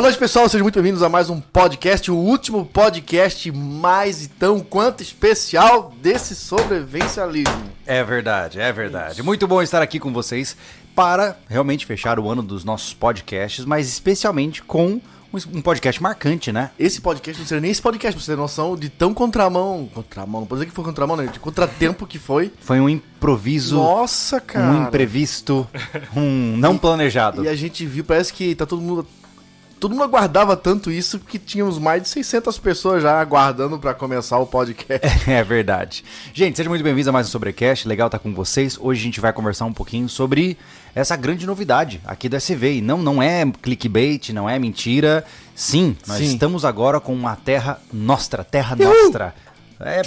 Boa noite, pessoal. Sejam muito bem-vindos a mais um podcast, o último podcast mais e tão quanto especial desse sobrevivencialismo. É verdade, é verdade. Muito bom estar aqui com vocês para realmente fechar o ano dos nossos podcasts, mas especialmente com um podcast marcante, né? Esse podcast, não seria nem esse podcast, pra você ter noção de tão contramão. Contramão, não pode dizer que foi contramão, né? De contratempo que foi. Foi um improviso. Nossa, cara. Um imprevisto, um não planejado. E a gente viu, parece que tá todo mundo. Todo mundo aguardava tanto isso que tínhamos mais de 600 pessoas já aguardando para começar o podcast. É verdade. Gente, sejam muito bem-vindos a mais um Sobrecast. Legal estar com vocês. Hoje a gente vai conversar um pouquinho sobre essa grande novidade aqui da SV. E não, não é clickbait, não é mentira. Sim, nós Sim. estamos agora com uma terra nostra, terra nostra. É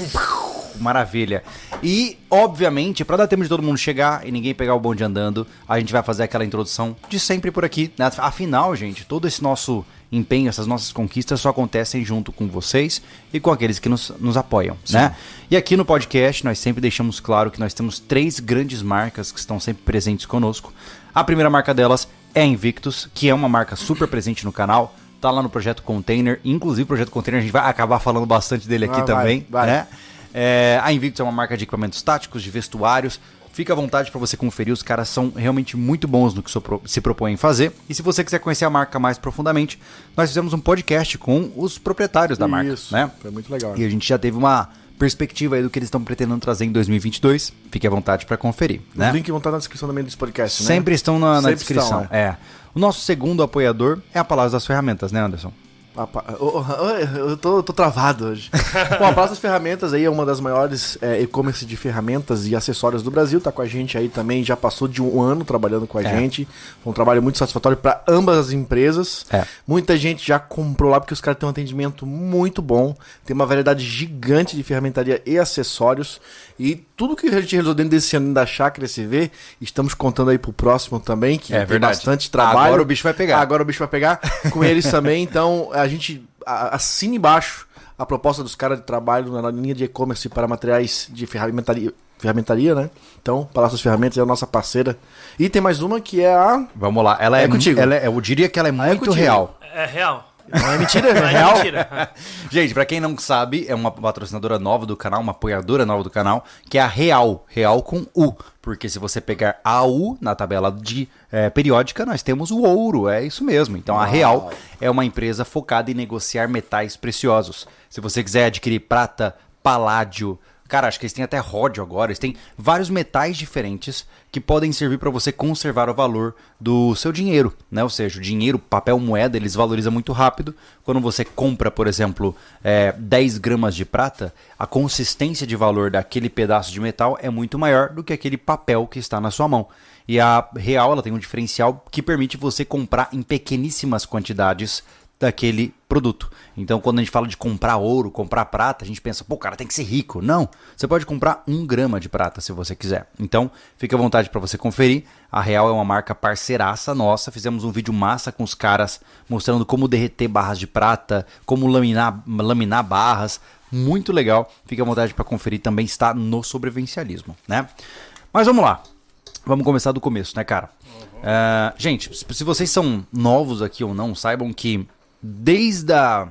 maravilha. E, obviamente, para dar tempo de todo mundo chegar e ninguém pegar o bonde andando, a gente vai fazer aquela introdução de sempre por aqui. né? Afinal, gente, todo esse nosso empenho, essas nossas conquistas só acontecem junto com vocês e com aqueles que nos, nos apoiam, né? E aqui no podcast nós sempre deixamos claro que nós temos três grandes marcas que estão sempre presentes conosco. A primeira marca delas é a Invictus, que é uma marca super presente no canal. Tá lá no Projeto Container, inclusive o Projeto Container a gente vai acabar falando bastante dele aqui Ah, vai, também, vai. né? É, a Invictus é uma marca de equipamentos táticos, de vestuários. Fica à vontade para você conferir, os caras são realmente muito bons no que se propõem fazer. E se você quiser conhecer a marca mais profundamente, nós fizemos um podcast com os proprietários da marca, Isso, né? foi muito legal. E a gente já teve uma perspectiva aí do que eles estão pretendendo trazer em 2022. Fique à vontade para conferir, né? Os links vão estar na descrição também desse podcast, né? Sempre estão na, na Sempre descrição. estão, é. O nosso segundo apoiador é a Palavra das Ferramentas, né, Anderson? Eu tô, tô travado hoje. Bom, a Praça das Ferramentas aí é uma das maiores é, e-commerce de ferramentas e acessórios do Brasil. Tá com a gente aí também, já passou de um ano trabalhando com a É. gente. Foi um trabalho muito satisfatório para ambas as empresas. É. Muita gente já comprou lá porque os caras têm um atendimento muito bom. Tem uma variedade gigante de ferramentaria e acessórios. E tudo que a gente realizou dentro desse ano da Chácara SV, estamos contando aí pro próximo também, que É tem verdade. bastante trabalho. Agora o bicho vai pegar. Agora o bicho vai pegar com eles também. Então a gente assina embaixo a proposta dos caras de trabalho na linha de e-commerce para materiais de ferramentaria, ferramentaria, né? Então, Palácio das Ferramentas é a nossa parceira. E tem mais uma que é a. Vamos lá. Ela É é, contigo. Ela é- eu diria que ela é muito contigo. real. É real. Não é mentira? É Não é real? mentira. Gente, pra quem não sabe, é uma patrocinadora nova do canal, uma apoiadora nova do canal, que é a Real, Real com U. Porque se você pegar a U na tabela de eh, periódica, nós temos o ouro, é isso mesmo. Então a Real é uma empresa focada em negociar metais preciosos. Se você quiser adquirir prata, paládio, Cara, acho que eles têm até ródio agora. Eles têm vários metais diferentes que podem servir para você conservar o valor do seu dinheiro, né? Ou seja, o dinheiro, papel, moeda, eles valorizam muito rápido. Quando você compra, por exemplo, é, 10 gramas de prata, a consistência de valor daquele pedaço de metal é muito maior do que aquele papel que está na sua mão. E a Real ela tem um diferencial que permite você comprar em pequeníssimas quantidades daquele produto. Então, quando a gente fala de comprar ouro, comprar prata, a gente pensa, pô, o cara tem que ser rico. Não, você pode comprar um grama de prata se você quiser. Então, fique à vontade para você conferir. A Real é uma marca parceiraça nossa. Fizemos um vídeo massa com os caras mostrando como derreter barras de prata, como laminar, laminar barras. Muito legal. Fique à vontade para conferir. Também está no sobrevivencialismo, né? Mas vamos lá. Vamos começar do começo, né, cara? Ah, gente, se se vocês são novos aqui ou não, saibam que desde a.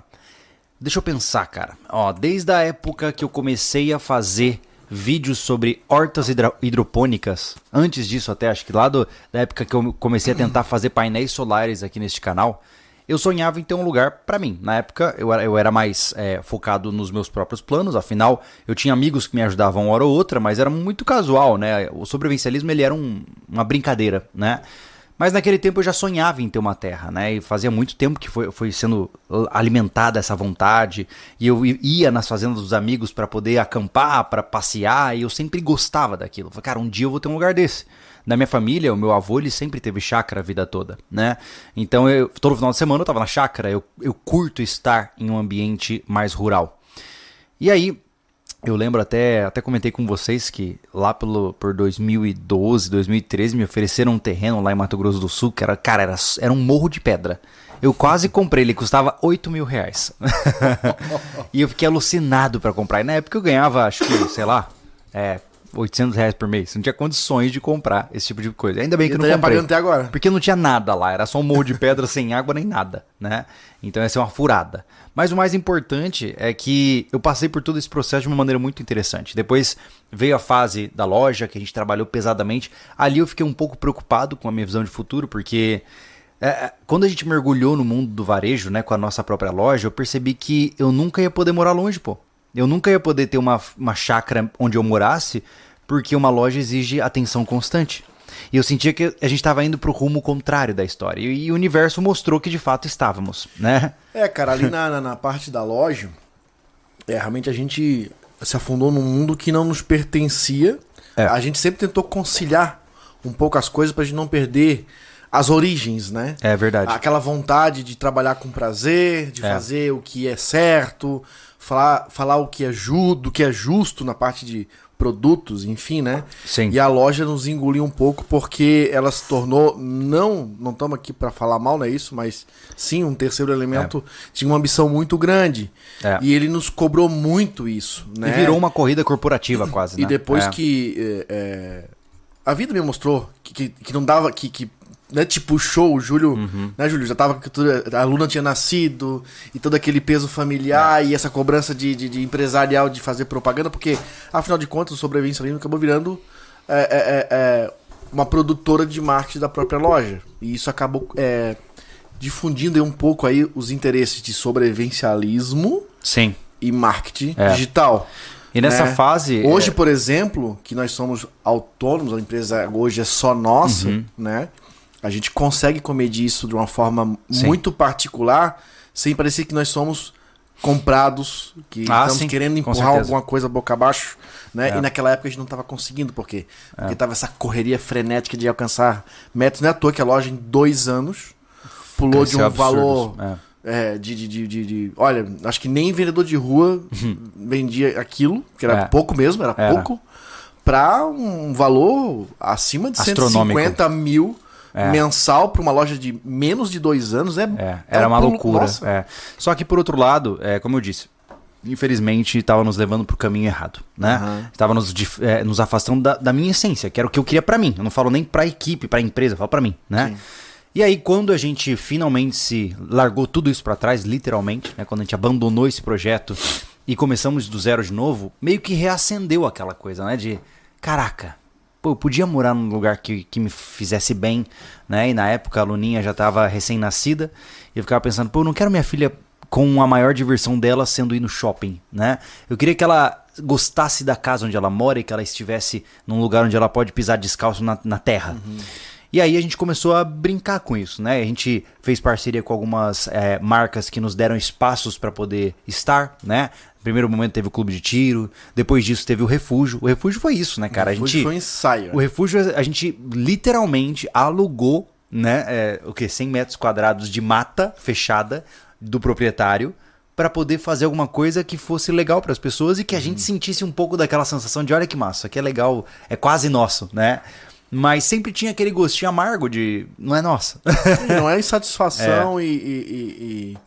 Deixa eu pensar, cara. Ó, desde a época que eu comecei a fazer vídeos sobre hortas hidropônicas, antes disso até, acho que lá do- da época que eu comecei a tentar fazer painéis solares aqui neste canal, eu sonhava em ter um lugar pra mim. Na época eu era, eu era mais é, focado nos meus próprios planos, afinal eu tinha amigos que me ajudavam uma hora ou outra, mas era muito casual, né? O sobrevivencialismo ele era um- uma brincadeira, né? Mas naquele tempo eu já sonhava em ter uma terra, né? E fazia muito tempo que foi, foi sendo alimentada essa vontade. E eu ia nas fazendas dos amigos para poder acampar, para passear, e eu sempre gostava daquilo. Falei, cara, um dia eu vou ter um lugar desse. Na minha família, o meu avô, ele sempre teve chácara a vida toda, né? Então, eu, todo final de semana eu tava na chácara, eu, eu curto estar em um ambiente mais rural. E aí, eu lembro até, até comentei com vocês que lá pelo, por 2012, 2013 me ofereceram um terreno lá em Mato Grosso do Sul, que era, cara, era, era um morro de pedra. Eu quase comprei, ele custava 8 mil reais. e eu fiquei alucinado pra comprar. E na época eu ganhava, acho que, sei lá, é, 800 reais por mês. Não tinha condições de comprar esse tipo de coisa. Ainda bem que Eu eu não comprei. até agora. Porque não tinha nada lá, era só um morro de pedra sem água nem nada, né? Então essa é uma furada. Mas o mais importante é que eu passei por todo esse processo de uma maneira muito interessante. Depois veio a fase da loja, que a gente trabalhou pesadamente. Ali eu fiquei um pouco preocupado com a minha visão de futuro, porque é, é, quando a gente mergulhou no mundo do varejo, né, com a nossa própria loja, eu percebi que eu nunca ia poder morar longe, pô. Eu nunca ia poder ter uma, uma chácara onde eu morasse, porque uma loja exige atenção constante. E eu sentia que a gente estava indo pro rumo contrário da história. E, e o universo mostrou que de fato estávamos, né? É, cara, ali na, na, na parte da loja, é, realmente a gente se afundou num mundo que não nos pertencia. É. A gente sempre tentou conciliar um pouco as coisas pra gente não perder as origens, né? É verdade. Aquela vontade de trabalhar com prazer, de É. fazer o que é certo, falar, falar o que é ju, do que é justo na parte de produtos, enfim, né? Sim. E a loja nos engoliu um pouco porque ela se tornou não, não estamos aqui para falar mal, não é isso, mas sim, um terceiro elemento tinha uma ambição muito grande. É. E ele nos cobrou muito isso, né? E virou uma corrida corporativa quase, E né? depois É. que é, é, a vida me mostrou que, que, que não dava, que, que né, te puxou, o Júlio, Uhum. né, Júlio? Já tava, a aluna tinha nascido, e todo aquele peso É. familiar, e essa cobrança de, de, de empresarial de fazer propaganda, porque, afinal de contas, o sobrevivencialismo acabou virando é, é, é, é, uma produtora de marketing da própria loja. E isso acabou é, difundindo um pouco aí os interesses de sobrevivencialismo Sim. e marketing É. digital. E nessa né? fase. Hoje, é, por exemplo, que nós somos autônomos, a empresa hoje é só nossa, Uhum. né? A gente consegue comedir isso de uma forma Sim. muito particular, sem parecer que nós somos comprados, que Ah, estamos sim, querendo empurrar alguma coisa boca abaixo, né? É. E naquela época a gente não estava conseguindo, por quê? Porque tava essa correria frenética de alcançar metas. Não é à toa que a loja, em dois anos, pulou de Cresceu um absurdos, valor é. é, de, de, de, de- de- Olha, acho que nem vendedor de rua vendia aquilo, que era Uhum. É. pouco mesmo, era, Era. pouco, pra um valor acima de Astronômico. 150 mil É. mensal pra uma loja de menos de dois anos. É, É, é era um uma loucura. É. Só que por outro lado, é, como eu disse, infelizmente estava nos levando pro caminho errado, né? Estava nos, dif- é, nos afastando da, da minha essência, que era o que eu queria pra mim. Eu não falo nem pra equipe, pra empresa, eu falo pra mim, né? Sim. E aí quando a gente finalmente se largou tudo isso pra trás, literalmente, né? Quando a gente abandonou esse projeto e começamos do zero de novo, meio que reacendeu aquela coisa, né? De caraca, pô, eu podia morar num lugar que, que me fizesse bem, né? E na época a Luninha já tava recém-nascida. E eu ficava pensando, pô, eu não quero minha filha com a maior diversão dela sendo ir no shopping, né? Eu queria que ela gostasse da casa onde ela mora e que ela estivesse num lugar onde ela pode pisar descalço na, na terra. E aí a gente começou a brincar com isso, né? A gente fez parceria com algumas é, marcas que nos deram espaços para poder estar, né? Primeiro momento teve o clube de tiro, depois disso teve o refúgio. O refúgio foi isso, né, cara? A Foi- gente Foi um ensaio. o refúgio, a gente literalmente alugou, né, é, o que 100 metros quadrados de mata fechada do proprietário para poder fazer alguma coisa que fosse legal para as pessoas e que a gente sentisse um pouco daquela sensação de olha que massa, que é legal, é quase nosso, né? Mas sempre tinha aquele gostinho amargo de não é nosso. E não é insatisfação e, e- e- e-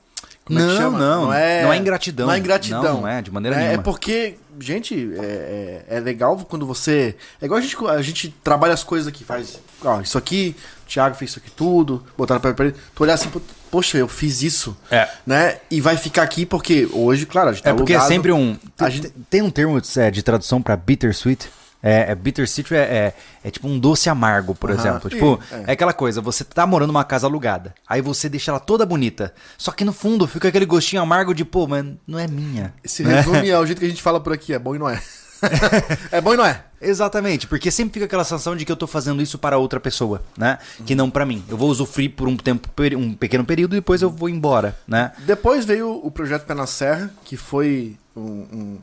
como é que Não, chama? não. Não é ingratidão. Não é ingratidão. Não, não é, de maneira É, nenhuma. É porque, gente, é, é, é legal quando você. É igual a gente, a gente trabalha as coisas aqui, faz. Ó, isso aqui, o Thiago fez isso aqui tudo, botaram pra ele. Tu olhar assim, poxa, eu fiz isso. É. Né? E vai ficar aqui porque hoje, claro, a gente tá É porque é alugado. sempre um. Gente- tem um termo é, de tradução pra bittersweet. É, é bittersweet é, é, é tipo um doce amargo, por Aham. exemplo. Tipo, Sim, é. é. aquela coisa, você tá morando numa casa alugada, aí você deixa ela toda bonita. Só que no fundo fica aquele gostinho amargo de, pô, mas não é minha. Se resume ao jeito que a gente fala por aqui, é bom e não é. é bom e não é. Exatamente, porque sempre fica aquela sensação de que eu tô fazendo isso para outra pessoa, né? Que não pra mim. Eu vou usufruir por um tempo, um pequeno período e depois eu vou embora, né? Depois veio o projeto Pé na Serra, que foi um. um-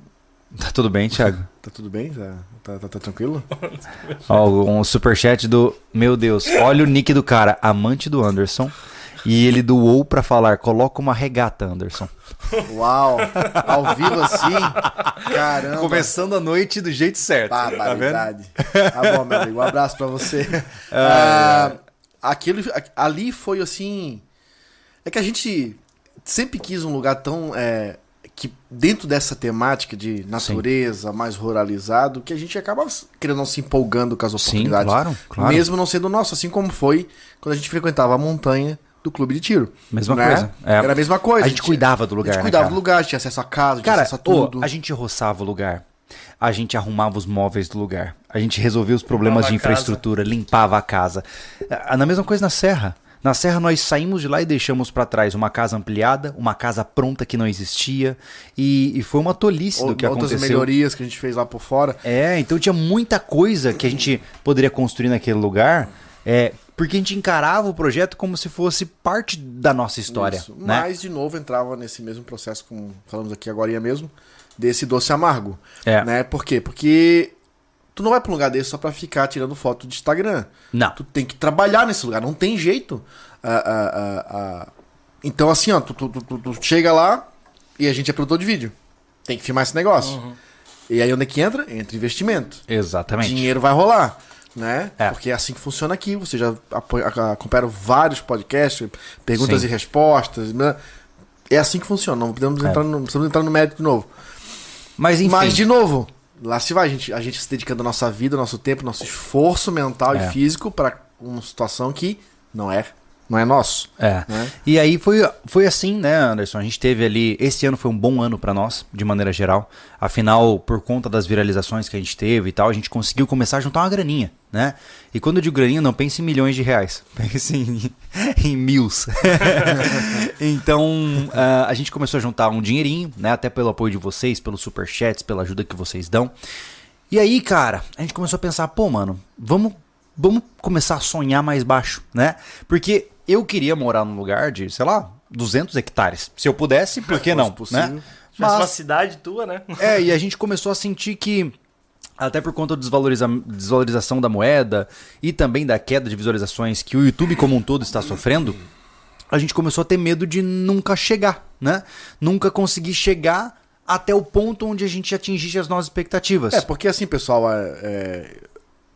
Tá tudo bem, Thiago? Tá tudo bem? Tá, tá, tá- tá tranquilo? Ó, um superchat do. Meu Deus, olha o nick do cara, amante do Anderson. E ele doou pra falar: coloca uma regata, Anderson. Uau! Ao vivo assim? Caramba! Começando a noite do jeito certo. Tá vendo? Barbaridade. Tá bom, meu amigo. Um abraço pra você. Ah, aquilo, ali foi assim. É que a gente sempre quis um lugar tão. é, que dentro dessa temática de natureza, mais ruralizado, que a gente acaba querendo não se empolgando com as Sim, oportunidades. claro, claro. Mesmo não sendo nosso, assim como foi quando a gente frequentava a montanha do clube de tiro. Mesma né? coisa. É. Era a mesma coisa. A gente cuidava do lugar, A gente né, cuidava cara? do lugar, tinha acesso a casa, tinha Cara, acesso a ô, tudo. a gente roçava o lugar. A gente arrumava os móveis do lugar. A gente resolvia os problemas Limpava de a casa. infraestrutura, limpava a casa. A a mesma coisa na Serra. Na Serra nós saímos de lá e deixamos pra trás uma casa ampliada, uma casa pronta que não existia. E, e foi uma tolice Ou- do que outras aconteceu. melhorias que a gente fez lá por fora. É, então tinha muita coisa que a gente poderia construir naquele lugar. É, porque a gente encarava o projeto como se fosse parte da nossa história. Isso. Né? Mas, de novo, entrava nesse mesmo processo, como falamos aqui agora mesmo, desse doce amargo. É. Né? Por quê? Porque tu não vai pra um lugar desse só pra ficar tirando foto de Instagram. Não. Tu tem que trabalhar nesse lugar, não tem jeito. Ah, ah, ah, ah. Então, assim, ó, tu, tu- tu- tu- chega lá e a gente é produtor de vídeo. Tem que filmar esse negócio. Uhum. E aí onde é que entra? Entra investimento. Exatamente. Dinheiro vai rolar. Né? É. Porque é assim que funciona aqui. Você já acompanha vários podcasts, perguntas Sim. e respostas. né? É assim que funciona. Não podemos É. entrar, no, não precisamos entrar no mérito de novo. Mas enfim. Mas, de novo, lá se vai. A gente, a gente se dedicando a nossa vida, nosso tempo, nosso esforço mental É. e físico para uma situação que não é, não é nosso. É. Né? E aí foi, foi assim, né, Anderson? A gente teve ali. Esse ano foi um bom ano pra nós, de maneira geral. Afinal, por conta das viralizações que a gente teve e tal, a gente conseguiu começar a juntar uma graninha, né? E quando eu digo graninha, não pense em milhões de reais. Pense em, em mils. então, ah, a gente começou a juntar um dinheirinho, né? Até pelo apoio de vocês, pelos superchats, pela ajuda que vocês dão. E aí, cara, a gente começou a pensar, pô, mano, vamos, vamos começar a sonhar mais baixo, né? Porque eu queria morar num lugar de, sei lá, 200 hectares. Se eu pudesse, por que não, possível. né? Tivesse uma Mas, cidade tua, né? é, e a gente começou a sentir que até por conta da desvaloriza desvalorização da moeda e também da queda de visualizações que o YouTube como um todo está sofrendo, a gente começou a ter medo de nunca chegar, né? Nunca conseguir chegar até o ponto onde a gente atingisse as nossas expectativas. É, porque assim, pessoal, é, é,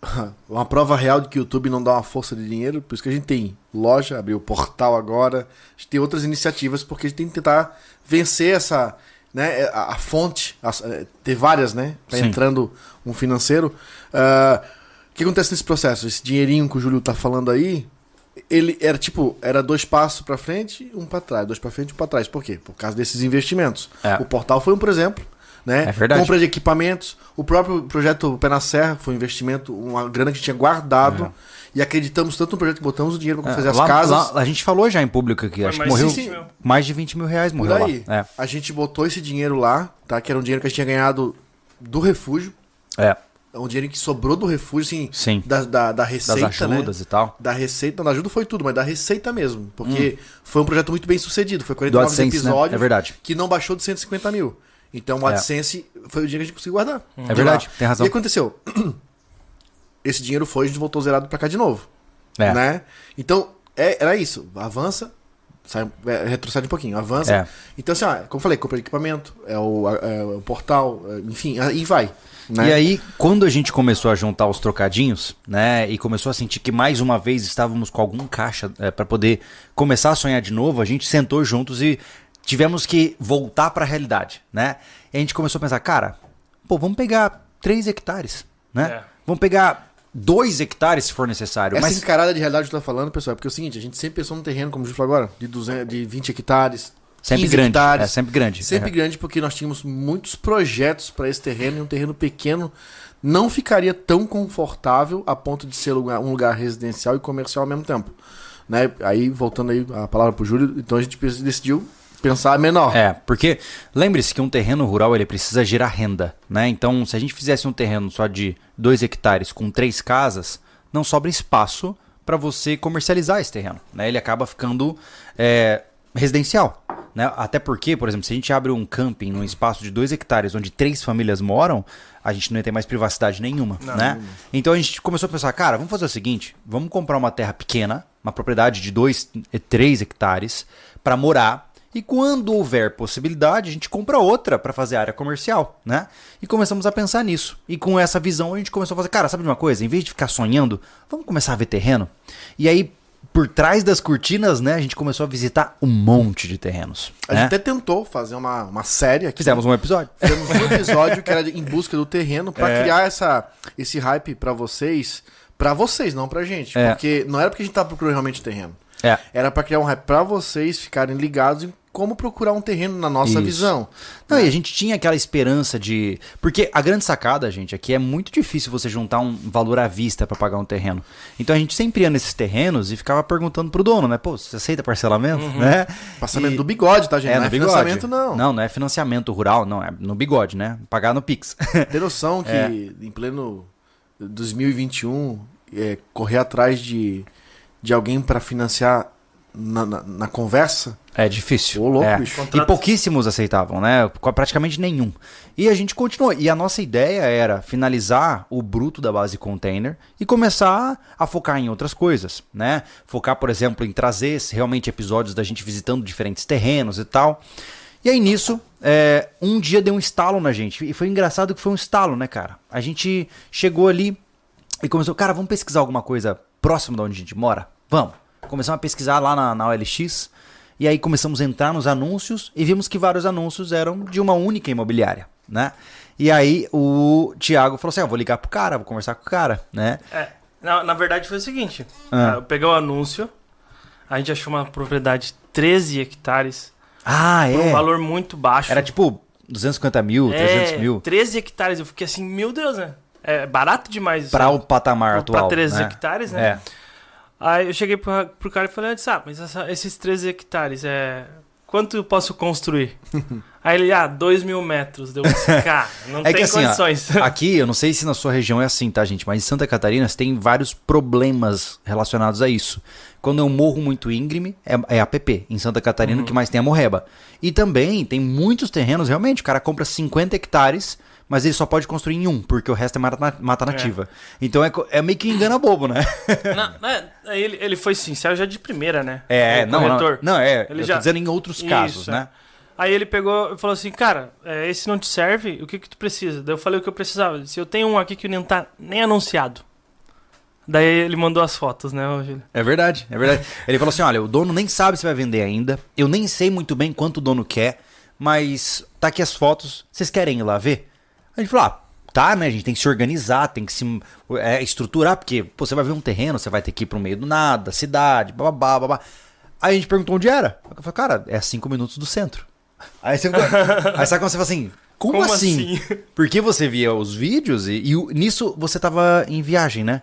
uma prova real de que o YouTube não dá uma força de dinheiro, por isso que a gente tem loja, abriu o portal agora, a gente tem outras iniciativas, porque a gente tem que tentar vencer essa, né, a, a fonte, as- é, ter várias, né, tá Sim. entrando um financeiro. Ah, o que acontece nesse processo? Esse dinheirinho que o Júlio tá falando aí, ele era tipo, era dois passos pra frente, um pra trás, dois pra frente, um pra trás. Por quê? Por causa desses investimentos. É. O portal foi um, por exemplo, né? É verdade. Compra de equipamentos, o próprio projeto Pé na Serra foi um investimento, uma grana que a gente tinha guardado e acreditamos tanto no projeto que botamos o dinheiro para fazer É, as lá- casas. lá- a gente falou já em público aqui, acho que morreu de 20 mil. mais de 20 mil reais Por morreu aí. lá. É. A gente botou esse dinheiro lá, tá? Que era um dinheiro que a gente tinha ganhado do refúgio. É, É um dinheiro que sobrou do refúgio, assim, Sim. Da, da, da das receita, ajudas né? e tal. Da receita, não, da ajuda foi tudo, mas da receita mesmo. Porque foi um projeto muito bem sucedido. Foi Do 49 AdSense, né? episódios É verdade. que não baixou de 150 mil. Então o É. AdSense foi o dinheiro que a gente conseguiu guardar. É verdade, tem razão. E aconteceu? Esse dinheiro foi, a gente voltou zerado pra cá de novo. É. Né? Então, é- era isso. Avança, sai, é, retrocede um pouquinho, avança. É. Então, assim, ó, como eu falei, compra de equipamento, é o, é o portal, é, enfim, aí vai. Né? E aí, quando a gente começou a juntar os trocadinhos, né, e começou a sentir que mais uma vez estávamos com algum caixa é, para poder começar a sonhar de novo, a gente sentou juntos e tivemos que voltar para a realidade, né? E a gente começou a pensar, cara, pô, vamos pegar 3 hectares, né? É. Vamos pegar 2 hectares se for necessário, Essa mas encarada de realidade que tu tá falando, pessoal, é porque é o seguinte, a gente sempre pensou num terreno, como o Ju falou agora, de, 200, de 20 hectares, sempre 15 grande, hectares. é sempre grande. Sempre É. grande, porque nós tínhamos muitos projetos para esse terreno e um terreno pequeno não ficaria tão confortável a ponto de ser lugar- um lugar residencial e comercial ao mesmo tempo. Né? Aí, voltando aí a palavra pro Júlio, então a gente decidiu pensar menor. É, porque lembre-se que um terreno rural ele precisa gerar renda, né? Então, se a gente fizesse um terreno só de 2 hectares com três casas, não sobra espaço para você comercializar esse terreno, né? Ele acaba ficando é, residencial, né? Até porque, por exemplo, se a gente abre um camping num espaço de 2 hectares onde três famílias moram, a gente não ia ter mais privacidade nenhuma, né? Então a gente começou a pensar, cara, vamos fazer o seguinte, vamos comprar uma terra pequena, uma propriedade de 2, 3 hectares para morar e quando houver possibilidade, a gente compra outra para fazer área comercial, né? E começamos a pensar nisso. E com essa visão a gente começou a fazer, cara, sabe de uma coisa? Em vez de ficar sonhando, vamos começar a ver terreno. E aí por trás das cortinas, né, a gente começou a visitar um monte de terrenos. A né? gente até tentou fazer uma, uma série aqui. Fizemos um episódio. Fizemos um episódio que era em busca do terreno pra É. criar essa, esse hype pra vocês. Pra vocês, não pra gente. É. Porque não era porque a gente tava procurando realmente terreno. É. Era pra criar um hype pra vocês ficarem ligados em como procurar um terreno na nossa Isso. visão. Não, e a gente tinha aquela esperança de. Porque a grande sacada, gente, é que é muito difícil você juntar um valor à vista pra pagar um terreno. Então a gente sempre ia nesses terrenos e ficava perguntando pro dono, né? Pô, você aceita parcelamento? Né? Passamento E- do bigode, tá, gente? É, não é bigode. financiamento, não. Não, não é financiamento rural, não. É no bigode, né? Pagar no Pix. Tem noção que É. em pleno 2021, é, correr atrás de, de alguém pra financiar na, na, na conversa? É difícil. Ô, louco, é. bicho. E pouquíssimos aceitavam, né? Praticamente nenhum. E a gente continuou. E a nossa ideia era finalizar o bruto da base container e começar a focar em outras coisas, né? Focar, por exemplo, em trazer realmente episódios da gente visitando diferentes terrenos e tal. E aí nisso, é, um dia deu um estalo na gente. E foi engraçado que foi um estalo, né, cara? A gente chegou ali e começou, cara, vamos pesquisar alguma coisa próximo de onde a gente mora? Vamos. Começamos a pesquisar lá na, na OLX. E aí começamos a entrar nos anúncios e vimos que vários anúncios eram de uma única imobiliária, né? E aí o Thiago falou assim: ah, eu vou ligar pro cara, vou conversar com o cara, né? É, na, na verdade foi o seguinte: Ah. eu peguei o anúncio, a gente achou uma propriedade de 13 hectares, Ah, por um é. valor muito baixo. Era tipo 250 mil, 300 é, mil 13 hectares. Eu fiquei assim, meu Deus, né? É barato demais isso. para aí. o patamar Pra atual. 13 né? hectares, né? É. Aí eu cheguei pro, pro cara e falei, antes, ah, mas essa- esses 13 hectares, é. Quanto eu posso construir? Aí ele, ah, 2 mil metros. Deu cara, não É tem que assim, ó, condições. aqui, eu não sei se na sua região é assim, tá, gente? Mas em Santa Catarina você tem vários problemas relacionados a isso. Quando é um morro muito íngreme, é, é APP. Em Santa Catarina, o que mais tem é morreba. E também tem muitos terrenos, realmente, o cara compra 50 hectares, mas ele só pode construir em um, porque o resto é mata, mata nativa. Então é, é meio que engana bobo, né? Não, é, aí ele, ele foi sincero já de primeira, né? É, não, não, não, é, Ele eu já- tô dizendo em outros Isso, casos, é. né? Aí ele pegou e falou assim, cara, é, esse não te serve, o que que tu precisa? Daí eu falei o que eu precisava. Ele disse, eu tenho um aqui que não tá nem anunciado. Daí ele mandou as fotos, né, Júlio? É verdade, é verdade. Ele falou assim: olha, o dono nem sabe se vai vender ainda. Eu nem sei muito bem quanto o dono quer, mas tá aqui as fotos. Vocês querem ir lá ver? A gente falou: ah, tá, né? A gente tem que se organizar, tem que se é, estruturar, porque pô, você vai ver um terreno, você vai ter que ir pro meio do nada, cidade, babá, babá. Aí a gente perguntou onde era. Eu falei, cara, é a cinco minutos do centro. Aí você Aí sabe quando você fala assim. Como, Como assim? assim? Porque você via os vídeos e, e nisso você tava em viagem, né?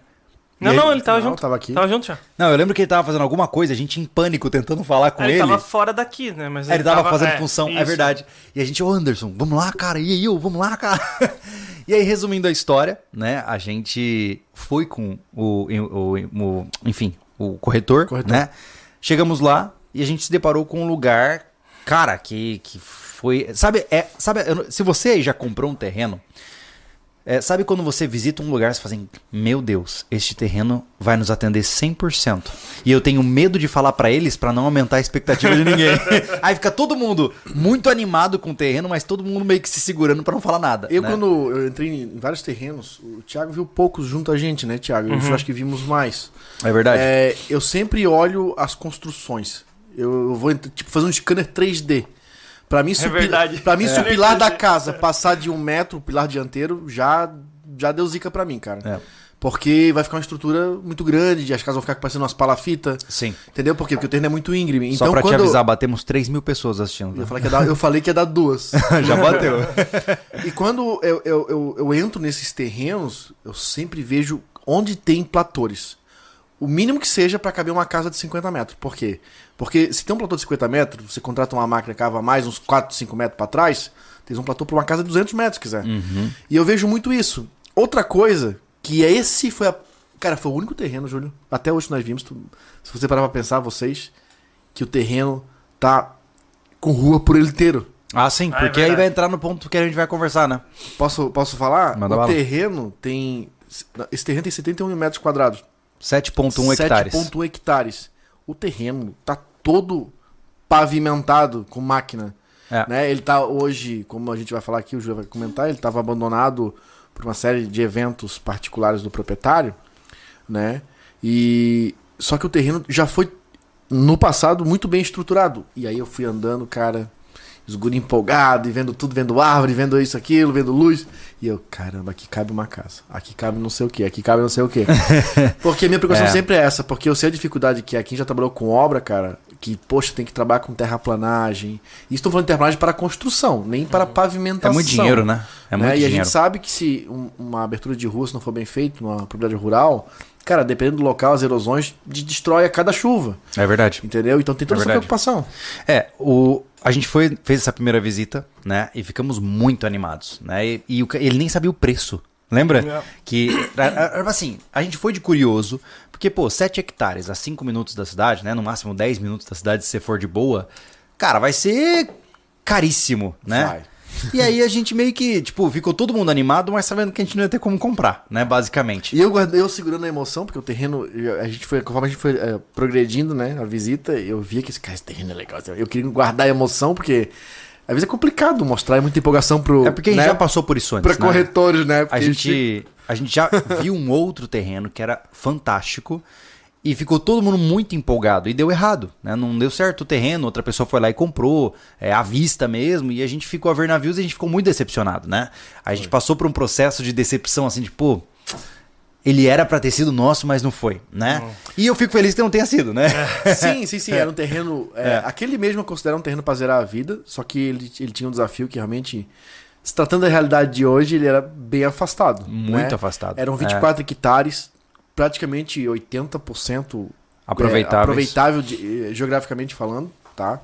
Não, não, ele tava Não, junto. tava aqui. Tava junto já. Não, eu lembro que ele tava fazendo alguma coisa, a gente em pânico tentando falar com Aí ele. ele tava fora daqui, né? Mas Aí ele tava fazendo é, função, é isso. verdade. E a gente, ô Anderson, vamos lá, cara, e aí, eu, vamos lá, cara. e aí, resumindo a história, né, a gente foi com o, o, o- enfim, o corretor, Corretor. né, chegamos lá e a gente se deparou com um lugar, cara, que, que foi, sabe, é, sabe, se você aí já comprou um terreno, é, sabe quando você visita um lugar, você fala assim, meu Deus, este terreno vai nos atender 100%. E eu tenho medo de falar pra eles pra não aumentar a expectativa de ninguém. Aí fica todo mundo muito animado com o terreno, mas todo mundo meio que se segurando pra não falar nada. Eu, né? quando eu entrei em vários terrenos, o Thiago viu poucos junto a gente, né, Thiago? Uhum. Eu acho que vimos mais. É verdade. É, eu sempre olho as construções. Eu, vou tipo, fazer um scanner 3D. Pra mim, se, verdade. pra mim, se o É. pilar da casa passar de um metro, o pilar dianteiro, já, já deu zica pra mim, cara. É. Porque vai ficar uma estrutura muito grande, as casas vão ficar parecendo umas palafitas. Sim. Entendeu? Por quê? Porque o terreno é muito íngreme. Só Então, pra quando te avisar, batemos 3 mil pessoas assistindo. Eu falei, que ia dar, eu falei que ia dar duas. Já bateu. E quando eu, eu, eu, eu entro nesses terrenos, eu sempre vejo onde tem platores. O mínimo que seja para caber uma casa de 50 metros. Por quê? Porque se tem um platô de 50 metros, você contrata uma máquina que cava mais uns 4, 5 metros para trás, tem um platô para uma casa de 200 metros, se quiser. E eu vejo muito isso. Outra coisa, que é esse foi a... Cara, foi o único terreno, Júlio, até hoje nós vimos, tu- se você parar pra pensar, vocês, que o terreno tá com rua por ele inteiro. Ah, sim, Ah, é porque aí verdade. vai entrar no ponto que a gente vai conversar, né? Posso, posso falar? Manda o bala. terreno tem. Esse terreno tem 71 metros quadrados. 7.1 hectares. 7,1 hectares. O terreno tá todo pavimentado com máquina. É. Né? Ele tá hoje, como a gente vai falar aqui, o Júlio vai comentar, ele estava abandonado por uma série de eventos particulares do proprietário, né? E Só que o terreno já foi, no passado, muito bem estruturado. E aí eu fui andando, cara, os guri empolgado, e vendo tudo, vendo árvore, vendo isso, aquilo, vendo luz. E eu, caramba, aqui cabe uma casa. Aqui cabe não sei o que, aqui cabe não sei o que. porque a minha preocupação É. sempre é essa, porque eu sei a dificuldade que é. Quem já trabalhou com obra, cara, que, poxa, tem que trabalhar com terraplanagem. E estou falando de terraplanagem para construção, nem para É pavimentação. muito dinheiro, né? É muito né? E a dinheiro. gente sabe que se um- uma abertura de rua se não for bem feita, numa propriedade rural, cara, dependendo do local, as erosões de- destrói a cada chuva. É verdade. Entendeu? Então tem toda É essa preocupação. É, o, a gente foi, fez essa primeira visita, né? E ficamos muito animados, né? E, e o ele nem sabia o preço. Lembra? É. Que, assim, a gente foi de curioso, porque, pô, 7 hectares a 5 minutos da cidade, né? No máximo 10 minutos da cidade, se você for de boa, cara, vai ser caríssimo, né? Vai. E aí a gente meio que, tipo, ficou todo mundo animado, mas sabendo que a gente não ia ter como comprar, né? Basicamente. E eu, guardei, eu segurando a emoção, porque o terreno, a gente foi, conforme a gente foi eh, progredindo, né, a visita, eu via que esse, cara, esse terreno é legal. Eu queria guardar a emoção, porque às vezes é complicado mostrar, é muita empolgação pro. É porque a gente né, já passou por isso antes, Pra né? corretores, né? A gente, a gente já viu um outro terreno que era fantástico e ficou todo mundo muito empolgado e deu errado, né? Não deu certo o terreno, outra pessoa foi lá e comprou, é, à vista mesmo, e a gente ficou a ver navios e a gente ficou muito decepcionado, né? A gente passou por um processo de decepção assim, de pô, ele era pra ter sido nosso, mas não foi, né? E eu fico feliz que não tenha sido, né? Sim, sim, sim. Era um terreno. é, Aquele mesmo eu considero um terreno pra zerar a vida, só que ele, ele tinha um desafio que realmente. Se tratando da realidade de hoje, ele era bem afastado. Muito né? afastado. Eram É. 24 hectares, praticamente 80% Aproveitáveis. é, aproveitável de- eh, geograficamente falando, tá?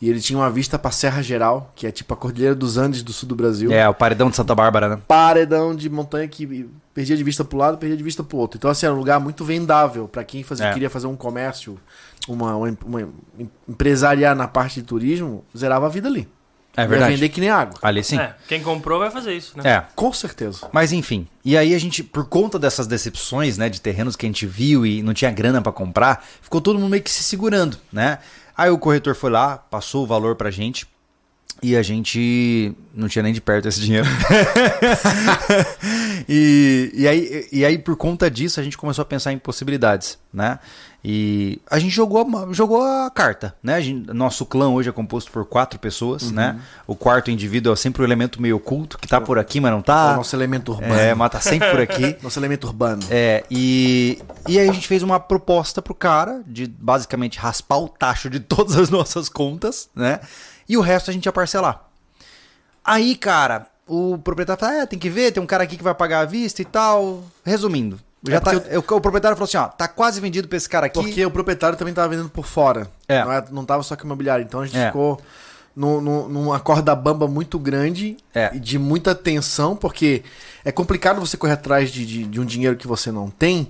E ele tinha uma vista pra Serra Geral, que é tipo a Cordilheira dos Andes do sul do Brasil. É, o paredão de Santa Bárbara, né? Paredão de montanha que perdia de vista pro lado, perdia de vista pro outro. Então, assim, era um lugar muito vendável pra quem fazia, É. queria fazer um comércio, uma, uma, uma empresariar na parte de turismo, zerava a vida ali. É verdade. vender que nem água. Ali sim. É, quem comprou vai fazer isso, né? é. Com certeza. Mas enfim, e aí a gente, por conta dessas decepções, né, de terrenos que a gente viu e não tinha grana pra comprar, ficou todo mundo meio que se segurando, né? Aí o corretor foi lá, passou o valor pra gente e a gente não tinha nem de perto esse dinheiro. e, e, aí, e aí, por conta disso, a gente começou a pensar em possibilidades, né? E a gente jogou, a- jogou a carta, né? A gente- nosso clã hoje é composto por quatro pessoas, né? O quarto indivíduo é sempre o elemento meio oculto, que tá por aqui, mas não É tá. o nosso elemento urbano. É, mas tá sempre por aqui. Nosso elemento urbano. É, e, e aí a gente fez uma proposta pro cara de basicamente raspar o tacho de todas as nossas contas, né? E o resto a gente ia parcelar. Aí, cara, o proprietário falou: é, tem que ver, tem um cara aqui que vai pagar à vista e tal. Resumindo, já É tá, porque o, o proprietário falou assim: ó, tá quase vendido pra esse cara aqui. Porque o proprietário também tava vendendo por fora. É. Não, é- não tava só com o imobiliário. Então a gente É. ficou no, no- numa corda bamba muito grande É. e de muita tensão, porque é complicado você correr atrás de, de, de um dinheiro que você não tem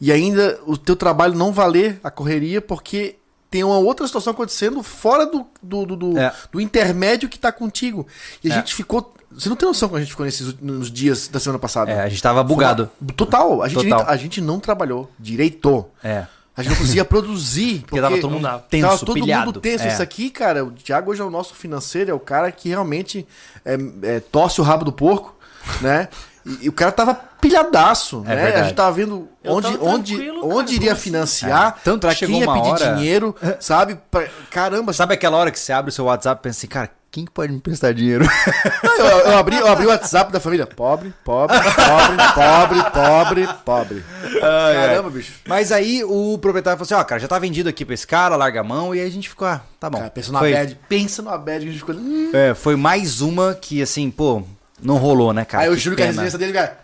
e ainda o teu trabalho não valer a correria porque tem uma outra situação acontecendo fora do, do, do, do- É. do intermédio que tá contigo. E a É. gente ficou. Você não tem noção quando a gente ficou nesses nos dias da semana passada. É, a gente tava bugado. Foi Total. A gente, nem- Total. a gente não trabalhou direito. É. A gente não conseguia produzir. Porque tava todo mundo tenso, tava todo pilhado. mundo tenso. É. Isso aqui, cara, o Thiago hoje é o nosso financeiro, é o cara que realmente é, é, torce o rabo do porco, né? E, e o cara tava pilhadaço, É né? verdade. A gente tava vendo onde, tava onde, onde iria assim? financiar, É. Tanto pra que chegou quem ia uma pedir hora- dinheiro, sabe? Pra- caramba, Sabe aquela hora que você abre o seu WhatsApp e pensa assim, cara, quem que pode me prestar dinheiro? eu, eu abri, eu abri o WhatsApp da família. Pobre, pobre, pobre, pobre, pobre, pobre. Caramba, bicho. Mas aí o proprietário falou assim, ó, cara, já tá vendido aqui pra esse cara, larga a mão, e aí a gente ficou, ah, tá bom. Cara, pensa numa Foi- bad, pensa numa bad que a gente ficou. Hum. É, foi mais uma que, assim, pô, não rolou, né, cara? Aí eu Que juro que a residência dele, cara.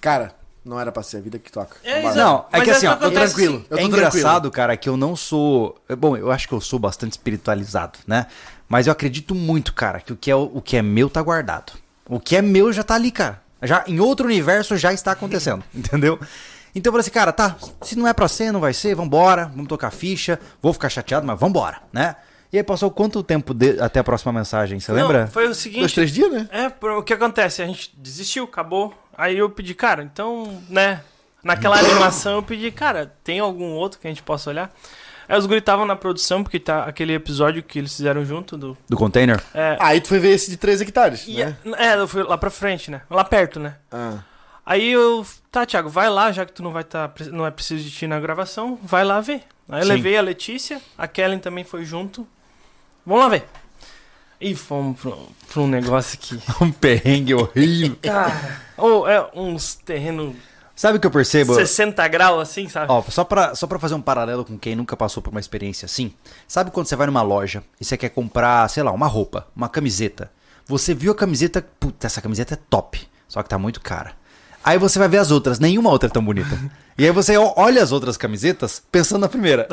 Cara, não era pra ser a vida que toca. É. Não, é Mas que é assim, ó, eu acontece tranquilo. assim. Eu é tô engraçado, cara, que eu não sou. Bom, eu acho que eu sou bastante espiritualizado, né? Mas eu acredito muito, cara, que o que é, o que é meu tá guardado. O que é meu já tá ali, cara. Já, em outro universo já está acontecendo, entendeu? Então eu falei assim, cara, tá, se não é pra ser, não vai ser, vambora, vamos tocar ficha, vou ficar chateado, mas vambora, né? E aí passou quanto tempo de- até a próxima mensagem, você Não, lembra? foi o seguinte. Dois, três dias, né? É, o que acontece? A gente desistiu, acabou. Aí eu pedi, cara, então, né? Naquela animação eu pedi, cara, tem algum outro que a gente possa olhar? Aí os guris estavam na produção, porque tá aquele episódio que eles fizeram junto do. Do container? É, Aí tu foi ver esse de 3 hectares, e- né? é, eu fui lá pra frente, né? Lá perto, né? Ah. Aí eu, tá, Thiago, vai lá, já que tu não vai tá, não é preciso de ti na gravação, vai lá ver. Aí eu Sim. levei a Letícia, a Kellen também foi junto. Vamos lá ver. E fomos pra, pra um negócio aqui. Um perrengue horrível. Cara, ou é uns terrenos Sabe o que eu percebo? 60 graus assim, sabe? Ó, só pra, só pra fazer um paralelo com quem nunca passou por uma experiência assim. Sabe quando você vai numa loja e você quer comprar, sei lá, uma roupa, uma camiseta. Você viu a camiseta, puta, essa camiseta é top, só que tá muito cara. Aí você vai ver as outras, nenhuma outra é tão bonita. e aí você olha as outras camisetas pensando na primeira.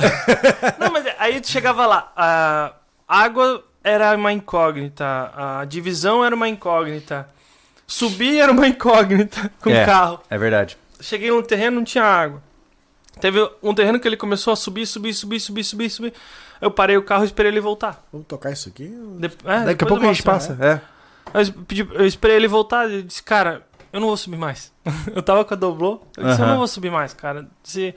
Não, mas aí tu chegava lá, a água era uma incógnita, a divisão era uma incógnita, subir era uma incógnita com É. o carro. É verdade. Cheguei num terreno, não tinha água. Teve um terreno que ele começou a subir, subir, subir, subir, subir, subir. Eu parei o carro e esperei ele voltar. Vamos tocar isso aqui? De- é, Daqui a pouco eu a gente passa. É. Aí Eu, pedi- eu esperei ele voltar e disse, cara, eu não vou subir mais. eu tava com a Doblô. Eu disse, eu Aham. não vou subir mais, cara. Se,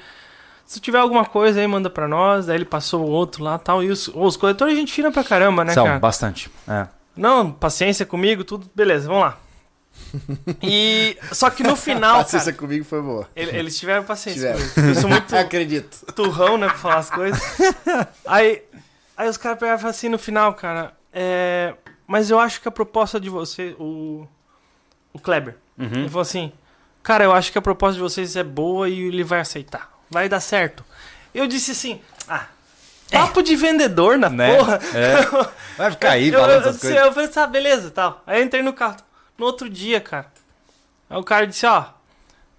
se tiver alguma coisa aí, manda pra nós. Aí ele passou o outro lá e tal. E os, os coletores a gente fina pra caramba, né, São, cara? bastante. É. Não, paciência comigo, tudo. Beleza, vamos lá. E. Só que no final, Paciência cara, comigo foi boa. ele- eles tiveram paciência Tiveram. comigo. Eu sou muito Acredito. turrão, né, pra falar as coisas. Aí, aí os caras pegaram e falaram assim no final, cara, é... Mas eu acho que a proposta de você, o... O Kleber, Uhum. ele falou assim, cara, eu acho que a proposta de vocês é boa e ele vai aceitar. Vai dar certo. Eu disse assim, ah, papo de vendedor na Né? porra. É. Vai ficar aí falando eu, essas eu, coisas. eu falei, tá, beleza, tal. Aí eu entrei no carro. No outro dia, cara. Aí o cara disse, ó,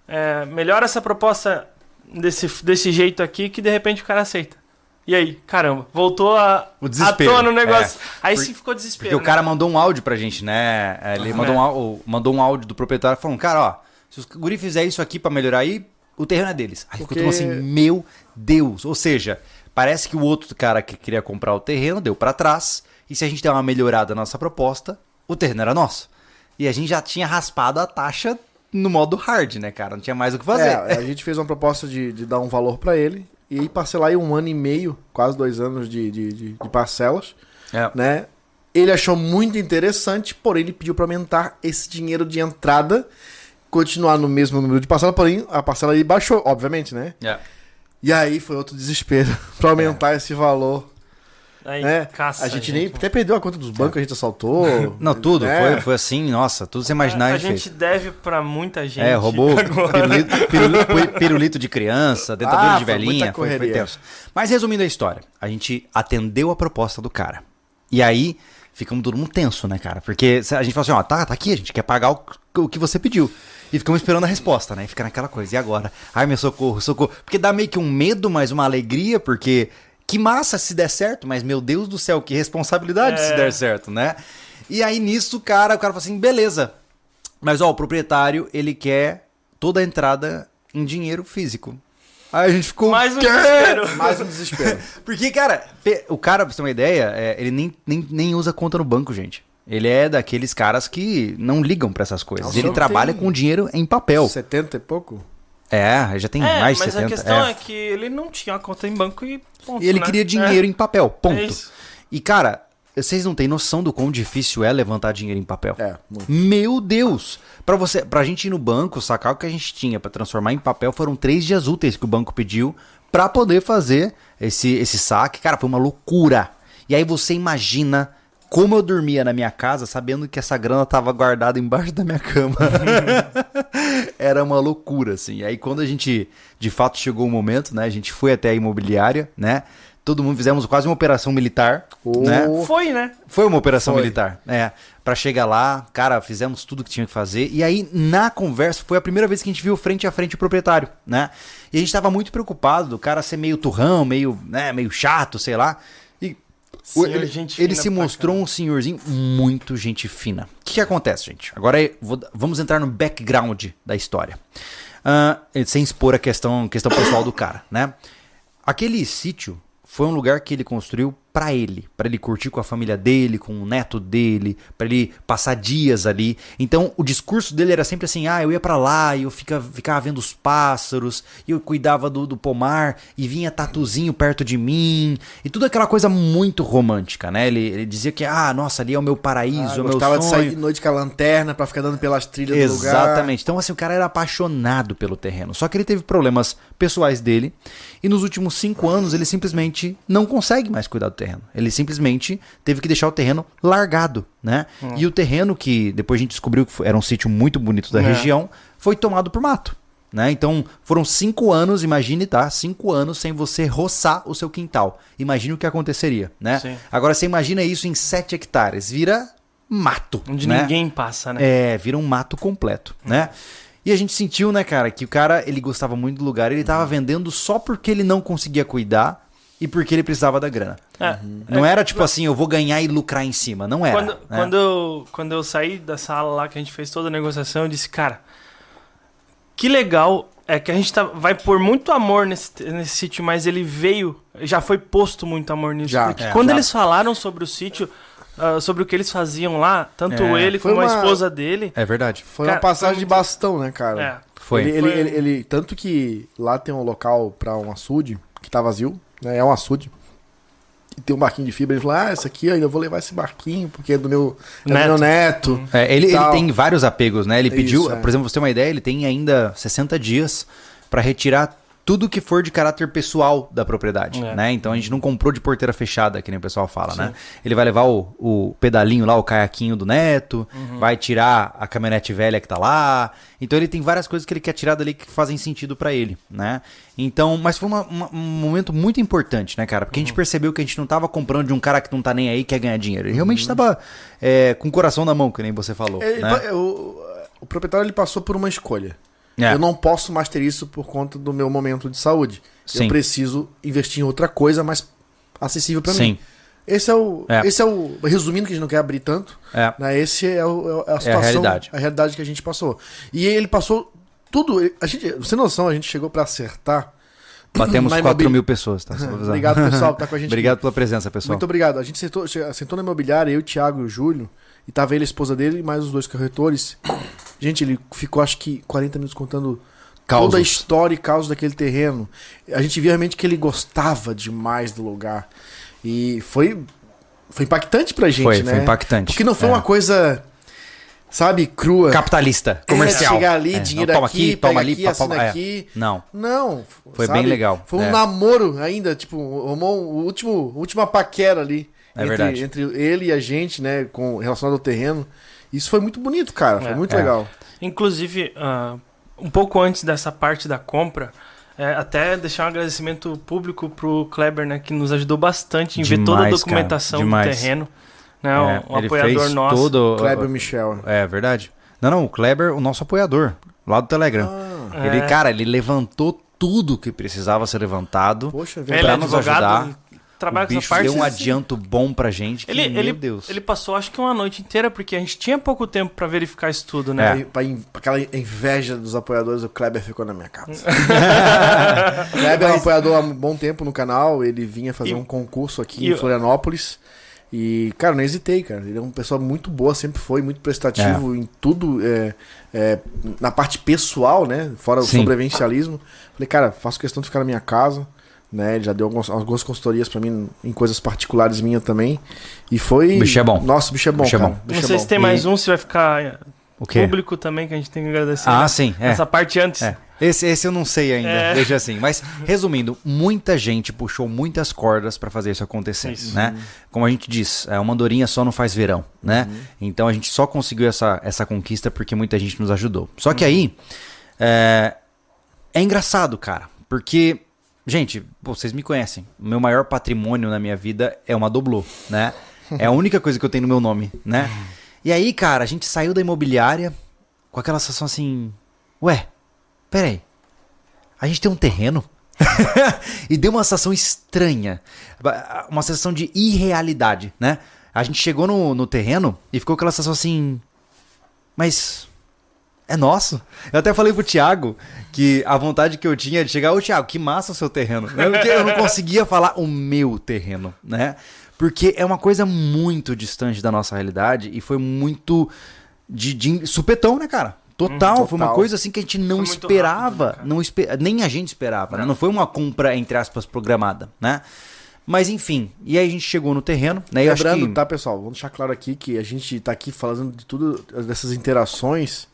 é, melhora essa proposta desse, desse jeito aqui que de repente o cara aceita. E aí, caramba, voltou a, O à desespero, tona o negócio. Aí Por- sim ficou desespero. Porque o né? cara mandou um áudio pra gente, né? É, Ele Ah, mandou, é. um, áudio- mandou um áudio do proprietário falando, cara, ó, se os guri fizer isso aqui pra melhorar aí, o terreno é deles. Aí ficou Porque- mundo assim, meu Deus. Ou seja, parece que o outro cara que queria comprar o terreno deu pra trás. E se a gente der uma melhorada na nossa proposta, o terreno era nosso. E a gente já tinha raspado a taxa no modo hard, né, cara? Não tinha mais o que fazer. É, a gente fez uma proposta de, de dar um valor pra ele e aí parcelar aí um ano e meio, quase dois anos de, de, de- parcelas, É. né? Ele achou muito interessante, porém ele pediu pra aumentar esse dinheiro de entrada, continuar no mesmo número de parcela, porém a parcela aí baixou, obviamente, né? É. E aí foi outro desespero pra aumentar esse valor, Aí, né? caça a gente nem até perdeu a conta dos bancos, a gente assaltou. Não, tudo. né? Foi, foi assim, nossa, tudo você imaginar a, a ele fez. gente deve pra muita gente. É, roubou pirulito, pirulito- pirulito de criança, dentadura Ah, de foi velhinha, muita foi, foi tenso. Mas resumindo a história, a gente atendeu a proposta do cara. E aí, ficamos todo mundo tenso, né, cara? Porque a gente falou assim, ó, tá, tá aqui, a gente quer pagar o, o que você pediu. E ficamos esperando a resposta, né? E fica naquela coisa, e agora? Ai, meu socorro, socorro. Porque dá meio que um medo, mas uma alegria, porque que massa se der certo, mas meu Deus do céu, que responsabilidade se É. der certo, né? E aí nisso, cara, o cara falou assim, beleza, mas ó, o proprietário, ele quer toda a entrada em dinheiro físico. Aí a gente ficou. Mais um "Quê?" desespero. Mais um desespero. Porque, cara, o cara, pra você ter uma ideia, é, ele nem, nem, nem usa conta no banco, gente. Ele é daqueles caras que não ligam pra essas coisas. Nossa, ele trabalha com dinheiro em papel. 70 e pouco? É, já tem É, mais de mas 70. a questão é. é. que ele não tinha uma conta em banco e ponto, E ele né? queria dinheiro em papel, ponto. É isso. e, cara, vocês não têm noção do quão difícil é levantar dinheiro em papel. É, muito. Meu Deus! Pra você, pra gente ir no banco, sacar o que a gente tinha pra transformar em papel, foram três dias úteis que o banco pediu pra poder fazer esse, esse saque. Cara, foi uma loucura. E aí você imagina como eu dormia na minha casa sabendo que essa grana tava guardada embaixo da minha cama. Era uma loucura, assim. E aí quando a gente, de fato, chegou o momento, né? A gente foi até a imobiliária, né? Todo mundo fizemos quase uma operação militar, Oh. né? Foi, né? Foi uma operação Foi. militar, é. Pra chegar lá, cara, fizemos tudo que tinha que fazer. E aí, na conversa, foi a primeira vez que a gente viu frente a frente o proprietário, né? E a gente tava muito preocupado do cara ser meio turrão, meio, né, meio chato, sei lá. Senhor, ele, ele se mostrou um senhorzinho muito gente fina. O que, que acontece, gente? Agora eu vou- vamos entrar no background da história. Ah, sem expor a questão, questão pessoal do cara, né? Aquele sítio foi um lugar que ele construiu pra ele, pra ele curtir com a família dele, com o neto dele, pra ele passar dias ali. Então, o discurso dele era sempre assim: "Ah, eu ia pra lá e eu fica, ficava vendo os pássaros, e eu cuidava do, do pomar e vinha tatuzinho perto de mim, e tudo aquela coisa muito romântica, né? Ele, ele dizia que ah, nossa, ali é o meu paraíso, Ah, é o meu gostava de sonho. sair de noite com a lanterna pra ficar dando pelas trilhas do lugar. Exatamente. Então, assim, o cara era apaixonado pelo terreno. Só que ele teve problemas pessoais dele. E nos últimos cinco anos, ele simplesmente não consegue mais cuidar do terreno. Ele simplesmente teve que deixar o terreno largado, né? E o terreno, que depois a gente descobriu que era um sítio muito bonito da É. região, foi tomado por mato. Né? Então foram cinco anos, imagine, tá? Cinco anos sem você roçar o seu quintal. Imagine o que aconteceria, né? Sim. Agora você imagina isso em sete hectares, vira mato. Onde né? ninguém passa, né? É, vira um mato completo, né? E a gente sentiu, né, cara, que o cara, ele gostava muito do lugar, ele tava vendendo só porque ele não conseguia cuidar e porque ele precisava da grana. É. Não era tipo assim, eu vou ganhar e lucrar em cima, não era. Quando, né? quando, eu, quando eu saí da sala lá que a gente fez toda a negociação, eu disse, cara, que legal é que a gente tá, vai pôr muito amor nesse, nesse sítio, mas ele veio, já foi posto muito amor nisso. Já, porque é, quando já. eles falaram sobre o sítio, ah, sobre o que eles faziam lá, tanto É, ele foi como a uma- esposa dele. É verdade. Foi Cara, uma passagem foi de muito- bastão, né, cara? É, Foi. Ele, ele, Foi- ele- ele- tanto que lá tem um local pra um açude, que tá vazio, né? É um açude. E tem um barquinho de fibra. Ele falou: Ah, esse aqui eu ainda vou levar esse barquinho, porque é do meu é do Neto. meu neto. É, ele, ele tem vários apegos, né? Ele Isso, pediu, é. por exemplo, você ter uma ideia, ele tem ainda 60 dias pra retirar tudo que for de caráter pessoal da propriedade, É. né? Então a gente não comprou de porteira fechada, que nem o pessoal fala, né? Ele vai levar o, o pedalinho lá, o caiaquinho do neto, Uhum. vai tirar a caminhonete velha que tá lá. Então ele tem várias coisas que ele quer tirar dali que fazem sentido pra ele, né? Então, mas foi uma- uma- um momento muito importante, né, cara? Porque Uhum. a gente percebeu que a gente não tava comprando de um cara que não tá nem aí, quer ganhar dinheiro. Ele Uhum. realmente tava é, com o coração na mão, que nem você falou, Ele- né? o, o proprietário ele passou por uma escolha. É. Eu não posso mais ter isso por conta do meu momento de saúde. Sim. Eu preciso investir em outra coisa mais acessível Sim. mim. Esse é o. É. Esse é o. Resumindo, que a gente não quer abrir tanto. É. Né, esse é, o- é a situação. realidade. A realidade que a gente passou. E ele passou tudo. A gente, sem noção, a gente chegou pra acertar. Batemos na 4 imobili- mil pessoas, tá? Obrigado, pessoal, que tá com a gente. Obrigado pela presença, pessoal. Muito obrigado. A gente sentou, sentou na imobiliária, eu, o Thiago e o Júlio, e tava ele, a esposa dele, e mais os dois corretores. Gente, ele ficou acho que 40 minutos contando Causos. toda a história e causa daquele terreno. A gente via realmente que ele gostava demais do lugar. E foi, foi impactante pra gente, Foi, né? foi impactante. Porque não foi É. uma coisa, sabe, crua. Capitalista, É, comercial. chegar ali, É, dinheiro não, toma aqui, toma pega ali, aqui, pá, é. aqui. Não. Não. Foi sabe? bem legal, Foi um é. namoro ainda, tipo, o último, última paquera ali. É entre, verdade. entre ele e a gente, né, com relacionado ao terreno. Isso foi muito bonito, cara. Foi É. muito É. legal. Inclusive, ah, um pouco antes dessa parte da compra, é, até deixar um agradecimento público pro Kleber, né, que nos ajudou bastante em ver toda a Demais, documentação do demais. terreno. Né, É, um, um ele apoiador fez nosso. todo... Kleber Michel. É verdade. Não, não, o Kleber, o nosso apoiador, lá do Telegram. Ah, Ele, É. cara, ele levantou tudo que precisava ser levantado. poxa, Ele é nos advogado, ajudar. Trabalha o com essa parte. deu um assim. adianto bom pra gente. Que, Ele, meu ele, Deus. ele passou acho que uma noite inteira, porque a gente tinha pouco tempo pra verificar isso tudo, né? Pra, pra in- pra aquela inveja dos apoiadores, o Kleber ficou na minha casa. o Kleber é um apoiador há um bom tempo no canal. Ele vinha fazer E- um concurso aqui e- em Florianópolis. E, cara, não hesitei, cara. Ele é uma pessoa muito boa, sempre foi, muito prestativo em tudo, é, é, na parte pessoal, né? Fora o Sim. sobrevivencialismo. Falei, cara, faço questão de ficar na minha casa. Né, ele já deu algumas, algumas consultorias pra mim em coisas particulares minhas também. E foi. O bicho é bom. Nossa, o bicho é bom, Bicho é cara. bom. O bicho Não é sei bom. se tem E- mais um, se vai ficar é, O quê? público também, que a gente tem que agradecer. Ah, né? sim. É. Essa parte antes. É. Esse, esse eu não sei ainda, É. veja assim. Mas, resumindo, muita gente puxou muitas cordas pra fazer isso acontecer, Isso. né? Como a gente diz, é, uma andorinha só não faz verão, né? Então a gente só conseguiu essa, essa conquista porque muita gente nos ajudou. Só que aí, é, é engraçado, cara, porque, gente, vocês me conhecem. O meu maior patrimônio na minha vida é uma doblô, né? É a única coisa que eu tenho no meu nome, né? E aí, cara, a gente saiu da imobiliária com aquela sensação assim, ué, peraí, a gente tem um terreno? e deu uma sensação estranha, uma sensação de irrealidade, né? A gente chegou no, no terreno e ficou aquela sensação assim, mas é nosso. Eu até falei pro Thiago que a vontade que eu tinha de chegar, ô Thiago, que massa o seu terreno. Né? Porque eu não conseguia falar o meu terreno, né? Porque é uma coisa muito distante da nossa realidade e foi muito de, de supetão, né, cara? Total, foi uma total. coisa assim que a gente não muito esperava, rápido, né, não espe- nem a gente esperava, né? Não foi uma compra entre aspas programada, né? Mas enfim, e aí a gente chegou no terreno, né? E Lembrando, que tá, pessoal? Vamos deixar claro aqui que a gente tá aqui falando de tudo, dessas interações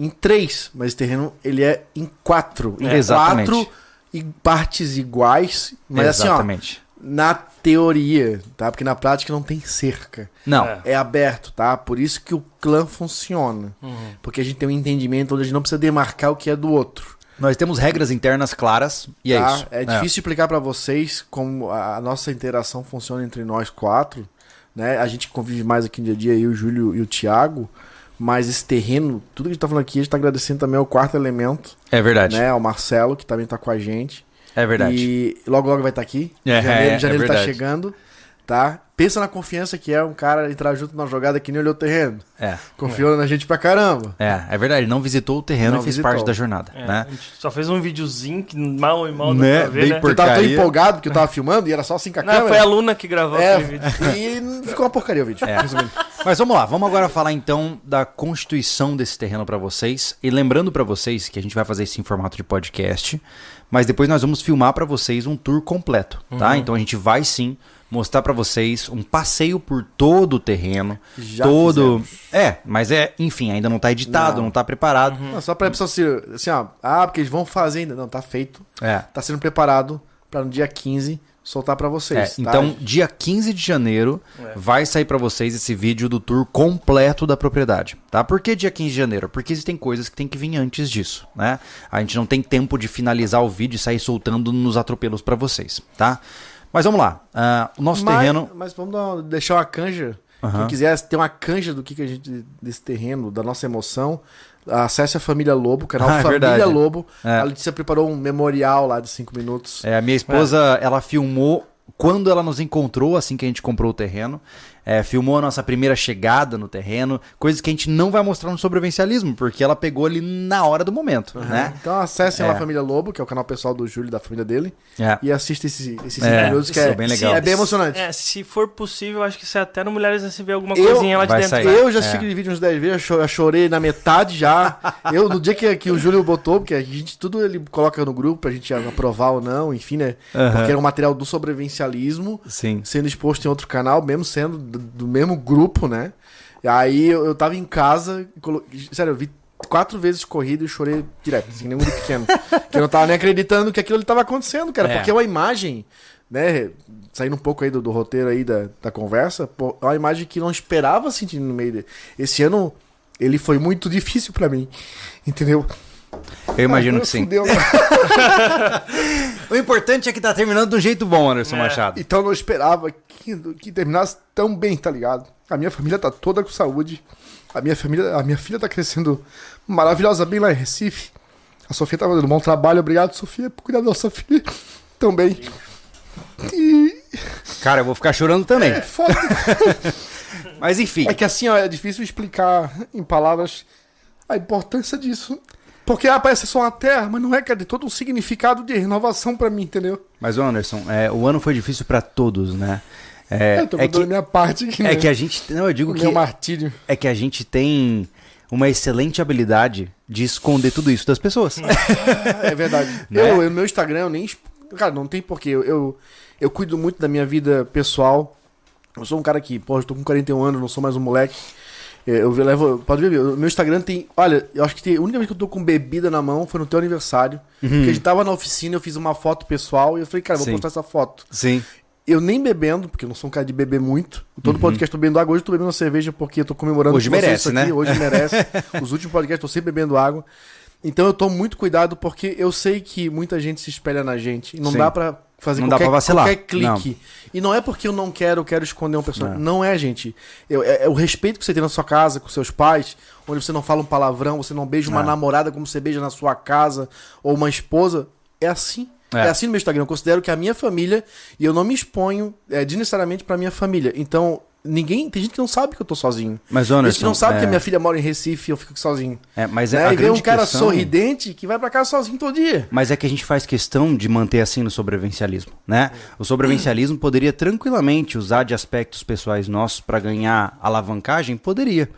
em três, mas esse terreno ele é em quatro. Em É, exatamente. quatro e partes iguais, mas exatamente. assim, ó, na teoria, tá? Porque na prática não tem cerca. Não, É. É aberto, tá? Por isso que o clã funciona. Uhum. Porque a gente tem um entendimento onde a gente não precisa demarcar o que é do outro. nós temos regras internas claras e é tá? isso. É difícil explicar pra vocês como a a nossa interação funciona entre nós quatro, né? A gente convive mais aqui no dia a dia, eu, o Júlio e o Thiago, mas esse terreno, tudo que a gente tá falando aqui, a gente tá agradecendo também ao quarto elemento, É verdade. né? Ao Marcelo, que também tá com a gente. É verdade. E logo logo vai estar aqui. É, janeiro é janeiro tá verdade. chegando, tá? Pensa na confiança que é um cara entrar junto na jogada que nem olhou o terreno. É. Confiou na gente pra caramba. É, é verdade. Não visitou o terreno Não e fez visitou. parte da jornada, É, né? A gente só fez um videozinho que mal e mal dá Né? pra ver, Bem né? por- Eu tava tão Porcaria. empolgado porque eu tava filmando e era só assim com a Não, câmera. foi a Luna que gravou É, aquele vídeo. e ficou uma porcaria o vídeo. É. Mas vamos lá, vamos agora falar então da constituição desse terreno pra vocês. E lembrando pra vocês que a gente vai fazer isso em formato de podcast, mas depois nós vamos filmar pra vocês um tour completo, tá? Então a gente vai sim mostrar pra vocês um passeio por todo o terreno, Já todo. É, mas é, enfim, ainda não tá editado, não, Não. tá preparado. Não, só pra pessoa assim, assim, ó. Ah, porque eles vão fazer ainda. Não, tá feito. É. Tá sendo preparado pra no dia 15 soltar pra É, vocês. tá? então, dia 15 de janeiro É. vai sair pra vocês esse vídeo do tour completo da propriedade, tá? Por que dia 15 de janeiro? Porque existem coisas que tem que vir antes disso, né? A gente não tem tempo de finalizar o vídeo e sair soltando nos atropelos pra vocês, tá? Mas vamos lá. ah, o nosso mas, terreno. Mas vamos uma- deixar uma canja. Aham. Quem quiser ter uma canja do que, que a gente. desse terreno, da nossa emoção, acesse a Família Lobo, o canal Ah, é Família verdade. Lobo. É. A Letícia preparou um memorial lá de 5 minutos. É, a minha esposa, ela filmou quando ela nos encontrou, assim que a gente comprou o terreno. É, filmou a nossa primeira chegada no terreno, coisas que a gente não vai mostrar no sobrevivencialismo, porque ela pegou ali na hora do momento, né? Então acessem lá É. a Família Lobo, que é o canal pessoal do Júlio e da família dele. É. E assista esse- esses 5 É, minutos, que é, é bem legal. é bem emocionante. É, se for possível, acho que se até no Mulheres SV alguma Eu- coisinha lá de dentro. sair. né? Eu já É. assisti aquele vídeo uns 10 vezes, eu cho- eu chorei na metade já. Eu, no dia que, que o Júlio botou, porque a gente, tudo ele coloca no grupo pra gente aprovar ou não, enfim, né? Aham. Porque era um material do sobrevivencialismo Sim. sendo exposto em outro canal, mesmo sendo do, do mesmo grupo, né? E aí eu, eu tava em casa, colo... sério, eu vi quatro vezes corrido e chorei direto, assim, nem guri pequeno. que eu não tava nem acreditando que aquilo ali tava acontecendo, cara, É. porque é uma imagem, né? Saindo um pouco aí do, do roteiro aí da, da conversa, pô, é uma imagem que não esperava sentir no meio dele. Esse ano ele foi muito difícil pra mim, entendeu? Eu imagino Ah, que sim. fudeu. O importante é que tá terminando de um jeito bom, Anderson É. Machado. Então eu não esperava que, que terminasse tão bem, tá ligado? A minha família tá toda com saúde. A minha família, a minha filha tá crescendo maravilhosa bem lá em Recife. A Sofia tá fazendo um bom trabalho. Obrigado, Sofia, por cuidar da nossa filha também. E Cara, eu vou ficar chorando também. é foda. Mas enfim. É que assim, ó, é difícil explicar em palavras a importância disso. Porque ah, parece só uma terra, mas não é, cara, tem todo um significado de renovação pra mim, entendeu? Mas, Anderson, é, o ano foi difícil pra todos, né? É, eu tô é que, minha parte aqui, é né? que a gente. Não, eu digo o que. meu martírio. É que a gente tem uma excelente habilidade de esconder tudo isso das pessoas. É verdade. Né? Eu, eu, meu Instagram, eu nem. Cara, não tem porquê. Eu, eu, eu cuido muito da minha vida pessoal. Eu sou um cara que, pô, eu tô com 41 anos, não sou mais um moleque. É, Eu levo. Pode ver, o meu Instagram tem. Olha, eu acho que tem, a única vez que eu tô com bebida na mão foi no teu aniversário. Porque a gente tava na oficina, eu fiz uma foto pessoal e eu falei, cara, vou Sim. postar essa foto. Sim. Eu nem bebendo, porque eu não sou um cara de beber muito. Todo podcast eu tô bebendo água. Hoje eu tô bebendo uma cerveja porque eu tô comemorando Uhum. Hoje com merece, né? Hoje merece. Os últimos podcasts eu tô sempre bebendo água. Então eu tomo muito cuidado porque eu sei que muita gente se espelha na gente. E não Sim. dá pra fazer Não dá qualquer, pra vacilar. qualquer clique. E não é porque eu não quero, eu quero esconder um personagem. Não. Não, é, gente. Eu- é, é o respeito que você tem na sua casa, com seus pais, onde você não fala um palavrão, você não beija uma Não. namorada como você beija na sua casa, ou uma esposa. É assim. É. É. assim no meu Instagram. Eu considero que a minha família, e eu não me exponho é, desnecessariamente pra minha família. Então, ninguém. Tem gente que não sabe que eu tô sozinho. Mas, Tem Anderson, gente que não sabe é, que a minha filha mora em Recife e eu fico sozinho. é, mas é né? a E vem um cara questão- sorridente que vai pra casa sozinho todo dia. Mas é que a gente faz questão de manter assim no sobrevivencialismo, né? O sobrevivencialismo poderia tranquilamente usar de aspectos pessoais nossos para ganhar alavancagem? Poderia.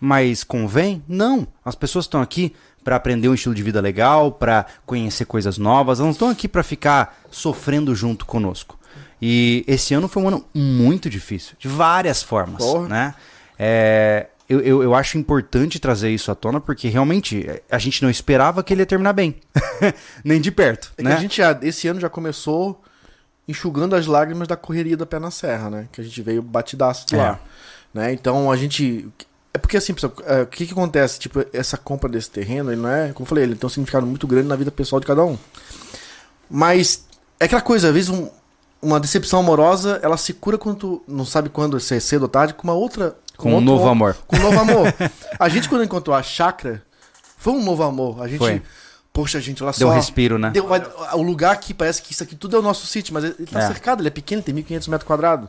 Mas convém? Não. As pessoas estão aqui para aprender um estilo de vida legal, para conhecer coisas novas, elas não estão aqui para ficar sofrendo junto conosco. E esse ano foi um ano muito difícil, de várias formas, Porra. né? É, eu, eu, eu acho importante trazer isso à tona, porque realmente eh, a gente não esperava que ele ia terminar bem. Nem de perto, É né? a gente já, esse ano já começou enxugando as lágrimas da correria da pé na serra, né? Que a gente veio batidaço de É. lá. Né? Então a gente. É porque assim, pessoal, é, o que que acontece? Tipo, essa compra desse terreno, ele não é. Como eu falei, ele tem um significado muito grande na vida pessoal de cada um. Mas é aquela coisa, às vezes um- uma decepção amorosa, ela se cura quando tu não sabe quando, se é cedo ou tarde, com uma outra. Com um outro- novo amor. Com um novo amor. a gente, quando encontrou a chácara, foi um novo amor. A gente. Foi. Poxa, gente, olha Deu só. respiro, né? Deu- vai- o lugar aqui parece que isso aqui tudo é o nosso sítio, mas ele tá É. cercado, ele é pequeno, tem 1.500 metros quadrados.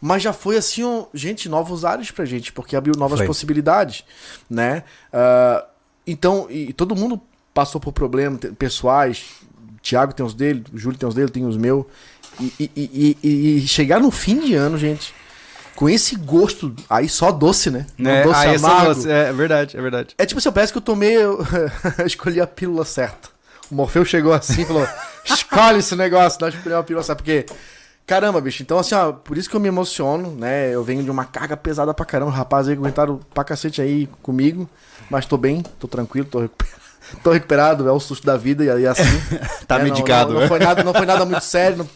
Mas já foi assim, um- gente, novos ares pra gente, porque abriu novas Foi. possibilidades, né? Ah, então, e todo mundo passou por problemas pessoais. O Thiago tem os dele, o Júlio tem os dele, tem os meus. E, e- e- e- chegar no fim de ano, gente, com esse gosto, aí só doce, né? Um É, doce é amargo. doce, é verdade, é verdade. É tipo assim, parece que eu tomei. Eu, eu escolhi a pílula certa. O Morfeu chegou assim e falou: escolhe esse negócio, nós escolhemos a pílula certa. Porque, caramba, bicho, então assim, ó, por isso que eu me emociono, né? Eu venho de uma carga pesada pra caramba. Os rapazes aí aguentaram pra cacete aí comigo. Mas tô bem, tô tranquilo, tô recuperado. Tô recuperado, é o susto da vida e aí assim. Tá É, não- medicado, Não, não, né? foi nada, não foi nada muito sério, não-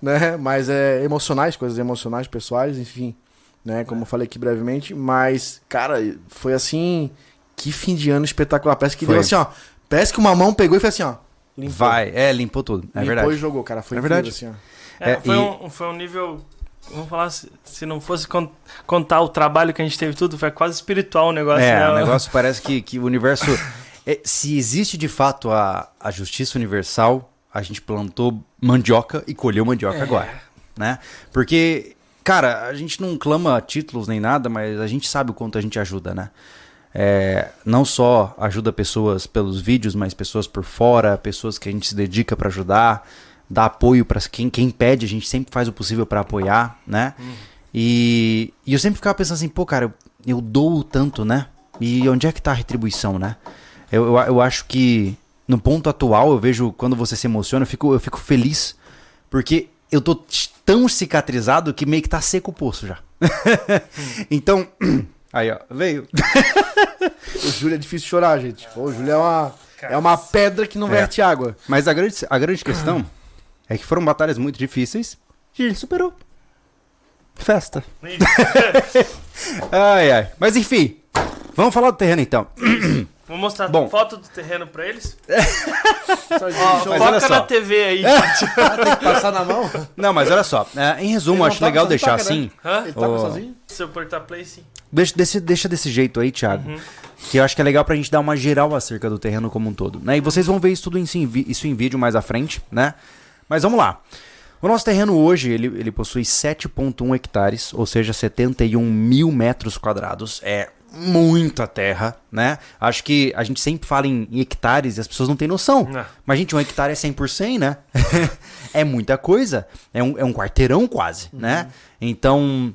né? Mas é emocionais, coisas emocionais, pessoais, enfim. Né? Como eu falei aqui brevemente. Mas, cara, foi assim. Que fim de ano espetacular. Parece que Foi. deu assim, ó. Parece que uma mão pegou e fez assim, ó. Limpou. Vai, é, limpou tudo. É limpou verdade. e jogou, cara. Foi É incrível, verdade. assim, ó. É, É, foi, e- um, foi um nível. Vamos falar, se, se não fosse con- contar o trabalho que a gente teve tudo, foi quase espiritual o negócio, É, né? o negócio parece que, que o universo. é, se existe de fato a, a justiça universal, a gente plantou mandioca e colheu mandioca É. agora. Né? Porque, cara, a gente não clama títulos nem nada, mas a gente sabe o quanto a gente ajuda, né? É, não só ajuda pessoas pelos vídeos, mas pessoas por fora, pessoas que a gente se dedica pra ajudar, dá apoio para quem, quem pede, a gente sempre faz o possível pra apoiar, né? E, e eu sempre ficava pensando assim, pô, cara, eu, eu dou tanto, né? E onde é que tá a retribuição, né? Eu, eu, eu acho que no ponto atual, eu vejo quando você se emociona, eu fico, eu fico feliz, porque eu tô tão cicatrizado que meio que tá seco o poço já. então, aí ó, veio. O Júlio é difícil chorar, gente. Pô, o Júlio é uma, é uma pedra que não É. verte água. Mas a grande, a grande questão é que foram batalhas muito difíceis e gente superou. Festa. Ai, ai. Mas enfim, vamos falar do terreno então. Vou mostrar Bom. foto do terreno pra eles. Olha foca só. na TV aí. tem que passar na mão. Não, mas olha só, é, em resumo, acho tá legal deixar toca, né? assim. Hã? Ele tá Ô. sozinho? Se eu apertar play, sim. Deixa desse, deixa desse jeito aí, Thiago. Que eu acho que é legal pra gente dar uma geral acerca do terreno como um todo. Né? E vocês vão ver isso tudo em, isso em vídeo mais à frente, né? Mas vamos lá. O nosso terreno hoje, ele, ele possui 7.1 hectares, ou seja, 71 mil metros quadrados. É muita terra, né? Acho que a gente sempre fala em, em hectares e as pessoas não têm noção. Não. Mas, gente, um hectare é 100 por 100, né? é muita coisa. É um, é um quarteirão quase, né? Então,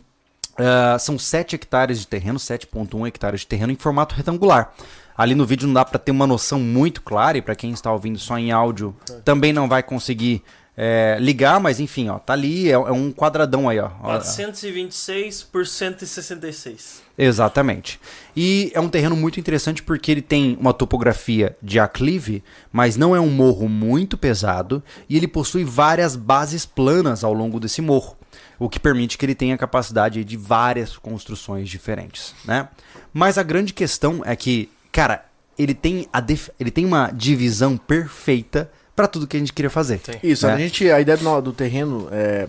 ah, são 7 hectares de terreno, 7.1 hectares de terreno em formato retangular. Ali no vídeo não dá para ter uma noção muito clara, e para quem está ouvindo só em áudio também não vai conseguir é, ligar, mas enfim, ó, tá ali, é, é um quadradão aí, ó. Ó, 426 por 166. Exatamente. E é um terreno muito interessante porque ele tem uma topografia de aclive, mas não é um morro muito pesado e ele possui várias bases planas ao longo desse morro, o que permite que ele tenha capacidade de várias construções diferentes, né? Mas a grande questão é que, cara, ele tem, a ele tem uma divisão perfeita para tudo que a gente queria fazer. Tem. Isso, né? a gente, a ideia do, do terreno é.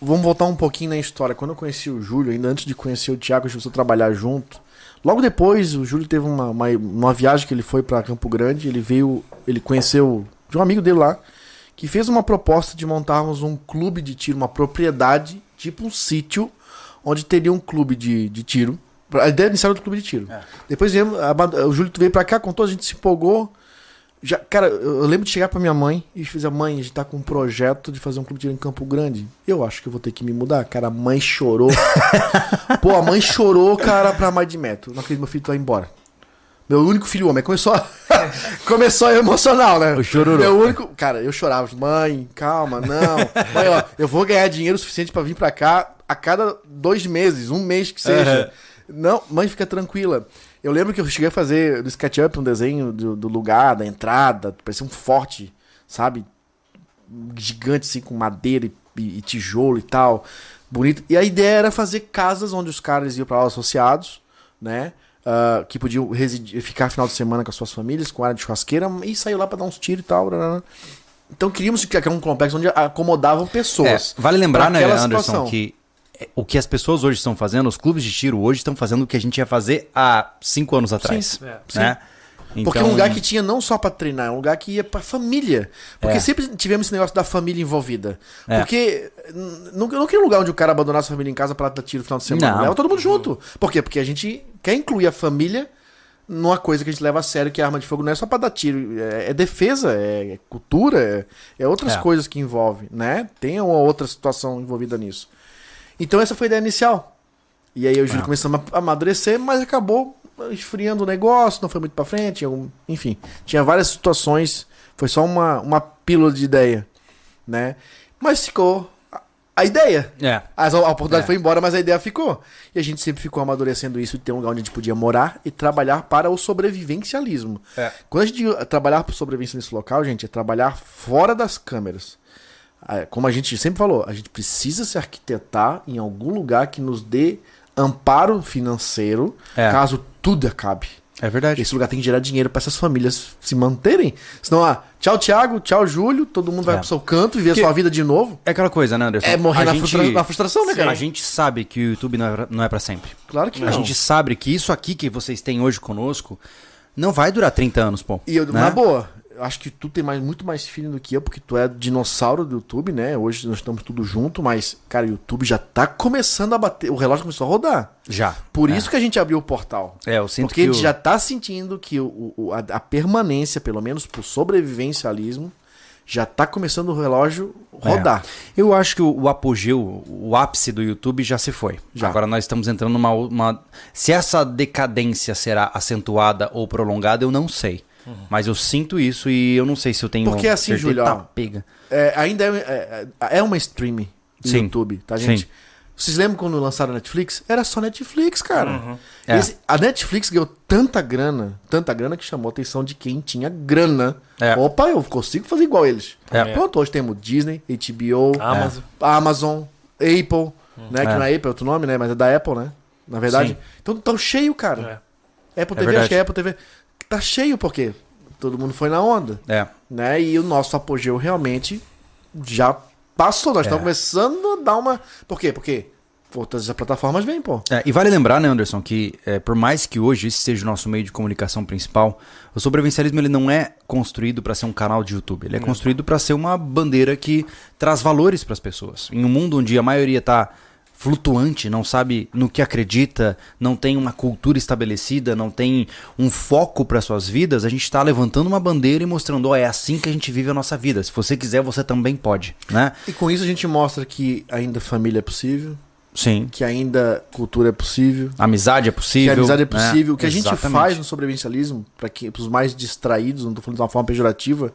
Vamos voltar um pouquinho na história. Quando eu conheci o Júlio, ainda antes de conhecer o Thiago, a gente começou a trabalhar junto. Logo depois, o Júlio teve uma, uma, uma viagem que ele foi para Campo Grande. Ele veio, ele conheceu de um amigo dele lá, que fez uma proposta de montarmos um clube de tiro, uma propriedade, tipo um sítio, onde teria um clube de, de tiro. A ideia inicial era do clube de tiro. É. Depois viemos, a o Júlio veio pra cá, contou, a gente se empolgou. Já, cara, eu lembro de chegar pra minha mãe e dizer, mãe, a gente tá com um projeto de fazer um clube de tiro em Campo Grande. Eu acho que eu vou ter que me mudar. Cara, a mãe chorou. Pô, a mãe chorou, cara, pra mais de metro. Não acredito meu filho vai embora. Meu único filho homem. Começou a... Começou a emocional, né? O chororô. Meu único... Cara, eu chorava. Mãe, calma, não. Mãe, ó, eu vou ganhar dinheiro suficiente pra vir pra cá a cada dois meses, um mês que seja. Não, mãe, fica tranquila. Eu lembro que eu cheguei a fazer do SketchUp um desenho do, do lugar, da entrada, parecia um forte, sabe? Gigante, assim, com madeira e, e- e tijolo e tal. Bonito. E a ideia era fazer casas onde os caras iam pra lá associados, né? Ah, que podiam residir, ficar final de semana com as suas famílias, com área de churrasqueira, e saiu lá pra dar uns tiros e tal. blá. Então queríamos criar um complexo onde acomodavam É, pessoas. vale lembrar, né, Anderson, situação. que é, o que as pessoas hoje estão fazendo, os clubes de tiro hoje estão fazendo o que a gente ia fazer há cinco anos atrás. É. Né? Porque é Então- um lugar que tinha não só pra treinar, é um lugar que ia pra família. Porque É. sempre tivemos esse negócio da família envolvida. É. Porque não, eu não queria um lugar onde o cara abandonasse a família em casa pra dar tiro no final de semana. Não. Leva todo mundo junto. Por quê? Porque a gente quer incluir a família numa coisa que a gente leva a sério, que a arma de fogo não é só pra dar tiro. É, é defesa, é, é cultura, é, é outras É. coisas que envolve, né? Tem uma outra situação envolvida nisso. Então essa foi a ideia inicial. E aí eu e o Júlio começamos a amadurecer, mas acabou esfriando o negócio, não foi muito pra frente, enfim. Tinha várias situações, foi só uma, uma pílula de ideia, né? Mas ficou a, ideia. É. As- A, oportunidade É. foi embora, mas a ideia ficou. E a gente sempre ficou amadurecendo isso de ter um lugar onde a gente podia morar e trabalhar para o sobrevivencialismo. É. Quando a gente trabalhar para sobrevivência nesse local, gente, é trabalhar fora das câmeras. Ah, Como a gente sempre falou, a gente precisa se arquitetar em algum lugar que nos dê amparo financeiro É. caso tudo acabe. É verdade. Esse lugar tem que gerar dinheiro para essas famílias se manterem. Senão, ah, tchau, Thiago, tchau, Júlio, todo mundo vai É. pro seu canto, viver Que- a sua vida de novo. É aquela coisa, né, Anderson? É morrer A na, gente- frustra- na frustração, né, cara? A gente sabe que o YouTube não é pra, não é pra sempre. Claro que A não. gente sabe que isso aqui que vocês têm hoje conosco não vai durar 30 anos, pô. E eu, né? na boa, eu acho que tu tem mais, muito mais filho do que eu, porque tu é dinossauro do YouTube, né? Hoje nós estamos tudo junto, mas, cara, o YouTube já tá começando a bater. O relógio começou a rodar. Já. Por É. isso que a gente abriu o portal. É, eu sinto porque que a gente já tá sentindo que o, o- a, a permanência, pelo menos por sobrevivencialismo, já tá começando o relógio rodar. É. Eu acho que o, o apogeu, o ápice do YouTube já se foi. Já. Agora nós estamos entrando numa, uma. Se essa decadência será acentuada ou prolongada, eu não sei. Mas eu sinto isso e eu não sei se eu tenho. Porque assim. Júlio, Tá, pega. É, ainda é, é, é uma stream do Sim. YouTube, tá, gente? Sim. Vocês lembram quando lançaram a Netflix? Era só Netflix, cara. É. Esse- a Netflix ganhou tanta grana, tanta grana que chamou a atenção de quem tinha grana. É. Opa, eu consigo fazer igual eles. É. Pronto, hoje temos Disney, HBO, Amazon. Amazon, Apple, né? Que É. não é Apple, é outro nome, né? Mas é da Apple, né? Na verdade. Sim. Então tá cheio, cara. Apple É TV, acho que é Apple TV. Tá cheio porque todo mundo foi na onda É. né? E o nosso apogeu realmente já passou. Nós É. estamos começando a dar uma. Por quê? Porque outras plataformas vêm, pô. É, e vale lembrar, né, Anderson, que é, por mais que hoje esse seja o nosso meio de comunicação principal, o sobrevivencialismo ele não é construído para ser um canal de YouTube. Ele é construído para ser uma bandeira que traz valores para as pessoas. Em um mundo onde a maioria está flutuante, não sabe no que acredita, não tem uma cultura estabelecida, não tem um foco para suas vidas, a gente está levantando uma bandeira e mostrando, ó, é assim que a gente vive a nossa vida. Se você quiser, você também pode, né? E com isso a gente mostra que ainda família é possível, Sim. que ainda cultura é possível. Amizade é Que possível. a amizade é né? possível. O que a gente Exatamente. faz no sobrevivencialismo, para os mais distraídos, não tô falando de uma forma pejorativa,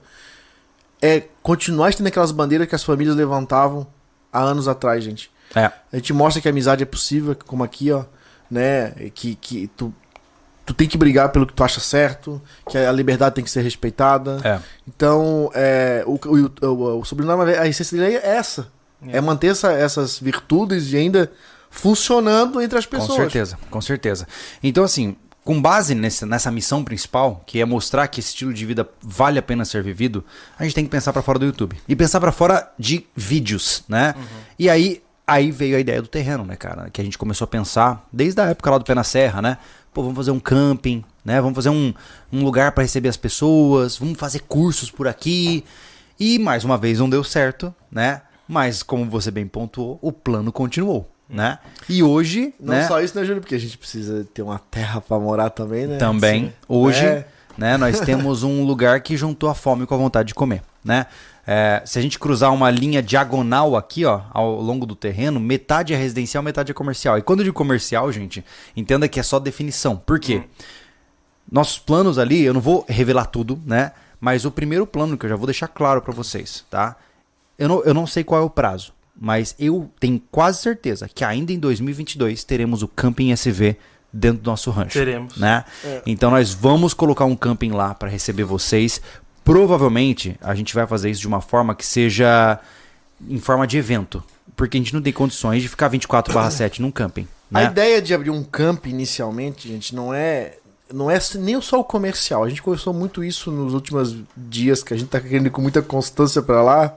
é continuar estendendo aquelas bandeiras que as famílias levantavam há anos atrás, gente. É. A gente mostra que a amizade é possível, como aqui, ó, né? Que, que tu, tu tem que brigar pelo que tu acha certo, que a liberdade tem que ser respeitada. É. Então, é, o, o, o, o sobrenome, a essência dele é essa. É, manter essa- essas virtudes e ainda funcionando entre as pessoas. Com certeza, com certeza. Então, assim, com base nesse, nessa missão principal, que é mostrar que esse estilo de vida vale a pena ser vivido, a gente tem que pensar pra fora do YouTube. E pensar pra fora de vídeos, né? E aí, aí veio a ideia do terreno, né, cara? Que a gente começou a pensar desde a época lá do Pé na Serra, né? Pô, vamos fazer um camping, né? Vamos fazer um, um lugar pra receber as pessoas, vamos fazer cursos por aqui. E mais uma vez não deu certo, né? Mas como você bem pontuou, o plano continuou. né? E hoje, Não né? só isso, né, Júlio? Porque a gente precisa ter uma terra pra morar também, né? Também, Sim. hoje, É. né, nós temos um lugar que juntou a fome com a vontade de comer, né? É, se a gente cruzar uma linha diagonal aqui, ó, ao longo do terreno, metade é residencial, metade é comercial. E quando eu digo comercial, gente, entenda que é só definição. Por quê? Nossos planos ali, eu não vou revelar tudo, né? Mas o primeiro plano que eu já vou deixar claro pra vocês, tá? Eu não, eu não sei qual é o prazo, mas eu tenho quase certeza que ainda em 2022 teremos o Camping SV dentro do nosso rancho. Teremos. Né? Então nós vamos colocar um camping lá para receber vocês. Provavelmente a gente vai fazer isso de uma forma que seja em forma de evento, porque a gente não tem condições de ficar 24/7 num camping, A né? ideia de abrir um camp inicialmente, gente, não é não é nem só o comercial. A gente conversou muito isso nos últimos dias, que a gente tá querendo ir com muita constância pra lá.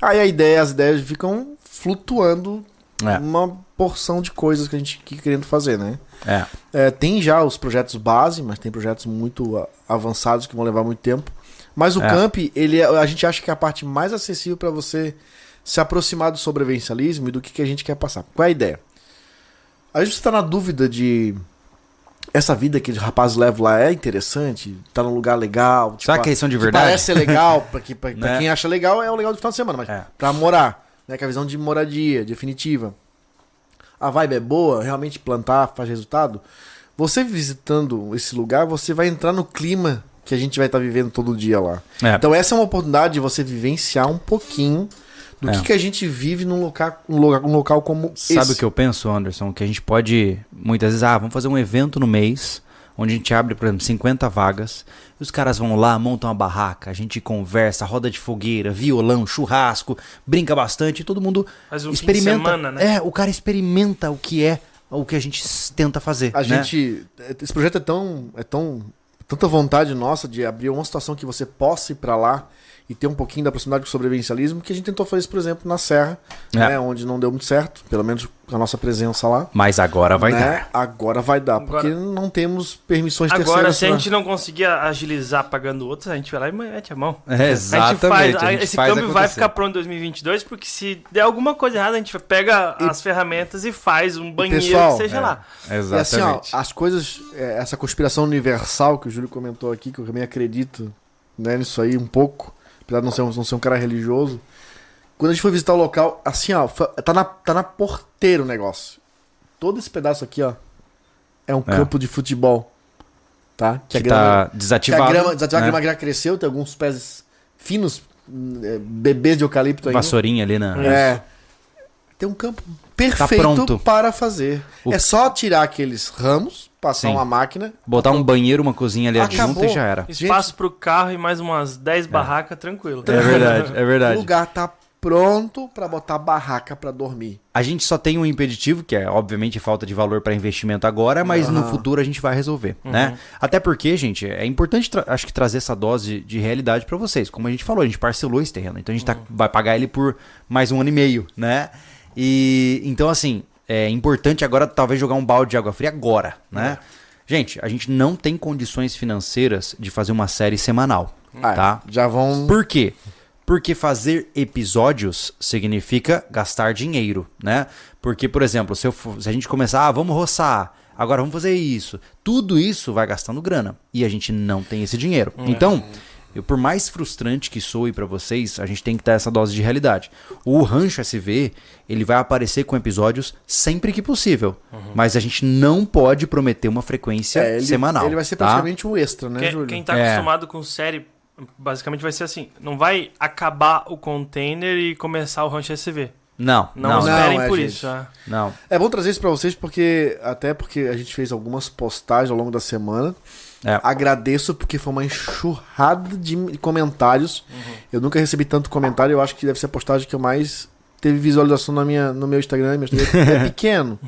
Aí a ideia, as ideias ficam flutuando É. uma porção de coisas que a gente que querendo fazer, né? É. É, tem já os projetos base, mas tem projetos muito a- avançados que vão levar muito tempo. Mas o É. camp, ele é- a gente acha que é a parte mais acessível para você se aproximar do sobrevivencialismo e do que, que a gente quer passar. Qual é a ideia? A gente está na dúvida de essa vida que os rapazes levam lá é interessante, tá num lugar legal. tipo, Será que eles são de verdade? parece ser legal, pra, que, pra, pra Né? quem acha legal é o legal do final de semana, mas É. pra morar, né, com a visão de moradia definitiva. A vibe é boa, realmente plantar faz resultado. Você visitando esse lugar, você vai entrar no clima que a gente vai estar vivendo todo dia lá. É. Então essa é uma oportunidade de você vivenciar um pouquinho do É. que, que a gente vive num local, um local, um local como Sabe esse. o que eu penso, Anderson? Que a gente pode, muitas vezes, ah, vamos fazer um evento no mês, onde a gente abre, por exemplo, 50 vagas, e os caras vão lá, montam uma barraca, a gente conversa, roda de fogueira, violão, churrasco, brinca bastante, e todo mundo Faz um fim de experimenta. semana, né? É, o cara experimenta o que é o que a gente tenta fazer. A né? gente. Esse projeto é tão. É tão. Tanta vontade nossa de abrir uma situação que você possa ir pra lá e ter um pouquinho da proximidade com o sobrevivencialismo, que a gente tentou fazer isso, por exemplo, na Serra, É. né, onde não deu muito certo, pelo menos com a nossa presença lá. Mas agora vai né? dar. Agora vai dar, Agora- porque não temos permissões Agora, terceiras se a pra- gente não conseguir agilizar pagando outros, a gente vai lá e mete a mão. É, A gente exatamente. faz, a gente esse faz câmbio vai acontecer. ficar pronto em 2022, porque se der alguma coisa errada, a gente pega as ferramentas e faz um banheiro pessoal, que seja É, lá. E assim, ó, Exatamente. as coisas, é, essa conspiração universal que o Júlio comentou aqui, que eu também acredito né, nisso aí um pouco, apesar de não ser, um- não ser um cara religioso. Quando a gente foi visitar o local, assim, ó, tá na, tá na porteira o negócio. Todo esse pedaço aqui, ó, é um É. campo de futebol. Tá? que a grama- tá que a desativado. grama, desativado, né? a grama já cresceu, tem alguns pés finos, é, bebês de eucalipto ainda. Vassourinha ali na. É. Tem um campo perfeito pronto. para fazer. O- É só tirar aqueles ramos, passar Sim. uma máquina. Botar um banheiro, uma cozinha ali Acabou. adjunta e já era. Espaço pro carro e mais umas 10 barracas, tranquilo. É verdade, é O verdade. lugar tá pronto para botar barraca para dormir. A gente só tem um impeditivo, que é obviamente falta de valor para investimento agora, mas no Aham. futuro a gente vai resolver, né? Até porque, gente, é importante, acho que trazer essa dose de realidade para vocês. Como a gente falou, a gente parcelou esse terreno, então a gente tá- vai pagar ele por mais um ano e meio, né? E então assim, é importante agora talvez jogar um balde de água fria agora, né? Gente, a gente não tem condições financeiras de fazer uma série semanal, Ah, tá? Já vão. Por quê? Porque fazer episódios significa gastar dinheiro, né? Porque, por exemplo, se, eu se a gente começar, ah, vamos roçar, agora vamos fazer isso, tudo isso vai gastando grana e a gente não tem esse dinheiro. Então, eu, por mais frustrante que soe pra vocês, a gente tem que ter essa dose de realidade. O Rancho SV, ele vai aparecer com episódios sempre que possível, mas a gente não pode prometer uma frequência É, ele, semanal. ele vai ser tá? praticamente um extra, né, Quem, Júlio? quem tá É. acostumado com série, basicamente vai ser assim: não vai acabar o container e começar o Ranch SV. Não, Não, não, não. esperem não, é, por gente. isso. é. não. É bom trazer isso pra vocês porque até porque a gente fez algumas postagens ao longo da semana. É. Agradeço porque foi uma enxurrada de comentários. Eu nunca recebi tanto comentário, eu acho que deve ser a postagem que eu mais teve visualização na minha, no meu Instagram, meu Instagram é pequeno,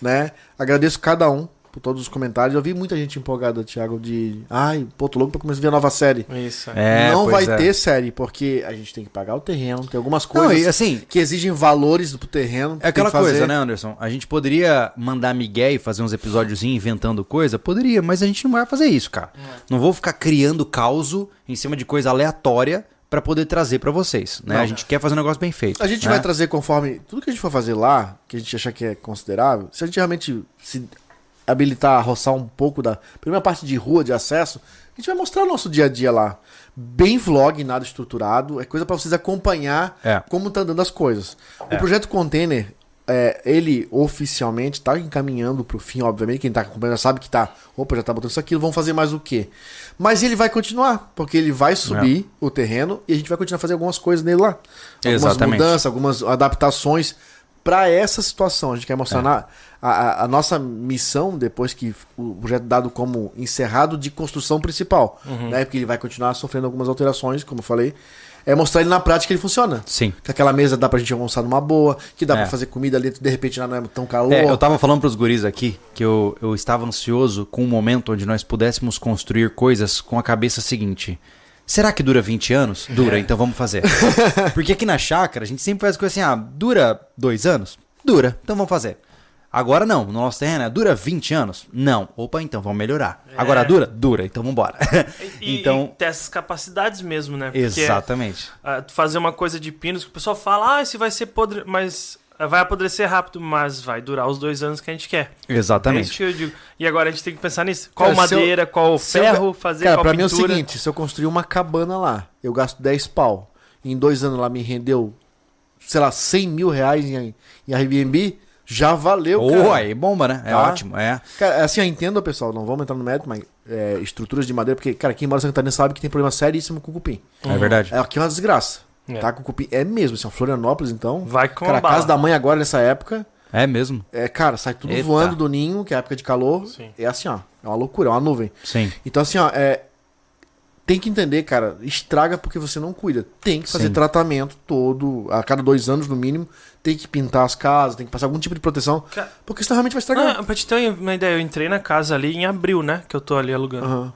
né? Agradeço cada um por todos os comentários. Eu vi muita gente empolgada, Thiago, de ai, pô, tô louco pra começar a ver a nova série. Isso. é. É, não vai é. ter série, porque a gente tem que pagar o terreno, tem algumas Não, coisas e assim, que exigem valores pro terreno. é aquela coisa, né, Anderson? A gente poderia mandar Miguel e fazer uns episódios inventando coisa? Poderia, mas a gente não vai fazer isso, cara. Não vou ficar criando caos em cima de coisa aleatória pra poder trazer pra vocês, né? Não. A gente quer fazer um negócio bem feito. A gente né? vai trazer conforme. Tudo que a gente for fazer lá, que a gente achar que é considerável, se a gente realmente se habilitar roçar um pouco da primeira parte de rua, de acesso, a gente vai mostrar o nosso dia a dia lá. Bem vlog, nada estruturado. É coisa pra vocês acompanhar É. como tá andando as coisas. É. O projeto Container, é, ele oficialmente tá encaminhando pro fim, obviamente. Quem tá acompanhando já sabe que tá. Opa, já tá botando isso aqui, vão fazer mais o quê? Mas ele vai continuar, porque ele vai subir o terreno e a gente vai continuar fazer algumas coisas nele lá. Algumas Exatamente. mudanças, algumas adaptações para essa situação. A gente quer mostrar É. a, a- a nossa missão, depois que o projeto dado como encerrado de construção principal, Uhum. né? Porque ele vai continuar sofrendo algumas alterações, como eu falei. É mostrar ele na prática que ele funciona. Sim. Que aquela mesa dá pra gente almoçar numa boa, que dá É. pra fazer comida ali, de repente não é tão calor. É, eu tava falando pros guris aqui que eu, eu estava ansioso com um momento onde nós pudéssemos construir coisas com a cabeça seguinte. Será que dura 20 anos? Dura, então vamos fazer. Porque aqui na chácara a gente sempre faz coisa assim, ah, dura dois anos? Dura, então vamos fazer. Agora não, no nosso terreno, é, dura 20 anos? Não. Opa, então vamos melhorar. Agora dura? Dura, então vamos embora. E, então, e ter essas capacidades mesmo, né? Porque, exatamente. fazer uma coisa de pinos que o pessoal fala, ah, esse vai ser podre, mas vai apodrecer rápido, mas vai durar os dois anos que a gente quer. É isso Exatamente. que eu digo. E agora a gente tem que pensar nisso. Qual Cara, se eu- madeira, qual Se eu- ferro fazer, Cara, qual pra mim é o pintura. seguinte, se eu construir uma cabana lá, eu gasto 10 pau, e em dois anos lá me rendeu, sei lá, 100 mil reais em, em Airbnb, já valeu, Oh, cara. aí bomba, né? É Tá? ótimo, é. Cara, assim, eu entendo, pessoal, não vamos entrar no mérito, mas é, estruturas de madeira, porque, cara, quem mora em Santa Catarina sabe que tem problema seríssimo com o cupim. É verdade. É, aqui é uma desgraça, É. tá? Com o cupim é mesmo, assim, ó, Florianópolis, então... Vai com Cara, a bala. casa da mãe agora, nessa época, É mesmo. é, cara, sai tudo Eita. voando do ninho, que é a época de calor, Sim. é assim, ó, é uma loucura, é uma nuvem. Sim. Então, assim, ó, é, tem que entender, cara, estraga porque você não cuida. Tem que fazer Sim. tratamento todo, a cada dois anos no mínimo, tem que pintar as casas, tem que passar algum tipo de proteção, Ca- porque senão realmente vai estragar. Ah, pra te ter uma ideia, eu entrei na casa ali em abril, né? Que eu tô ali alugando. Aham.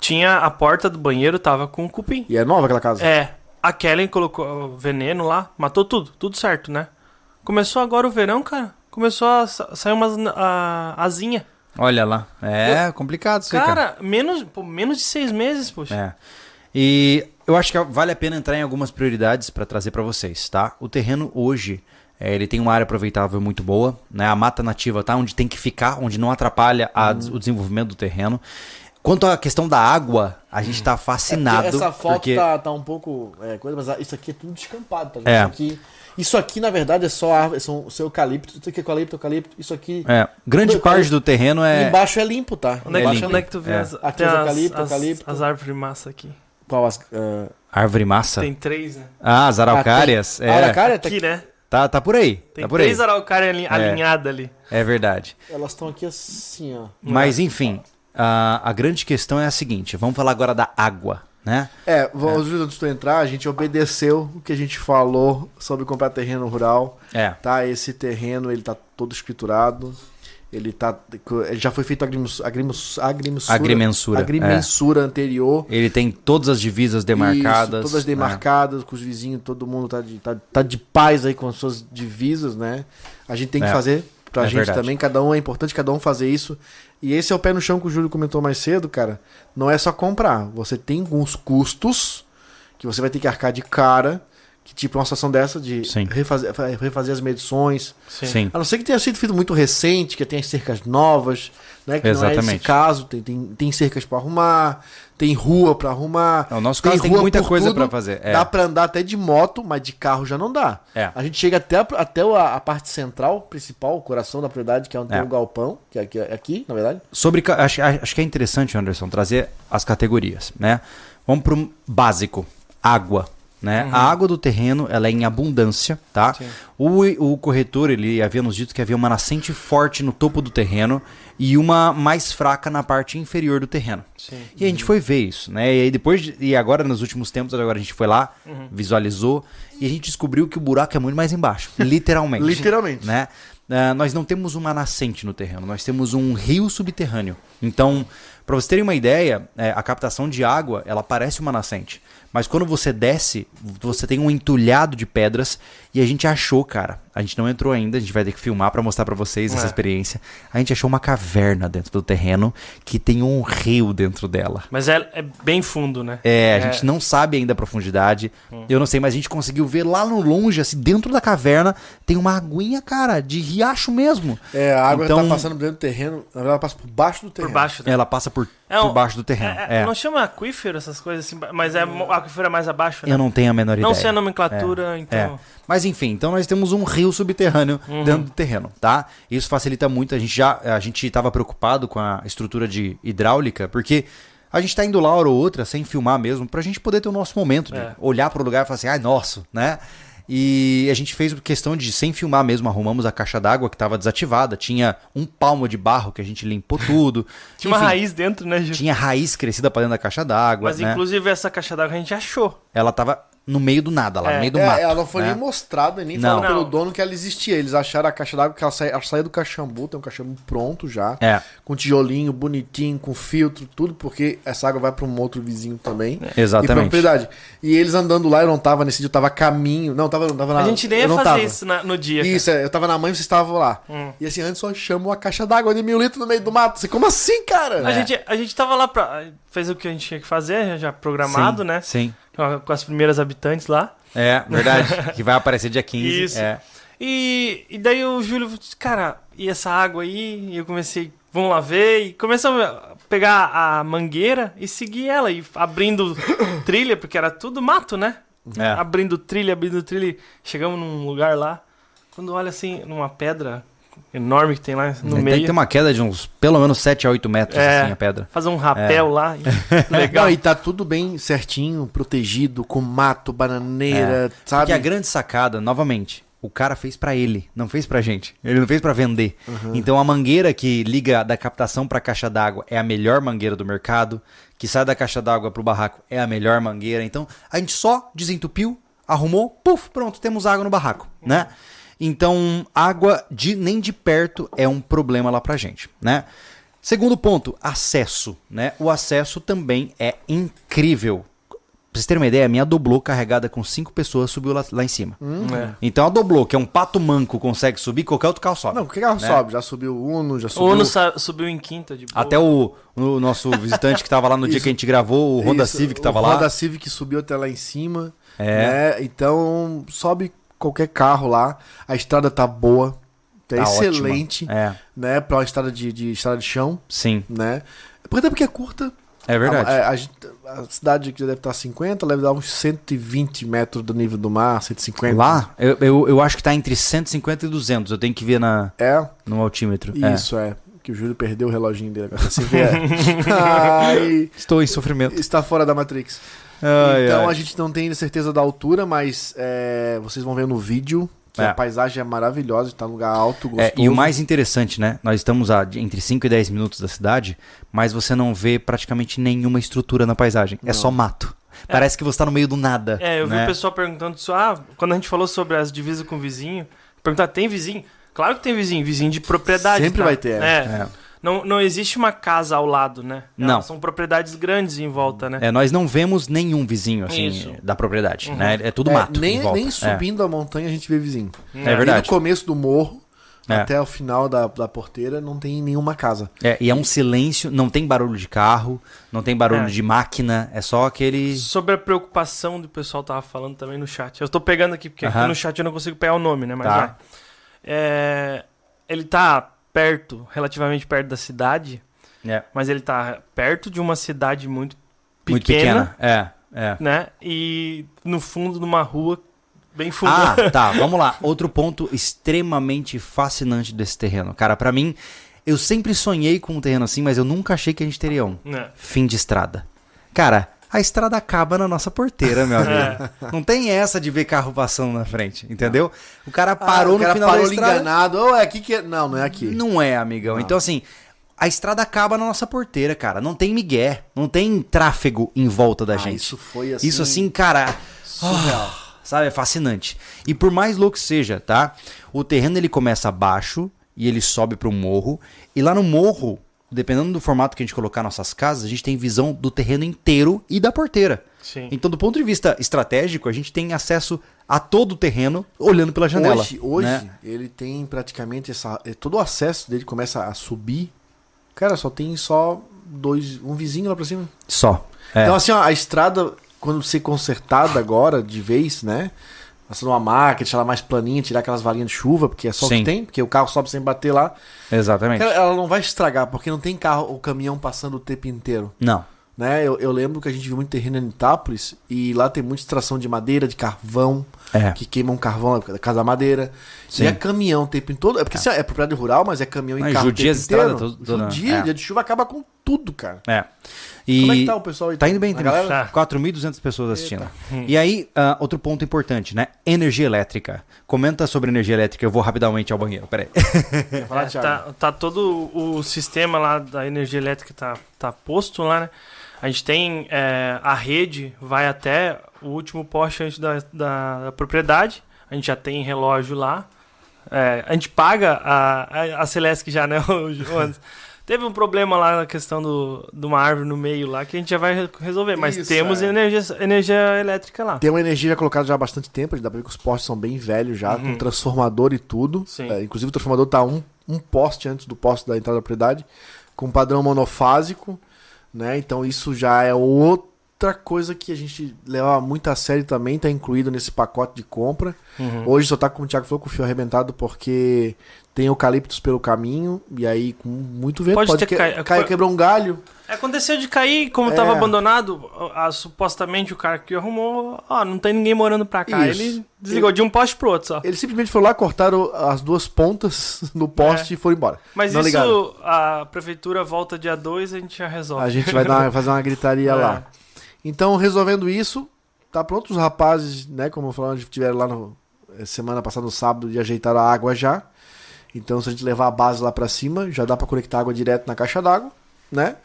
Tinha a porta do banheiro, tava com cupim. E é nova aquela casa? É, a Kellen colocou veneno lá, matou tudo, tudo certo, né? Começou agora o verão, cara. Começou a sa- sair umas a, asinha. Olha lá. É complicado isso aí, Cara, menos, pô, menos de seis meses, poxa. É. E eu acho que vale a pena entrar em algumas prioridades para trazer para vocês, tá? O terreno hoje, é, ele tem uma área aproveitável muito boa, né? A mata nativa tá onde tem que ficar, onde não atrapalha a des- o desenvolvimento do terreno. Quanto à questão da água, a gente tá fascinado. É Essa foto porque... tá, tá um pouco. É, coisa, mas isso aqui é tudo descampado, tá? É. Isso, aqui, isso aqui, na verdade, é só árvore, são o seu eucalipto. Isso aqui é eucalipto, eucalipto. Isso aqui. É, grande Tudo parte eucalipto. do terreno é. Embaixo é limpo, tá? Onde é, Embaixo que, é onde é limpo. que tu vê É. as, Aqui as- eucalipto, as, eucalipto. as árvores massa aqui? Qual as. ah, Árvore massa. Tem três, né? Ah, as araucárias. Ah, tem- A é. araucária tá Aqui, né? Tá, tá por aí. Tem tá por três araucárias ali, alinhadas ali. É verdade. Elas estão aqui assim, ó. Mas enfim, a, a grande questão é a seguinte: vamos falar agora da água, né? É, vou- antes de tu entrar, a gente obedeceu o que a gente falou sobre comprar terreno rural. É. Tá, esse terreno ele tá todo escriturado. Ele tá. já foi feito agrimus, agrimensura. Agrimensura, Agrimensura anterior. Ele tem todas as divisas demarcadas. Isso, todas né? demarcadas, com os vizinhos, todo mundo tá de, tá, tá de paz aí com as suas divisas, né? A gente tem que É. fazer pra É gente verdade. também, cada um é importante cada um fazer isso. E esse é o pé no chão que o Júlio comentou mais cedo, cara. Não é só comprar, você tem alguns custos que você vai ter que arcar de cara, que tipo uma situação dessa de Sim. refazer, refazer as medições. Sim. A não ser que tenha sido feito muito recente, que tenha cercas novas, né? Que não é esse Exatamente. caso, tem, tem, tem cercas pra arrumar, tem rua pra arrumar. No nosso caso, tem muita coisa pra fazer, é. Dá pra andar até de moto, mas de carro já não dá. É. A gente chega até, a- até a, a parte central, principal, o coração da propriedade, que é onde É. tem o galpão, que é aqui, é aqui, na verdade. Sobre. Acho, acho que é interessante, Anderson, trazer as categorias, né? Vamos pro básico: água. Né? A água do terreno ela é em abundância, tá? O, o corretor ele havia nos dito que havia uma nascente forte no topo do terreno e uma mais fraca na parte inferior do terreno. Sim. E a gente foi ver isso, né? E aí depois de- e agora nos últimos tempos agora a gente foi lá, Uhum. visualizou e a gente descobriu que o buraco é muito mais embaixo, literalmente. Literalmente. né? Ah, nós não temos uma nascente no terreno, nós temos um rio subterrâneo. Então, Pra vocês terem uma ideia, é, a captação de água, ela parece uma nascente. Mas quando você desce, você tem um entulhado de pedras e a gente achou, cara. A gente não entrou ainda, a gente vai ter que filmar pra mostrar pra vocês essa É. experiência. A gente achou uma caverna dentro do terreno que tem um rio dentro dela. Mas é, é bem fundo, né? É, a É. gente não sabe ainda a profundidade. Eu não sei, mas a gente conseguiu ver lá no longe, assim, dentro da caverna, tem uma aguinha, cara, de riacho mesmo. É, a água Então- tá passando dentro do terreno, ela passa por baixo do Por terreno. baixo, né? Ela passa por, É um- por baixo do terreno. É, É, é, Não chama aquífero essas coisas assim, mas é aquífero é mais abaixo, né? Eu não tenho a menor Não ideia. sei a nomenclatura, É. então. Mas enfim, então nós temos um rio subterrâneo Uhum. dentro do terreno, tá? Isso facilita muito. A gente já a gente estava preocupado com a estrutura de hidráulica, porque a gente tá indo lá hora ou outra sem filmar mesmo, pra gente poder ter o nosso momento de É. olhar pro lugar e falar assim, ai, nosso, né? E a gente fez questão de, sem filmar mesmo, arrumamos a caixa d'água que estava desativada. Tinha um palmo de barro que a gente limpou tudo. Tinha uma Enfim, raiz dentro, né, Gil? Tinha raiz crescida pra dentro da caixa d'água. Mas né? inclusive essa caixa d'água a gente achou. Ela tava no meio do nada, lá É. no meio do É, mato. ela não foi né? nem mostrada, nem Não. falado pelo Não. dono que ela existia. Eles acharam a caixa d'água que ela saía, ela saía do caxambu, tem um caxambu pronto já. É. Com tijolinho, bonitinho, com filtro, tudo, porque essa água vai pra um outro vizinho também. É. Exatamente. E propriedade. E eles andando lá, eu não tava nesse dia, eu tava a caminho. Não, tava, tava na. a gente nem ia não fazer tava. isso na- no dia. Isso, é, eu tava na mãe e vocês estavam lá. Hum. E assim, antes só chamou a caixa d'água de mil litros no meio do mato. Você, como assim, cara? A, gente, a gente tava lá pra. Fez o que a gente tinha que fazer, já programado, Sim, né? Sim. Com, as primeiras habitantes lá. É, verdade. que vai aparecer dia 15. Isso. É. E, e daí o Júlio, cara, e essa água aí? E eu comecei, vamos lá ver. E começamos a pegar a mangueira e seguir ela. E abrindo trilha, porque era tudo mato, né? É. Abrindo trilha, abrindo trilha. Chegamos num lugar lá. Quando olha assim, numa pedra enorme que tem lá no Tem meio. que ter uma queda de uns pelo menos 7 a 8 metros, É. assim, a pedra. Fazer um rapel lá. e- Legal. Não, e tá tudo bem certinho, protegido, com mato, bananeira, sabe? Porque a grande sacada, novamente, o cara fez pra ele, não fez pra gente. Ele não fez pra vender. Então a mangueira que liga da captação pra caixa d'água é a melhor mangueira do mercado, que sai da caixa d'água pro barraco é a melhor mangueira. Então a gente só desentupiu, arrumou, puf, pronto, temos água no barraco, né? Então, água de nem de perto é um problema lá pra gente, né? Segundo ponto, acesso, né? O acesso também é incrível. Pra vocês terem uma ideia, a minha doblô carregada com cinco pessoas subiu lá, lá em cima. É. Então a doblô, que é um pato manco, consegue subir, qualquer outro carro sobe. Não, porque carro né? sobe? Já subiu o Uno, já O subiu... Uno sa- subiu em quinta de boa. Até o, o nosso visitante que tava lá no dia que a gente gravou, o Honda Isso, Civic tava o lá. Honda Civic subiu até lá em cima. É. né? Então, sobe qualquer carro lá. A estrada tá boa. Tá, Tá excelente. ótima. É, Né? Pra uma estrada de, de estrada de chão, sim, né? Até porque é curta. é verdade. A, a a cidade que já deve estar 50, deve dar uns 120 metros do nível do mar, 150. Lá, eu, eu, eu acho que tá entre 150 e 200. Eu tenho que ver na, É, no altímetro. É. isso é. Que o Júlio perdeu o reloginho dele agora. Você vê. Ai, Estou em sofrimento. está fora da Matrix. Ai, então ai. a gente não tem ainda certeza da altura, mas é, vocês vão ver no vídeo que É. a paisagem é maravilhosa, está num lugar alto, gostoso. É, e o mais interessante, né? Nós estamos a entre 5 e 10 minutos da cidade, mas você não vê praticamente nenhuma estrutura na paisagem. É só mato. Parece que você tá no meio do nada. É, eu vi né? o pessoal perguntando isso. Ah, quando a gente falou sobre as divisas com o vizinho, perguntar, tem vizinho? Claro que tem vizinho, vizinho de propriedade. Sempre tá? vai ter, É. É. Não, não existe uma casa ao lado, né? Não. Elas São propriedades grandes em volta, né? É, nós não vemos nenhum vizinho, assim, Isso. da propriedade, Uhum. né? É tudo É, mato nem, em volta. nem É. subindo a montanha a gente vê vizinho. É, Nem verdade. no começo do morro É. até o final da, da porteira não tem nenhuma casa. É, e é um silêncio, não tem barulho de carro, não tem barulho É. de máquina, é só aquele... Sobre a preocupação do pessoal tava falando também no chat. Eu tô pegando aqui, porque aqui Aham. no chat eu não consigo pegar o nome, né? Mas Tá. É, ele tá perto, relativamente perto da cidade, É, mas ele tá perto de uma cidade muito pequena, muito pequena. É, é. né? E no fundo de uma rua bem funda. Ah, tá, vamos lá. Outro ponto extremamente fascinante desse terreno. Cara, pra mim, eu sempre sonhei com um terreno assim, mas eu nunca achei que a gente teria um. né? Fim de estrada. Cara, a estrada acaba na nossa porteira, meu amigo. Não tem essa de ver carro passando na frente, entendeu? O cara parou Ah, o cara no final parou da estrada. enganado. Oh, é aqui que é... Não, não é aqui. Não é, amigão. Não. Então, assim, a estrada acaba na nossa porteira, cara. Não tem migué, não tem tráfego em volta da Ah, gente. Isso foi assim... Isso assim, cara, Surreal. sabe, é fascinante. E por mais louco que seja, tá? O terreno ele começa abaixo e ele sobe pro morro. E lá no morro dependendo do formato que a gente colocar nossas casas, a gente tem visão do terreno inteiro e da porteira. Sim. Então, do ponto de vista estratégico, a gente tem acesso a todo o terreno olhando pela janela. Hoje, hoje né? ele tem praticamente essa. é, Todo o acesso dele começa a subir. Cara, só tem só dois. Um vizinho lá pra cima. Só. É. Então, assim, ó, a estrada, quando ser consertada agora, de vez, né? Passando uma máquina, deixar ela mais planinha, tirar aquelas varinhas de chuva, porque é só o Sim. que tem, porque o carro sobe sem bater lá. Exatamente. Cara, ela não vai estragar, porque não tem carro ou caminhão passando o tempo inteiro. Não. Né? Eu, eu lembro que a gente viu muito terreno em Itápolis e lá tem muita extração de madeira, de carvão, É. que queimam carvão da casa da madeira. Sim. E é caminhão o tempo todo. É porque assim, é propriedade rural, mas é caminhão e Não, carro judia tempo inteiro. né? Judia, É. dia de chuva acaba com tudo, cara. É. E Como é que tá o pessoal aí? Tá indo bem, tem galera? Tá. 4.200 pessoas assistindo. E aí, ah, outro ponto importante, né? Energia elétrica. Comenta sobre energia elétrica, eu vou rapidamente ao banheiro, peraí. Falar, É, tá, tá todo o sistema lá da energia elétrica tá, tá posto lá, né? A gente tem é, a rede, vai até o último poste antes da, da, da propriedade. A gente já tem relógio lá. É, a gente paga a, a, a Celesc já, né? o Jonas? Teve um problema lá na questão do, de uma árvore no meio lá que a gente já vai re- resolver. Mas Isso, temos é. energia, energia elétrica lá. Tem uma energia já colocada já há bastante tempo, dá pra ver que os postes são bem velhos já, com transformador e tudo. Uhum. É, inclusive o transformador tá um, um poste antes do poste da entrada da propriedade, com padrão monofásico, né? Então isso já é outra coisa que a gente leva muito a sério também, tá incluído nesse pacote de compra. Uhum. Hoje só tá, como o Thiago falou, com o fio arrebentado porque tem eucaliptos pelo caminho, e aí com muito vento Pode pode, ter que, cai- cai- quebrou um galho. Aconteceu de cair, como É. tava abandonado, a- supostamente o cara que arrumou, ó, não tem ninguém morando pra cá. Isso. Ele desligou de um poste pro outro só. Eles simplesmente foram lá, cortaram as duas pontas no poste e foram embora. Mas não isso ligaram. a prefeitura volta dia 2 a gente já resolve. A gente vai dar fazer uma gritaria É. lá. Então, resolvendo isso, tá pronto os rapazes, né? Como falamos, estiveram lá no, eh, semana passada, no sábado, e ajeitaram a água já. Então, se a gente levar a base lá pra cima, já dá pra conectar água direto na caixa d'água, né?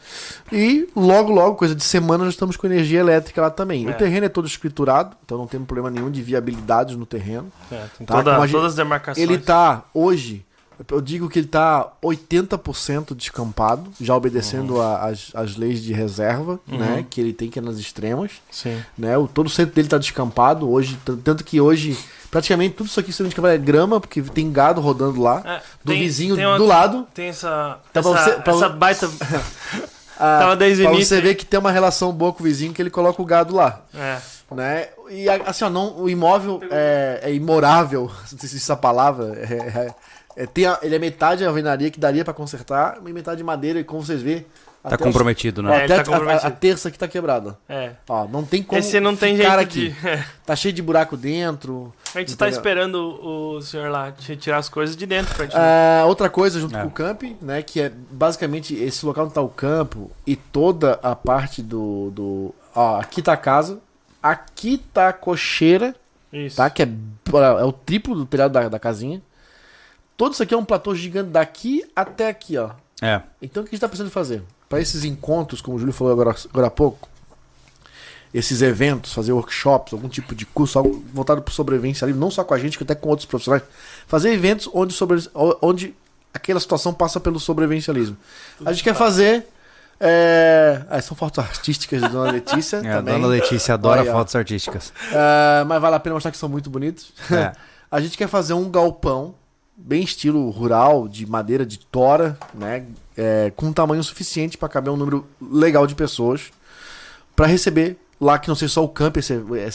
E logo, logo, coisa de semana, nós estamos com energia elétrica lá também. É. O terreno é todo escriturado, então não temos problema nenhum de viabilidade no terreno. É, tem Tá, toda- gente- todas as demarcações. Ele tá hoje, eu digo que ele tá 80% descampado, já obedecendo a- as, as leis de reserva, né? Que ele tem que é nas extremas, Sim. né? O, todo o centro dele tá descampado hoje, tanto que hoje praticamente tudo isso aqui sendo descampado é grama, porque tem gado rodando lá, É, do tem- vizinho tem uma- do lado. Tem essa, pra essa, você- pra essa baita... Ah, Tava desde o início você ver que tem uma relação boa com o vizinho que ele coloca o gado lá. É, né? E a- assim, ó, não, o imóvel é, é imorável, não sei se essa palavra é, é- é- tem a- ele é metade alvenaria que daria pra consertar, e metade de madeira, e como vocês vê, Tá os- comprometido, ó, né? É, até tá a- a, comprometido. a terça aqui tá quebrada. é. Ó, não tem como Esse não tem jeito aqui. de... é. Tá cheio de buraco dentro. A gente tá esperando o, o senhor lá retirar as coisas de dentro pra gente... Ah, outra coisa junto É. com o camp, né, que é basicamente esse local onde tá o campo e toda a parte do, do ó, aqui tá a casa, aqui tá a cocheira, Isso. tá? Que é, é o triplo do telhado da, da casinha. Todo isso aqui é um platô gigante daqui até aqui, ó. É. Então o que a gente tá pensando em fazer? Para esses encontros, como o Júlio falou agora, agora há pouco, esses eventos, fazer workshops, algum tipo de curso, algo voltado para sobrevivência ali, não só com a gente, que até com outros profissionais. Fazer eventos onde, sobre, onde aquela situação passa pelo sobrevivencialismo. A gente quer fazer. É... Ah, são fotos artísticas de Dona Letícia É, a também. dona Letícia adora Olha, fotos artísticas. É, mas vale a pena mostrar que são muito bonitos. É. A gente quer fazer um galpão, bem estilo rural, de madeira de tora, né? É, com um tamanho suficiente para caber um número legal de pessoas. para receber lá que não seja só o camp, esse,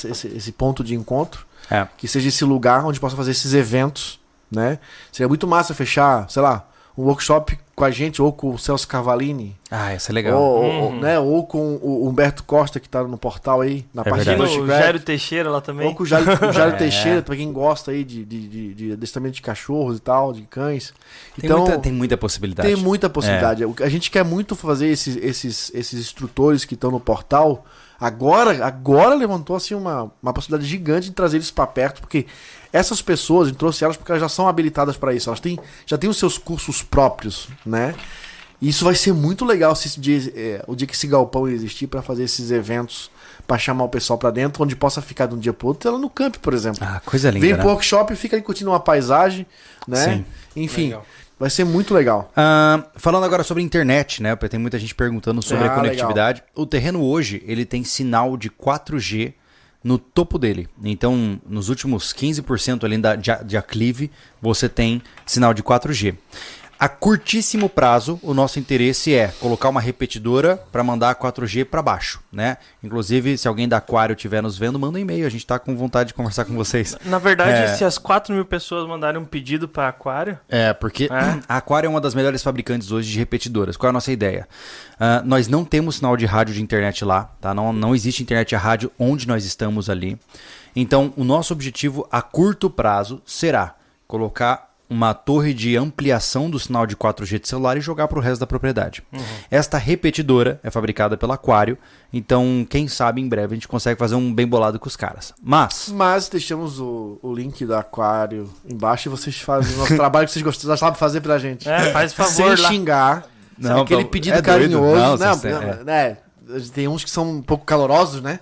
esse, esse- ponto de encontro, É. que seja esse lugar onde possa fazer esses eventos, né? Seria muito massa fechar, sei lá, um workshop com a gente, ou com o Celso Carvalini, Ah, isso é legal. ou, ou- Uhum. né? ou com o Humberto Costa, que tá no portal aí, na É parte verdade. no Bushcraft. Jairo Teixeira lá também. Ou com o Jário, o Jário É. Teixeira, pra quem gosta aí de, de, de, de adestramento de cachorros e tal, de cães. Tem, Então, muita, tem muita possibilidade. tem muita possibilidade. O- A gente quer muito fazer esses, esses, esses instrutores que estão no portal. Agora, agora levantou assim uma, uma possibilidade gigante de trazer eles para perto, porque essas pessoas, a gente trouxe elas porque elas já são habilitadas para isso. Elas têm, já têm os seus cursos próprios, né? E isso vai ser muito legal se esse dia, é, o dia que esse galpão existir para fazer esses eventos, para chamar o pessoal para dentro, onde possa ficar de um dia para outro, ela no camp, por exemplo. Ah, coisa linda, Vem né? pro workshop e fica ali curtindo uma paisagem, né? Sim. Enfim, Legal. Vai ser muito legal. Ah, falando agora sobre internet, né? Porque tem muita gente perguntando sobre Ah, a conectividade. O terreno hoje, ele tem sinal de 4G no topo dele. Então, nos últimos 15% ali da, de, de aclive, você tem sinal de 4G. A curtíssimo prazo, o nosso interesse é colocar uma repetidora para mandar 4G para baixo, né? Inclusive, se alguém da Aquário estiver nos vendo, manda um e-mail. A gente tá com vontade de conversar com vocês. Na verdade, É. se as 4 mil pessoas mandarem um pedido pra Aquário, É, porque É? a Aquário é uma das melhores fabricantes hoje de repetidoras. Qual é a nossa ideia? Ah, nós não temos sinal de rádio de internet lá, tá? Não, não existe internet a rádio onde nós estamos ali. Então, o nosso objetivo a curto prazo será colocar uma torre de ampliação do sinal de 4G de celular e jogar para o resto da propriedade. Esta repetidora é fabricada pela Aquário, então quem sabe em breve a gente consegue fazer um bem bolado com os caras. Mas Mas deixamos o, o link do aquário embaixo e vocês fazem o nosso trabalho que vocês gostam, já sabem fazer pra gente. é, faz favor Sem lá. xingar. Não, aquele pedido é carinhoso. Não, Não, vocês não, têm- né? Tem uns que são um pouco calorosos, né?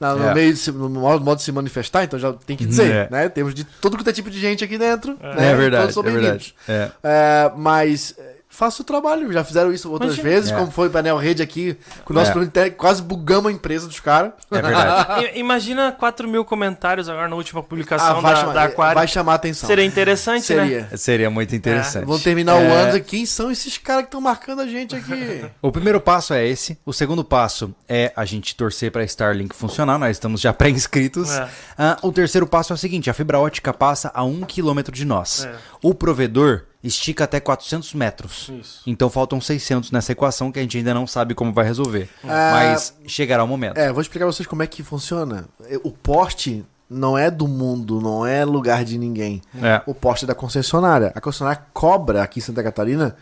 Na- No, É. meio de no modo de se manifestar, então já tem que dizer, É. né? Temos de todo quanto é tipo de gente aqui dentro. é, né? verdade, Todos são é verdade. É. É, mas é, faça o trabalho. Já fizeram isso outras Imagina. vezes, É. como foi para a Rede aqui, com o nosso É. quase bugamos a empresa dos caras. É verdade. Imagina 4 mil comentários agora na última publicação Ah, vai, da, chamar, da Aquário. vai chamar a atenção. Seria interessante, né? Seria. Seria muito interessante. Vamos terminar o É. ano. Quem são esses caras que estão marcando a gente aqui? O primeiro passo é esse. O segundo passo é a gente torcer para a Starlink funcionar. Nós estamos já pré-inscritos. É. Ah, o terceiro passo é o seguinte: a fibra ótica passa a um quilômetro de nós. É. O provedor estica até 400 metros. Isso. Então faltam 600 nessa equação que a gente ainda não sabe como vai resolver. Ah, Mas chegará o momento. É, vou explicar pra vocês como é que funciona. O poste não é do mundo, não é lugar de ninguém. É. O poste é da concessionária. A concessionária cobra aqui em Santa Catarina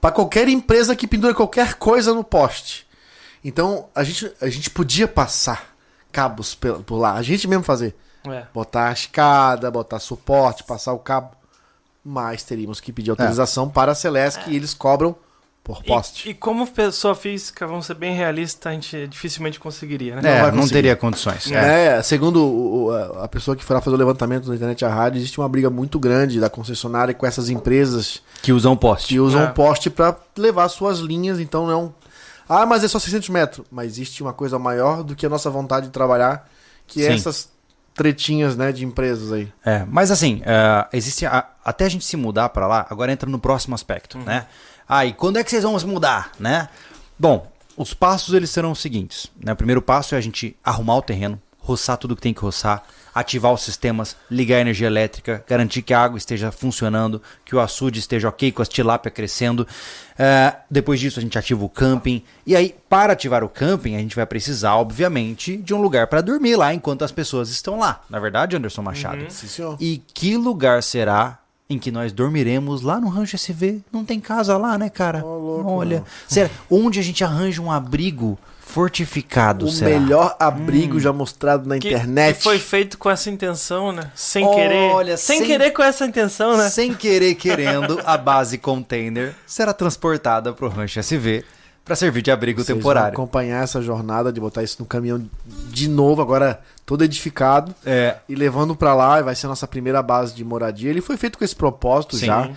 pra qualquer empresa que pendura qualquer coisa no poste. Então, a gente, a gente podia passar cabos por lá, a gente mesmo fazer. É. Botar a escada, botar suporte, passar o cabo. Mas teríamos que pedir autorização para a Celesc e eles cobram por poste. E, e como pessoa física, vamos ser bem realistas, a gente dificilmente conseguiria, né? É, não conseguir. teria condições. É. É, segundo o- a pessoa que foi lá fazer o levantamento na internet e a rádio, existe uma briga muito grande da concessionária com essas empresas Que usam poste. que usam É. o poste para levar suas linhas, então não. Ah, mas é só 600 metros. Mas existe uma coisa maior do que a nossa vontade de trabalhar, que é Sim. essas tretinhas, né, de empresas aí. É, mas assim, é, existe a- até a gente se mudar pra lá, agora entra no próximo aspecto, né? Ah, e quando é que vocês vão se mudar, né? Bom, os passos eles serão os seguintes, né? O primeiro passo é a gente arrumar o terreno, roçar tudo que tem que roçar, ativar os sistemas, ligar a energia elétrica, garantir que a água esteja funcionando, que o açude esteja ok, com as tilápia crescendo. É, depois disso a gente ativa o camping. E aí, para ativar o camping, a gente vai precisar, obviamente, de um lugar para dormir lá enquanto as pessoas estão lá. Na verdade, Anderson Machado. Sim, senhor. E que lugar será em que nós dormiremos lá no Rancho SV? Não tem casa lá, né, cara? Olha, será onde a gente arranja um abrigo fortificado, O será? melhor abrigo já mostrado na Que, internet. que foi feito com essa intenção, né? Sem Olha, querer. Sem, sem- querer com essa intenção, né? Sem querer querendo, a base container será transportada para o Rancho SV para servir de abrigo Vocês temporário. vão acompanhar essa jornada de botar isso no caminhão de novo, agora todo edificado. É, e levando pra lá, vai ser a nossa primeira base de moradia. Ele foi feito com esse propósito Sim. já.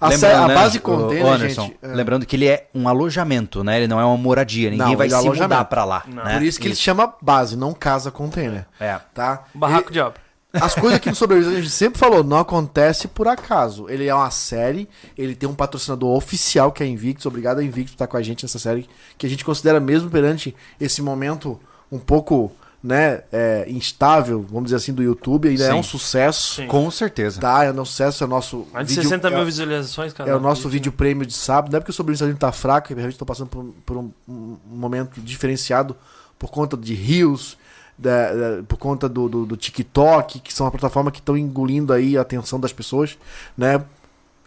A, Lembrando, a né, base container, o Anderson, gente. é, lembrando que ele é um alojamento, né? Ele não é uma moradia. Ninguém Não, vai é se mudar para lá. Não. né? Por isso que ele chama base, não casa container. É. Tá? Barraco Ele- de obra. As coisas aqui no Sobrevivência a gente sempre falou, não acontece por acaso. Ele é uma série, ele tem um patrocinador oficial que é a Invictus. Obrigado a Invictus por estar com a gente nessa série, que a gente considera mesmo perante esse momento um pouco, né, é, instável, vamos dizer assim, do YouTube. Ainda é Sim. um sucesso. Sim. Com certeza. Tá, é um sucesso, é o nosso. Mais de vídeo- 60 mil é- visualizações, cara. É o nosso vídeo prêmio de sábado. Não é porque o sobrevivencialismo tá fraco, a gente está passando por, por um, um momento diferenciado por conta de rios, da- da- por conta do, do, do TikTok, que são uma plataforma que estão engolindo aí a atenção das pessoas, né?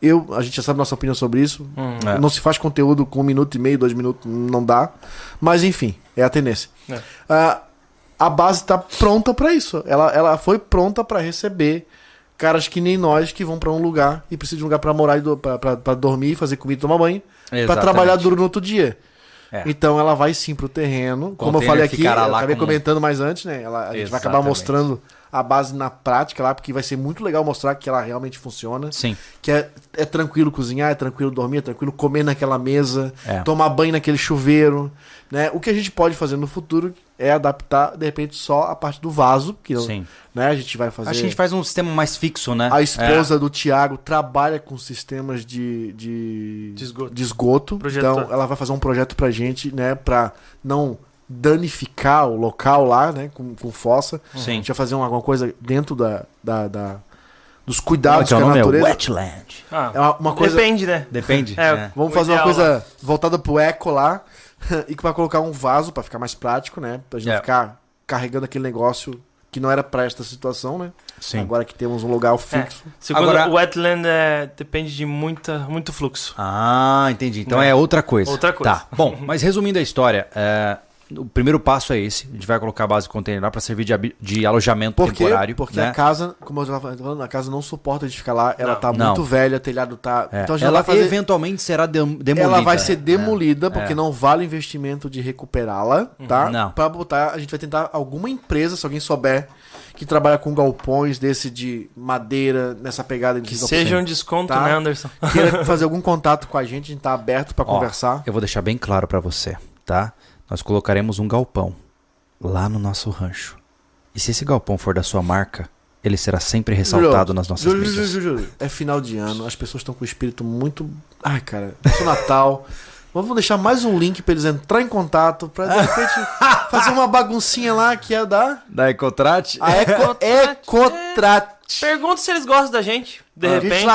Eu, a gente já sabe nossa opinião sobre isso. Hum. É. Não se faz conteúdo com um minuto e meio, dois minutos, não dá. Mas enfim, é a tendência. É. Ah, a base está pronta para isso. Ela, ela foi pronta para receber caras que nem nós que vão para um lugar e precisam de um lugar para morar, para dormir, fazer comida, e tomar banho, para Exatamente. trabalhar duro no outro dia. É. Então ela vai sim pro terreno. Como eu falei aqui, eu acabei como- comentando mais antes, né? Ela, a gente vai acabar Exatamente. mostrando a base na prática lá, porque vai ser muito legal mostrar que ela realmente funciona. Sim. Que é, é tranquilo cozinhar, é tranquilo dormir, é tranquilo comer naquela mesa, É. tomar banho naquele chuveiro. Né? O que a gente pode fazer no futuro é adaptar, de repente, só a parte do vaso, que Sim. né, a gente vai fazer. Acho que a gente faz um sistema mais fixo, né? A esposa do Thiago trabalha com sistemas de, de, De esgoto. de esgoto. Então ela vai fazer um projeto pra gente, né? Pra não danificar o local lá, né? Com, com fossa. É. A Sim. gente vai fazer uma- alguma coisa dentro da, da, da- dos é cuidados que é o com a? É natureza. Wetland. Ah, É uma, uma coisa. Depende, né? Depende. É, É. Vamos fazer uma coisa voltada pro eco lá. e que vai colocar um vaso pra ficar mais prático, né? Pra gente É. não ficar carregando aquele negócio que não era pra esta situação, né? Sim. Agora que temos um lugar fixo. Segundo, Agora- o wetland é, depende de muita, muito fluxo. Ah, entendi. Então É. é outra coisa. Outra coisa. Tá. Bom, mas resumindo a história, é, o primeiro passo é esse. A gente vai colocar a base container lá para servir de, de alojamento Por quê? temporário. Porque né? a casa, como eu estava falando, a casa não suporta de ficar lá. Ela Não. tá Não. muito velha, o telhado tá. É, Então ela vai fazer. eventualmente será dem- demolida. Ela vai ser demolida, É. porque É. não vale o investimento de recuperá-la, tá? Não. Pra botar, a gente vai tentar alguma empresa, se alguém souber, que trabalha com galpões desse de madeira, nessa pegada de Que seja um desconto, Tá. né, Anderson? Queira fazer algum contato com a gente, a gente tá aberto pra Ó, conversar. Eu vou deixar bem claro para você, tá? Nós colocaremos um galpão lá no nosso rancho. E se esse galpão for da sua marca, ele será sempre ressaltado Júlio, nas nossas Júlio, mídias. Júlio, Júlio, É final de ano, as pessoas estão com o espírito muito. Ai, cara, é Natal. Vamos deixar mais um link pra eles entrar em contato, pra de repente fazer uma baguncinha lá que é da. Da Ecotrate? A Eco, Ecotrate. Pergunta se eles gostam da gente, de A gente repente.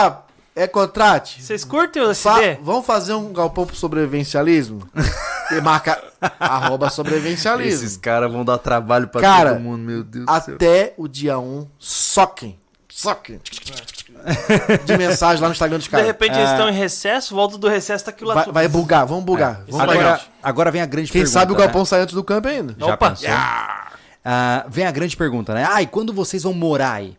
Lá, Ecotrate. Vocês curtem o Fa- SD? vamos fazer um galpão pro sobrevivencialismo? e marca arroba sobrevivencialismo. Esses caras vão dar trabalho pra Cara, todo mundo, meu Deus do céu. Até o dia 1, soquem. Soquem. De mensagem lá no Instagram dos De caras. repente eles estão em recesso, volta do recesso, tá aquilo lá. Vai, vai bugar, vamos bugar. Vamos Agora, agora vem a grande Quem pergunta. sabe o né? galpão sai antes do campo ainda. Já Opa. pensou? Ah, vem a grande pergunta, né? Ah, e quando vocês vão morar aí?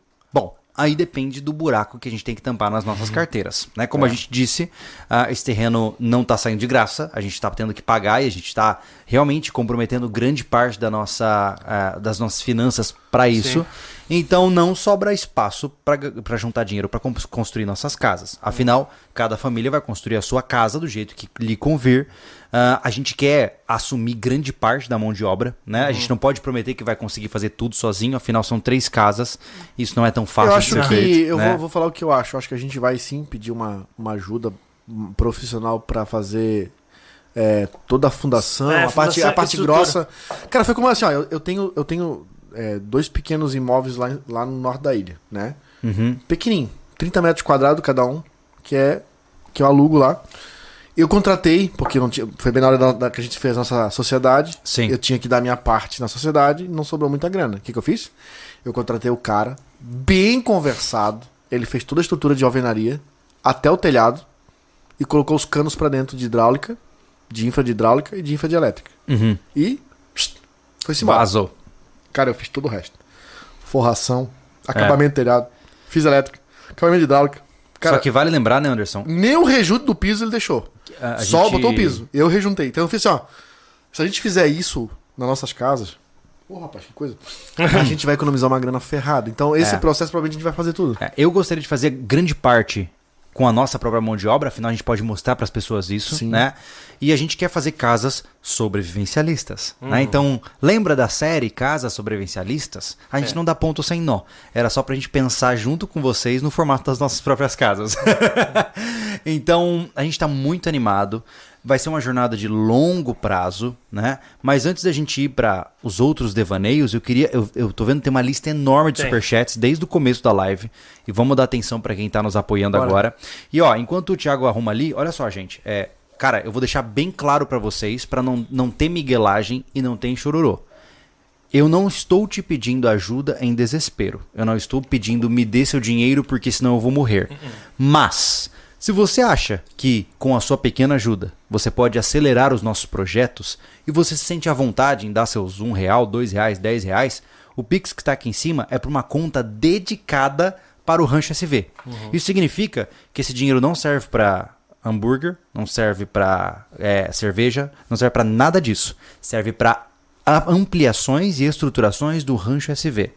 Aí depende do buraco que a gente tem que tampar nas nossas carteiras, né? Como a gente disse, ah, esse terreno não tá saindo de graça, a gente tá tendo que pagar e a gente tá realmente comprometendo grande parte da nossa, ah, das nossas finanças para isso. Então não sobra espaço para juntar dinheiro para construir nossas casas. Afinal, cada família vai construir a sua casa do jeito que lhe convir. Ah, a gente quer assumir grande parte da mão de obra, né? A Uhum. gente não pode prometer que vai conseguir fazer tudo sozinho, afinal são três casas. Isso não é tão fácil eu de acho ser que. feito, eu né? vou, vou falar o que eu acho. Eu acho que a gente vai sim pedir uma, uma ajuda profissional pra fazer é, toda a fundação, É, a parte, fundação, a parte grossa. Cara, foi como assim, ó, eu, eu tenho, eu tenho é, dois pequenos imóveis lá, lá no norte da ilha, né? Uhum. Pequenininho, 30 metros quadrados cada um, que é que eu alugo lá. Eu contratei, porque não tinha, foi bem na hora da, da- que a gente fez a nossa sociedade. Sim. Eu tinha que dar minha parte na sociedade, não sobrou muita grana. O que, que eu fiz? Eu contratei o cara, bem conversado. Ele fez toda a estrutura de alvenaria, até o telhado, e colocou os canos pra dentro de hidráulica, de infra de hidráulica e de infra de elétrica. Uhum. E foi-se embora. Vazou. Cara, eu fiz todo o resto. Forração, acabamento de telhado, fiz elétrica, acabamento de hidráulica. Cara, Só que vale lembrar, né, Anderson? nem o rejunte do piso ele deixou. A- a Só gente- botou o piso. Eu rejuntei. Então eu fiz assim, ó. Se a gente fizer isso nas nossas casas. Ô, rapaz, que coisa. a gente vai economizar uma grana ferrada. Então, esse É. processo provavelmente a gente vai fazer tudo. É, eu gostaria de fazer grande parte com a nossa própria mão de obra, afinal a gente pode mostrar para as pessoas isso, Sim. né? E a gente quer fazer casas sobrevivencialistas, né? Então, lembra da série Casas Sobrevivencialistas? A gente É. não dá ponto sem nó. Era só pra gente pensar junto com vocês no formato das nossas próprias casas. então, a gente tá muito animado. Vai ser uma jornada de longo prazo, né? Mas antes da gente ir para os outros devaneios, eu queria. Eu, eu tô vendo que tem uma lista enorme de Tem. superchats desde o começo da live. E vamos dar atenção para quem tá nos apoiando Bora. agora. E ó, enquanto o Thiago arruma ali, olha só, gente. É, cara, eu vou deixar bem claro para vocês, para não, não ter miguelagem e não ter chororô. Eu não estou te pedindo ajuda em desespero. Eu não estou pedindo me dê seu dinheiro porque senão eu vou morrer. Mas, se você acha que com a sua pequena ajuda você pode acelerar os nossos projetos e você se sente à vontade em dar seus um real, dois reais, dez reais, o Pix que está aqui em cima é para uma conta dedicada para o Rancho SV. Isso significa que esse dinheiro não serve para hambúrguer, não serve para cerveja, não serve para nada disso. Serve para ampliações e estruturações do Rancho SV.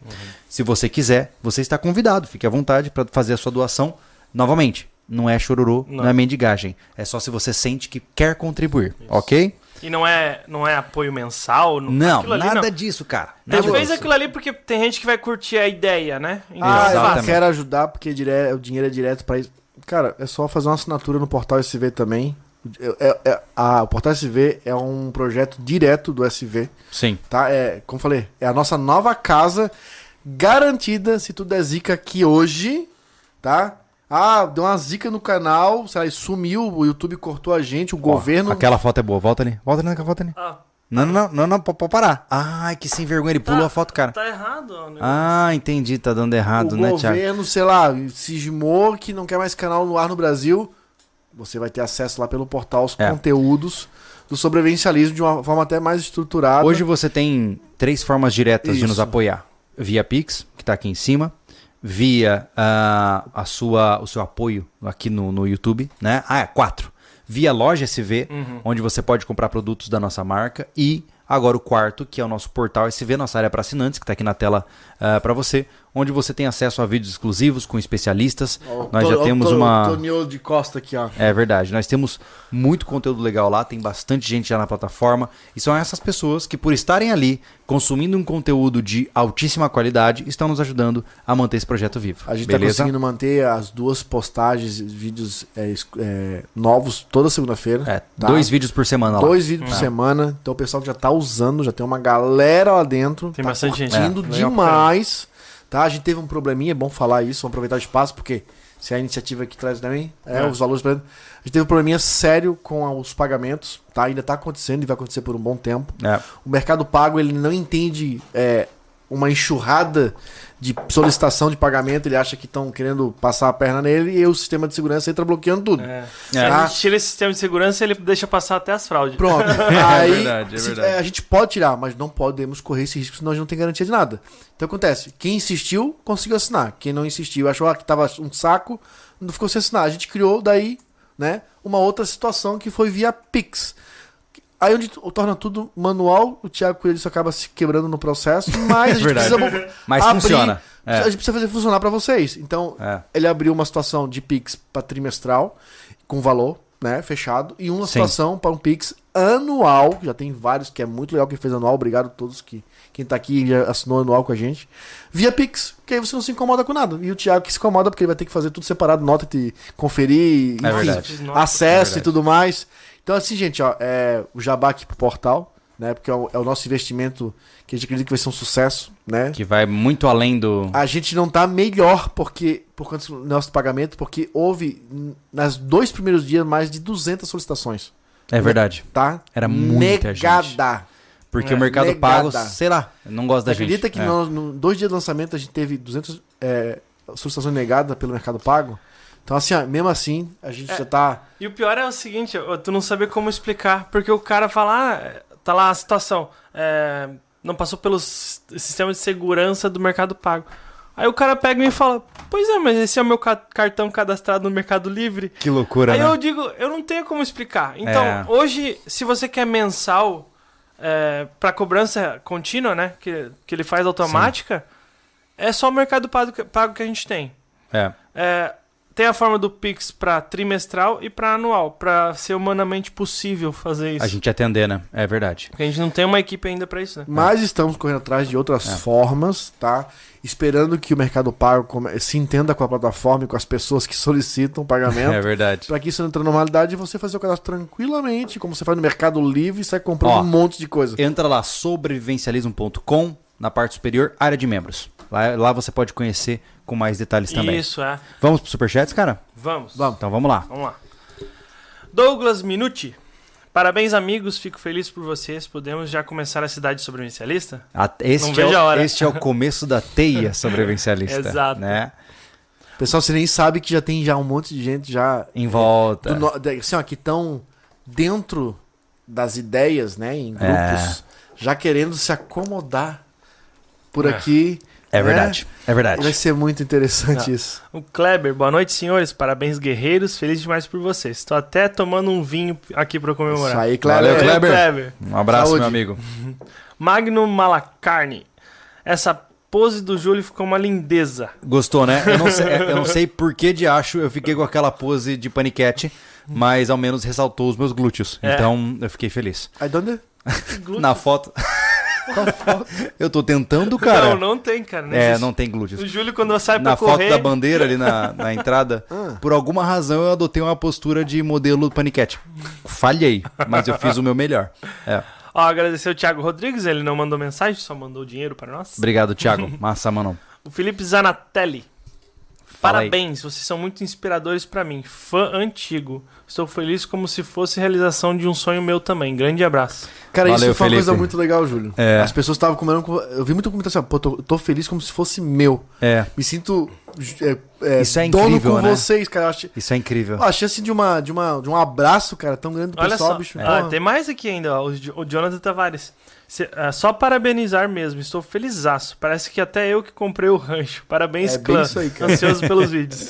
Se você quiser, você está convidado. Fique à vontade para fazer a sua doação novamente. Não é chororô, não. Não. é mendigagem. É só se você sente que quer contribuir, ok? E não é, não é apoio mensal? Não, aquilo ali, nada não. disso, cara. Nada disso. aquilo ali porque tem gente que vai curtir a ideia, né? Então, Ah, eu quero ajudar porque dire... o dinheiro é direto pra isso. Cara, é só fazer uma assinatura no Portal SV também. É- é- é- a- o Portal SV é um projeto direto do SV, Sim. tá? É, como eu falei, é a nossa nova casa garantida se tu der zica aqui hoje, tá? Ah, deu uma zica no canal, sei lá, e sumiu, o YouTube cortou a gente, o governo... Aquela foto é boa. Volta ali. Volta ali naquela foto ali. Ah, Não, não, não, não, pode pode parar. Ai, que sem vergonha. Ele pulou Tá. a foto, cara. tá errado. o negócio. Ah, entendi. Tá dando errado, o né, Thiago? governo, sei lá, cismou que não quer mais canal no ar no Brasil, você vai ter acesso lá pelo portal aos É. conteúdos do sobrevivencialismo de uma forma até mais estruturada. Hoje você tem três formas diretas de nos Isso. apoiar. Via Pix, que tá aqui em cima. Via ah, a sua, o seu apoio aqui no, no YouTube, né? Ah, é, quatro. Via Loja SV, Uhum. onde você pode comprar produtos da nossa marca. E agora o quarto, que é o nosso portal SV, nossa área para assinantes, que tá aqui na tela para você. Onde você tem acesso a vídeos exclusivos com especialistas. Ó, Nós to- já temos to- uma... Tonio de Costa aqui, ó. É verdade. Nós temos muito conteúdo legal lá, tem bastante gente já na plataforma. E são essas pessoas que, por estarem ali, consumindo um conteúdo de altíssima qualidade, estão nos ajudando a manter esse projeto vivo. A gente tá Beleza? conseguindo manter as duas postagens, vídeos é, é, novos toda segunda-feira. É, tá? dois vídeos por semana lá. Dois vídeos por semana. Então o pessoal já tá usando, já tem uma galera lá dentro. Tem tá bastante gente. curtindo É, legal pra demais. Tá? A gente teve um probleminha, é bom falar isso, vamos aproveitar o espaço, porque se a iniciativa aqui traz também, é, É. os valores pra... A gente teve um probleminha sério com os pagamentos, tá? Ainda tá acontecendo e vai acontecer por um bom tempo. É. O Mercado Pago, ele não entende é, uma enxurrada de solicitação de pagamento, ele acha que estão querendo passar a perna nele e o sistema de segurança entra bloqueando tudo. É. É. A gente tira esse sistema de segurança ele deixa passar até as fraudes. Pronto. Aí, verdade, é verdade. é, a gente pode tirar, mas não podemos correr esse risco, senão a gente não tem garantia de nada. Então acontece, quem insistiu, conseguiu assinar. Quem não insistiu, achou ah, que tava um saco, não ficou sem assinar. A gente criou daí, né, uma outra situação que foi via Pix. Aí onde torna tudo manual, o Thiago Coelho isso acaba se quebrando no processo, mas a gente precisa Mas abrir- funciona. É. A gente precisa fazer funcionar para vocês. Então, É. ele abriu uma situação de Pix para trimestral, com valor, né, fechado, e uma Sim. situação para um Pix anual, que já tem vários, que é muito legal quem fez anual, obrigado a todos que quem tá aqui já assinou anual com a gente, via Pix, que aí você não se incomoda com nada. E o Thiago que se incomoda porque ele vai ter que fazer tudo separado, nota de conferir, É enfim, acesso É e tudo mais. Então assim, gente, ó, é, o jabá aqui pro portal, né, porque é o, é o nosso investimento que a gente acredita que vai ser um sucesso, né? Que vai muito além do. A gente não tá melhor porque por conta do nosso pagamento, porque houve nas dois primeiros dias mais de 200 solicitações, É verdade. tá? Era muita gente. Negada. Porque É, o Mercado negada. Pago, sei lá, não gosta da Você acredita gente. que É. nós, no dois dias de lançamento a gente teve 200 é, solicitações negadas pelo Mercado Pago? Então assim, ó, mesmo assim, a gente É. já tá E o pior é o seguinte, tu não saber como explicar, porque o cara fala, ah, tá lá a situação, é, não passou pelo sistema de segurança do Mercado Pago. Aí o cara pega e me fala, pois é, mas esse é o meu ca- cartão cadastrado no Mercado Livre. Que loucura, Aí né? eu digo, eu não tenho como explicar. Então, É. hoje, se você quer mensal é, para cobrança contínua, né, que, que ele faz automática, é só o Mercado Pago, que- Pago que a gente tem. É. É, tem a forma do Pix para trimestral e para anual, para ser humanamente possível fazer isso. A gente atender, né? É verdade. Porque a gente não tem uma equipe ainda para isso, né? Mas estamos correndo atrás de outras É. formas, tá? Esperando que o Mercado Pago se entenda com a plataforma e com as pessoas que solicitam pagamento. É verdade. Pra que isso entre na normalidade e você fazer o cadastro tranquilamente, como você faz no Mercado Livre e sai comprando Ó, um monte de coisa. Entra lá, sobrevivencialismo.com, na parte superior, área de membros. Lá, lá você pode conhecer com mais detalhes também. Isso, é. Vamos pro Superchats, cara? Vamos. Vamos. Então vamos lá. Vamos lá. Douglas Minuti. Parabéns, amigos. Fico feliz por vocês. Podemos já começar a cidade sobrevivencialista? A- Este, Não é, vejo a o, hora. este é o começo da teia sobrevivencialista. Exato. Né? Pessoal, você nem sabe que já tem já um monte de gente já Em volta. do assim, ó, que estão dentro das ideias, né, em grupos, já querendo se acomodar por É. aqui. É verdade. É verdade. Vai ser muito interessante isso. O Kleber, boa noite, senhores. Parabéns, guerreiros. Feliz demais por vocês. Estou até tomando um vinho aqui para comemorar. Isso aí, Kleber. Valeu, Valeu, Kleber. Kleber. Um abraço, Saúde. meu amigo. Magno Malacarne. Essa pose do Júlio ficou uma lindeza. Gostou, né? Eu não sei, eu não sei por que de acho eu fiquei com aquela pose de paniquete, mas ao menos ressaltou os meus glúteos. É. Então eu fiquei feliz. Aí, onde? Na foto. Eu tô tentando, cara. Não, não tem, cara. Não é, existe. não tem glúteos. O Júlio, quando sai pra Na foto correr... da bandeira ali na, na entrada, Ah. por alguma razão eu adotei uma postura de modelo paniquete. Falhei, mas eu fiz o meu melhor. É. Ó, agradecer o Thiago Rodrigues, ele não mandou mensagem, só mandou dinheiro para nós. Obrigado, Thiago. Massa, mano. O Felipe Zanatelli. Fala aí. Parabéns, vocês são muito inspiradores pra mim. Fã antigo. Estou feliz como se fosse realização de um sonho meu também. Grande abraço. Cara, Valeu, isso foi uma Felipe. coisa muito legal, Júlio. É. As pessoas estavam comendo. com- Eu vi muito comentário assim, pô, tô, tô feliz como se fosse meu. É, Me sinto é, é, Isso é dono incrível, com né? vocês, cara. Achei, isso é incrível. achei assim de, uma, de, uma, de um abraço, cara, tão grande do Olha pessoal, só. bicho. Ah, tem mais aqui ainda, ó, o Jonathan Tavares. Cê- ah, só parabenizar mesmo, estou felizaço. Parece que até eu que comprei o rancho. Parabéns, É bem clã. isso aí, cara. Ansioso pelos vídeos.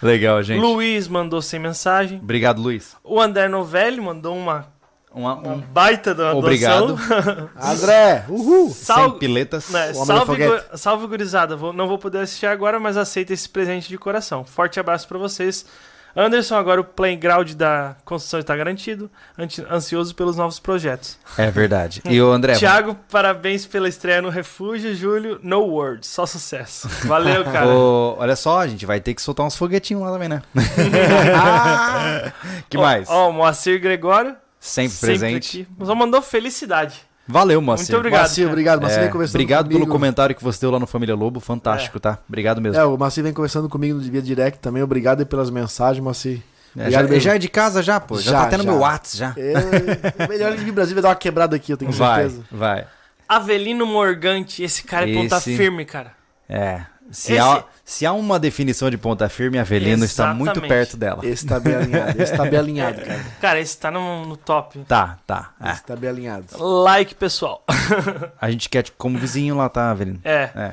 Legal, gente. Luiz mandou sem mensagem. Obrigado, Luiz. O André Novelli mandou uma, Uma, uma um... baita da Obrigado. André, uhul! Sal- Sem piletas. Né, salve, gu- salve, gurizada. Vou- não vou poder assistir agora, mas aceita esse presente de coração. Forte abraço pra vocês. Anderson, agora o playground da construção está garantido. Anti- ansioso pelos novos projetos. É verdade. E o André, Tiago, parabéns pela estreia no Refúgio. Júlio, no words. Só sucesso. Valeu, cara. olha só, a gente vai ter que soltar uns foguetinhos lá também, né? que mais? Ó, o Moacir Gregório. sempre, presente. aqui. Só mandou felicidade. Valeu, Moacir. Muito obrigado. Cara. obrigado. Marcinho É, vem conversando obrigado comigo. pelo comentário que você deu lá no Família Lobo. Fantástico, tá? Obrigado mesmo. É, o Marcinho vem conversando comigo no via direct também. Obrigado pelas mensagens, Marcinho. É, já, já é de casa já, pô. Já, Já, tá até no já. meu Whats já. É, o melhor de Brasil vai dar uma quebrada aqui, eu tenho Vai, certeza. vai. Avelino Morgante. Esse cara é ponta Esse- firme, cara. É. Se, Esse- há, se há uma definição de ponta firme, Avelino está muito perto dela. Esse tá bem alinhado, esse tá bem alinhado, cara. Cara, esse tá no, no top. Tá, tá. É. Esse tá bem alinhado. Like, pessoal. A gente quer te- como vizinho lá, tá, Avelino? É. É.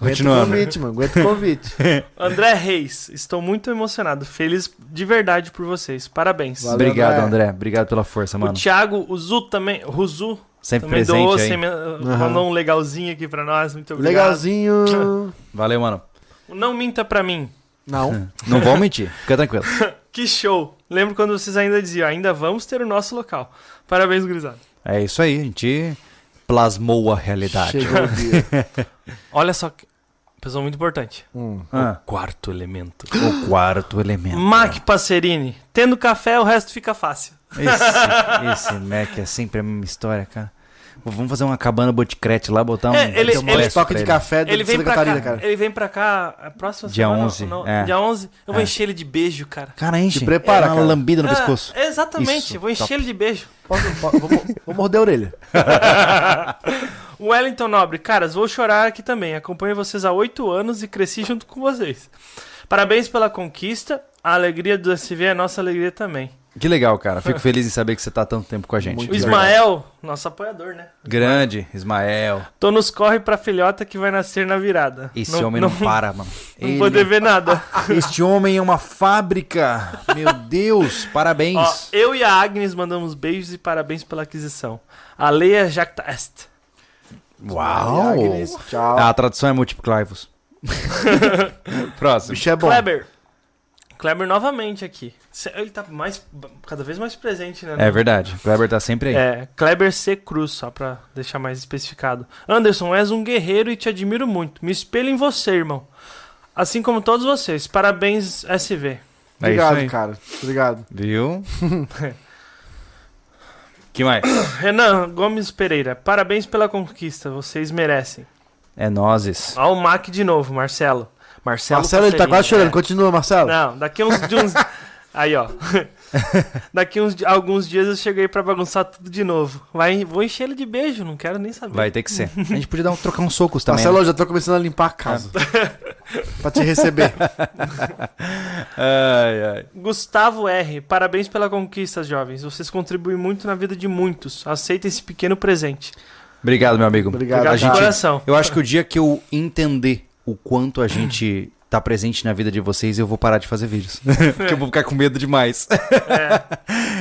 Aguenta o Continuando. convite, mano. Aguenta o convite. André Reis, estou muito emocionado, feliz de verdade por vocês. Parabéns. Valeu, Obrigado, André. André. Obrigado pela força, O mano. Thiago, o Zu também, o Zu Sempre também presente aí. sem men- mandou um legalzinho aqui pra nós, muito obrigado. Legalzinho. Valeu, mano. Não minta pra mim. Não. Não vão mentir. Fica tranquilo. Que show. Lembro quando vocês ainda diziam, ainda vamos ter o nosso local. Parabéns, gurizada. É isso aí. A gente plasmou a realidade. Chegou o dia. Olha só, que- pessoa muito importante. Hum. Ah, Quarto elemento. o quarto elemento. Mac Passerini, tendo café, o resto fica fácil. Esse, esse Mac é sempre a mesma história, cara. Vamos fazer uma cabana boticrete lá, botar um. É, ele- um ele- estoque de café de Ele vem Santa pra Catarina, cá, cara. ele vem pra cá a próxima Dia semana. 11, não, é. Dia 11, eu vou É. encher ele de beijo, cara. Cara, enche. Se prepara, é uma cara. lambida no Ah, pescoço. exatamente, Isso, vou encher top. ele de beijo. Posso- po- vou, vou morder a orelha. Wellington Nobre, caras, vou chorar aqui também. Acompanho vocês há oito anos e cresci junto com vocês. Parabéns pela conquista. A alegria do SV é nossa alegria também. Que legal, cara. Fico feliz em saber que você tá tanto tempo com a gente. Muito O Ismael, nosso apoiador, né? Grande, Ismael. Tô nos corre pra filhota que vai nascer na virada. Esse homem não, para, mano. Não Ele- poder ver nada. Este homem é uma fábrica. Meu Deus, parabéns. Ó, eu e a Agnes mandamos beijos e parabéns pela aquisição. A Leia Jactast. Uau. Agnes, Tchau. Ah, a tradução é multiplicai-vos. Próximo. Bicho é bom. Kleber. Kleber novamente aqui. Ele tá mais, cada vez mais presente, né? É verdade. O Kleber tá sempre aí. É, Kleber C. Cruz, só pra deixar mais especificado. Anderson, és um guerreiro e te admiro muito. Me espelho em você, irmão. Assim como todos vocês. Parabéns, SV. É isso Obrigado, cara. Obrigado. Viu? que mais? Renan Gomes Pereira, parabéns pela conquista. Vocês merecem. É nozes. Ó, o Mac de novo, Marcelo. Marcelo, Marcelo, ele tá quase chorando. é. Continua, Marcelo. Não, daqui uns, de uns. Aí, ó. daqui uns alguns dias eu cheguei pra bagunçar tudo de novo. Vai, vou encher ele de beijo, não quero nem saber. Vai ter que ser. A gente podia dar um, trocar uns socos também. Marcelo, né? eu já tô começando a limpar a casa. pra te receber. Ai, ai. Gustavo R, parabéns pela conquista, jovens. Vocês contribuem muito na vida de muitos. Aceita esse pequeno presente. Obrigado, meu amigo. Obrigado, Obrigado a de gente- coração. Eu acho que o dia que eu entender o quanto a gente tá presente na vida de vocês, eu vou parar de fazer vídeos. Porque eu vou ficar com medo demais.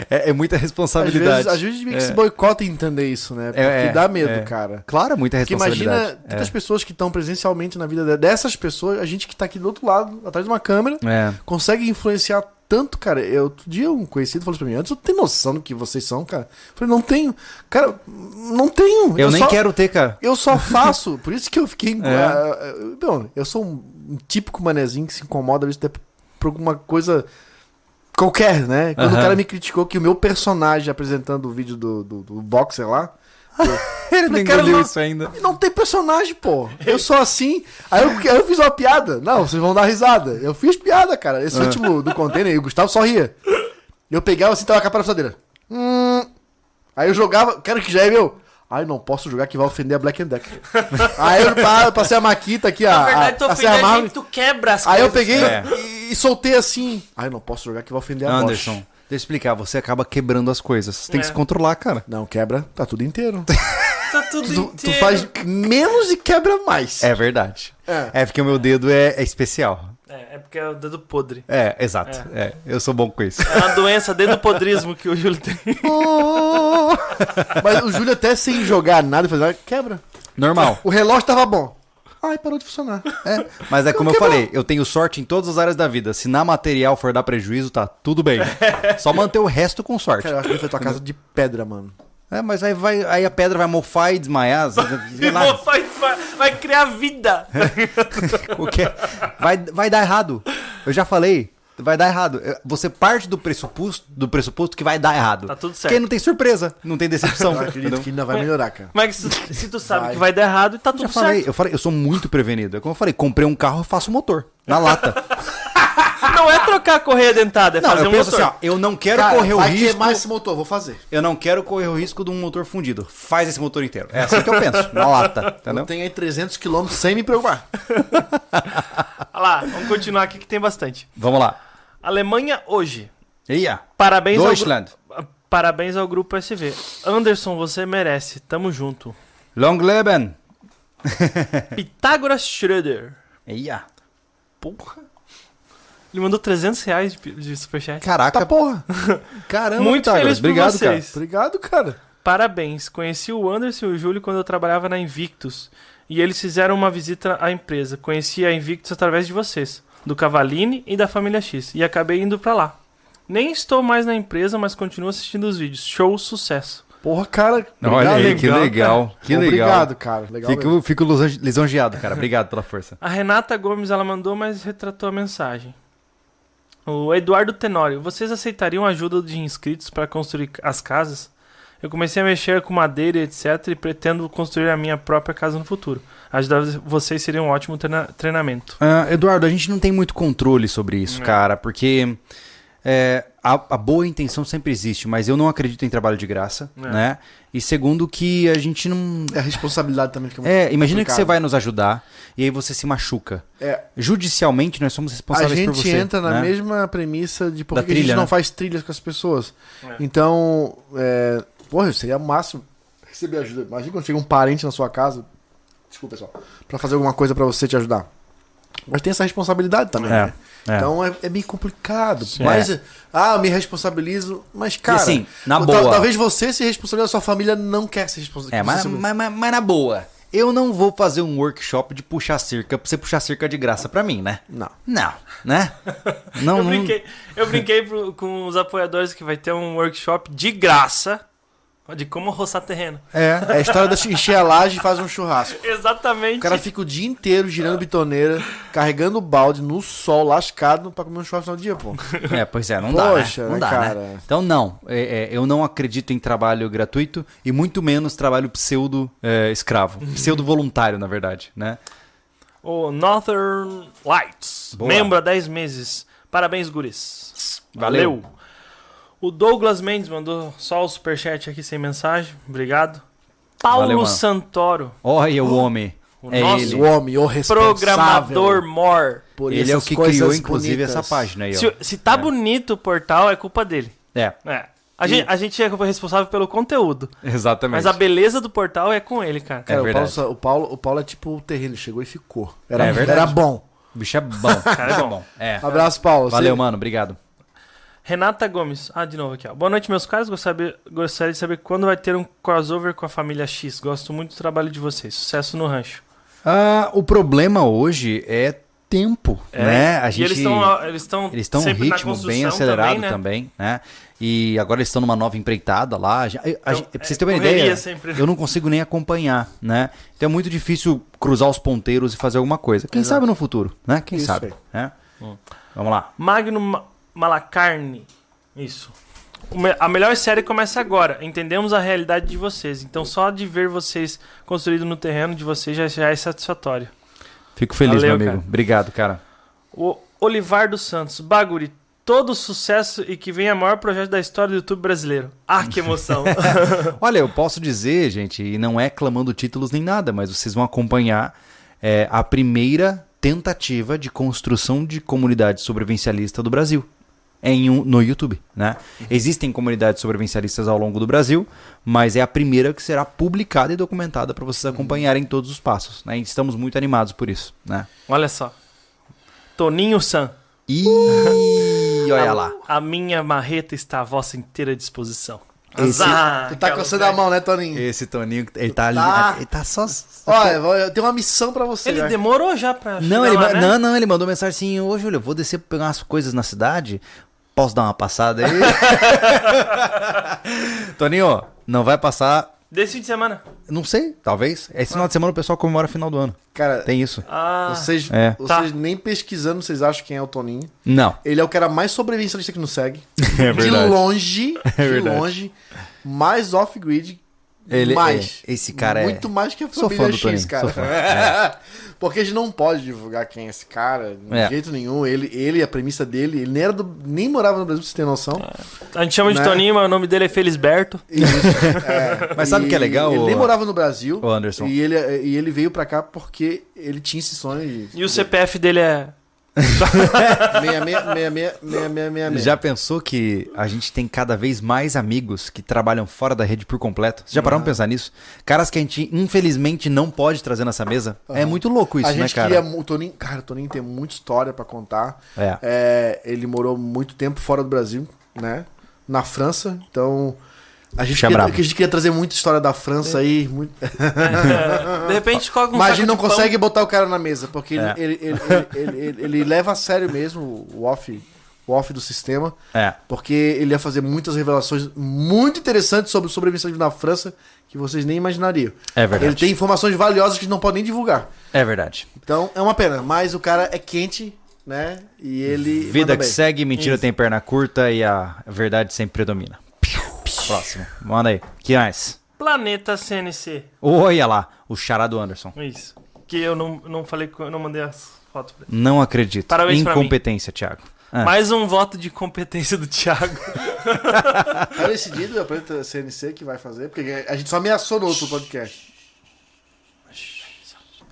É, é muita Às responsabilidade. vezes, às vezes meio que É. se boicota em entender isso, né? Porque É, é, dá medo, é. cara. Claro, é muita Porque responsabilidade. imagina tantas pessoas que estão presencialmente na vida de- dessas pessoas, a gente que tá aqui do outro lado, atrás de uma câmera, É. consegue influenciar tanto, cara. Eu, outro dia um conhecido falou pra mim, antes eu tenho noção do que vocês são, cara. Eu falei, não tenho. Cara, não tenho. Eu, nem só, quero ter, cara. Eu só faço. Por isso que eu fiquei... É. ah, ah, bom, eu sou um, típico manezinho que se incomoda às vezes até por alguma coisa... Qualquer, né? Quando Aham. o cara me criticou que o meu personagem apresentando o vídeo do, do, do boxer lá, Ele Falei, nem cara, engoliu não- isso ainda. não tem personagem, pô. Eu sou assim. Aí eu, eu fiz uma piada. Não, vocês vão dar risada. Eu fiz piada, cara. Esse Ah. último do container, e o Gustavo só ria. Eu pegava assim, tava com a capa na. Hum. Aí eu jogava, quero que já é meu. Ai, não posso jogar que vai ofender a Black and Decker. aí eu pa- passei a maquita aqui, a. Na verdade, tu a, a ofende a Serra gente, tu quebra as Aí eu coisas. peguei É. e, e soltei assim. Ai, não posso jogar que vai ofender a Bosch. Deixa eu explicar. Você acaba quebrando as coisas. Você tem que É. se controlar, cara. Não, quebra, tá tudo inteiro. Tá tudo tu, tu inteiro. faz menos e quebra mais. É verdade. É. É porque o meu dedo é, é especial. É, é porque é o dedo podre. É, exato. É. eu sou bom com isso. É uma doença, dedo podrismo que o Júlio tem. Mas o Júlio até sem jogar nada, fazer nada, quebra. Normal. O relógio tava bom. Ai, parou de funcionar. É, mas é como eu falei, eu tenho sorte em todas as áreas da vida. Se na material for dar prejuízo, tá tudo bem. Só manter o resto com sorte. Cara, eu acho que foi tua casa de pedra, mano. É, mas aí, vai, aí a pedra vai mofar e desmaiar. sei lá, Irmão, vai, vai, vai criar vida. o que é. vai, vai dar errado. Eu já falei. Vai dar errado. É, Você parte do pressuposto, do pressuposto que vai dar errado. Tá tudo certo. Porque aí não tem surpresa, não tem decepção. Eu acredito que ainda vai melhorar, cara. Mas se, se tu sabe Vai. que vai dar errado, tá Eu tudo falei, certo. eu falei, eu sou muito prevenido. É como eu falei, comprei um carro, eu faço motor. Na lata. Não é trocar a correia dentada, é Não, fazer eu um penso motor. assim, ó, eu não quero Cara, correr o vai risco. queimar esse motor, vou fazer. Eu não quero correr o risco de um motor fundido. Faz esse motor inteiro. É assim que eu penso, na lata, entendeu? Eu tenho aí 300 km sem me preocupar. Olha lá, vamos continuar aqui que tem bastante. Vamos lá. Alemanha hoje. Ia. Parabéns ao, gru- Deutschland. Parabéns ao grupo SV. Anderson, você merece. Tamo junto. Long Leben. Pitágoras Schröder. Ia. Porra. Ele mandou 300 reais de, de superchat. Caraca, Tá porra. caramba, Muito Pitágoras. feliz por Obrigado, vocês. Obrigado, cara. Parabéns. Conheci o Anderson e o Júlio quando eu trabalhava na Invictus. E eles fizeram uma visita à empresa. Conheci a Invictus através de vocês, do Cavalini e da família X. E acabei indo pra lá. Nem estou mais na empresa, mas continuo assistindo os vídeos. Show sucesso. Porra, cara. cara. Olha aí, Obrigado, que legal, legal. Que legal. Obrigado, cara. Legal mesmo. Fico, fico lisonje- lisonjeado, cara. Obrigado pela força. A Renata Gomes ela mandou, mas retratou a mensagem. O Eduardo Tenório, vocês aceitariam ajuda de inscritos para construir as casas? Eu comecei a mexer com madeira e etc. e pretendo construir a minha própria casa no futuro. Ajudar vocês seria um ótimo treina- treinamento. Ah, Eduardo, a gente não tem muito controle sobre isso, É. cara, porque é, a, a boa intenção sempre existe, mas eu não acredito em trabalho de graça, É. né? E segundo que a gente não... É a responsabilidade também que É, imagina que você vai nos ajudar e aí você se machuca. É, Judicialmente, nós somos a responsáveis por gente você. entra na né? mesma premissa de por que a gente trilha, não né? faz trilhas com as pessoas. É. Então, é, porra, seria máximo receber ajuda. Imagina quando chega um parente na sua casa, desculpa pessoal, pra fazer alguma coisa pra você te ajudar. Mas tem essa responsabilidade também, É, né? é. Então é, é meio complicado. Sim. Mas, ah, eu me responsabilizo, mas cara, assim, na tal- boa. talvez você se responsabilize, a sua família não quer se responsabilizar. É, mas, mas, mas- mas na boa, eu não vou fazer um workshop de puxar cerca pra você puxar cerca de graça pra mim, né? Não. Não, né? Não, Eu não- brinquei, eu brinquei pro- com os apoiadores que vai ter um workshop de graça de como roçar terreno. É, é a história da encher a laje e faz um churrasco. Exatamente. O cara fica o dia inteiro girando bitoneira, carregando o balde no sol, lascado, pra comer um churrasco no dia, pô. É, pois é, não Poxa, dá, né? Não né, dá, cara? né? Então, não. É, é, eu não acredito em trabalho gratuito e muito menos trabalho pseudo-escravo. Pseudo-voluntário, na verdade, né? O Northern Lights. Boa. Membro há 10 meses. Parabéns, guris. Valeu. Valeu. O Douglas Mendes mandou só o superchat aqui sem mensagem. Obrigado. Paulo Valeu. Santoro. Olha o homem. O é nosso ele. O homem, o responsável Programador More. por Ele é o que criou, inclusive, bonitas. essa página aí, ó. Se, se tá É. bonito o portal, é culpa dele. É, É. A, gente, a gente é responsável pelo conteúdo. exatamente. Mas a beleza do portal é com ele, cara. Cara, É o, Paulo, o, Paulo, o Paulo é tipo o terreno, ele chegou e ficou. Era, É verdade. era bom. O bicho é bom. Cara, é Bicho bom. É. Abraço, Paulo. Valeu, Você- mano. Obrigado. Renata Gomes. Ah, de novo aqui, ó. Boa noite, meus caros. Gostaria, gostaria de saber quando vai ter um crossover com a família X. Gosto muito do trabalho de vocês. Sucesso no rancho. Ah, o problema hoje é tempo, É, né? A E gente... eles estão eles estão Eles ritmo bem acelerado também, também, né? né? E agora eles estão numa nova empreitada lá. A- a Então, gente- pra vocês é, terem uma ideia, sempre. eu não consigo nem acompanhar, né? Então é muito difícil cruzar os ponteiros e fazer alguma coisa. Quem sabe no futuro, né? Quem Isso sabe, né? Hum. Vamos lá. Magno Ma- Malacarne. Isso. A melhor série começa agora. Entendemos a realidade de vocês. Então só de ver vocês construído no terreno de vocês já, já é satisfatório. Fico feliz, Valeu, meu amigo. cara. Obrigado, cara. O Olivar dos Santos. Baguri. Todo sucesso e que venha o maior projeto da história do YouTube brasileiro. Ah, que emoção. Olha, eu posso dizer, gente, e não é clamando títulos nem nada, mas vocês vão acompanhar é, a primeira tentativa de construção de comunidade sobrevivencialista do Brasil. Em um, no YouTube, né? Existem comunidades sobrevivencialistas ao longo do Brasil, mas é a primeira que será publicada e documentada para vocês acompanharem todos os passos, né? E estamos muito animados por isso, né? Olha só. Toninho San. E olha lá. A minha marreta está à vossa inteira disposição. Esse- Azar, Tu tá coçando a mão, né, Toninho? Esse Toninho, ele tá ali, Tá. ele tá só Olha, eu tenho uma missão pra você. Ele né? demorou já pra. Não, ele, lá, né? não, não, ele mandou mensagem assim: Ô, Júlio, eu vou descer pra pegar umas coisas na cidade. Posso dar uma passada aí? Toninho, não vai passar. Desse fim de semana. Não sei, talvez. Esse final de semana o pessoal comemora o final do ano. Cara, Tem isso. Ah, vocês, É. vocês Tá. nem pesquisando, vocês acham quem é o Toninho. Não. Ele é o cara mais sobrevivencialista que nos segue. É De longe, de verdade. longe, mais off-grid. Ele- mais. é, esse cara é- Muito mais que a Sou família fã do X, Toninho, cara. sou fã, é. Porque a gente não pode divulgar quem é esse cara, de É. jeito nenhum. Ele, ele, a premissa dele, ele nem, era do, nem morava no Brasil, pra você ter noção. a gente chama de Né? Toninho, mas o nome dele é Felisberto. Isso, é. Mas sabe o que é legal, Ele nem morava no Brasil. ô, Anderson? E ele, e ele veio pra cá porque ele tinha esse sonho de. E o CPF dele é. 66666666. Já pensou que a gente tem cada vez mais amigos que trabalham fora da rede por completo? Vocês já pararam pra pensar nisso? Caras que a gente, infelizmente, não pode trazer nessa mesa. É muito louco isso, a né, gente cara? queria. O Toninho, cara, o Toninho tem muita história pra contar. É. É, ele morou muito tempo fora do Brasil, né? Na França. Então. A gente, é queria, a gente queria trazer muita história da França aí. Muito... De repente coloca um Mas a gente não de pão. consegue botar o cara na mesa, porque ele, É. ele, ele, ele, ele- ele- ele leva a sério mesmo o off, o off do sistema. É. Porque ele ia fazer muitas revelações muito interessantes sobre o sobrevivência na França que vocês nem imaginariam. É verdade. Ele tem informações valiosas que não podem nem divulgar. É verdade. Então é uma pena, mas o cara é quente, né? E ele. Vida que segue, mentira Isso. tem perna curta e a verdade sempre predomina. Próximo. Manda aí. Que mais? Planeta CNC. Olha lá, o chará do Anderson. Isso. Que eu não, não falei, eu não mandei as fotos pra ele. Não acredito. Parabéns pra mim. Incompetência, Thiago. Ah. Mais um voto de competência do Thiago. Tá decidido a Planeta CNC que vai fazer, porque a gente só ameaçou no outro podcast.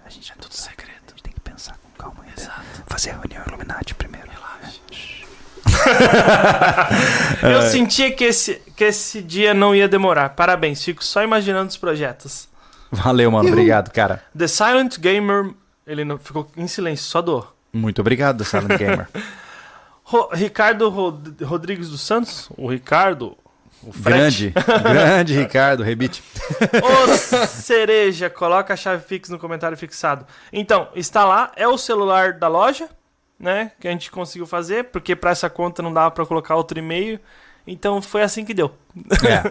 A gente é tudo segredo. A gente tem que pensar com calma. Exato. Fazer a reunião Illuminati primeiro. Eu sentia que esse, que esse dia não ia demorar. Parabéns, fico só imaginando os projetos. Valeu, mano. Obrigado, cara. The Silent Gamer. Ele não ficou em silêncio, só dor. Muito obrigado, Silent Gamer. Ro- Ricardo Rod- Rodrigues dos Santos. O Ricardo. O grande, grande Ricardo, rebite. Ô cereja, coloca a chave Pix no comentário fixado. Então, está lá, é o celular da loja, né? Que a gente conseguiu fazer, porque para essa conta não dava para colocar outro e-mail. Então foi assim que deu. É.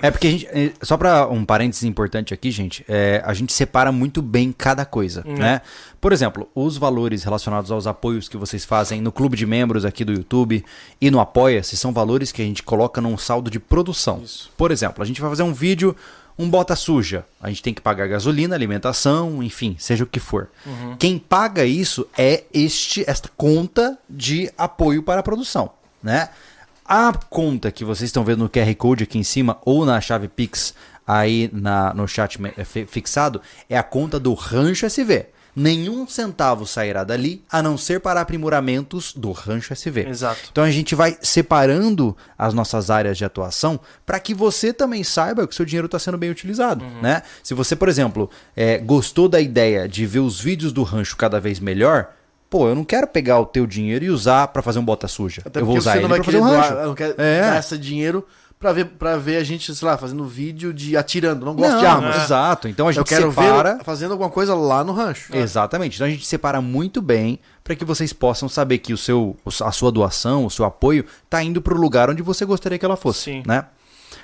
é porque a gente. é, Só pra um parênteses importante aqui, gente, é, a gente separa muito bem cada coisa, Uhum. né? Por exemplo, os valores relacionados aos apoios que vocês fazem no clube de membros aqui do YouTube e no Apoia-se são valores que a gente coloca num saldo de produção. Por exemplo, a gente vai fazer um vídeo, um bota suja. A gente tem que pagar gasolina, alimentação, enfim, seja o que for. Quem paga isso é este esta conta de apoio para a produção, né? A conta que vocês estão vendo no QR Code aqui em cima ou na chave Pix aí na, no chat eh, fi- fixado é a conta do Rancho SV. Nenhum centavo sairá dali a não ser para aprimoramentos do Rancho SV. Exato. Então a gente vai separando as nossas áreas de atuação para que você também saiba que o seu dinheiro está sendo bem utilizado. Né? Se você, por exemplo, eh, gostou da ideia de ver os vídeos do rancho cada vez melhor, pô, eu não quero pegar o teu dinheiro e usar pra fazer um bota suja. Até eu vou usar você ele pra fazer um doar, rancho. não quer É. esse dinheiro pra ver, pra ver a gente, sei lá, fazendo vídeo de atirando. Não gosto de Não, armas. Exato. Então a Eu gente quero separa. ver fazendo alguma coisa lá no rancho. Exatamente. Então a gente separa muito bem para que vocês possam saber que o seu, a sua doação, o seu apoio, tá indo pro lugar onde você gostaria que ela fosse, Sim. né?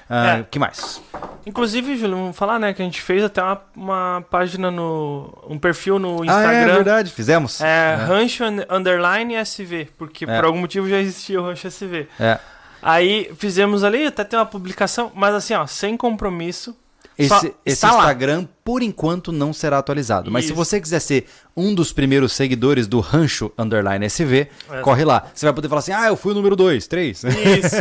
Ah, É. que mais? Inclusive, Júlio, vamos falar, né? Que a gente fez até uma, uma página no. um perfil no Ah, é Instagram. verdade, fizemos. É, Rancho un- Underline SV, porque É. por algum motivo já existia o Rancho SV. É. Aí fizemos ali, até tem uma publicação, mas assim, ó, sem compromisso. Esse, esse está lá. Instagram, por enquanto, não será atualizado. Mas se Isso. você quiser ser um dos primeiros seguidores do Rancho Underline SV, É. corre lá. Você vai poder falar assim: ah, eu fui o número 2, 3. Isso.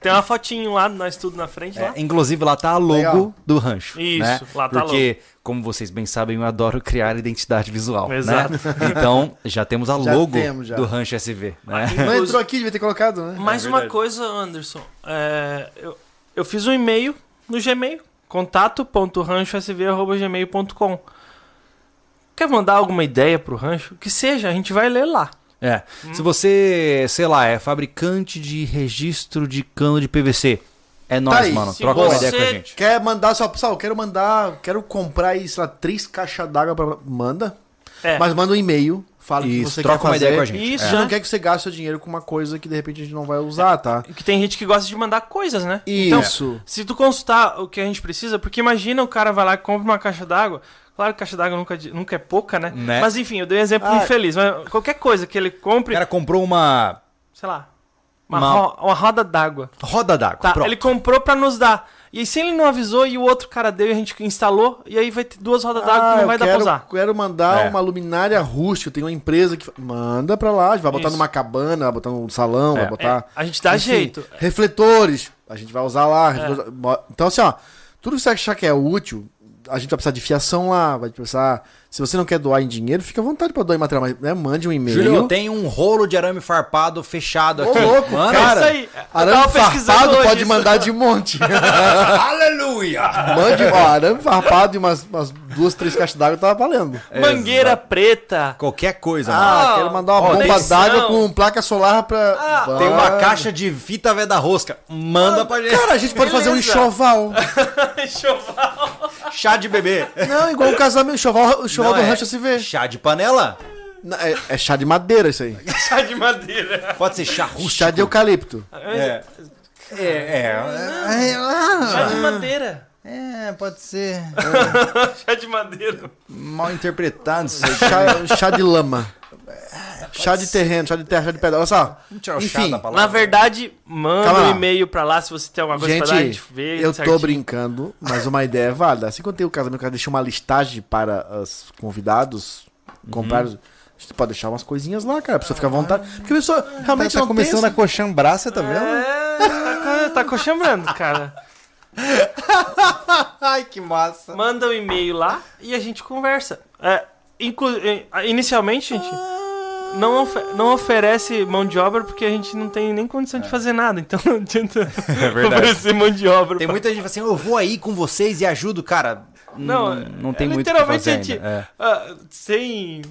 tem uma fotinho lá, nós tudo na frente lá. É, inclusive lá tá a logo Legal. do rancho. Isso, né? lá tá a Porque, como vocês bem sabem, eu adoro criar identidade visual. né? Exato. Então, já temos a Já logo temos, já. do rancho SV. Né? Não entrou aqui, devia ter colocado, né? Mais uma coisa, Anderson. É, eu, eu fiz um e-mail no Gmail, contato.ranchosv.gmail.com. Quer mandar alguma ideia pro rancho? Que seja, a gente vai ler lá. É. Hum. Se você, sei lá, é fabricante de registro de cano de PVC, é nóis, aí, mano. Troca uma ideia com a gente. Quer mandar só, pessoal, quero mandar, quero comprar aí, sei lá, três caixas d'água pra. Manda. É. Mas manda um e-mail, fala o que Isso, você troca quer uma fazer. ideia com a gente. Isso, A É. gente não né? quer que você gaste seu dinheiro com uma coisa que de repente a gente não vai usar, tá? Que tem gente que gosta de mandar coisas, né? Então, Isso. se tu consultar o que a gente precisa, porque imagina o cara vai lá e compra uma caixa d'água. Claro que caixa d'água nunca, nunca é pouca, né? Né? Mas enfim, eu dei um exemplo Ah. infeliz. Mas qualquer coisa que ele O compre, cara comprou uma sei lá, uma, Uma- ro- uma roda d'água. roda d'água. Tá, Pronto. ele comprou pra nos dar. E aí, se ele não avisou e o outro cara deu e a gente instalou, e aí vai ter duas rodas d'água que Ah, não eu vai dar quero, pra usar. quero mandar É. uma luminária rústica. Tem uma empresa que. Manda pra lá. A gente vai botar Isso. numa cabana, vai botar num salão, É. vai botar. É, a gente dá Enfim, jeito. Refletores. A gente vai usar lá. refletores- Então, assim, ó. Tudo que você achar que é útil, a gente vai precisar de fiação lá, vai precisar. Se você não quer doar em dinheiro, fica à vontade pra doar em material, mas né, mande um e-mail. Júlio, tem um rolo de arame farpado fechado Ô, aqui. louco, Manda. cara. É isso aí. Eu Arame farpado pode isso. mandar de monte. Aleluia! Mande, ó, arame farpado e umas, umas duas, três caixas d'água tava valendo. Mangueira preta. Qualquer coisa, mano. Ah, Ah, quero mandar uma ó, bomba d'água com placa solar pra. Ah, Tem uma Ah. caixa de fita veda rosca. Manda pra gente. Cara, a gente pode fazer um Beleza. enxoval. Enxoval. Chá de bebê. Não, igual um casamento, enxoval, o Não, do é rancho se vê. Chá de panela? Não, É, é chá de madeira isso aí. Chá de madeira. Pode ser chá rústico. Chá de eucalipto. É. É, é. Chá de madeira. É, pode ser. Chá de madeira. Mal interpretado isso aí. Chá, chá de lama. Chá de terreno, chá de terra, chá de pedra. Olha só. Enfim. Na verdade, manda um e-mail pra lá se você tem alguma coisa pra dar, a Gente, gente vê. eu tô certinho. brincando, mas uma ideia é válida. Assim que eu tenho o casamento, o cara deixa uma listagem para os convidados comprar. A gente pode deixar umas coisinhas lá, cara. A pessoa fica à vontade. Porque a pessoa realmente tá não começando tem a coxambrar, você tá vendo? É, tá, tá coxambrando, cara. Ai, que massa. Manda um e-mail lá e a gente conversa. É, inclu- eh, inicialmente, gente, não, ofe- não oferece mão de obra porque a gente não tem nem condição de fazer nada. Então não adianta É verdade. oferecer mão de obra. Tem pra- muita gente que fala assim, eu vou aí com vocês e ajudo, cara. Não, Não, não tem é muito literalmente fazer a gente, ainda. É. ah, sem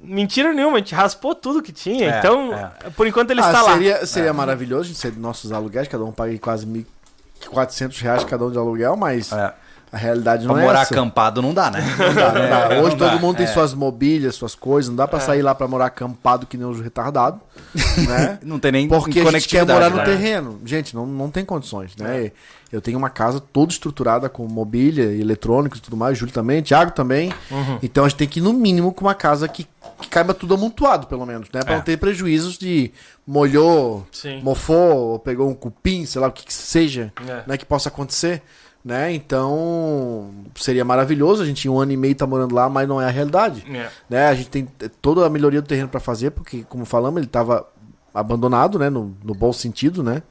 mentira nenhuma, a gente raspou tudo que tinha. É, então, é. por enquanto ele ah, está lá. seria, seria maravilhoso a gente ser nossos aluguéis, cada um paga quase 1.400 reais cada um de aluguel, mas É. a realidade Pra não é morar essa. acampado não dá, né? Não dá, não dá. É, Hoje não todo dá, mundo tem é. suas mobílias, suas coisas, não dá pra sair lá pra morar acampado que nem os retardados, né? Não tem nem Porque a gente quer morar no né? terreno. Gente, não, não tem condições, né? Eu tenho uma casa toda estruturada com mobília, eletrônicos e tudo mais, Júlio também, Thiago também. Uhum. Então a gente tem que ir no mínimo com uma casa que, que caiba tudo amontoado, pelo menos, né? Pra É. não ter prejuízos de molhou, Sim. mofou, ou pegou um cupim, sei lá o que, que seja, É. né? Que possa acontecer. Né? Então seria maravilhoso. A gente em um ano e meio tá morando lá, mas não é a realidade É. né? A gente tem toda a melhoria do terreno para fazer, porque, como falamos, ele estava abandonado, né? No, no bom sentido, né?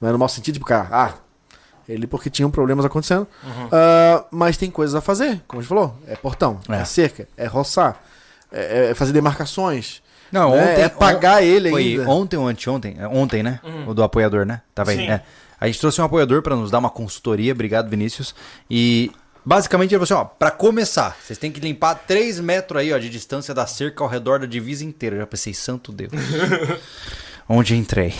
Não é no mau sentido, tipo, cara, ah, ele porque tinham problemas acontecendo. Ah, mas tem coisas a fazer, como a gente falou. É portão, é, É. cerca, é roçar, é, é fazer demarcações. Não, né? ontem, é pagar ele Foi ainda. ontem ou anteontem? É, Ontem, né? O do apoiador, né? Tava aí. Sim. É. A gente trouxe um apoiador pra nos dar uma consultoria. Obrigado, Vinícius. E Basicamente, ele falou assim, ó, pra começar, vocês têm que limpar 3 metros aí, ó, de distância da cerca ao redor da divisa inteira. Eu já pensei, santo Deus. Onde entrei?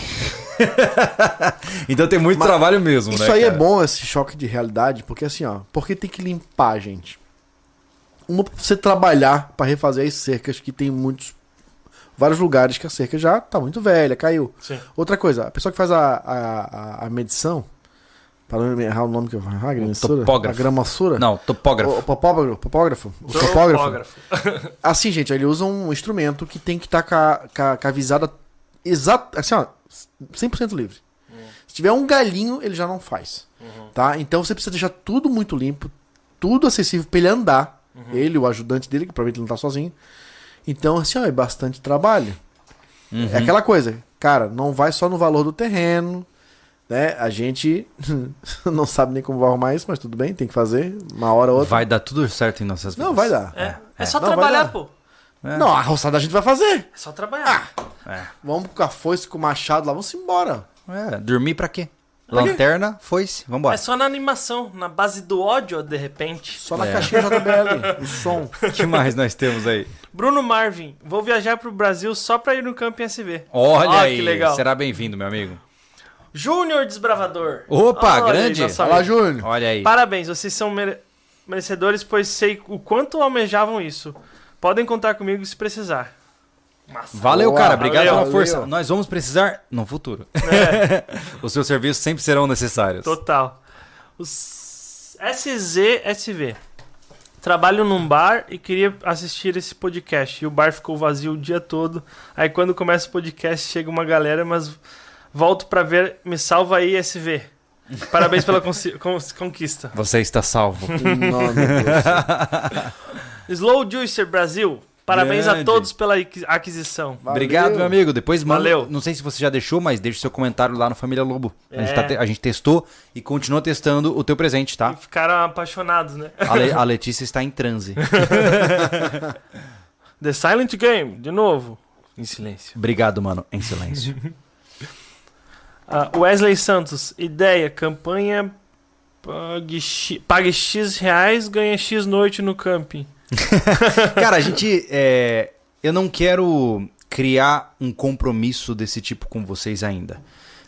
então tem muito Mas trabalho mesmo, Isso né, aí é cara? bom, esse choque de realidade, porque assim, ó, porque tem que limpar, gente. Uma pra você trabalhar pra refazer as cercas que tem muitos vários lugares que a cerca já tá muito velha, caiu. Sim. Outra coisa, a pessoa que faz a, a, a- medição, para não errar o nome que eu vou errar, a gramassura, topógrafo. a gramassura, Não, topógrafo. o, o popógrafo, popógrafo, o topógrafo. Topógrafo. Assim, gente, ele usa um instrumento que tem que estar com, a- com a- com a visada exata, assim, ó, 100% livre. Se tiver um galinho, ele já não faz. Tá? Então você precisa deixar tudo muito limpo, tudo acessível pra ele andar. Ele, o ajudante dele, que provavelmente ele não tá sozinho. Então, assim, ó, é bastante trabalho. Uhum. É aquela coisa, cara, não vai só no valor do terreno, né? A gente não sabe nem como vai arrumar isso, mas tudo bem, tem que fazer, uma hora ou outra. Vai dar tudo certo em nossas vidas. Não, vai dar. É, é só Não, trabalhar, pô. É. Não, a roçada a gente vai fazer. É só trabalhar. É. Vamos com a foice, com o machado lá, vamos embora. É, dormir pra quê? Lanterna, foi-se, vambora. É só na animação, na base do ódio, de repente. Só na É. caixinha JBL, o som. O que mais nós temos aí? Bruno Marvin, vou viajar pro Brasil só pra ir no Campo em SV. Olha Ah, aí, que legal. será bem-vindo, meu amigo. Júnior Desbravador. Opa, Olha grande. nossa Olha lá, amiga. Júnior. Olha aí. Parabéns, vocês são mere- merecedores, pois sei o quanto almejavam isso. Podem contar comigo se precisar. Massa. Valeu, Boa, cara. Obrigado valeu. pela força. Valeu. Nós vamos precisar no futuro. Os seus serviços sempre serão necessários. Total. Os SZSV. Trabalho num bar e queria assistir esse podcast. E o bar ficou vazio o dia todo. Aí quando começa o podcast, chega uma galera, mas volto pra ver. Me salva aí, SV. Parabéns pela conquista. Você está salvo. Slow Juicer Brasil. Parabéns a Grande. todos pela aqui- aquisição. Valeu. Obrigado, meu amigo. Depois manda. Valeu. Não sei se você já deixou, mas deixe seu comentário lá no Família Lobo. A, gente É. tá te- a gente testou e continua testando o teu presente, E tá? ficaram apaixonados, né? A, Le- a Letícia está em transe. The Silent Game, de novo. Em silêncio. Obrigado, mano. Em silêncio. Ah, Wesley Santos, ideia, campanha pague X, pague X reais, ganha X noite no camping. Cara, a gente. é, eu não quero criar um compromisso desse tipo com vocês ainda.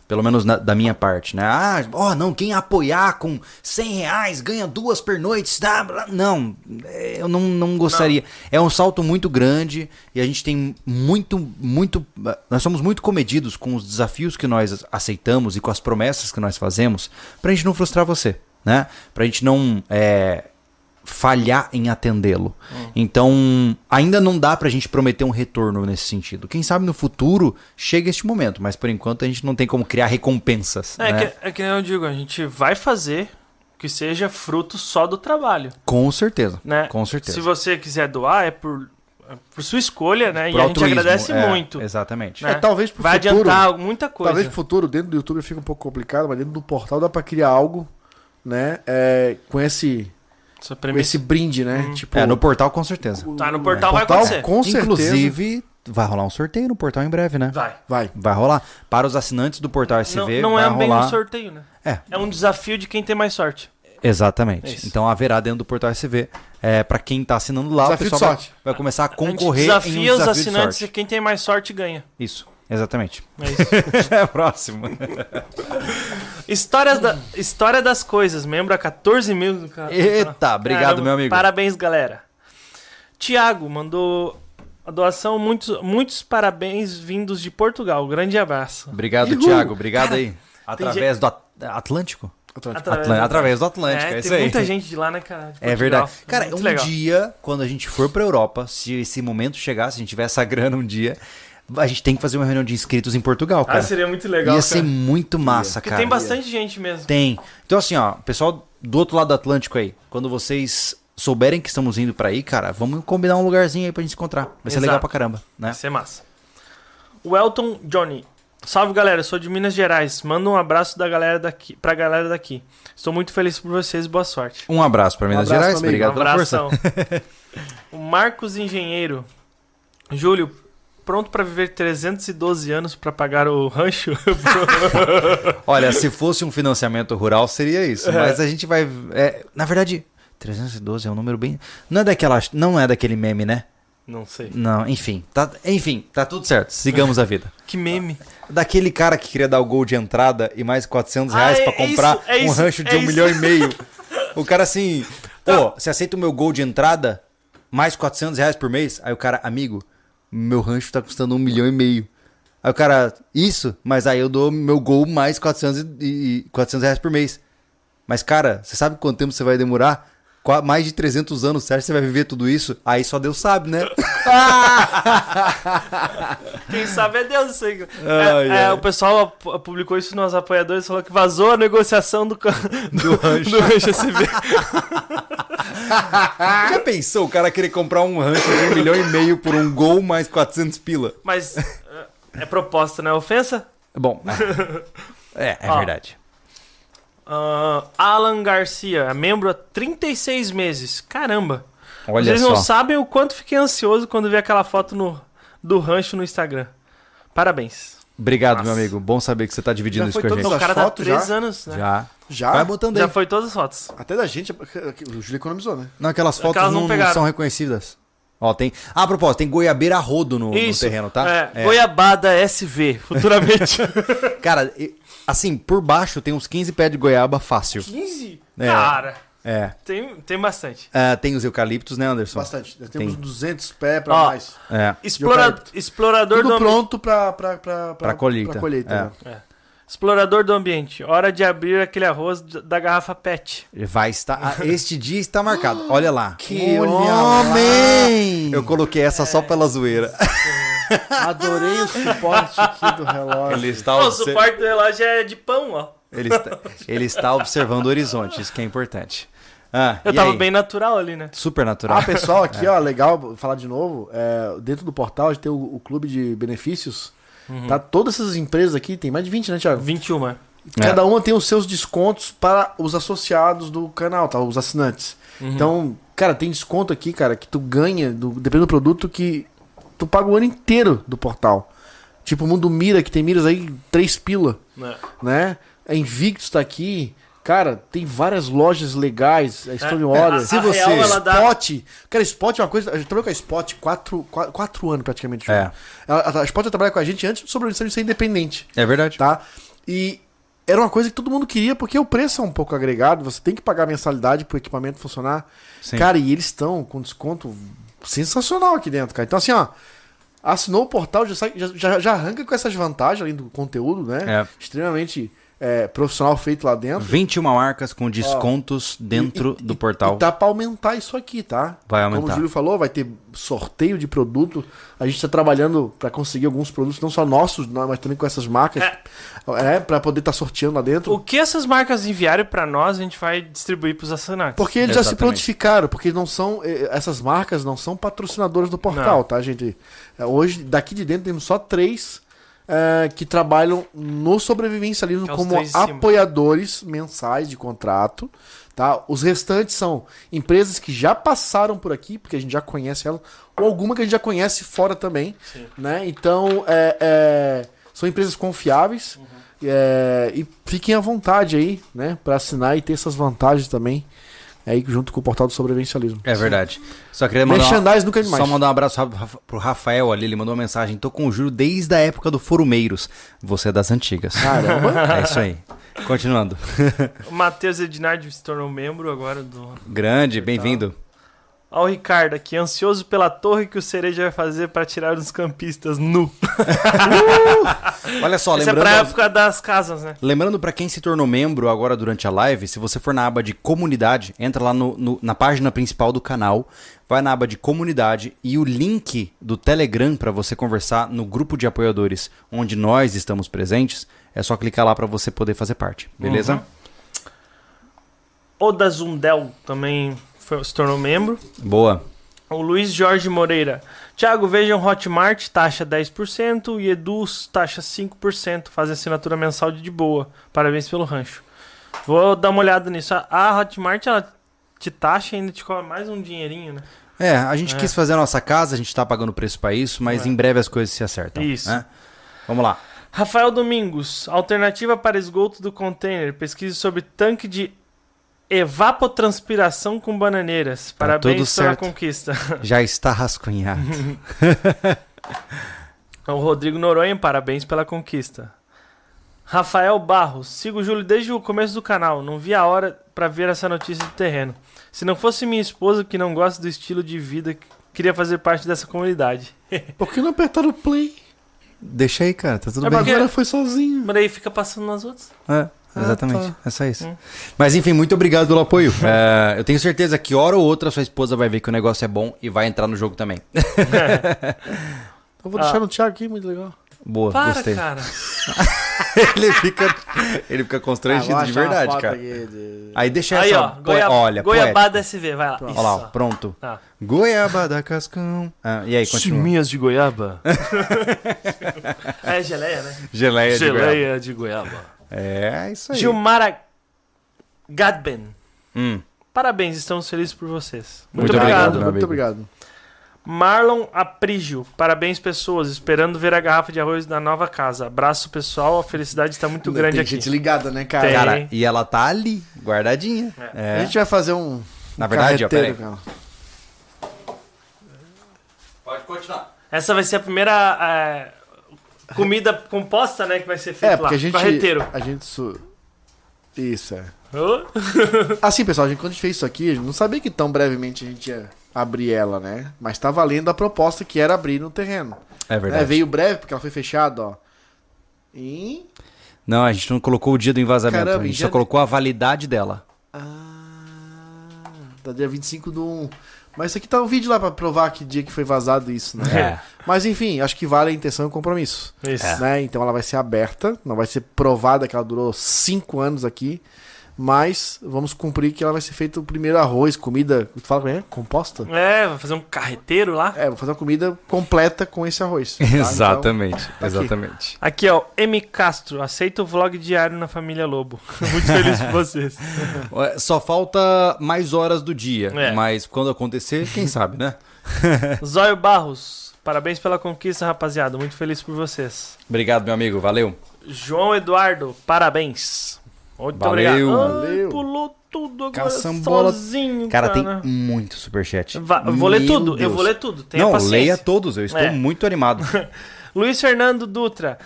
Pelo menos na- da minha parte, né? Ah, ó, não, quem apoiar com 100 reais ganha duas pernoites. Tá? Não, é, eu não, não gostaria. É um salto muito grande e a gente tem muito, muito. Nós somos muito comedidos com os desafios que nós aceitamos e com as promessas que nós fazemos pra gente não frustrar você, né? Pra gente não. é, falhar em atendê-lo. Então, ainda não dá pra gente prometer um retorno nesse sentido. Quem sabe no futuro chega este momento, mas por enquanto a gente não tem como criar recompensas. É, né? que, é que eu digo, a gente vai fazer que seja fruto só do trabalho, Com certeza. né? Com certeza. Se você quiser doar, é por, é por sua escolha, né? Por e a gente agradece é, muito. Exatamente. né? É, talvez pro vai futuro. adiantar muita coisa. Talvez pro futuro, dentro do YouTube fica um pouco complicado, mas dentro do portal dá pra criar algo, né? é, com esse. Esse brinde, né? Tipo, É, no portal com certeza. Tá, no portal vai portal, acontecer. Com certeza. Inclusive, vai rolar um sorteio no portal em breve, né? Vai. Vai. Vai rolar. Para os assinantes do portal SV, Não, não vai é bem rolar. um sorteio, né? É, É um desafio de quem tem mais sorte. Exatamente. É isso. então haverá dentro do portal SV. É, para quem tá assinando lá, Desafio o pessoal de vai, sorte. vai começar a a gente concorrer desafia em um os desafio de assinantes e sorte. quem tem mais sorte ganha. Isso, exatamente. É isso. é próximo. Histórias da, História das coisas, membro a 14 mil do canal. Eita, obrigado, Caramba, meu amigo. Parabéns, galera. Tiago mandou a doação, muitos, muitos parabéns vindos de Portugal. Grande abraço. Obrigado, Uhul. Thiago. Obrigado aí. Através gente- do At- Atlântico? Atlântico. Através Através do Atlântico, é, É, isso tem aí. muita gente de lá, né, cara? De É verdade. Cara, Muito um legal. dia, quando a gente for pra Europa, se esse momento chegar, se a gente tiver essa grana um dia, a gente tem que fazer uma reunião de inscritos em Portugal, cara. Ah, seria muito legal, Ia cara. ser muito massa, Porque cara. tem bastante gente mesmo. Tem. Então, assim, ó, pessoal do outro lado do Atlântico aí, quando vocês souberem que estamos indo pra aí, cara, vamos combinar um lugarzinho aí pra gente se encontrar. Vai ser Exato. legal pra caramba, né? Vai ser massa. O Elton Johnny. Salve galera, sou de Minas Gerais. Manda um abraço da galera daqui, pra galera daqui. Estou muito feliz por vocês e boa sorte. Um abraço pra Minas abraço, Gerais, amigo. obrigado pela força. abração. o Marcos Engenheiro. Júlio, pronto pra viver 312 anos pra pagar o rancho? Olha, se fosse um financiamento rural, seria isso. Mas a gente vai. é, na verdade, 312 é um número bem. Não é daquela. Não é daquele meme, né? Não sei. Não, enfim. Tá, enfim, tá tudo certo. Sigamos a vida. Que meme. Daquele cara que queria dar o gol de entrada e mais 400 reais Ah, pra é comprar isso, é um isso, rancho de é um isso. milhão e meio. O cara assim, pô, você aceita o meu gol de entrada? Mais 400 reais por mês? Aí o cara, amigo, meu rancho tá custando um milhão e meio. Aí o cara, isso? Mas aí eu dou meu gol mais 400, e, e 400 reais por mês. Mas cara, você sabe quanto tempo você vai demorar? Mais de 300 anos, que você vai viver tudo isso? Aí só Deus sabe, né? Quem sabe é Deus isso aí. Ai, É, é, ai. o pessoal publicou isso nos apoiadores falou que vazou a negociação do, ca- Do rancho. do rancho SV. Já pensou o cara querer comprar um rancho de um milhão e meio por um gol mais 400 pila? Mas é, é proposta, não é ofensa? Bom, é, é Ó. verdade. Ah, Alan Garcia, é membro há 36 meses. Caramba. Olha Vocês só. não sabem o quanto fiquei ansioso quando vi aquela foto no, do rancho no Instagram. Parabéns. Obrigado, Nossa. meu amigo. Bom saber que você tá dividindo Já isso foi com a todas gente. o as cara tá 3 já? anos, né? Já. Já? Vai botando aí. Já foi todas as fotos. Até da gente, o Júlio economizou, né? Não, aquelas fotos Aquelas não não, são reconhecidas. Ó, tem. Ah, a propósito, tem goiabeira rodo no, no terreno, tá? É, Goiabada SV, futuramente. Cara, assim, por baixo tem uns 15 pés de goiaba fácil. 15? É. Cara, É. tem, tem bastante. Ah, tem os eucaliptos, né, Anderson? Bastante. Nós temos Tem. 200 pés pra Ó, mais. É. Explora- explorador Tudo do pronto pra, pra, pra, Pra colheita. né? É. Explorador do ambiente. Hora de abrir aquele arroz da garrafa PET. Vai estar. ah, Este dia está marcado. Olha lá. Que Olha homem! Eu coloquei essa só pela zoeira. Adorei o suporte aqui do relógio. Ele está, o suporte do relógio é de pão, ó. ele está, ele está observando o horizonte, isso que é importante. Ah, Eu tava aí? bem natural ali, né? Super natural. Ah, pessoal, aqui, ó, legal falar de novo. é, dentro do portal a gente tem o, o clube de benefícios. Tá? Todas essas empresas aqui, tem mais de 20, né, Thiago? 21, é. Cada uma tem os seus descontos para os associados do canal, tá? Os assinantes. Então, cara, tem desconto aqui, cara, que tu ganha, do, dependendo do produto, que tu paga o ano inteiro do portal. Tipo o Mundo Mira, que tem miras aí, 3 pila, É. né? A Invictus tá aqui. Cara, tem várias lojas legais, a Stone Order. a- Se a você. Real, ela dá- Spot. Cara, Spot é uma coisa. A gente trabalhou com a Spot quatro, quatro, quatro anos praticamente. É. Ela- A, a Spot já trabalha com a gente antes de sobre de ser independente É verdade. tá? E era uma coisa que todo mundo queria porque o preço é um pouco agregado, você tem que pagar mensalidade pro equipamento funcionar. Sim. Cara, e eles estão com desconto sensacional aqui dentro, cara. Então assim, ó, assinou o portal, já, sai- já, já, já arranca com essas vantagens além do conteúdo, né? É. Extremamente é, profissional feito lá dentro. 21 marcas com descontos dentro E- do e- portal. E tá pra aumentar isso aqui, tá? Vai Como aumentar. o Júlio falou, vai ter sorteio de produto. A gente tá trabalhando pra conseguir alguns produtos, não só nossos, não, mas também com essas marcas. É. É, pra poder estar sorteando lá dentro. O que essas marcas enviarem pra nós, a gente vai distribuir pros assinantes. Porque eles já se Exatamente. prontificaram, porque não são. eh, Essas marcas não são patrocinadoras do portal, Não. tá, gente? Eh, Hoje, daqui de dentro, temos só três eh, que trabalham no sobrevivencialismo é como apoiadores mensais de contrato. Tá? Os restantes são empresas que já passaram por aqui, porque a gente já conhece elas, ou alguma que a gente já conhece fora também. Sim. Né? Então, é, é, são empresas confiáveis. Uhum. é, e fiquem à vontade aí, né? Para assinar e ter essas vantagens também. Aí junto com o portal do sobrevivencialismo. É verdade. Só queria mandar. uma- nunca é demais. Só mandar um abraço ra- ra- pro Rafael ali, ele mandou uma mensagem. Tô com o Júlio desde a época do Forumeiros. Você é das antigas. Caramba. É isso aí. Continuando. O Matheus Ednardi se tornou membro agora do. Grande, bem-vindo. Ó, o Ricardo aqui, ansioso pela torre que o Cereja vai fazer pra tirar os campistas nu. Olha só, Isso é lembrando. pra época das casas, né? Lembrando pra quem se tornou membro agora durante a live, se você for na aba de comunidade, entra lá no- no- na página principal do canal, vai na aba de comunidade e o link do Telegram pra você conversar no grupo de apoiadores onde nós estamos presentes, é só clicar lá pra você poder fazer parte, beleza? Uhum. Oda Zundel também foi- se tornou membro. Boa. O Luiz Jorge Moreira. Thiago, vejam Hotmart, taxa 10% e Edu, taxa 5%. Faz assinatura mensal de boa. Parabéns pelo rancho. Vou dar uma olhada nisso. A- Hotmart, ela te taxa e ainda te cobra mais um dinheirinho, né? É, a gente É. quis fazer a nossa casa, a gente tá pagando preço pra isso, mas É. em breve as coisas se acertam. Isso. né? Vamos lá. Rafael Domingos. Alternativa para esgoto do container. Pesquise sobre tanque de Evapotranspiração com bananeiras. Tá Parabéns tudo pela certo. conquista. Já está rascunhado. O Rodrigo Noronha, parabéns pela conquista. Rafael Barros, sigo o Júlio desde o começo do canal. Não vi a hora pra ver essa notícia do terreno. Se não fosse minha esposa que não gosta do estilo de vida, queria fazer parte dessa comunidade. Por que não apertaram o play? Deixa aí, cara, tá tudo É bem. porque- Agora foi sozinho. Mas aí fica passando nas outras. É, exatamente. tá. É só isso. Hum. Mas enfim, muito obrigado pelo apoio. É, eu tenho certeza que hora ou outra sua esposa vai ver que o negócio é bom e vai entrar no jogo também. Eu vou deixar no Thiago aqui, muito legal. Boa, Para, gostei. cara. ele fica ele fica constrangido Ah, de verdade, cara. de- Aí deixa Aí, essa. ó. Goiab... Olha, Goiabada SV, vai lá. Olha lá, pronto. Tá. Goiabada cascão. Ah, e aí, continua. Chiminhas de goiaba. é geleia, né? Geleia, de goiaba. Geleia de goiaba. É, isso aí. Gilmara Gadben. Hum, Parabéns, estamos felizes por vocês. Muito Muito, obrigado, obrigado. Muito obrigado. Marlon Aprígio. Parabéns, pessoas. Esperando ver a garrafa de arroz na nova casa. Abraço, pessoal. A felicidade está muito grande Tem aqui. gente ligada, né, cara? Tem. cara, e ela tá ali, guardadinha. É. A gente vai fazer um. Na verdade, ó, peraí. cara. Pode continuar. Essa vai ser a primeira é, comida composta, né? Que vai ser feita É, lá. a gente. Carreteiro. A gente. Su... Isso, é. Ô, Assim, pessoal, a gente, quando a gente fez isso aqui, a gente não sabia que tão brevemente a gente ia abrir ela, né? Mas tá valendo a proposta que era abrir no terreno. É verdade. É, veio breve, porque ela foi fechada, ó. Em. Não, a gente não colocou o dia do envasamento. Caramba, a gente só colocou a validade dela. Ah. Tá dia 25 do 1. Mas isso aqui tá um vídeo lá pra provar que dia que foi vazado isso, né? É. Mas enfim, acho que vale a intenção e o compromisso. Isso. Né? Então ela vai ser aberta, não vai ser provada que ela durou 5 anos aqui. Mas vamos cumprir que ela vai ser feito o primeiro arroz, comida. Tu fala como é? Composta? É, vai fazer um carreteiro lá. É, vou fazer uma comida completa com esse arroz. tá? Então, Exatamente, aqui. exatamente. Aqui, ó, M. Castro, aceita o vlog diário na família Lobo. Muito feliz por vocês. Ué, Só falta mais horas do dia, É. mas quando acontecer, quem sabe, né? Zóio Barros, parabéns pela conquista, rapaziada. Muito feliz por vocês. Obrigado, meu amigo, valeu. João Eduardo, parabéns. Muito Valeu. obrigado. Valeu. Ai, pulou tudo agora Caçambola. sozinho, Cara, tem cara. muito superchat. Va- eu vou ler Meu tudo, eu Deus. vou ler tudo. Tenha Não, paciência. leia todos, eu estou É. muito animado. Luiz Fernando Dutra.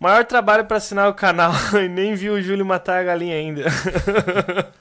Maior trabalho pra assinar o canal e nem viu o Júlio matar a galinha ainda.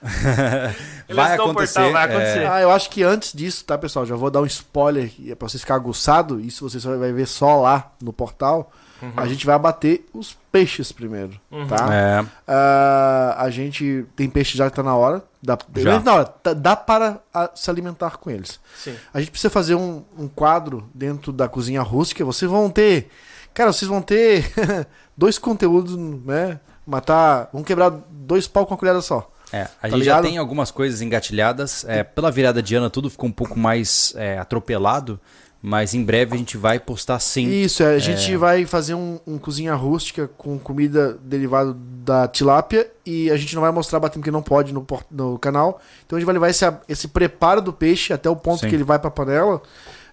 Vai acontecer. portal, vai é, acontecer. Ah, eu acho que antes disso, tá, pessoal? Já vou dar um spoiler e é pra vocês ficarem aguçados. Isso você só vai ver só lá no portal. A gente vai abater os peixes primeiro, tá? é, Ah, a gente tem peixe já que tá na hora. Dá, Já. na hora, tá- dá para ah, se alimentar com eles. Sim. A gente precisa fazer um, um quadro dentro da cozinha rústica. Vocês vão ter. Cara, vocês vão ter dois conteúdos, né? Matar. Vamos quebrar dois pau com a colherada só. é, a Tá gente já ligado? tem algumas coisas engatilhadas. É, pela virada de ano, tudo ficou um pouco mais é, atropelado. Mas em breve a gente vai postar sim. Isso, é, a gente vai fazer um, um cozinha rústica com comida derivada da tilápia e a gente não vai mostrar batendo porque não pode no, no canal. Então a gente vai levar esse, esse preparo do peixe até o ponto Sim. que ele vai pra panela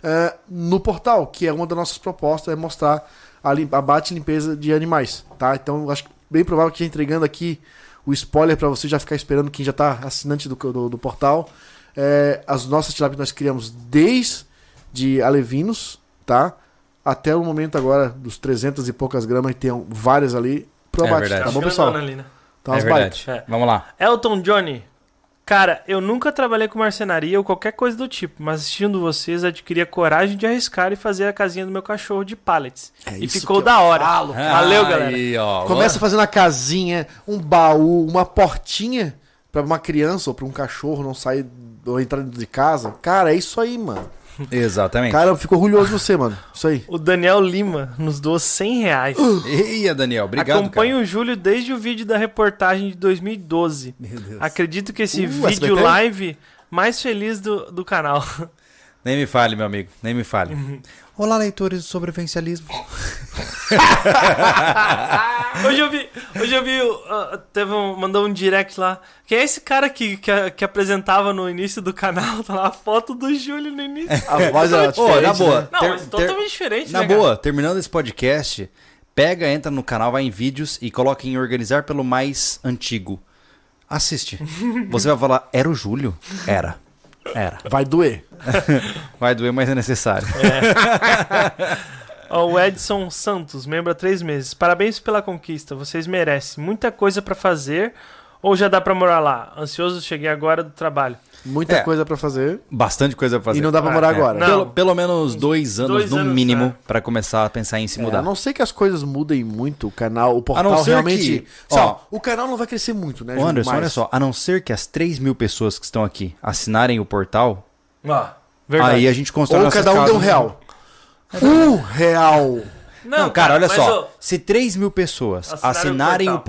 é, no portal, que é uma das nossas propostas, é mostrar a, lim- a bate e limpeza de animais, tá? Então eu acho que bem provável que entregando aqui o spoiler pra você já ficar esperando quem já tá assinante do, do, do portal. É, as nossas tilápias nós criamos desde de alevinos, tá? Até o momento agora dos 300 e poucas gramas, tem várias ali, pro É abate, verdade. tá bom, Grandona pessoal? ali, né? Tá é umas verdade. É. Vamos lá. Elton Johnny. Cara, eu nunca trabalhei com marcenaria ou qualquer coisa do tipo, mas assistindo vocês, adquiri a coragem de arriscar e fazer a casinha do meu cachorro de pallets. É e isso ficou da hora. falo, Valeu, galera. Aí, ó, Começa fazendo a casinha, um baú, uma portinha pra uma criança ou pra um cachorro não sair ou entrar dentro de casa. Cara, é isso aí, mano. Exatamente. Cara, eu fico orgulhoso de você, mano. Isso aí. O Daniel Lima nos doou 100 reais. Eia, Daniel, obrigado. Acompanho cara. o Júlio desde o vídeo da reportagem de 2012. Meu Deus. Acredito que esse Uh, vídeo SBT? live mais feliz do, do canal. Nem me fale, meu amigo, nem me fale. Olá, leitores do sobrevivencialismo. Hoje eu vi, hoje eu vi, uh, teve um, mandou um direct lá. Quem é esse cara que, que, que apresentava no início do canal? Tá lá a foto do Júlio no início. A voz era diferente, na boa. né? Não, ter- mas ter- totalmente diferente, Na né, cara? boa, terminando esse podcast, pega, entra no canal, vai em vídeos e coloca em organizar pelo mais antigo. Assiste. Você vai falar, era o Júlio? Era. Era. Vai doer. Vai doer, mas é necessário. Ó, o Edson Santos, membro há três meses. Parabéns pela conquista, vocês merecem. Muita coisa pra fazer ou já dá pra morar lá? Ansioso, cheguei agora do trabalho. Muita É. coisa pra fazer. Bastante coisa pra fazer. E não dá pra Ah, morar é. agora. Não. Pelo, pelo menos dois anos, dois no anos, mínimo, né? pra começar a pensar em se É, mudar. a não ser que as coisas mudem muito, o canal, o portal não ser realmente. que- Ó, ó, o canal não vai crescer muito, né? Anderson, Mas- olha só, a não ser que as 3 mil pessoas que estão aqui assinarem o portal, Ó, verdade. aí a gente constrói Ou cada um deu um real. Um real. Não, cara, olha só. ó, Se 3 mil pessoas Assinarem o assinarem o portal.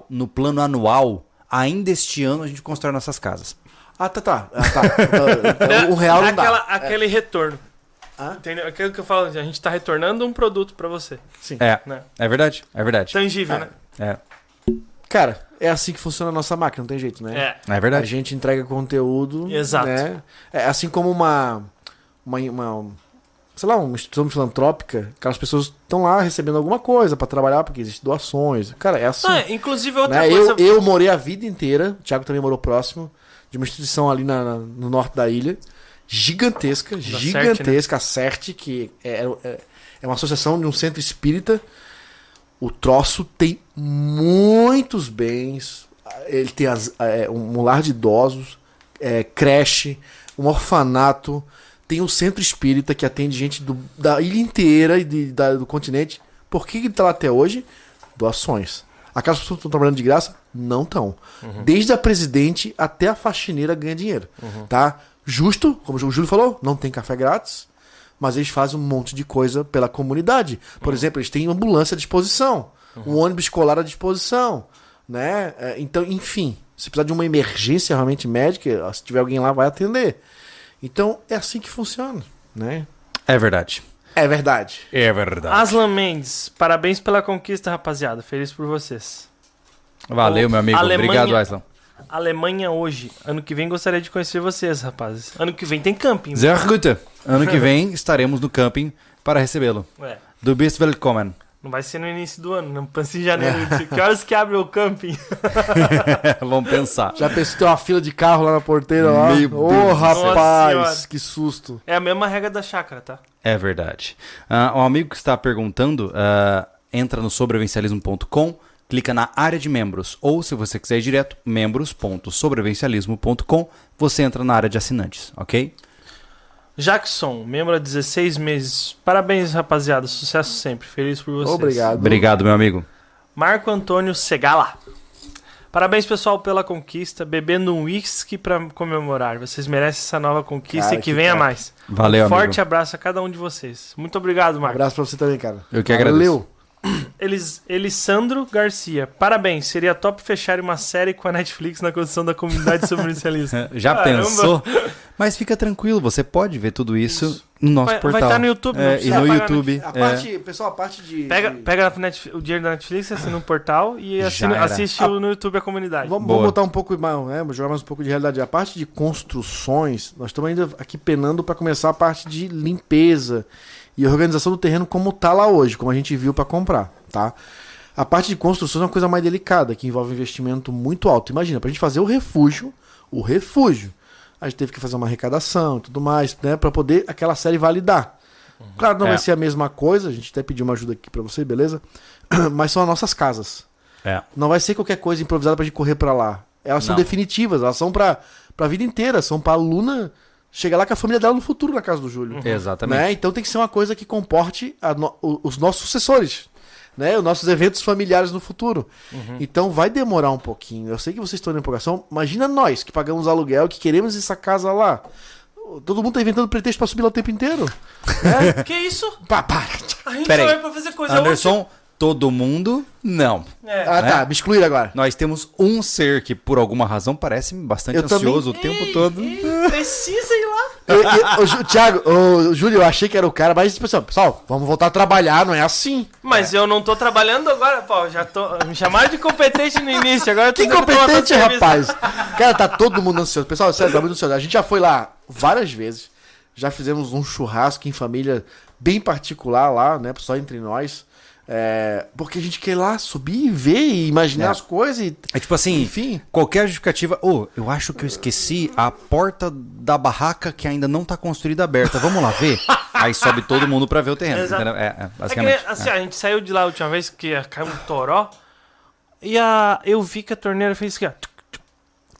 portal no plano anual, ainda este ano a gente constrói nossas casas. Ah, tá, tá. Ah, tá. Então, um real não aquela, dá. Aquele retorno. Hã? Entendeu? Aquilo que eu falo, a gente tá retornando um produto pra você. Sim. É, Né? é verdade, é verdade. Tangível, né? É, Cara, é assim que funciona a nossa máquina, não tem jeito, né? É. é A verdade. gente entrega conteúdo. Exato. Né? É assim como uma, uma, uma- Sei lá, uma instituição filantrópica, aquelas pessoas estão lá recebendo alguma coisa pra trabalhar, porque existem doações. Cara, é assim. É, inclusive, outra né? coisa. eu, eu morei a vida inteira, o Thiago também morou próximo, de uma instituição ali na- na- no norte da ilha. Gigantesca, CERT, gigantesca, a CERT, que é, é, é uma associação de um centro espírita. O troço tem muitos bens. Ele tem as- é, um lar de idosos, é, creche, um orfanato. Tem o centro espírita que atende gente do- da ilha inteira e de- da- do continente. Por que ele está lá até hoje? Doações. Aquelas pessoas que estão trabalhando de graça? Não estão. Desde a presidente até a faxineira ganha dinheiro. Tá? Justo, como o Júlio falou, não tem café grátis mas eles fazem um monte de coisa pela comunidade. Por exemplo, eles têm ambulância à disposição, um ônibus escolar à disposição, né? É, Então, enfim, se precisar de uma emergência realmente médica, se tiver alguém lá, vai atender. Então, é assim que funciona, né? É verdade. É verdade. É verdade. Aslan Mendes, parabéns pela conquista, rapaziada. Feliz por vocês. Valeu, meu amigo. Alemanha- Obrigado, Aislan. Alemanha hoje. Ano que vem gostaria de conhecer vocês, rapazes. Ano que vem tem camping. né? Sehr gut. Ano que vem estaremos no camping para recebê-lo. É, Du bist willkommen. Não vai ser no início do ano, não pense em janeiro. que horas que abre o camping? Vamos pensar. Já pensou ter uma fila de carro lá na porteira lá? Meu Ô. Nossa rapaz, que susto. É a mesma regra da chácara, tá? É verdade. Ah, um amigo que está perguntando, ah, entra no sobrevivencialismo.com, clica na área de membros. Ou, se você quiser ir direto, membros.sobrevivencialismo.com, você entra na área de assinantes, ok? Jackson, membro há 16 meses. Parabéns, rapaziada. Sucesso sempre. Feliz por vocês. Obrigado. Obrigado, meu amigo. Marco Antônio Segala. Parabéns, pessoal, pela conquista. Bebendo um whisky pra comemorar. Vocês merecem essa nova conquista Cara, e que, que venha top. mais. Valeu, um forte amigo. abraço a cada um de vocês. Muito obrigado, Um Marco. abraço pra você também, cara. Eu que Valeu. agradeço. Elis, Elisandro Garcia. Parabéns. Seria top fechar uma série com a Netflix na condição da comunidade sobrevivencialista. Já Caramba. pensou? Mas fica tranquilo, você pode ver tudo isso, no nosso Vai- vai portal. tá no YouTube, não É, e no YouTube. A é. parte, pessoal, a parte de. Pega, de- pega Netflix- o dinheiro da Netflix, assina um portal e assina- assiste o no YouTube a comunidade. Vamos, vamos botar um pouco mais, né, jogar mais um pouco de realidade. A parte de construções, nós estamos ainda aqui penando para começar a parte de limpeza e organização do terreno como tá lá hoje, como a gente viu para comprar, tá? A parte de construções é uma coisa mais delicada, que envolve investimento muito alto. Imagina, para a gente fazer o refúgio, o refúgio, a gente teve que fazer uma arrecadação e tudo mais, né, para poder aquela série validar. Claro, não É. vai ser a mesma coisa, a gente até pediu uma ajuda aqui para você, beleza? Mas são as nossas casas. É. Não vai ser qualquer coisa improvisada pra gente correr pra lá. Elas são Não. definitivas, elas são pra, pra vida inteira, são pra aluna chegar lá com a família dela no futuro na casa do Júlio. Exatamente. Né? Então tem que ser uma coisa que comporte a no- os nossos sucessores. Né? Os nossos eventos familiares no futuro. Então vai demorar um pouquinho. Eu sei que vocês estão na empolgação. Imagina nós que pagamos aluguel, que queremos essa casa lá. Todo mundo tá inventando pretexto pra subir lá o tempo inteiro. Né? Que isso? Pá, para. A gente Pera só aí. vai pra fazer coisa Anderson, todo mundo, não. É. Ah, Né? tá. Me excluíram agora. Nós temos um ser que, por alguma razão, parece bastante Eu também- ansioso o tempo todo. Ei, precisa ir lá. Eu, eu, o Ju- Thiago, o Júlio, eu achei que era o cara, mas pessoal, pessoal, vamos voltar a trabalhar, não é assim. Mas eu não tô trabalhando agora, pô. Já tô. Me chamaram de competente no início, agora eu tô Que competente, rapaz. Cara, tá todo mundo ansioso. Pessoal, sério, tá muito ansioso. A gente já foi lá várias vezes. Já fizemos um churrasco em família bem particular lá, né? Só entre nós. É, porque a gente quer ir lá subir e ver e imaginar É. as coisas e. É tipo assim, Enfim. qualquer justificativa. Ô, eu acho que eu esqueci a porta da barraca que ainda não tá construída aberta. Vamos lá ver? Aí sobe todo mundo pra ver o terreno. Exato. É, é, É que, assim, a gente saiu de lá a última vez que caiu um toró. E a, eu vi que a torneira fez assim, ó.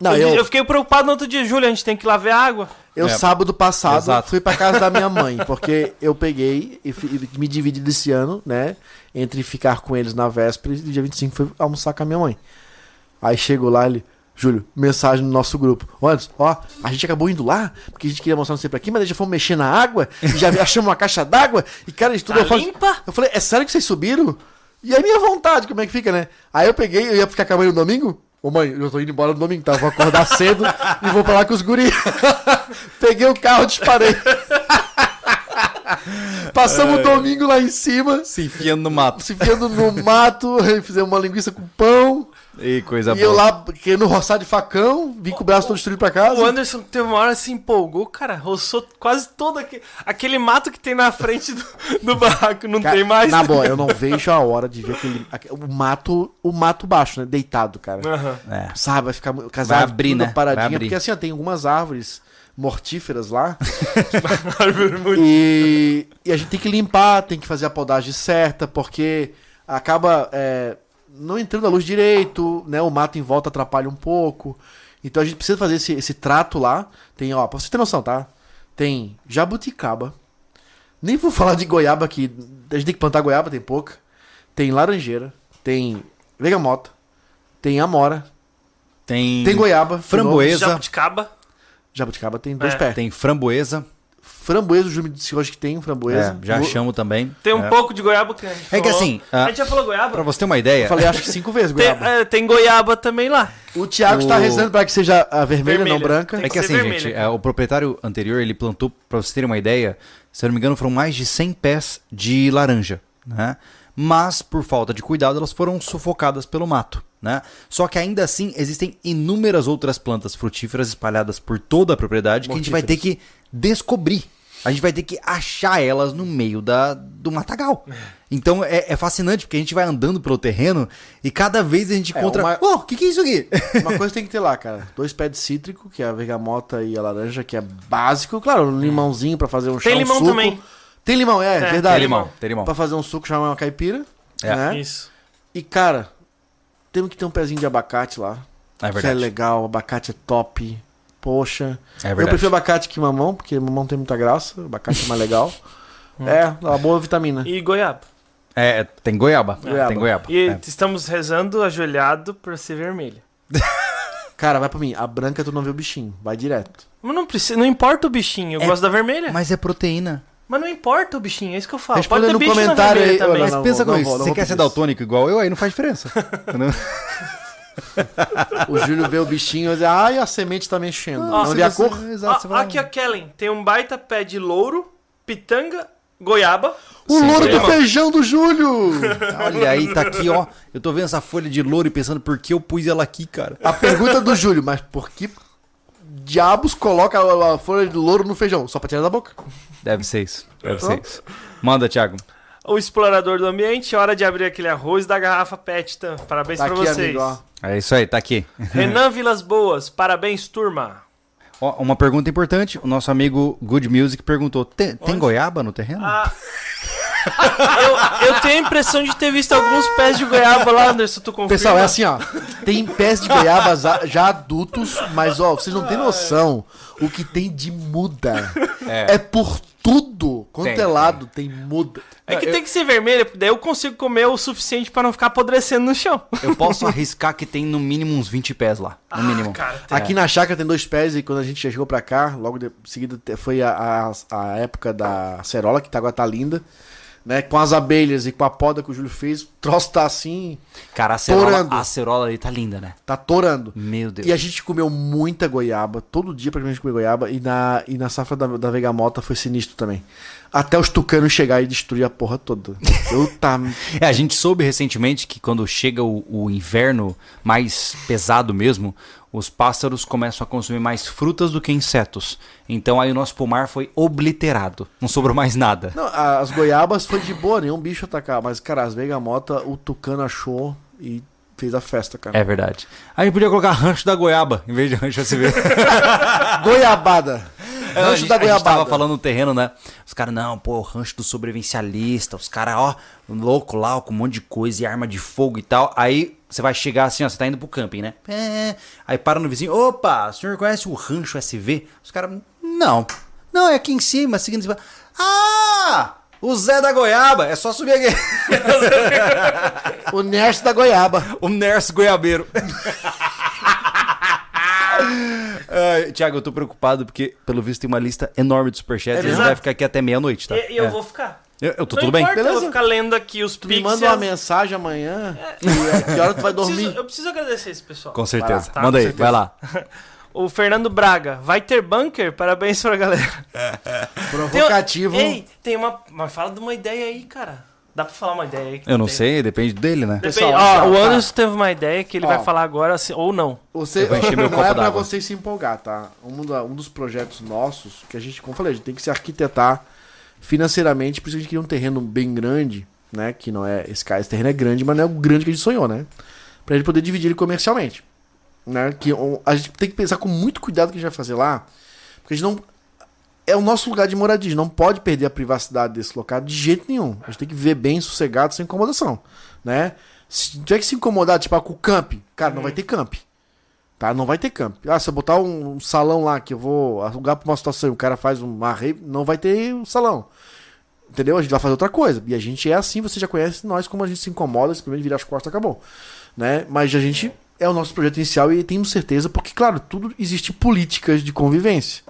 Não, eu, eu, eu fiquei preocupado no outro dia, Júlio, a gente tem que lá ver a água. eu É. sábado passado Exato. fui pra casa da minha mãe, porque eu peguei e e me dividi desse ano, né? Entre ficar com eles na véspera e dia 25 fui almoçar com a minha mãe. Aí chegou lá, ele. Júlio, mensagem no nosso grupo. Ô, Anderson, ó, a gente acabou indo lá, porque a gente queria mostrar não sei pra aqui, mas aí já fomos mexer na água, e já achamos uma caixa d'água, e cara, isso tudo Tá eu falei, limpa? eu falei, é sério que vocês subiram? E a minha vontade, como é que fica, né? Aí eu peguei, eu ia ficar com a mãe no domingo. Ô mãe, eu tô indo embora no domingo, tá? Eu vou acordar cedo e vou pra lá com os guri. peguei o carro, disparei. Passamos o domingo lá em cima, Se enfiando no mato. se enfiando no mato, fizemos uma linguiça com pão. E coisa e eu boa. lá querendo roçar de facão, vim com o braço todo destruído pra casa. O Anderson teve uma hora se empolgou, cara, roçou quase todo aquele, aquele mato que tem na frente do, do barraco, não Cara, tem mais. Na boa, eu não vejo a hora de ver aquele, aque- o mato, o mato baixo, né? Deitado, cara. Aham. É. Sabe, vai ficar árvores abrir, né? Paradinha. abrir. Porque assim, ó, tem algumas árvores mortíferas lá. E, e a gente tem que limpar, tem que fazer a podagem certa, porque acaba é, não entrando a luz direito, né? O mato em volta atrapalha um pouco. Então a gente precisa fazer esse, esse trato lá. Tem, ó, pra você ter noção, tá? Tem jabuticaba. Nem vou falar de goiaba aqui. A gente tem que plantar goiaba, tem pouca. Tem laranjeira. Tem vegamota. Tem amora. Tem, Tem goiaba. de Framboesa. Jabuticaba. Jabuticaba tem dois É. pés. tem framboesa. Framboesa, o Júlio disse hoje que tem framboesa. É, já Go- chamo também. Tem um É. pouco de goiaba que a gente É que falou. assim, A ah, gente já falou goiaba? Pra você ter uma ideia, Eu falei acho que cinco vezes Tem, goiaba. é, tem goiaba também lá. O Thiago está O- rezando para que seja a vermelha, Vermelha. não branca. Tem É que assim, vermelha, gente, é, o proprietário anterior, ele plantou, pra vocês terem uma ideia, se eu não me engano, foram mais de 100 pés de laranja, né? Mas, por falta de cuidado, elas foram sufocadas pelo mato, né? Só que ainda assim, existem inúmeras outras plantas frutíferas espalhadas por toda a propriedade que a gente vai ter que descobrir. A gente vai ter que achar elas no meio da, do matagal. Então é, é fascinante, porque a gente vai andando pelo terreno e cada vez a gente É, encontra... uma- Oh, o que, que é isso aqui? Uma coisa tem que ter lá, cara. Dois pés de cítrico, que é a vergamota e a laranja, que é básico. Claro, um limãozinho para fazer um chá, Tem limão suco. também. Tem limão, é, É, verdade. tem limão. Tem limão. Pra fazer um suco, chamar uma caipira. É. Né? Isso. E, cara, temos que ter um pezinho de abacate lá. É Que é verdade. legal, abacate é top. Poxa. É Eu verdade. prefiro abacate que mamão, porque mamão tem muita graça. Abacate é mais legal. é, dá uma boa vitamina. E goiaba. É, tem goiaba. Goiaba. Tem goiaba. E É. estamos rezando ajoelhado pra ser vermelha. Cara, vai pra mim. A branca tu não vê o bichinho. Vai direto. Mas não precisa, não importa o bichinho, eu É- gosto da vermelha. Mas é proteína. Não importa o bichinho, é isso que eu falo. Responda Pode ter no bicho comentário na aí, também. Mas não pensa vou- com não isso. vou- não Você quer ser daltônico igual eu, aí não faz diferença. O Júlio vê o bichinho e diz, ai, a semente tá mexendo. Ah, não vê a cor. Exato, vai- aqui, ó, Kellen, tem um baita pé de louro, pitanga, goiaba. O Sim, louro do feijão do Júlio! Olha aí, tá aqui, ó. Eu tô vendo essa folha de louro e pensando por que eu pus ela aqui, cara. A pergunta do Júlio, mas por que diabos coloca a, a folha de louro no feijão? Só pra tirar da boca. Deve ser isso. Deve ser isso. Manda, Thiago. O explorador do ambiente, hora de abrir aquele arroz da garrafa PET. Tá? Parabéns Tá pra aqui, vocês. amigo. É isso aí, tá aqui. Renan Vilas Boas, parabéns, turma. Ó, uma pergunta importante. O nosso amigo Good Music perguntou: tem, tem goiaba no terreno? Ah, eu, eu tenho a impressão de ter visto alguns pés de goiaba lá, Anderson, tu confirma? Pessoal, é assim, ó. Tem pés de goiaba já- adultos, mas ó, vocês não têm noção o que tem de muda. É, por tudo. Quanto Tem, é lado, tem muda. É que tem que ser vermelha, porque daí eu consigo comer o suficiente pra não ficar apodrecendo no chão. Eu posso arriscar que tem no mínimo uns 20 pés lá. No mínimo. Cara, tem- Aqui na chácara tem dois pés e quando a gente chegou pra cá, logo de, em seguida foi a, a, a época da cerola, que tá, agora tá linda. Né, com as abelhas e com a poda que o Júlio fez, o troço tá assim, Cara, a cerola, Torando. a cerola ali tá linda, né? tá torando. Meu Deus. E a gente comeu muita goiaba, todo dia praticamente comeu goiaba, e na, e na safra da, da Vegamota foi sinistro também. Até os tucanos chegar e destruir a porra toda. Eu tá. É, a gente soube recentemente que quando chega o, o inverno mais pesado mesmo, os pássaros começam a consumir mais frutas do que insetos. Então aí o nosso pomar foi obliterado. Não sobrou mais nada. Não, as goiabas foi de boa, nenhum bicho atacar. Mas, cara, as vegamota, o tucano achou e fez a festa, cara. É verdade. Aí podia colocar rancho da goiaba, em vez de rancho SV. Goiabada. É, Rancho da a gente goiabada. tava falando no terreno, né? Os caras, não, pô, o rancho do sobrevivencialista. Os caras, ó, louco lá, ó, com um monte de coisa e arma de fogo e tal. Aí você vai chegar assim, ó, você tá indo pro camping, né? É. Aí para no vizinho, opa, o senhor conhece o rancho SV? Os caras, não. Não, é aqui em cima, seguindo em cima. Ah! O Zé da Goiaba, é só subir aqui. O Nerd da goiaba. o Nerso Goiabeiro. Ai, Tiago, eu tô preocupado porque, pelo visto, tem uma lista enorme de superchats. É e a gente mesmo? vai ficar aqui até meia-noite, tá? E, e eu É. vou ficar. Eu, eu tô Não tudo bem? importa, Eu Beleza. vou ficar lendo aqui os Tu me pixels. manda uma mensagem amanhã. E a que hora tu vai eu, preciso, dormir? eu preciso agradecer esse pessoal. Com certeza. Tá, Manda com aí, vai lá. O Fernando Braga, vai ter bunker? Parabéns pra galera. Provocativo. Tem, ei, tem uma. Mas fala de uma ideia aí, cara. Dá pra falar uma ideia aí? que Eu não tem? sei, depende dele, né? Depende. Ó, o tá. Anderson teve uma ideia que ele Ó. vai falar agora, assim, ou não. Você, Eu vou encher meu não é pra vocês se empolgar, tá? Um, da- um dos projetos nossos, que a gente, como eu falei, a gente tem que se arquitetar financeiramente, por isso a gente queria um terreno bem grande, né? Que não é. Esse, cara, esse terreno é grande, mas não é o grande que a gente sonhou, né? Pra gente poder dividir ele comercialmente. Né? Que a gente tem que pensar com muito cuidado o que a gente vai fazer lá. Porque a gente não. É o nosso lugar de moradia. A gente não pode perder a privacidade desse local de jeito nenhum. A gente tem que viver bem, sossegado, sem incomodação. Né? Se tiver que se incomodar, tipo, ah, com o camp, cara, não vai ter camp. Tá? Não vai ter camp. Ah, se eu botar um, um salão lá que eu vou alugar pra uma situação e o cara faz uma rave, não vai ter um salão. Entendeu? A gente vai fazer outra coisa. E a gente é assim, você já conhece nós como a gente se incomoda, simplesmente vira as costas acabou. Né? Mas a gente é o nosso projeto inicial e temos certeza, porque, claro, tudo existe políticas de convivência.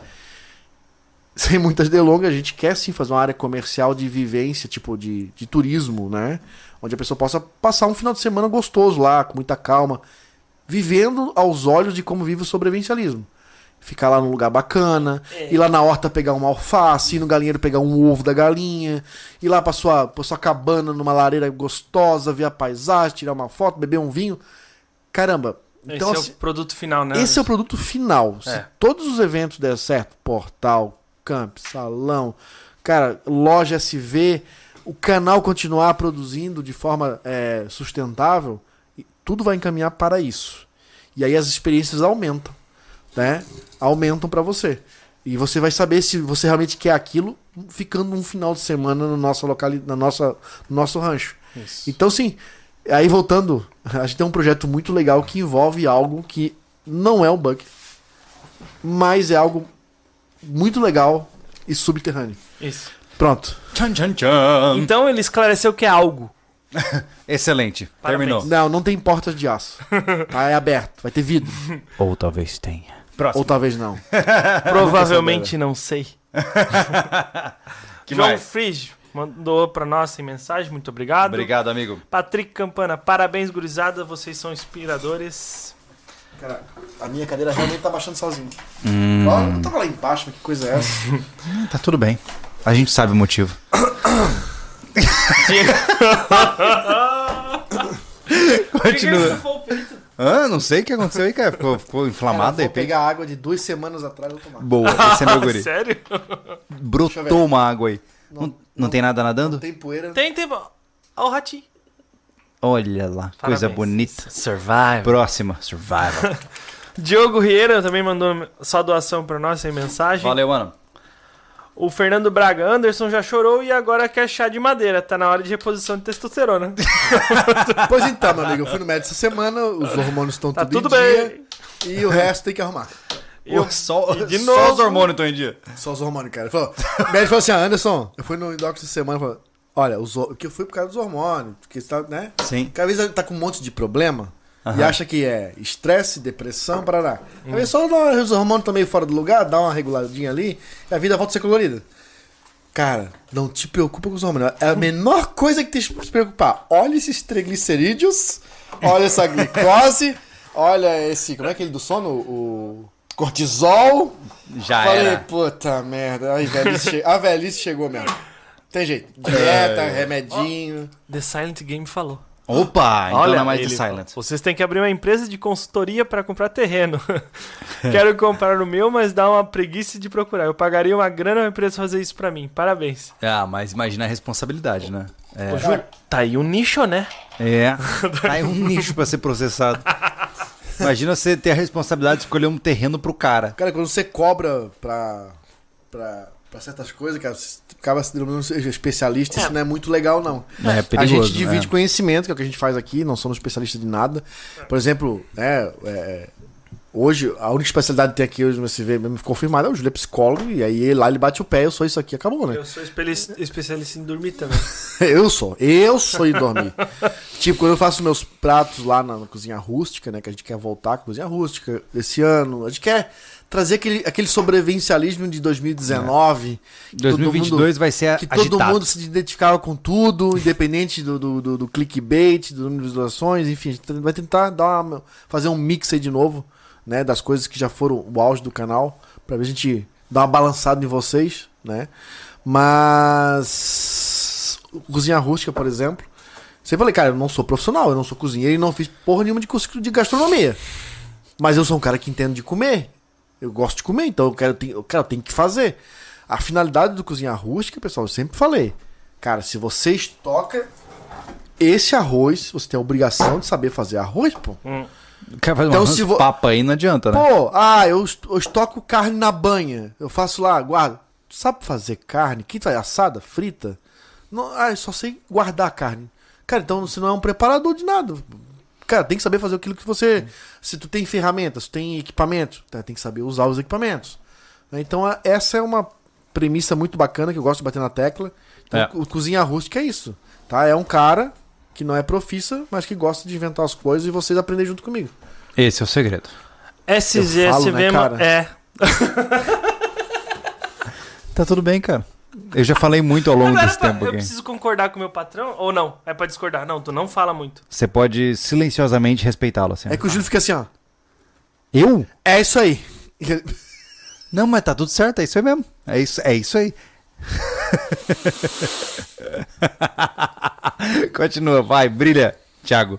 Sem muitas delongas, a gente quer sim fazer uma área comercial de vivência, tipo de, de turismo, né? Onde a pessoa possa passar um final de semana gostoso lá, com muita calma, vivendo aos olhos de como vive o sobrevivencialismo. Ficar lá num lugar bacana, É. ir lá na horta pegar uma alface, ir no galinheiro pegar um ovo da galinha, ir lá pra sua, pra sua cabana numa lareira gostosa, ver a paisagem, tirar uma foto, beber um vinho. Caramba. Então, Esse assim, é o produto final, né? esse é o produto final. Se É. todos os eventos der certo, portal, camp, salão, cara, loja SV, o canal continuar produzindo de forma é, sustentável, tudo vai encaminhar para isso. E aí as experiências aumentam, né? Aumentam para você. E você vai saber se você realmente quer aquilo, ficando um final de semana no nosso locali na nossa, no nosso rancho. Isso. Então, sim, aí voltando, a gente tem um projeto muito legal que envolve algo que não é um bunker, mas é algo muito legal e subterrâneo. Isso. Pronto. Tchan, tchan, tchan. Então ele esclareceu que é algo. Excelente. Parabéns. Terminou. Não, não tem portas de aço. Tá? É aberto, vai ter vidro. Ou talvez tenha. Ou talvez não. Provavelmente não sei. Que João mais? Frigio mandou pra nós sem mensagem, muito obrigado. Obrigado, amigo. Patrick Campana, parabéns, gurizada, vocês são inspiradores. Cara, a minha cadeira realmente tá baixando sozinho. Hum, Ó, eu tava lá embaixo, mas que coisa é essa? tá tudo bem. A gente sabe o motivo. Continua. Ah, não sei o que aconteceu aí, cara. Ficou, ficou inflamado vou aí. pegar água de duas semanas atrás e vou tomar. Boa, esse é meu guri. Sério? eu. Brotou uma água aí. Não, Não- não, não- tem nada Não nadando? tem poeira. Tem tempo. Ó o ratinho. Olha lá, coisa Parabéns. bonita. Survive. Próxima, survival. Diogo Rieira também mandou só doação pra nós sem mensagem. Valeu, mano. O Fernando Braga Anderson já chorou e agora quer chá de madeira. Tá na hora de reposição de testosterona. Pois então, meu amigo, eu fui no médico essa semana, os hormônios estão Tá tudo, tudo em bem. dia e o resto tem que arrumar. Eu- só, e de só novo- os hormônios estão em dia. Só os hormônios, cara. Ele Falou, o médico falou assim: ah, Anderson, eu fui no endócrino essa semana e falou: olha, os, porque eu fui por causa dos hormônios, porque você tá, né? Sim. Porque às vezes tá com um monte de problema e Aham. acha que é estresse, depressão, parará. Às vezes só dá- os hormônios meio fora do lugar, dá uma reguladinha ali e a vida volta a ser colorida. Cara, não te preocupa com os hormônios. É a menor coisa que tem que se preocupar. Olha esses triglicerídeos, olha essa glicose, olha esse. Como é aquele do sono? O cortisol. Já Falei, era. puta merda. Aí, velhice che- A velhice chegou mesmo. Tem jeito. Dieta, remedinho. The Silent Game falou. Opa, então não é mais ele The Silent. Vocês têm que abrir uma empresa de consultoria para comprar terreno. Quero comprar o meu, mas dá uma preguiça de procurar. Eu pagaria uma grana pra empresa fazer isso pra mim. Parabéns. Ah, mas imagina a responsabilidade, né? Ô, Ju, tá aí um nicho, né? É. Tá aí um nicho pra ser processado. Imagina você ter a responsabilidade de escolher um terreno pro cara. Cara, quando você cobra pra, pra, pra certas coisas, cara, você acaba se denominando seja especialista, isso não é muito legal, não. É a perigoso, gente divide né? conhecimento, que é o que a gente faz aqui, não somos especialistas de nada. Por exemplo, né, é, hoje, a única especialidade que tem aqui hoje no SV mesmo confirmada é o Júlio é psicólogo, e aí ele lá ele bate o pé, eu sou isso aqui, acabou, né? Eu sou especialista em dormir também. Eu sou, eu sou de dormir. tipo, quando eu faço meus pratos lá na, na cozinha rústica, né? Que a gente quer voltar com a cozinha rústica esse ano. A gente quer trazer aquele, aquele sobrevivencialismo de 2019. que todo 2022 mundo- vai ser Que todo agitado. mundo se identificava com tudo, independente do, do, do, do clickbait, do número de visualizações, enfim, a gente vai tentar dar uma- fazer um mix aí de novo, né? Das coisas que já foram o auge do canal, pra ver a gente dar uma balançada em vocês, né? Mas. Cozinha rústica, por exemplo. Você falei, cara, eu não sou profissional, eu não sou cozinheiro e não fiz porra nenhuma de curso de gastronomia. Mas eu sou um cara que entende de comer. Eu gosto de comer, então eu quero, eu quero, eu tenho que fazer. A finalidade do cozinha rústica, pessoal, eu sempre falei. Cara, se você estoca esse arroz, você tem a obrigação de saber fazer arroz, pô. Quer fazer Então, se vo- papa aí, não adianta, né? Pô, ah, eu, eu estoco carne na banha. Eu faço lá, guardo. Tu sabe fazer carne? Que tá assada, frita? Não, ah, eu só sei guardar a carne. Cara, então você não é um preparador de nada. Cara, tem que saber fazer aquilo que você. Se tu tem ferramentas, tu tem equipamento, tá? tem que saber usar os equipamentos. Né? Então, a- essa é uma premissa muito bacana que eu gosto de bater na tecla. Então, É. o cozinha rústica é isso. Tá? É um cara que não é profissa, mas que gosta de inventar as coisas e vocês aprendem junto comigo. Esse é o segredo. SGSV, falo, né, é. Tá tudo bem, cara. Eu já falei muito ao longo Agora, desse tempo eu aqui. preciso concordar com o meu patrão ou não? É pra discordar? Não, tu não fala muito. Você pode silenciosamente respeitá-lo, assim. É que o Júlio fica assim, ó. Eu? É isso aí. Não, mas tá tudo certo, é isso aí mesmo. É isso, é isso aí. Continua, vai, brilha, Thiago.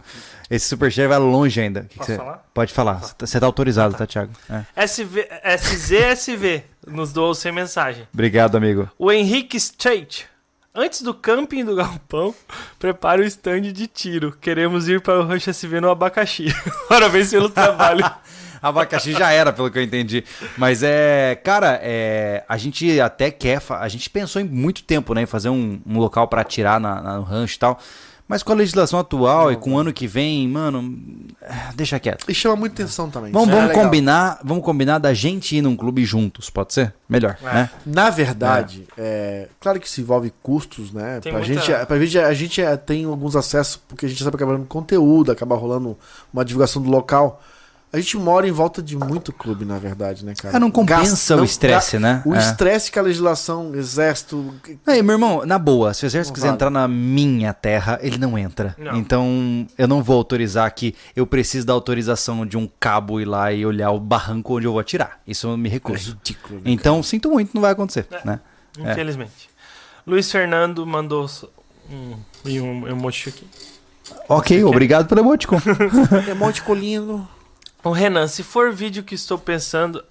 Esse superchat vai longe ainda. Que que Posso você- falar? Pode falar. Você tá- Você tá autorizado, tá, Thiago? É. SV, SZSV nos doou sem mensagem. Obrigado, amigo. O Henrique Straight. Antes do camping do galpão, prepare o stand de tiro. Queremos ir para o Rancho SV no abacaxi. Parabéns pelo trabalho. Abacaxi já era, pelo que eu entendi. Mas é, cara, é, a gente até quer, a gente pensou em muito tempo, né, em fazer um, um local pra atirar na, na- no rancho e tal. Mas com a legislação atual e com o ano que vem, mano, é, deixa quieto. E chama muita atenção também. Vamos, é vamos legal. combinar, vamos combinar da gente ir num clube juntos, pode ser? Melhor, É. né? Na verdade, é. claro que isso envolve custos, né? Tem pra muita- gente, pra gente, a gente é, tem alguns acessos, porque a gente sabe acabar conteúdo, acaba rolando uma divulgação do local. A gente mora em volta de muito clube, na verdade, né, cara? É, não compensa Gasta- o estresse, né? O É. estresse que a legislação, exército. Aí, meu irmão, na boa, se o exército Não quiser vale. entrar na minha terra, ele não entra. Não. Então, eu não vou autorizar que eu preciso da autorização de um cabo ir lá e olhar o barranco onde eu vou atirar. Isso eu me É recuso. ridículo. né, Então, sinto muito, não vai acontecer, É. né? Infelizmente. Luiz Fernando mandou um, e um emoji aqui. Ok, obrigado pelo emoticon. cara? Emote colino. O Renan, se for vídeo que estou pensando.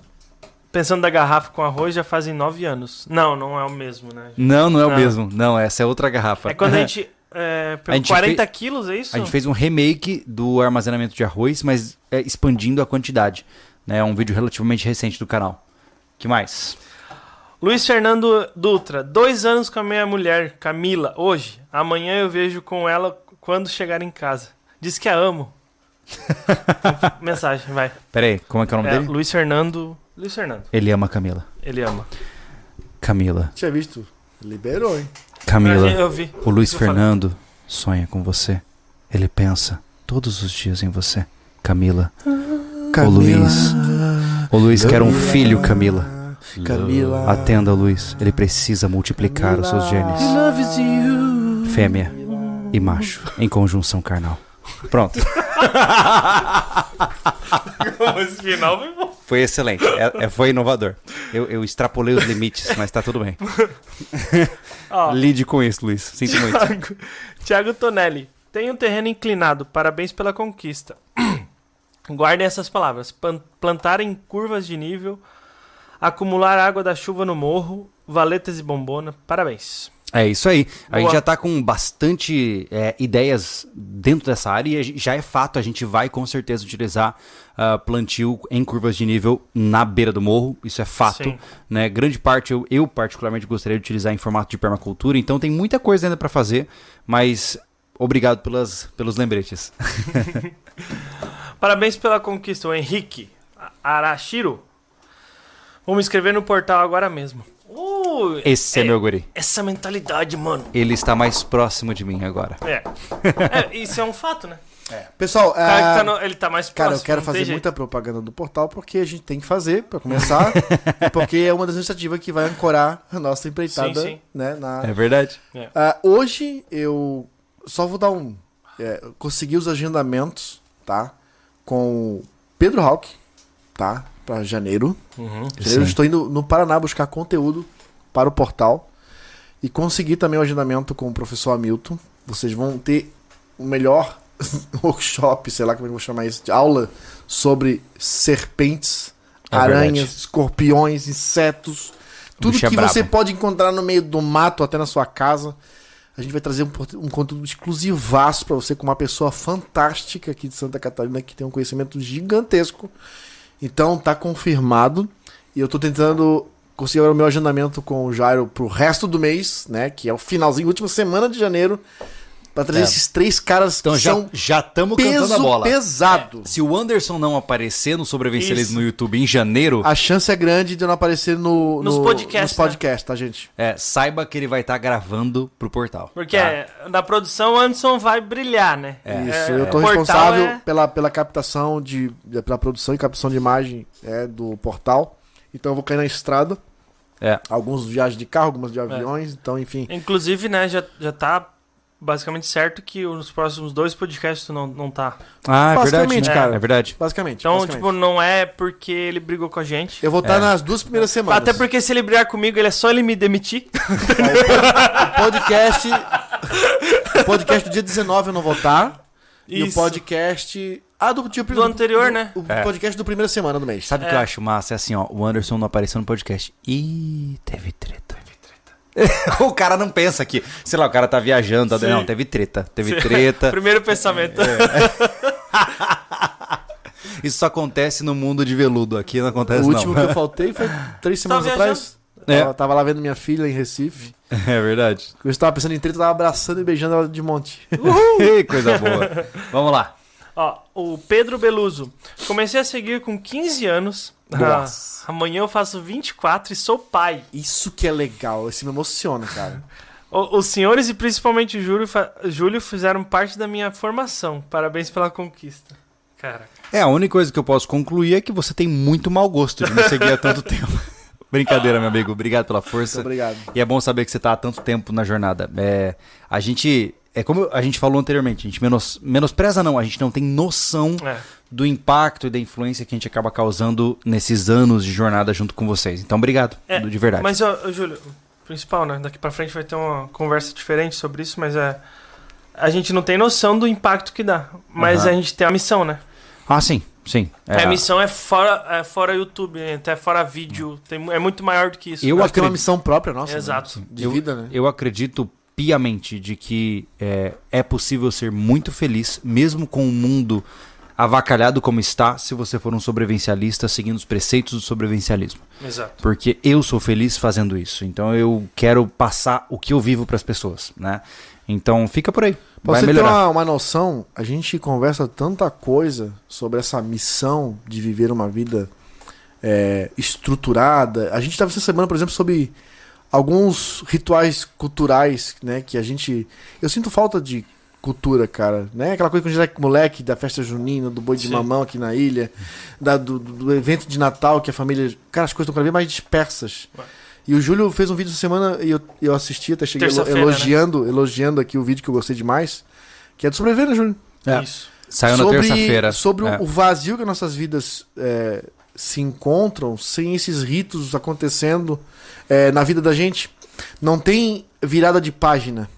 Pensando da garrafa com arroz já fazem nove anos. Não, não é o mesmo, né? não, não é o Não. mesmo. Não, essa é outra garrafa. É quando a gente. É, pegou gente 40 quilos, é isso? A gente fez um remake do armazenamento de arroz, mas é, expandindo a quantidade. né? É um vídeo relativamente recente do canal. que mais? Luiz Fernando Dutra, dois anos com a minha mulher, Camila, hoje. Amanhã eu vejo com ela quando chegar em casa. Diz que a amo. Mensagem, vai. Pera aí, como é que é o nome É, dele? Luiz Fernando. Luiz Fernando, Ele ama a Camila. ele ama. Camila, Tinha visto? Liberou, hein? Camila, Eu vi. o Luiz Eu falei. Fernando sonha com você. Ele pensa todos os dias em você. Camila, o Luiz. O Luiz quer um filho, Camila. Camila. Atenda, Luiz. Ele precisa multiplicar os seus genes. Fêmea e macho em conjunção carnal. Pronto. Esse final foi bom. Foi excelente. É- é- foi inovador. Eu, eu extrapolei os limites, mas tá tudo bem. Ó, Lide com isso, Luiz. Sinto muito. Thiago, Thiago Tonelli. Tem um terreno inclinado. Parabéns pela conquista. Guardem essas palavras. Plantar em curvas de nível. Acumular água da chuva no morro. Valetas e bombona. Parabéns. É isso aí. A Boa. gente já tá com bastante é, ideias dentro dessa área e a já é fato, a gente vai com certeza utilizar ah, plantio em curvas de nível na beira do morro. Isso é fato. Sim. Né? Grande parte eu, eu particularmente gostaria de utilizar em formato de permacultura, então tem muita coisa ainda para fazer, mas obrigado pelas, pelos lembretes. Parabéns pela conquista, Henrique Arashiro. Vou me inscrever no portal agora mesmo. Esse é, meu guri. Essa mentalidade, mano. Ele está mais próximo de mim agora. É. É, Isso é um fato, né? Pessoal, O cara ah, tá no- ele tá mais Cara, próximo. eu quero fazer jeito. muita propaganda do portal porque a gente tem que fazer, pra começar. porque é uma das iniciativas que vai ancorar a nossa empreitada, Sim, sim. né? Na... É verdade? Ah, hoje eu só vou dar um. É, consegui os agendamentos, tá? Com o Pedro Hawk, tá? Pra janeiro. Uhum. Janeiro estou indo no Paraná buscar conteúdo para o portal. E consegui também o agendamento com o professor Hamilton. Vocês vão ter o melhor workshop, sei lá como é que eu vou chamar isso, de aula sobre serpentes, É aranhas, verdade. escorpiões, insetos. Tudo é que você brabo. pode encontrar no meio do mato, até na sua casa. A gente vai trazer um, um conteúdo exclusivaço para você com uma pessoa fantástica aqui de Santa Catarina que tem um conhecimento gigantesco. Então tá confirmado. E eu tô tentando conseguir agora o meu agendamento com o Jairo pro resto do mês, né? Que é o finalzinho, última semana de janeiro. Pra trazer É. esses três caras Então que já são já estamos cantando a bola. pesado. Se o Anderson não aparecer no Isso. no YouTube em janeiro, A chance é grande de eu não aparecer no, Nos no- podcasts, nos podcasts, tá, gente? é, saiba que ele vai estar gravando pro portal. Porque tá? é, na produção o Anderson vai brilhar, né? Isso, É, eu tô responsável é- pela, pela captação de. pela produção e captação de imagem é, do portal. Então eu vou cair na estrada. É. Alguns viagens de carro, algumas de aviões, então, enfim. Inclusive, né, já, já tá basicamente certo que os próximos dois podcasts tu não, não tá. Ah, é verdade. Basicamente, né? cara. É verdade. Basicamente. Então, basicamente. tipo, não é porque ele brigou com a gente. eu vou estar É. nas duas primeiras semanas. Até porque se ele brigar comigo, ele é só ele me demitir. O podcast. o podcast do dia 19 eu não vou estar. E o Isso. podcast. Ah, do dia Do anterior, né? O É. podcast do primeira semana do mês. Sabe o É. que eu acho massa? É assim, ó, o Anderson não apareceu no podcast. Ih, teve treta. Teve treta. o cara não pensa que, sei lá, o cara tá viajando, tá- não, teve treta, teve Sim. treta. Primeiro pensamento. Isso só acontece no mundo de veludo, aqui não acontece O último não. que eu faltei foi três semanas viajando? atrás. É. Tava, tava lá vendo minha filha em Recife. É verdade. Eu estava pensando em treta, eu tava abraçando e beijando ela de monte. Ih, Coisa boa. Vamos lá. Ó, o Pedro Beluso. Comecei a seguir com 15 anos. Nossa. Ah, amanhã eu faço 24 e sou pai. Isso que é legal, isso me emociona, cara. O- os senhores e principalmente o Júlio, Júlio fizeram parte da minha formação. Parabéns pela conquista. Cara. É, a única coisa que eu posso concluir é que você tem muito mau gosto de me seguir há tanto tempo. Brincadeira, meu amigo. Obrigado pela força. Muito obrigado. E é bom saber que você tá há tanto tempo na jornada. É, a gente. É como a gente falou anteriormente, a gente menos, menospreza não, a gente não tem noção É. do impacto e da influência que a gente acaba causando nesses anos de jornada junto com vocês. Então, obrigado, É, de verdade. Mas, ó, Júlio, o principal, né? Daqui pra frente vai ter uma conversa diferente sobre isso, mas é. A gente não tem noção do impacto que dá. Mas Aham. a gente tem a missão, né? Ah, sim, sim. É, A missão é fora, é fora YouTube, né? até fora vídeo. Tem, é muito maior do que isso. Eu acho que tem uma acredito- missão própria nossa. né? Exato. De Eu- vida, né? Eu acredito piamente de que é, é possível ser muito feliz, mesmo com o mundo avacalhado como está, se você for um sobrevivencialista seguindo os preceitos do sobrevivencialismo. Exato. Porque eu sou feliz fazendo isso. Então eu quero passar o que eu vivo para as pessoas, né? Então fica por aí. Pra Vai você ter melhorar. uma, uma noção, a gente conversa tanta coisa sobre essa missão de viver uma vida é, estruturada. A gente estava essa semana, por exemplo, sobre alguns rituais culturais, né? Que a gente. Eu sinto falta de cultura, cara. Né? Aquela coisa que a gente era moleque da festa junina, do boi de Sim. mamão aqui na ilha, da- do, do evento de Natal que a família. Cara, as coisas estão cada vez mais dispersas. Ué. E o Júlio fez um vídeo essa semana e eu, eu assisti, até cheguei elo- Terça-feira, né? elogiando, elogiando aqui o vídeo que eu gostei demais. Que é do sobreviver, né, Júlio? É. Isso. Saiu na sobre terça-feira. sobre É. o vazio que nossas vidas é, se encontram sem esses ritos acontecendo é, na vida da gente. Não tem virada de página.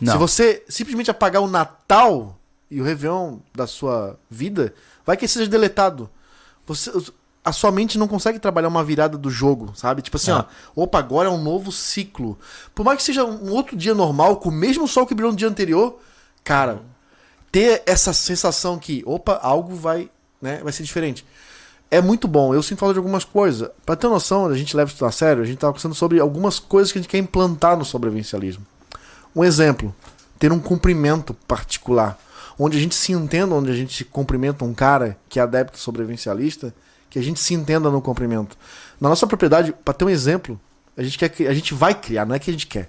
Não. Se você simplesmente apagar o Natal e o Réveillon da sua vida, vai que seja deletado. Você, a sua mente não consegue trabalhar uma virada do jogo, sabe? Tipo assim, É. ó, opa, agora é um novo ciclo. Por mais que seja um outro dia normal, com o mesmo sol que brilhou no dia anterior, cara, ter essa sensação que, opa, algo vai, né, vai ser diferente. É muito bom. Eu sinto falta de algumas coisas. Pra ter noção, a gente leva isso a sério, a gente tá conversando sobre algumas coisas que a gente quer implantar no sobrevivencialismo. Um exemplo, ter um cumprimento particular, onde a gente se entenda, onde a gente cumprimenta um cara que é adepto sobrevivencialista, que a gente se entenda no cumprimento. Na nossa propriedade, para ter um exemplo, a gente quer que- a gente vai criar, não é que a gente quer.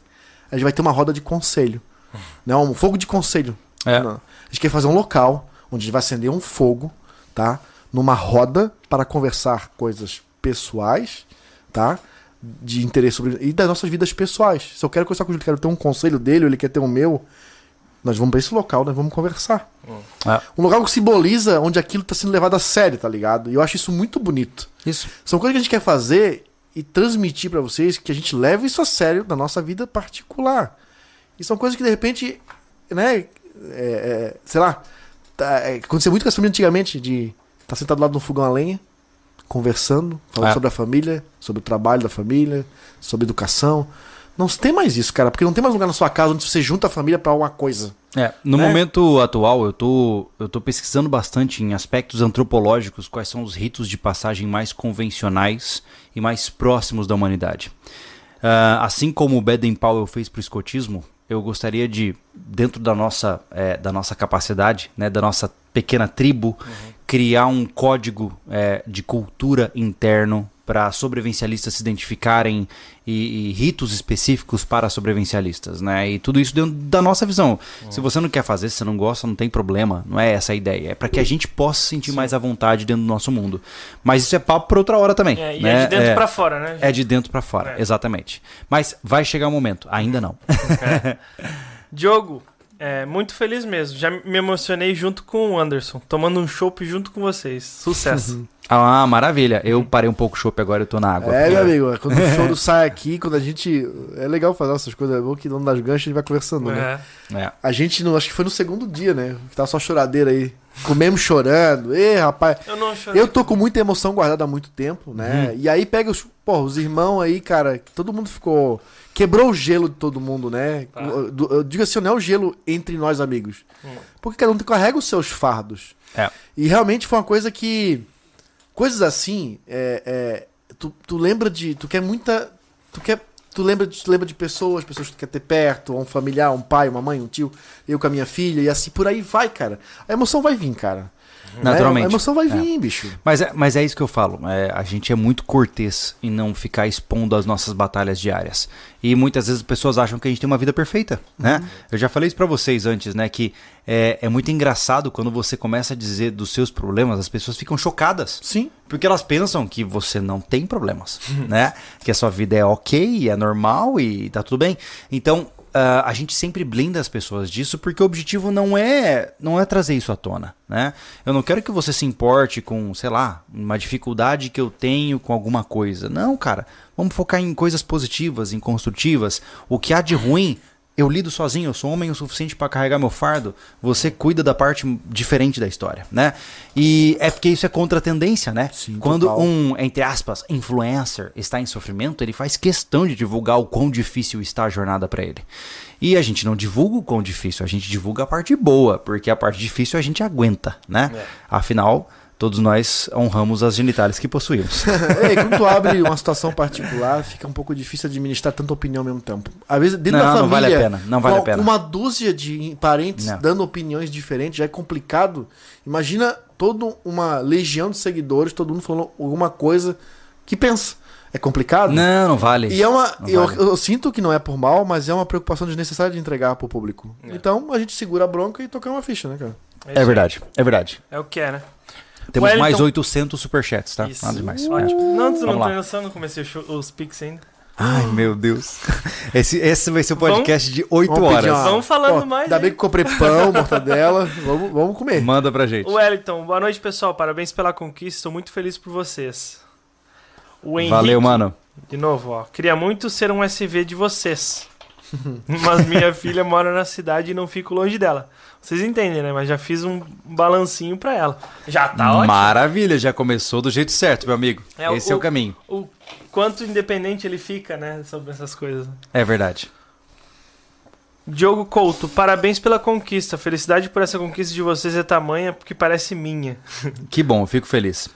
A gente vai ter uma roda de conselho, né? Um fogo de conselho. É. A gente quer fazer um local onde a gente vai acender um fogo, tá? Numa roda para conversar coisas pessoais, tá? De interesse sobre. E das nossas vidas pessoais. Se eu quero conversar com o Júlio, quero ter um conselho dele, ou ele quer ter o meu, nós vamos para esse local, nós vamos conversar. É. Um local que simboliza onde aquilo está sendo levado a sério, tá ligado? E eu acho isso muito bonito. Isso. São coisas que a gente quer fazer e transmitir pra vocês que a gente leva isso a sério na nossa vida particular. E são coisas que de repente, né, é, é, sei lá, tá, é, acontecia muito com essa família antigamente de estar sentado lá no fogão a lenha, conversando, falando É. sobre a família, sobre o trabalho da família, sobre educação. Não tem mais isso, cara, porque não tem mais lugar na sua casa onde você junta a família pra uma coisa. É, no Né? momento atual, eu tô, eu tô pesquisando bastante em aspectos antropológicos quais são os ritos de passagem mais convencionais e mais próximos da humanidade. Ah, assim como o Baden Powell fez para o escotismo, eu gostaria de, dentro da nossa, eh, da nossa capacidade, né, da nossa pequena tribo, criar um código eh, de cultura interno para sobrevivencialistas se identificarem e, e ritos específicos para sobrevivencialistas, né? E tudo isso dentro da nossa visão. Se você não quer fazer, se você não gosta, não tem problema. Não é essa a ideia. É para que a gente possa se sentir mais à vontade dentro do nosso mundo. Mas isso é papo para outra hora também. É, e né? é de dentro É. pra fora, né? É de dentro pra fora, É. exatamente. Mas vai chegar o momento, ainda não. Diogo, é, muito feliz mesmo. Já me emocionei junto com o Anderson, tomando um chopp junto com vocês. Sucesso. ah, maravilha. Eu parei um pouco o chopp agora, eu tô na água. É, meu amigo, quando o choro sai aqui, quando a gente. É legal fazer essas coisas, é bom que não das ganchas a gente vai conversando, né? É. É. A gente, no, acho que foi no segundo dia, né? Que tava só choradeira aí. Comemos chorando. Ê, rapaz. Eu não chorei. Eu tô com muita emoção guardada há muito tempo, né? E aí pega os, pô, os irmãos aí, cara, que todo mundo ficou. Quebrou o gelo de todo mundo, né? Tá. Eu, eu- eu digo assim, não é o gelo entre nós amigos. Hum. Porque cada um carrega os seus fardos. É. E realmente foi uma coisa que. Coisas assim, é, é, tu, tu lembra de. Tu quer muita. Tu quer. Tu lembra, de, tu lembra de pessoas, pessoas que tu quer ter perto, um familiar, um pai, uma mãe, um tio, eu com a minha filha, e assim por aí vai, cara. A emoção vai vir, cara. Naturalmente. Né? A emoção vai É. vir, bicho. Mas é, mas é isso que eu falo. é, a gente é muito cortês em não ficar expondo as nossas batalhas diárias. E muitas vezes as pessoas acham que a gente tem uma vida perfeita, né? Eu já falei isso pra vocês antes, né? Que é, é muito engraçado quando você começa a dizer dos seus problemas, as pessoas ficam chocadas. Sim. Porque elas pensam que você não tem problemas, né? Que a sua vida é ok, é normal e tá tudo bem. Então, ah, a gente sempre blinda as pessoas disso porque o objetivo não é não é trazer isso à tona, né? Eu não quero que você se importe com, sei lá, uma dificuldade que eu tenho com alguma coisa. Não, cara. Vamos focar em coisas positivas, em construtivas. O que há de ruim eu lido sozinho, eu sou homem o suficiente para carregar meu fardo. Você cuida da parte diferente da história, né? E é porque isso é contra a tendência, né? Sim, Quando total. um, entre aspas, influencer está em sofrimento, ele faz questão de divulgar o quão difícil está a jornada para ele. E a gente não divulga o quão difícil, a gente divulga a parte boa, porque a parte difícil a gente aguenta, né? É. Afinal, todos nós honramos as genitais que possuímos. É, quando tu abre uma situação particular, fica um pouco difícil administrar tanta opinião ao mesmo tempo. Às vezes, dentro Não, da não família, vale a pena, não vale a pena. uma dúzia de parentes Não. dando opiniões diferentes já é complicado. Imagina toda uma legião de seguidores, todo mundo falando alguma coisa que pensa. É complicado? não, não vale. E é uma. Não Eu, vale. eu sinto que não é por mal, mas é uma preocupação desnecessária de entregar pro público. É. Então a gente segura a bronca e toca uma ficha, né, cara? É isso verdade, é verdade. É o que é, né? Temos Wellington- mais 800 superchats, tá? Isso. Nada demais. Ótimo. Não, tu não Vamos tem noção, não comecei o show- os pics ainda. Ai, meu Deus. Esse, esse vai ser o podcast de 8 Vamos horas. uma- Vamos falando Ó, mais Ainda bem que eu comprei pão, mortadela. Vamos, vamos comer. Manda pra gente. O Wellington, boa noite, pessoal. Parabéns pela conquista. Estou muito feliz por vocês. O Henrique, Valeu, mano. de novo, ó. Queria muito ser um SV de vocês. Mas minha filha mora na cidade e não fico longe dela. Vocês entendem, né? Mas já fiz um balancinho pra ela. Já tá ótimo. Maravilha, já começou do jeito certo, meu amigo. É, Esse o- é o caminho. O quanto independente ele fica, né? Sobre essas coisas. É verdade. Diogo Couto, parabéns pela conquista. Felicidade por essa conquista de vocês é tamanha porque parece minha. Que bom, fico feliz.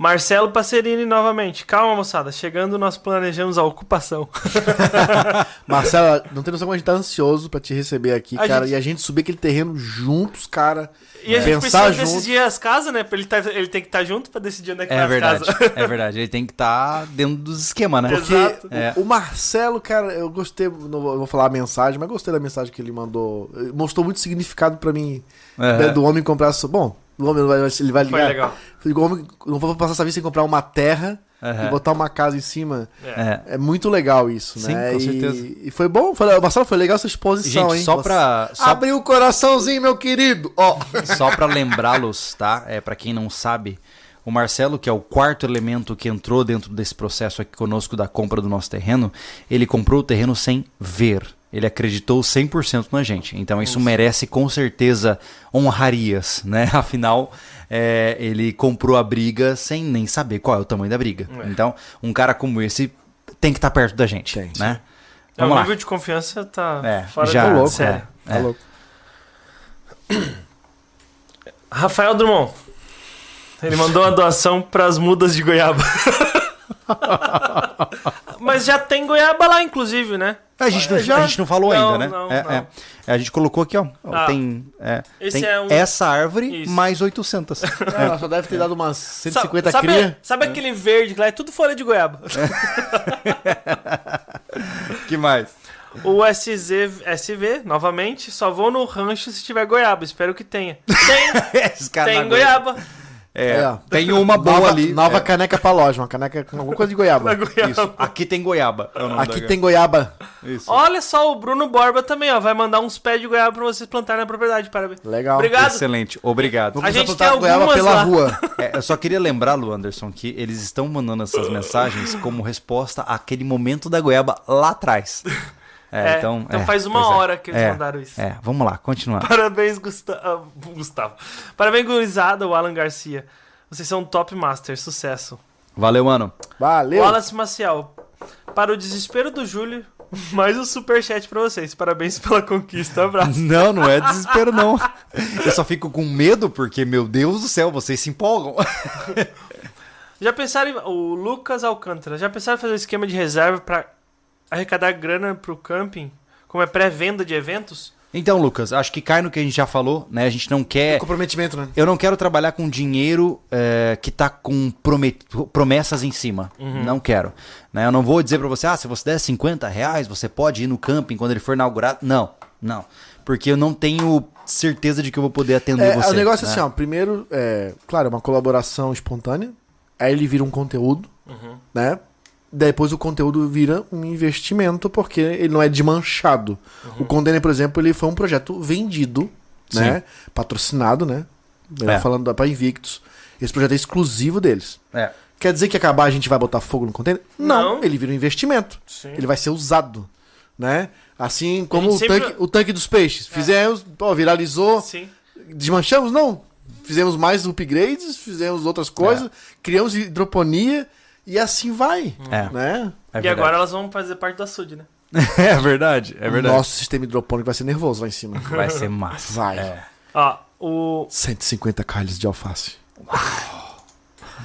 Marcelo Passerini novamente. Calma, moçada. Chegando, nós planejamos a ocupação. Marcela, não tem noção como a gente tá ansioso pra te receber aqui, A cara. gente- E a gente subir aquele terreno juntos, cara. E a gente Pensar precisa junto. decidir as casas, né? Ele, tá, ele tem que estar junto pra decidir onde é que É vai verdade. as casas. É verdade. Ele tem que estar dentro dos esquemas, né? Porque Exato. o- É. o Marcelo, cara, eu gostei, não vou, falar a mensagem, mas gostei da mensagem que ele mandou. Mostrou muito significado pra mim né, do homem comprar. sua- Bom, o homem não vai, ele vai Foi ligar. legal. O homem não vou passar essa vida sem comprar uma terra Aham. e botar uma casa em cima. É. É muito legal isso, Sim, né? com E- certeza. E, foi bom, foi, Marcelo, foi legal essa exposição, Gente, hein? só pra, só, Abriu o coraçãozinho, meu querido! Ó. só pra lembrá-los, tá? É, pra quem não sabe, o Marcelo, que é o quarto elemento que entrou dentro desse processo aqui conosco da compra do nosso terreno, ele comprou o terreno sem ver. Ele acreditou 100% na gente. Então isso merece com certeza honrarias, né? Afinal, é, ele comprou a briga sem nem saber qual é o tamanho da briga. É. Então, um cara como esse tem que estar perto da gente, Tem, né? É, o nível de confiança tá É, fora já- Tá louco, série. Tá É. louco. Rafael Drummond. Ele mandou uma doação pras mudas de goiaba. Mas já tem goiaba lá, inclusive, né? A gente, não, Já? a gente não falou Não, ainda, né? não, É, não. é. A gente colocou aqui, ó. Ah, tem é, tem é um- essa árvore Isso. mais 800. É, ela só deve ter dado umas 150 sabe, cria. sabe aquele verde que lá é tudo folha de goiaba? que mais? O SZ, SV, novamente, só vou no rancho se tiver goiaba. Espero que tenha. Tem, tem goiaba. É, É. tem uma boa Nova, ali. nova é, caneca pra loja, uma caneca com alguma coisa de goiaba. Goiaba. Isso. Aqui tem goiaba. é o nome Aqui da- tem goiaba. Isso. Olha só, o Bruno Borba também, ó. Vai mandar uns pés de goiaba pra vocês plantarem na propriedade. Parabéns. Legal. Obrigado. Excelente, obrigado. Vamos A gente tem goiaba algumas pela lá. rua. É, eu só queria lembrar, Lu Anderson, que eles estão mandando essas mensagens como resposta àquele momento da goiaba lá atrás. É, É, então, então é, faz uma é. hora que eles É, mandaram isso. É, vamos lá, continuar. Parabéns, Gusta- ah, Gustavo. Parabéns, gurizada, o Alan Garcia. Vocês são top master, sucesso. Valeu, mano. Valeu. Wallace Maciel. Para o desespero do Júlio, mais um superchat pra vocês. Parabéns pela conquista. Abraço. Não, não é desespero, não. Eu só fico com medo porque, meu Deus do céu, vocês se empolgam. Já pensaram em... O Lucas Alcântara. Já pensaram em fazer um esquema de reserva pra arrecadar grana pro camping? Como é pré-venda de eventos? Então, Lucas, acho que cai no que a gente já falou, né? A gente não quer. Comprometimento, né? Eu não quero trabalhar com dinheiro é, que tá com promet- promessas em cima. Não quero. Né? Eu não vou dizer pra você, ah, se você der 50 reais, você pode ir no camping quando ele for inaugurado. Não, não. Porque eu não tenho certeza de que eu vou poder atender É, você. o negócio é né? assim, ó. Primeiro, é, claro, é uma colaboração espontânea. Aí ele vira um conteúdo, né? Depois o conteúdo vira um investimento, porque ele não é desmanchado. O Container, por exemplo, ele foi um projeto vendido, né? Patrocinado, né? Eu É. Falando da pra Invictus. Esse projeto é exclusivo deles. É. Quer dizer que acabar a gente vai botar fogo no container? Não, Não. ele vira um investimento. Sim. Ele vai ser usado, né? Assim como o, sempre- tanque, o tanque dos peixes. Fizemos, pô, viralizou, Sim. desmanchamos? Não. Fizemos mais upgrades, fizemos outras coisas, criamos hidroponia e assim vai, É. né? É e agora elas vão fazer parte da SUD, né? é verdade, é verdade. Nosso sistema hidropônico vai ser nervoso lá em cima. Vai ser massa. Vai. É. Ó, o 150 calhos de alface.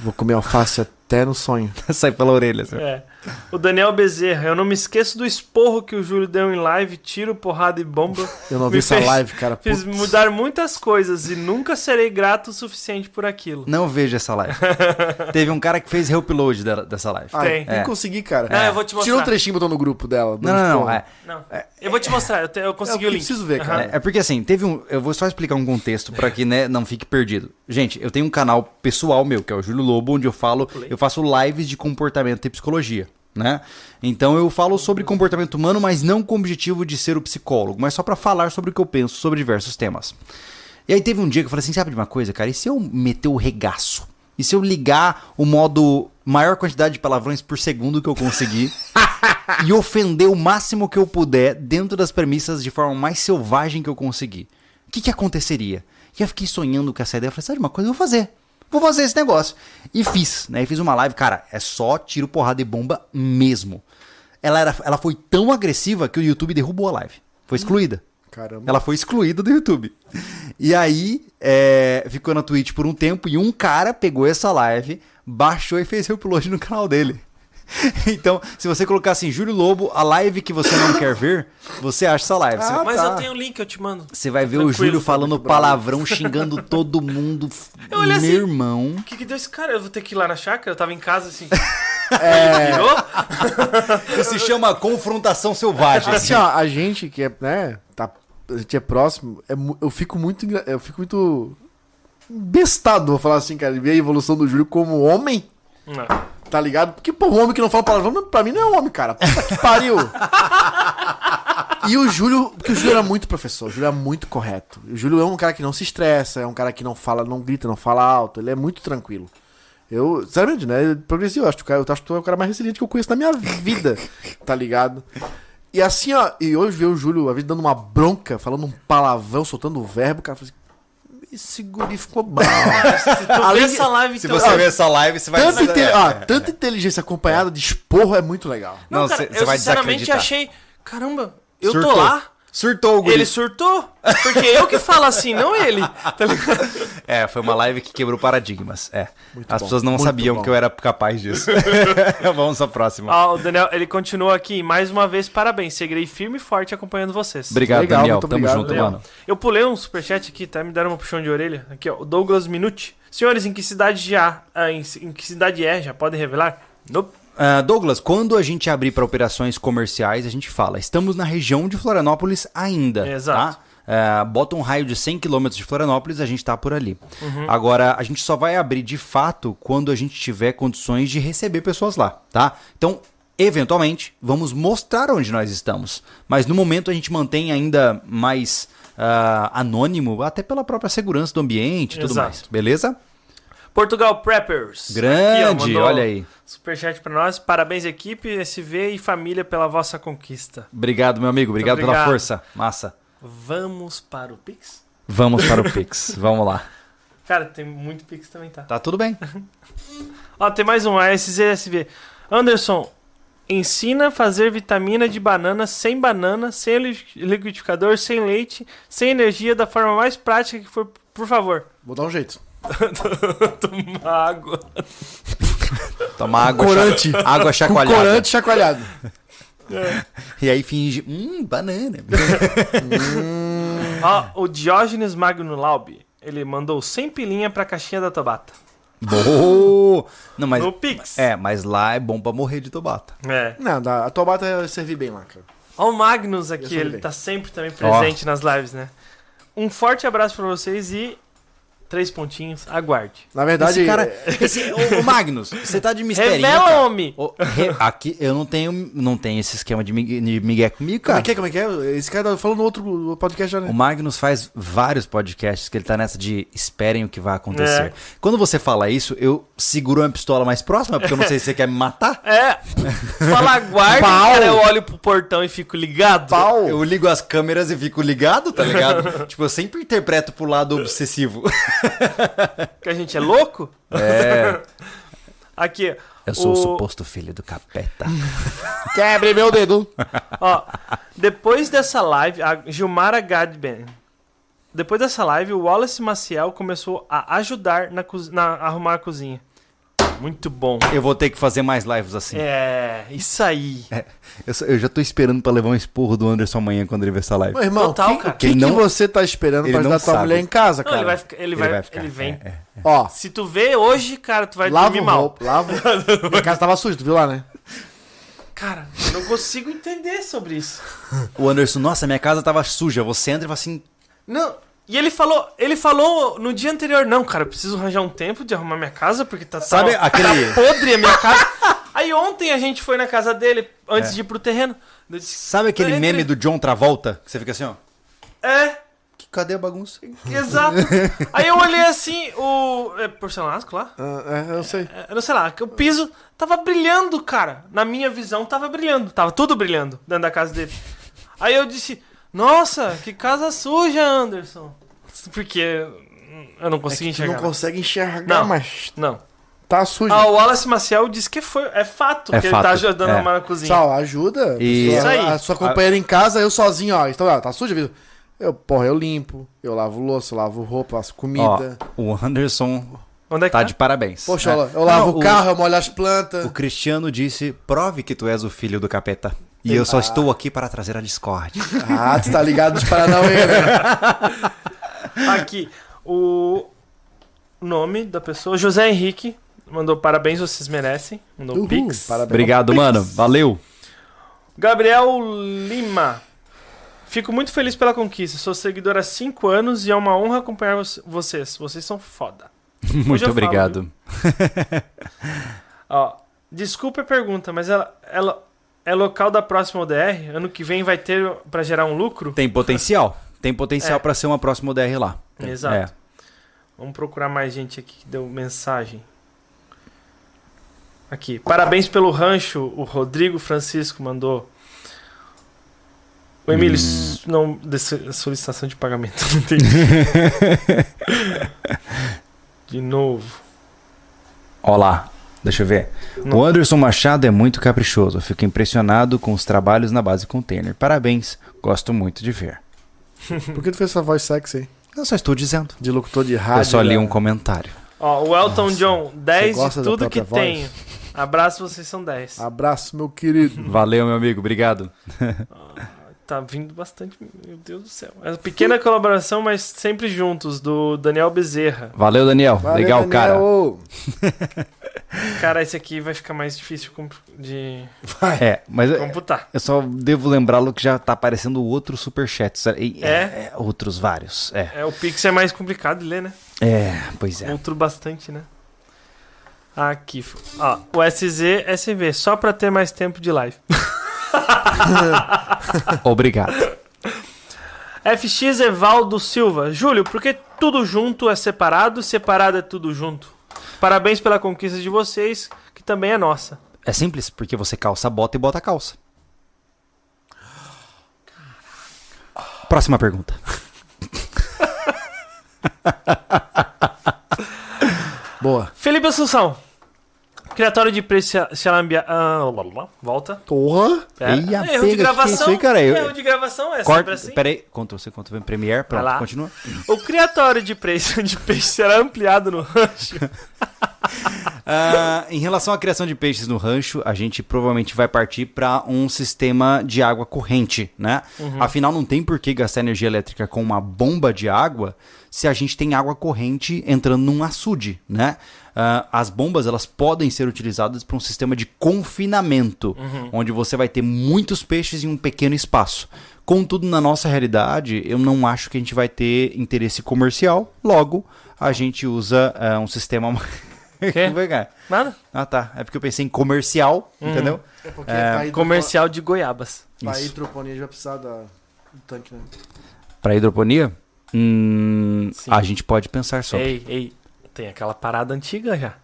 Vou comer alface até no sonho. Sai pela orelha. assim. É. O Daniel Bezerra, eu não me esqueço do esporro que o Júlio deu em live, tiro, porrada e bomba. Eu não vi essa live, cara. Fiz Putz. mudar muitas coisas e nunca serei grato o suficiente por aquilo. Não vejo essa live. Teve um cara que fez reupload dessa live. Ai, Tem. Nem É. consegui, cara. Não, eu vou te mostrar. Tira um trechinho e botou no grupo dela. Não, não, não. É, Não. Eu vou te mostrar, eu, te- eu consegui É, o eu link. preciso ver, cara. Aham. É, é porque assim, teve um. Eu vou só explicar um contexto pra que né, não fique perdido. Gente, eu tenho um canal pessoal meu, que é o Júlio Lobo, onde eu falo, eu faço lives de comportamento e psicologia. Né? Então eu falo sobre comportamento humano, mas não com o objetivo de ser o psicólogo, mas só pra falar sobre o que eu penso sobre diversos temas. E aí teve um dia que eu falei assim, sabe de uma coisa, cara? E se eu meter o regaço? E se eu ligar o modo maior quantidade de palavrões por segundo que eu conseguir e ofender o máximo que eu puder dentro das premissas de forma mais selvagem que eu conseguir? O que, que aconteceria? E eu fiquei sonhando com essa ideia. Eu falei, sabe de uma coisa? Eu vou fazer. Vou fazer esse negócio. E fiz, né? E fiz uma live, cara, é só tiro, porrada e bomba mesmo. Ela, era, ela foi tão agressiva que o YouTube derrubou a live. Foi excluída. Caramba. Ela foi excluída do YouTube. E aí, é, ficou na Twitch por um tempo e um cara pegou essa live, baixou e fez upload no canal dele. Então, se você colocar assim, Júlio Lobo, a live que você não quer ver, você acha essa live. Você- Ah, Mas tá. eu tenho o link, eu te mando. Você vai ver o Júlio falando muito bravo. palavrão, xingando todo mundo. Eu olhei Meu assim, irmão. O que, que deu esse cara? Eu vou ter que ir lá na chácara? Eu tava em casa assim. É. Virou? Isso se chama confrontação selvagem. Assim, ó, a gente que é, né, tá, a gente é próximo, é eu fico muito, eu fico muito bestado, vou falar assim, cara, de ver a evolução do Júlio como homem, Não. Tá ligado? Porque, pô, um homem que não fala palavrão, pra mim não é homem, cara. Puta que pariu. E o Júlio, porque o Júlio era muito professor, o Júlio é muito correto. O Júlio é um cara que não se estressa, é um cara que não fala, não grita, não fala alto, ele é muito tranquilo. Eu, sinceramente, né, progressivo, eu acho que eu acho que tu é o cara mais resiliente que eu conheço na minha vida, tá ligado? E assim, ó, e hoje ver o Júlio, a vez dando uma bronca, falando um palavrão, soltando o verbo, o cara fala assim, esse guri ficou bom. Se Além essa live, Se então... você ver essa live, você vai Tanta, inte- é. tanta inteligência acompanhada de esporro é muito legal. Não, Não, cara, cê- cê eu vai sinceramente achei... Caramba, eu Surtou. tô lá. Surtou o guri. Ele surtou? Porque eu que falo assim, não ele. Tá ligado? É, foi uma live que quebrou paradigmas. É. Muito As bom, pessoas não muito sabiam bom. que eu era capaz disso. Vamos à próxima. Ó, o Daniel, ele continua aqui. Mais uma vez, parabéns. Seguirei firme e forte acompanhando vocês. Obrigado, Legal, Daniel. muito Tamo obrigado, junto, Daniel. mano. Eu pulei um superchat aqui, tá? Me deram uma puxão de orelha. Aqui, ó. O Douglas Minuti. Senhores, em que cidade já. ah, em, em que cidade é? Já podem revelar? Nope. Ah, Douglas, quando a gente abrir para operações comerciais, a gente fala, estamos na região de Florianópolis ainda. Exato. Tá? Ah, bota um raio de 100 km de Florianópolis, a gente tá por ali. Agora, a gente só vai abrir de fato quando a gente tiver condições de receber pessoas lá, tá? Então, eventualmente, vamos mostrar onde nós estamos. Mas no momento a gente mantém ainda mais ah, anônimo, até pela própria segurança do ambiente e tudo Exato. mais. Beleza? Portugal Preppers. Grande, Aqui, ó, olha aí. Superchat pra nós. Parabéns, equipe, SV e família, pela vossa conquista. Obrigado, meu amigo. Obrigado, pela obrigado. força. Massa. Vamos para o Pix? Vamos para o Pix. Vamos lá. Cara, tem muito Pix também, tá? Tá tudo bem. Ó, tem mais um, ASZSV. Anderson, ensina a fazer vitamina de banana sem banana, sem li- liquidificador, sem leite, sem energia, da forma mais prática que for, por favor. Vou dar um jeito. Tomar água. Toma água. Corante. cha- Água Com chacoalhada. corante chacoalhado. E aí finge. Hum, banana. Ó, o Diógenes Magno Laub, ele mandou 100 pilinha pra caixinha da Tabata. Boa! Não, mas. No Pix. É, mas lá é bom pra morrer de tobata. É. Não, a tua bata eu servi bem lá, cara. Ó, o Magnus aqui, ele bem. tá sempre também presente nas lives, né? Um forte abraço pra vocês e. Três pontinhos, aguarde. Na verdade, Esse cara. é- Esse, ô, ô, Magnus, você tá de misterinho. Revela, cara. homem! Ô, re- aqui eu não tenho, não tenho esse esquema de migué comigo, Como cara. é que é? Como é que é? Esse cara falou no outro podcast já, né? O Magnus faz vários podcasts que ele tá nessa de esperem o que vai acontecer. É. Quando você fala isso, eu seguro uma pistola mais próxima, porque eu não sei se você quer me matar. É, fala aguarde, cara, eu olho pro portão e fico ligado. Pau! Eu ligo as câmeras e fico ligado, tá ligado? tipo, eu sempre interpreto pro lado obsessivo. Que a gente é louco? É. Aqui, Eu sou o, o- suposto filho do capeta. Quebre meu dedo! ó, depois dessa live, a Gilmara Gadben, depois dessa live, o Wallace Maciel começou a ajudar na, cozi- na arrumar a cozinha. Muito bom. Eu vou ter que fazer mais lives assim. É, isso aí. Eu, só- eu já tô esperando pra levar um esporro do Anderson amanhã quando ele ver essa live. Meu irmão, Total, que, cara. que, Ele que não- você tá esperando ele pra não ajudar tua mulher em casa, Não, cara? ele vai, ficar- ele Ele vai, vai ficar, ele vem. é, é. Ó, Se tu vê hoje, cara, tu vai lava dormir mal. roupa, lava. Minha casa tava suja, tu viu lá, né? Cara, eu não consigo entender sobre isso. O Anderson, nossa, minha casa tava suja. Você entra e fala assim. Não. E ele falou, ele falou no dia anterior, não, cara, eu preciso arranjar um tempo de arrumar minha casa, porque tá, Sabe tá, aquele- tá podre a minha casa. Aí ontem a gente foi na casa dele, antes É. de ir pro terreno. Disse, Sabe aquele Eu meme do John Travolta? Que você fica assim, ó. É, "Que- Cadê a bagunça? exato. Aí eu olhei assim, o. É porcelanato lá? Ah, é, eu não sei. É, Eu não sei lá, que o piso tava brilhando, cara. Na minha visão, tava brilhando. Tava tudo brilhando dentro da casa dele. Aí eu disse, nossa, que casa suja, Anderson. Porque eu não É consegui que tu não enxergar. consegue enxergar, Não. mas Não. tá sujo. Ah, o Wallace Maciel disse que foi, é fato É que fato, ele tá ajudando é. a arrumar na cozinha. Sal, ajuda. E- Isso aí. A sua companheira em casa, eu sozinho, ó. Então, ó, tá suja, viu? Eu, porra, eu limpo, eu lavo louça, eu lavo roupa, faço Ó, comida. o Anderson Onde é que tá tá? de parabéns. Poxa, né? eu lavo Não, o carro, eu molho as plantas. O Cristiano disse: prove que tu és o filho do capeta. E eu só estou aqui para trazer a discórdia. Ah, tu tá ligado dos Paranauê, né? Aqui, o nome da pessoa, José Henrique, mandou parabéns, vocês merecem. Mandou Uhul, pix. parabéns. Obrigado, mano. Valeu. Gabriel Lima. Fico muito feliz pela conquista. Sou seguidor há 5 anos e é uma honra acompanhar vo- vocês. Vocês são foda. Muito obrigado. Ó, desculpa a pergunta, mas ela, ela é local da próxima ODR? Ano que vem vai ter pra gerar um lucro? Tem potencial. Tem potencial É. pra ser uma próxima ODR lá. Exato. É. Vamos procurar mais gente aqui que deu mensagem. Aqui. Parabéns pelo rancho. O Rodrigo Francisco mandou. O Emílio, Hum. não, desse- solicitação de pagamento. Não entendi. de novo. Ó lá. Deixa eu ver. Não. O Anderson Machado é muito caprichoso. Eu Fico impressionado com os trabalhos na base container. Parabéns. Gosto muito de ver. Por que tu fez essa voz sexy aí? Eu só estou dizendo. De locutor de rádio. Eu só li né? um comentário. Ó, o Elton John, 10 de tudo que voz? tenho. Abraço, vocês são 10. Abraço, meu querido. Valeu, meu amigo. Obrigado. Tá vindo bastante, meu Deus do céu. É uma pequena colaboração, mas sempre juntos, do Daniel Bezerra. Valeu, Daniel. Valeu, Legal, cara. Daniel. Cara, esse aqui vai ficar mais difícil de Vai. É, mas eu- computar. eu só devo lembrá-lo que já tá aparecendo outro superchat. E- É? é, Outros vários. É. É, o Pix é mais complicado de ler, né? É, pois é. Outro bastante, né? Aqui. Ó, o SZ SV, só pra ter mais tempo de live. Obrigado. FX Evaldo Silva. Júlio, por que tudo junto é separado, separado é tudo junto? Parabéns pela conquista de vocês, que também é nossa. É simples, porque você calça bota e bota calça. Próxima pergunta. Boa. Felipe Assunção. Criatório de preço Xalambia. Ah, lá, lá, lá. volta. Porra. É. Eia, Erro pega, de gravação. aí, cara? Eu- Erro de gravação é Corta. sempre assim. Pera aí. Ctrl C, Ctrl V Premiere. Pronto, lá. continua. O criatório de preço de peixe será ampliado no rancho. Ah, em relação à criação de peixes no rancho, a gente provavelmente vai partir para um sistema de água corrente, né? Afinal, não tem por que gastar energia elétrica com uma bomba de água se a gente tem água corrente entrando num açude, né? Ah, as bombas elas podem ser utilizadas para um sistema de confinamento, onde você vai ter muitos peixes em um pequeno espaço. Contudo, na nossa realidade, eu não acho que a gente vai ter interesse comercial. Logo, a gente usa ah, um sistema Quê? Vai, cara. Nada? Ah, tá. É porque eu pensei em comercial, entendeu? É porque É, Comercial de goiabas. Isso. hidroponia vai precisar da, do tanque, né? Pra hidroponia, hum, a gente pode pensar sobre. Ei, ei. Tem aquela parada antiga já.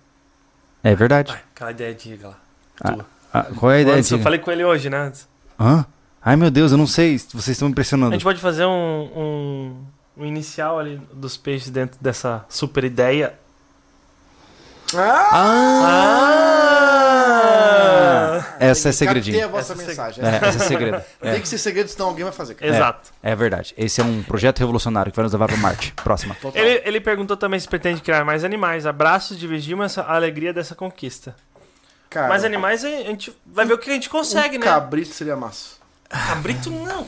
É verdade. Vai, aquela ideia antiga lá. Ah. Ah, qual é a ideia? Antes, eu antiga? falei com ele hoje, né? Hã? Ai, meu Deus, eu não sei. Vocês estão me A impressionando. gente pode fazer um, um, um inicial ali dos peixes dentro dessa super ideia. Ah! Essa é Captei segredinho. a vossa Essa é mensagem. É, essa é segredo. É, Tem que ser segredo, senão alguém vai fazer. cara. Exato. é verdade. Esse é um projeto revolucionário que vai nos levar para Marte. Próxima. Ele, ele perguntou também se pretende criar mais animais. Abraços, dividimos essa a alegria dessa conquista. Cara, mais animais a gente vai ver o que a gente consegue, um né? cabrito seria massa. Cabrito não.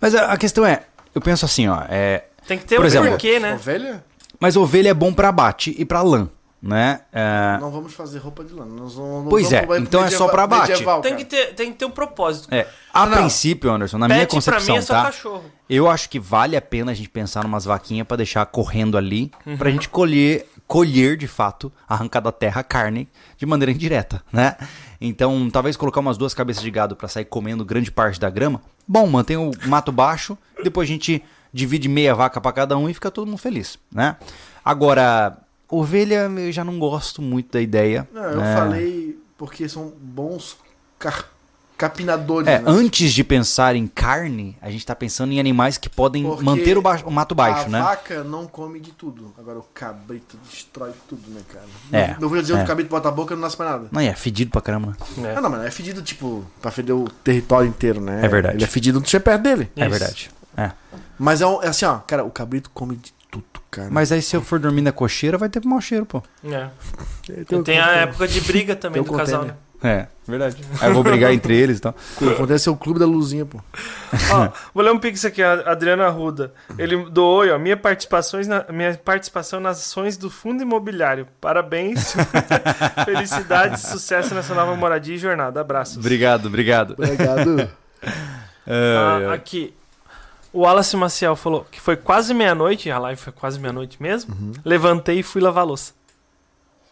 Mas a, a questão é, eu penso assim, ó. É, Tem que ter Por um exemplo, porquê, né? Ovelha? mas ovelha é bom para abate e para lã, né? É, Não vamos fazer roupa de lã. Nós não, não Pois vamos é, então é só pra abate. medieval, Tem que, ter, tem que ter um propósito. é, a Não. princípio, Anderson, na minha concepção, mim é só tá? cachorro. Eu acho que vale a pena a gente pensar numas vaquinhas pra deixar correndo ali, Uhum. pra gente colher colher de fato, arrancar da terra a carne de maneira indireta, né? Então, talvez colocar umas duas cabeças de gado para sair comendo grande parte da grama. Bom, mantém o mato baixo, depois a gente divide meia vaca para cada um e fica todo mundo feliz, né? Agora, ovelha eu já não gosto muito da ideia. Não, eu né? falei porque são bons car- capinadores. É, né? antes de pensar em carne, a gente tá pensando em animais que podem Porque manter o, ba- o mato baixo, a né? vaca não come de tudo. Agora o cabrito destrói tudo, né, cara? É, Não, vou dizer é. que o cabrito bota a boca e não nasce mais nada. Não, é fedido pra caramba. né? É. Ah, não, mas é fedido, tipo, pra feder o território inteiro, né? É verdade. Ele é fedido não chega perto dele. É Isso. verdade. É. Mas é, um- é assim, ó, cara, o cabrito come de tudo, cara. Mas aí se eu for dormir na cocheira, vai ter mau cheiro, pô. É. Tem, tem a época de briga também do o casal, container. né? É, verdade. Aí eu vou brigar entre eles e tal. Acontece é o clube da luzinha, pô. Ó, vou ler um pix aqui, a Adriana Arruda. Ele doou, ó, minha, participações na, minha participação nas ações do Fundo Imobiliário. Parabéns. Felicidade, sucesso nessa nova moradia e jornada. Abraços. Obrigado, obrigado. Obrigado. Ah, aqui. O Wallace Maciel falou que foi quase meia-noite, a live foi quase meia-noite mesmo. Uhum. Levantei e fui lavar a louça.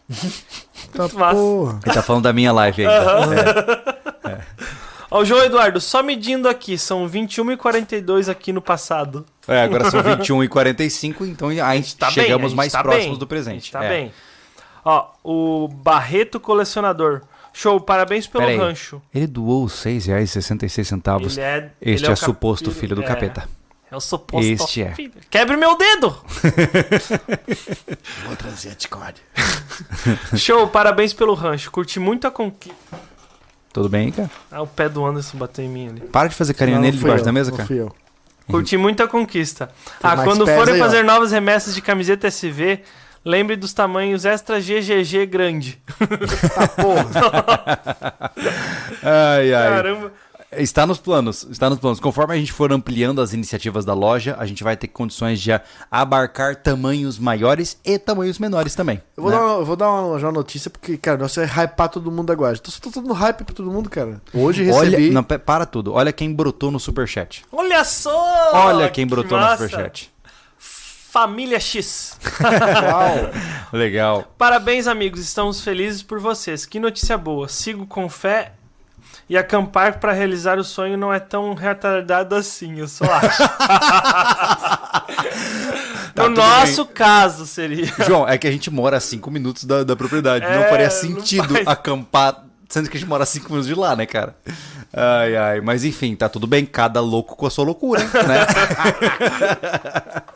Tá, porra. Ele tá falando da minha live ainda. É. Ó, o João Eduardo, só medindo aqui, são 21 e 42 aqui no passado. É, agora são 21 e 45, então a gente Tá bem, a chegamos gente mais tá próximos bem, do A presente. gente tá É. bem. Ó, o Barreto Colecionador. Show, parabéns pelo Pera rancho. Ele doou R$ 6,66. Ele é, Este ele é, o suposto cap- filho do é, capeta. É o suposto Este é. filho. Quebre meu dedo! Vou trazer a Discord. Show, parabéns pelo rancho. Curti muito a conquista. Tudo bem, cara? Ah, o pé do Anderson bateu em mim ali. Para de fazer carinho Não, nele não debaixo eu, da mesa, cara. fui eu. Curti muito a conquista. ah, mais quando forem aí, ó. fazer novas remessas de camiseta SV, lembre dos tamanhos extra GGG grande. Ah, porra. Ai, ai. Caramba. Está nos planos, está nos planos. Conforme a gente for ampliando as iniciativas da loja, a gente vai ter condições de abarcar tamanhos maiores e tamanhos menores também. Eu vou né? dar, uma, vou dar uma, já uma notícia, porque, cara, nós vai hypar todo mundo agora. Tô, tô dando hype pra todo mundo, cara. Hoje Olha, recebi. não, pe- para tudo. Olha quem brotou no superchat. Olha só! Olha quem que brotou no massa. superchat. Família X. Uau. Legal. Parabéns, amigos. Estamos felizes por vocês. Que notícia boa. Sigo com fé e acampar para realizar o sonho não é tão retardado assim, eu só acho. no tudo nosso caso, seria. João, é que a gente mora a 5 minutos da, da propriedade. não É, faria não sentido faz. acampar, sendo que a gente mora a 5 minutos de lá, né, cara? Ai, ai. Mas enfim, tá tudo bem. Cada louco com a sua loucura, né?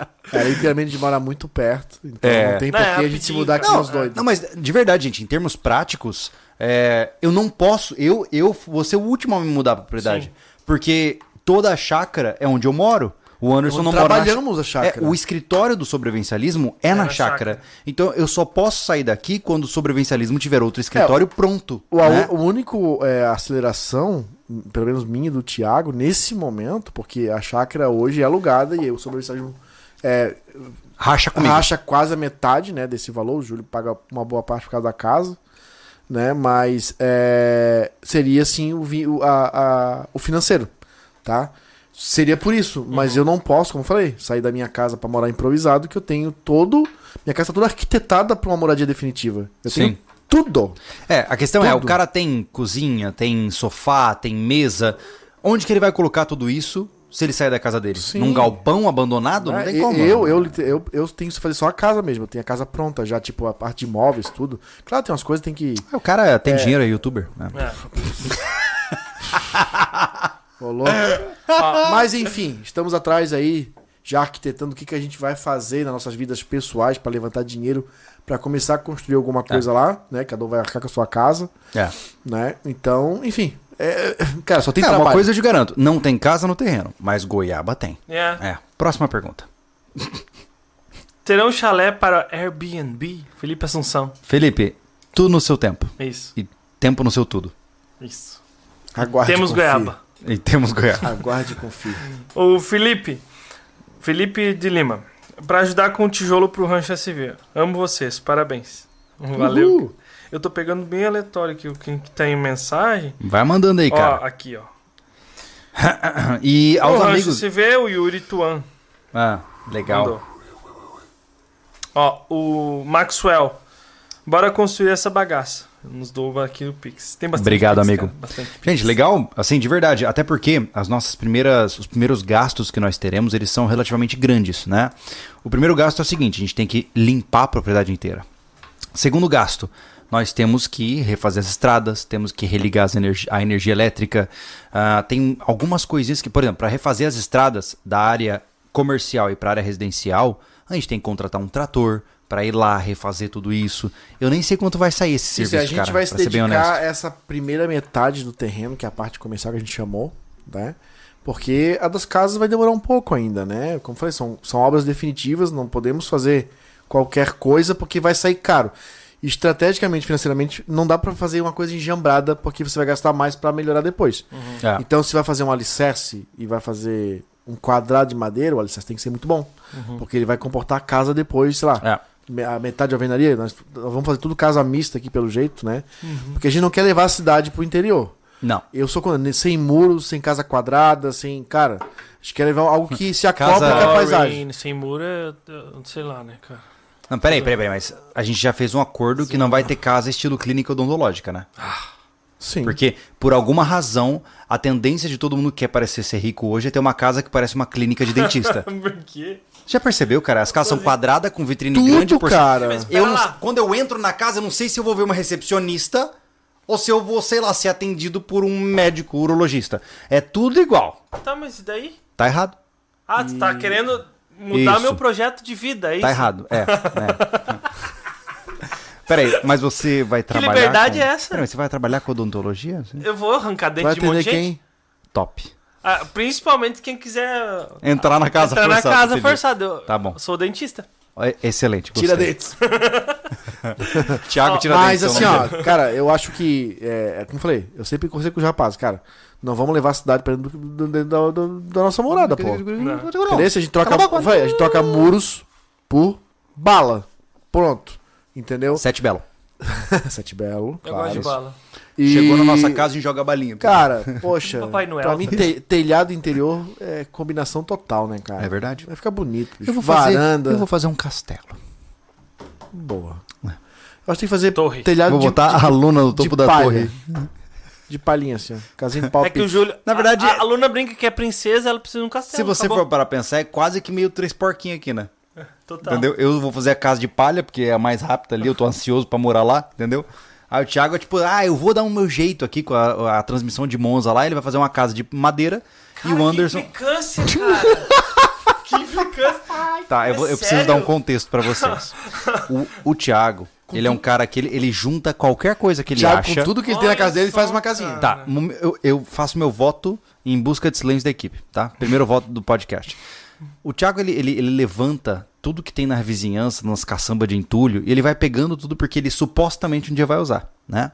Cara, literalmente a gente mora muito perto. Então É. não tem Não, por é que a gente se mudar aqui Não, uns doidos. não, mas de verdade, gente, em termos práticos, é, eu não posso. Eu, eu vou ser o último a me mudar pra propriedade. Sim. Porque toda a chácara é onde eu moro. O Anderson não mora na trabalhamos a chácara. É, o escritório do sobrevivencialismo é, na, na chácara. chácara. Então eu só posso sair daqui quando o sobrevivencialismo tiver outro escritório pronto. O, né? o único é, aceleração, pelo menos minha e do Thiago, nesse momento, porque a chácara hoje é alugada e o sobrevivencialismo é, Racha comigo. racha quase a metade né, desse valor. O Júlio paga uma boa parte por causa da casa. Né, mas é, seria assim o, o, a- a- o financeiro. Tá? Seria por isso, mas eu não posso, como eu falei, sair da minha casa pra morar improvisado, que eu tenho todo. Minha casa tá toda arquitetada pra uma moradia definitiva. Eu Sim. tenho tudo. É, a questão é, o Tudo. cara tem cozinha, tem sofá, tem mesa. Onde que ele vai colocar tudo isso se ele sair da casa dele? Sim. Num galpão abandonado? Não É, tem eu, como. Eu, eu, eu, eu tenho que fazer só a casa mesmo. Eu tenho a casa pronta já, tipo, a parte de imóveis, tudo. Claro, tem umas coisas que tem que. O cara tem dinheiro, é youtuber. né? É. Ô, louco. Mas enfim, estamos atrás aí, já arquitetando o que, que a gente vai fazer nas nossas vidas pessoais para levantar dinheiro para começar a construir alguma coisa lá, né? Cada um vai arcar com a sua casa, É. né? Então, enfim. É- cara, só tem É, trabalho. uma coisa eu te garanto, não tem casa no terreno, mas goiaba tem. É. É. Próxima pergunta. Terão chalé para Airbnb? Felipe Assunção. Felipe, tudo no seu tempo. Isso. E tempo no seu tudo. Isso. Aguarde Temos confie. goiaba. E temos goiaba. Aguarde e confie. O Felipe. Felipe de Lima. Pra ajudar com o tijolo pro Rancho SV. Amo vocês. Parabéns. Valeu. Uhul. Eu tô pegando bem aleatório aqui o que que tem em mensagem. Vai mandando aí, Ó, cara. aqui, ó. E aos o Rancho amigos. SV, o Yuri Tuan. Ah, legal. mandou. Ó, o Maxwell. Bora construir essa bagaça. Nos doa aqui o Pix. Tem bastante Obrigado, Pix, amigo. bastante. Gente, legal, assim, de verdade. Até porque as nossas primeiras, os primeiros gastos que nós teremos, eles são relativamente grandes, né? O primeiro gasto é o seguinte, a gente tem que limpar a propriedade inteira. Segundo gasto, nós temos que refazer as estradas, temos que religar energi- a energia elétrica. Ah, tem algumas coisinhas que, por exemplo, para refazer as estradas da área comercial e para a área residencial, a gente tem que contratar um trator para ir lá refazer tudo isso. Eu nem sei quanto vai sair esse Isso, serviço, a gente cara, vai se dedicar essa primeira metade do terreno, que é a parte comercial que a gente chamou, né? Porque a das casas vai demorar um pouco ainda, né? Como eu falei, são, são obras definitivas, não podemos fazer qualquer coisa porque vai sair caro. Estrategicamente, financeiramente, não dá pra fazer uma coisa enjambrada porque você vai gastar mais pra melhorar depois. É. Então, se vai fazer um alicerce e vai fazer um quadrado de madeira, o alicerce tem que ser muito bom. Porque ele vai comportar a casa depois, sei lá, É. a metade de alvenaria, nós, vamos fazer tudo casa mista aqui pelo jeito, né? Porque a gente não quer levar a cidade pro interior. Não. Eu sou sem muros, sem casa quadrada, sem. Cara, a gente quer levar algo que se acopla com a paisagem. Sem muro, é, é, sei lá, né, cara. Não, peraí, peraí, peraí, mas a gente já fez um acordo que não vai ter casa estilo clínica odontológica, né? Sim. Porque, por alguma razão, a tendência de todo mundo que quer parecer ser rico hoje é ter uma casa que parece uma clínica de dentista. Por quê? Já percebeu, cara? As casas são quadradas com vitrine Tudo, grande por cara. Eu não- quando eu entro na casa, eu não sei se eu vou ver uma recepcionista ou se eu vou, sei lá, ser atendido por um médico urologista. É tudo igual. Tá, mas e daí? Tá errado. Ah, tu tá querendo mudar Isso. meu projeto de vida, é isso? Tá errado. É. é. Peraí, mas você vai trabalhar. liberdade com... é essa? Peraí, você vai trabalhar com odontologia? Eu vou arrancar dente Vai de um monte atender de gente. quem? Top. Ah, principalmente quem quiser Entrar na casa entrar na forçado, casa entendi. forçado. Eu Tá bom. sou dentista. Excelente. Tira gostei. dentes. Thiago, Ó, tira Mas dentes, assim, ó, cara, eu acho que. É, é como eu falei, eu sempre conversei com os rapazes, cara. Não vamos levar a cidade pra dentro do- do- do- do- da nossa morada, pô. Entendeu? A gente troca, a boca. vai, a gente troca muros por bala. Pronto. Entendeu? Sete Belo. Sete Belo. Eu claro. gosto de bala. E- Chegou na nossa casa e joga balinha. Cara, poxa. Papai Noel. Pra mim, te- telhado interior é combinação total, né, cara? É verdade. Vai ficar bonito. bicho. Eu vou fazer, Varanda. eu vou fazer um castelo. Boa. Eu acho que tem que fazer Torre. telhado vou de, botar de, a luna no topo da palha. torre. de palhinha, assim, ó. Casinha de pau. É que o Júlio. Na verdade, a, é- a Luna brinca que é princesa, ela precisa de um castelo. Se você acabou. for para pensar, é quase que meio três porquinhos aqui, né? Total. Entendeu? Eu vou fazer a casa de palha, porque é a mais rápida ali, eu tô ansioso pra morar lá, entendeu? Aí o Thiago é tipo, ah, eu vou dar um meu jeito aqui com a, a transmissão de Monza lá, ele vai fazer uma casa de madeira e o Anderson. Que implicância, cara. que implicância. Tá, eu, É vou- eu preciso sério? dar um contexto pra vocês. O, o Thiago, ele é um cara que ele, ele junta qualquer coisa que ele Thiago, acha. com tudo que ele tem na casa dele, ele faz uma casinha. cara. Tá, eu, eu faço meu voto em busca de silêncio da equipe, tá? Primeiro voto do podcast. O Thiago, ele, ele, ele levanta tudo que tem na vizinhança, nas caçambas de entulho, e ele vai pegando tudo porque ele supostamente um dia vai usar, né?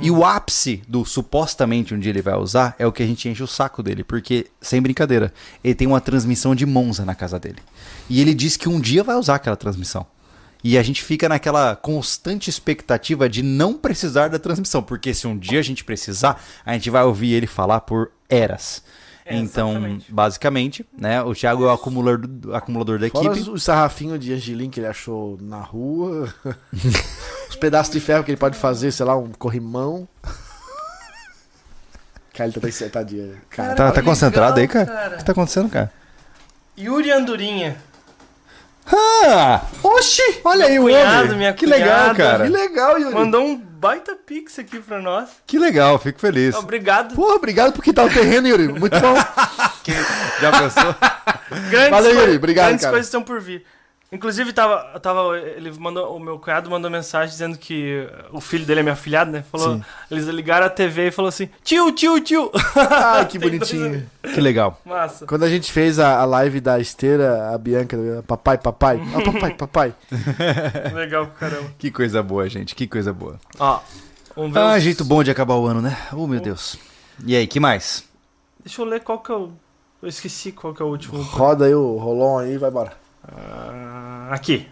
E o ápice do supostamente um dia ele vai usar é o que a gente enche o saco dele, porque, sem brincadeira, ele tem uma transmissão de Monza na casa dele. E ele diz que um dia vai usar aquela transmissão. E a gente fica naquela constante expectativa de não precisar da transmissão, porque se um dia a gente precisar, a gente vai ouvir ele falar por eras. É, então, exatamente. basicamente, né, o Thiago é o acumulador, acumulador da Fora equipe. os, os sarrafinhos de Angelim que ele achou na rua. os pedaços de ferro que ele pode fazer, sei lá, um corrimão. Cara, ele tá acertadinho. Cara, Tá, tá legal, concentrado aí, cara? cara. O que tá acontecendo, cara? Yuri Andorinha. Ah! Oxi! Olha aí o cunhado, homem! minha Que legal, cara! que legal, Yuri. Mandou um baita pix aqui pra nós. Que legal, fico feliz. Obrigado. Porra, obrigado por quitar o terreno, Yuri. Muito bom. Já pensou? Grandes, Valeu, Yuri. Obrigado, grandes cara. coisas estão por vir. Inclusive, tava, tava, ele mandou, o meu cunhado mandou mensagem dizendo que o filho dele é meu afilhado, né? Falou, Sim. eles ligaram a TV e falou assim: tio, tio, tio. Ai, que dois bonitinho. que legal. Massa. Quando a gente fez a, a live da esteira, a Bianca, papai, papai. Ah, papai, papai. Legal caramba. Que coisa boa, gente. Que coisa boa. Ó, vamos ver. Ah, os- jeito bom de acabar o ano, né? Oh, meu Deus. E aí, que mais? Deixa eu ler qual que é o. Eu esqueci qual que é o último. Roda aí o rolon aí e vai embora. Ah, aqui.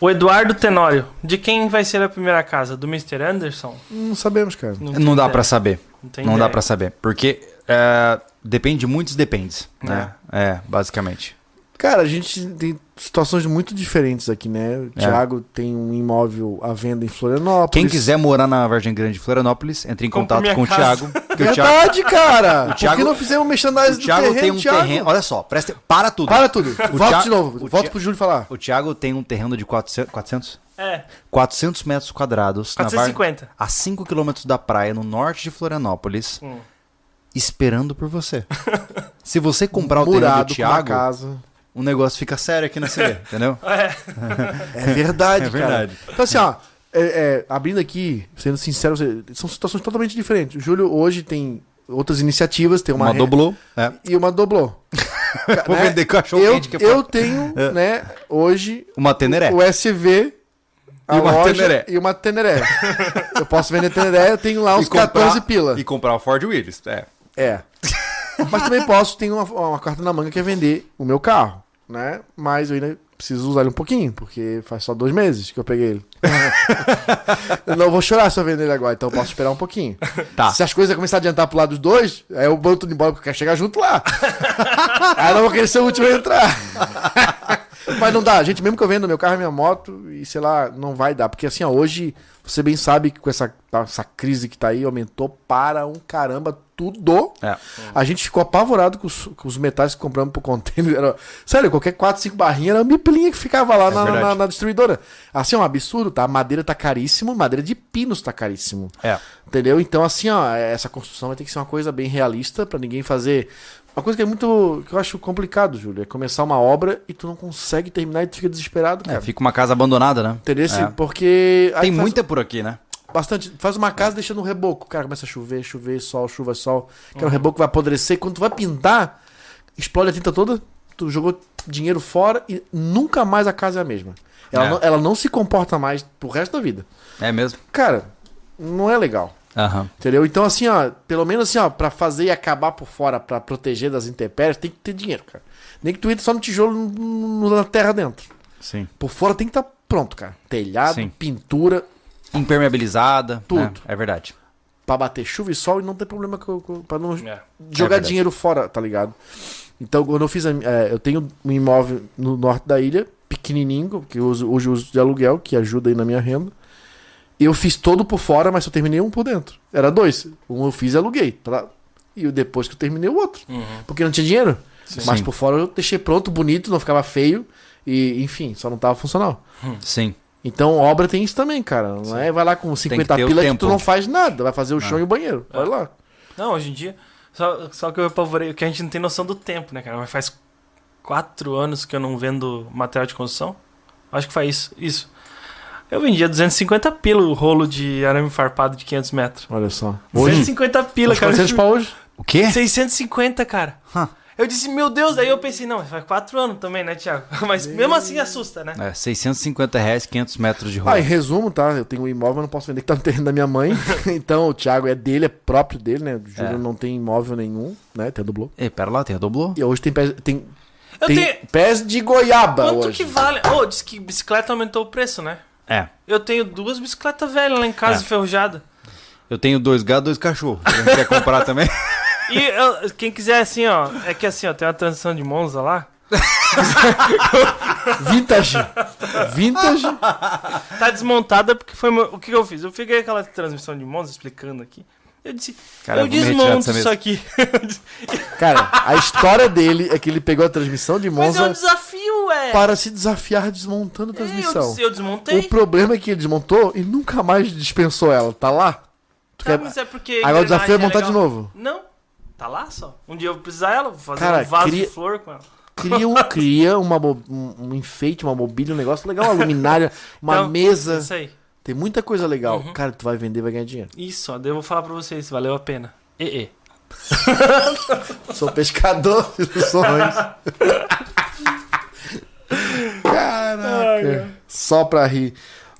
O Eduardo Tenório. De quem vai ser a primeira casa? Do Mr. Anderson? Não sabemos, cara. tem Não dá pra saber. Não, Não dá pra saber. Porque é, depende de muitos dependes, né? É, basicamente. Cara, a gente tem situações muito diferentes aqui, né? O É. Thiago tem um imóvel à venda em Florianópolis. Quem quiser morar na Vargem Grande de Florianópolis, entre em Compra contato com o. Thiago. que o Thiago, Verdade, cara! Por Thiago- que não fizemos o merchandising do Thiago terreno, tem um Thiago? terreno. Olha só, presta, para tudo. Para tudo. Volta Thiago- de novo. o Volta pro Júlio falar. O Thiago tem um terreno de 400, 400? É, 400 metros quadrados na Var- 450. a 5 quilômetros da praia, no norte de Florianópolis, Hum. esperando por você. Se você comprar o terreno do Thiago, casa. O negócio fica sério aqui na CD, entendeu? É. É verdade, É cara. verdade. Então, assim, ó, é, é, abrindo aqui, sendo sincero, são situações totalmente diferentes. O Júlio hoje tem outras iniciativas, tem uma, Uma re-. É. e uma doblô. Vou Né? vender cachorro eu, quente que eu tenho, É. né, hoje, Uma teneré. o SV, a E uma loja teneré. e uma teneré. eu posso vender teneré, eu tenho lá uns 14 pila. E comprar o Ford Willis. É. É. Mas também posso, tenho uma, uma carta na manga que é vender o meu carro, né? Mas eu ainda preciso usar ele um pouquinho, porque faz só dois meses que eu peguei ele. eu não vou chorar se eu vender ele agora, então eu posso esperar um pouquinho. Tá. Se as coisas começarem a adiantar pro lado dos dois, aí eu boto tudo embora porque eu quero chegar junto lá. aí eu não vou querer ser o último a entrar. Mas não dá, gente, mesmo que eu venda meu carro e minha moto, e sei lá, não vai dar. Porque assim, ó, hoje, você bem sabe que com essa, essa crise que tá aí, aumentou para um caramba tudo. É. A gente ficou apavorado com os, com os metais que compramos pro container. Era, sério, qualquer 4, 5 barrinhas era uma mipilinha que ficava lá na, verdade. na- na distribuidora. Assim, é um absurdo, tá? A madeira tá caríssimo, madeira de pinos tá caríssimo. É. Entendeu? Então, assim, ó, essa construção vai ter que ser uma coisa bem realista pra ninguém fazer. Uma coisa que é muito. que eu acho complicado, Júlio, é começar uma obra e tu não consegue terminar e tu fica desesperado, É, cara. fica uma casa abandonada, né? Entendeu? É. Porque. Tem faz- muita por aqui, né? Bastante. Faz uma casa deixando um reboco. Cara, começa a chover, chover, sol, chuva, sol. Que Uhum. é um reboco que vai apodrecer. Quando tu vai pintar, explode a tinta toda. Tu jogou dinheiro fora e nunca mais a casa é a mesma. Ela, É. não, ela não se comporta mais pro resto da vida. É mesmo? Cara, não é legal. Aham. Entendeu? Então, assim, ó, pelo menos assim, ó, pra fazer e acabar por fora, pra proteger das intempéries, tem que ter dinheiro, cara. Nem que tu entre só no tijolo na terra dentro. Sim. Por fora tem que estar pronto, cara. Telhado, Sim. pintura, Impermeabilizada. Tudo. né? É verdade. pra bater chuva e sol e não ter problema com, com, pra não É. jogar verdade. dinheiro fora, tá ligado? Então, quando eu fiz. a- é, eu tenho um imóvel no norte da ilha, pequenininho, que eu uso, hoje eu uso de aluguel, que ajuda aí na minha renda. Eu fiz todo por fora, mas só terminei um por dentro. Era dois. Um eu fiz e aluguei. Tá? E o- depois que eu terminei o outro. Uhum. Porque não tinha dinheiro. Mas Sim. por fora eu deixei pronto, bonito, não ficava feio. E, enfim, só não tava funcional. Sim. Então, obra tem isso também, cara. Não é vai lá com 50 ter o pila que tu não faz nada. Vai fazer o chão e o banheiro. Olha lá. Não, hoje em dia. Só, só que eu apavorei, que a gente não tem noção do tempo, né, cara? Mas faz quatro anos que eu não vendo material de construção. Acho que faz isso. isso. Eu vendia 250 pila o rolo de arame farpado de 500 metros. Olha só. Hoje, 250 pila, cara. 400 pra hoje. O quê? 650, cara. Hã. Eu disse, meu Deus, daí eu pensei, não, faz quatro anos também, né, Thiago? Mas mesmo assim assusta, né? É, 650 reais, 500 metros de rolo. Ah, em resumo, tá? Eu tenho um imóvel, não posso vender que tá no terreno da minha mãe. então o Thiago é dele, é próprio dele, né? O Júlio É. não tem imóvel nenhum, né? Até dublou. Ei, pera lá, tem a doblô? E hoje tem pés, tem, Eu tem tenho. pés de goiaba Quanto hoje. que vale? Ô, diz que bicicleta aumentou o preço, né? É. Eu tenho duas bicicletas velhas lá em casa, É. enferrujadas. Eu tenho dois gatos, dois cachorros. Você quer comprar também? E eu- quem quiser, assim, ó, é que assim, ó, tem uma transição de Monza lá. Vintage. Vintage. Tá desmontada porque foi. meu- O que eu fiz? Eu peguei aquela transmissão de Monza explicando aqui. Eu disse, Cara, eu eu desmonto isso aqui. Cara, a história dele é que ele pegou a transmissão de Mas é um Monza desafio, é. para se desafiar desmontando a É, transmissão. Eu, eu desmontei. O problema é que ele desmontou e nunca mais dispensou ela. Tá lá? Tu Tá, quer- mas é porque. Agora o desafio é engrenagem montar de novo. Não. Tá lá só. Um dia eu vou precisar dela, vou fazer Cara, um vaso cria- de flor com ela. Cria, um, cria uma, um, enfeite, uma mobília, um negócio legal, uma luminária, uma Então, mesa. Isso aí. Tem muita coisa legal. Uhum. Cara, tu vai vender vai ganhar dinheiro. Isso, ó. Daí eu vou falar pra vocês, valeu a pena. E, e. Sou pescador de sonhos. Caraca. Só pra rir.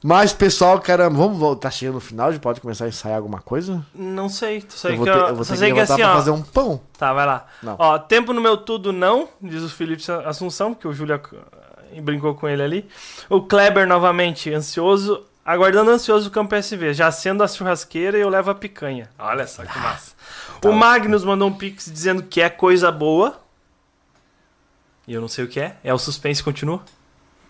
Mas, pessoal, caramba, vamos voltar. Tá chegando no final, a gente pode começar a ensaiar alguma coisa? Não sei, tu sei eu vou que ter, eu, eu vou só ter que sei que assim, pra ó. fazer um pão. Tá, vai lá. Não. Ó, tempo no meu tudo não, diz o Felipe Assunção, porque o Júlio eh, brincou com ele ali. O Kleber novamente ansioso, aguardando ansioso o campo SV, já sendo a churrasqueira e eu levo a picanha. Olha só que massa. Tá o Magnus mandou um pix dizendo que é coisa boa. E eu não sei o que é. É o suspense continua?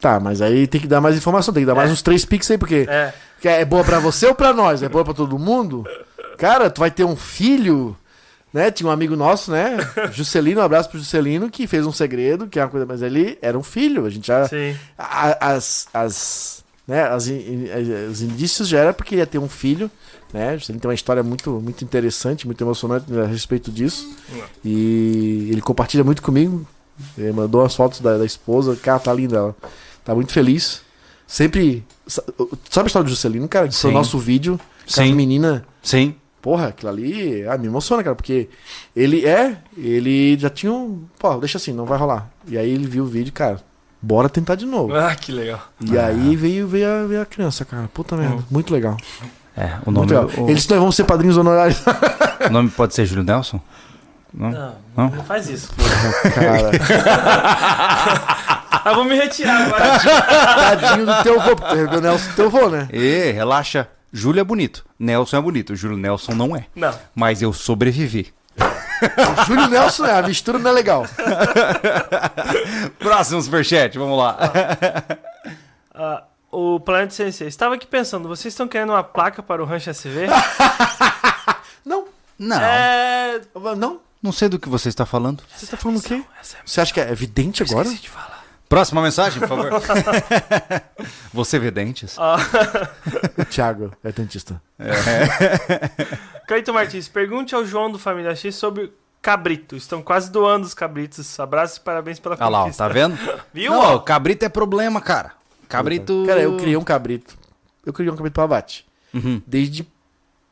Tá, mas aí tem que dar mais informação, tem que dar mais É. uns três pix aí, porque É. é boa pra você ou pra nós? É boa pra todo mundo? Cara, tu vai ter um filho, né? Tinha um amigo nosso, né? Juscelino, um abraço pro Juscelino, que fez um segredo, que é uma coisa, mas ele era um filho, a gente já... Sim. a- As, as, né, as, os indícios já era porque ia ter um filho, né? Ele tem uma história muito, muito interessante, muito emocionante a respeito disso. E ele compartilha muito comigo. Ele mandou as fotos da, da esposa. Cara, tá linda ela. Tá muito feliz. Sempre. sa- Sabe a história do Juscelino, cara? Que foi o nosso vídeo. Sim. menina. Sim. Porra, aquilo ali ah, me emociona, cara, porque ele é, ele já tinha um. Pô, deixa assim, não vai rolar. E aí ele viu o vídeo, cara, bora tentar de novo. Ah, que legal. E Ah. aí veio, veio, a, veio a criança, cara. Puta merda, Uhum. muito legal. É, o nome, o, Eles nós vamos ser padrinhos honorários. o nome pode ser Júlio Nelson? Não? Não, Não? não faz isso. cara, Ah, vou me retirar agora. tadinho do teu vô, porque o Nelson teu vô, né? E relaxa. Júlio é bonito. Nelson é bonito. Júlio Nelson não é. Não. Mas eu sobrevivi. O Júlio Nelson, é, a mistura não é legal. Próximo superchat, vamos lá. Ah, o Planeta Sensei. Estava aqui pensando, vocês estão querendo uma placa para o Rancho SV? Não, Não, É. não. não sei do que você está falando. Você tá falando o quê? É Você acha que é evidente agora? Esqueci de falar. Próxima mensagem, por favor. você vê dentes? Ah, O Thiago é dentista. Cleiton Martins, pergunte ao João do Família X sobre cabrito. Estão quase doando os cabritos. Abraços e parabéns pela Olha lá, conquista. tá vendo? Viu? Não, ó? cabrito é problema, cara. Cabrito. Cara, eu criei um cabrito. Eu criei um cabrito pra abate. Uhum, Desde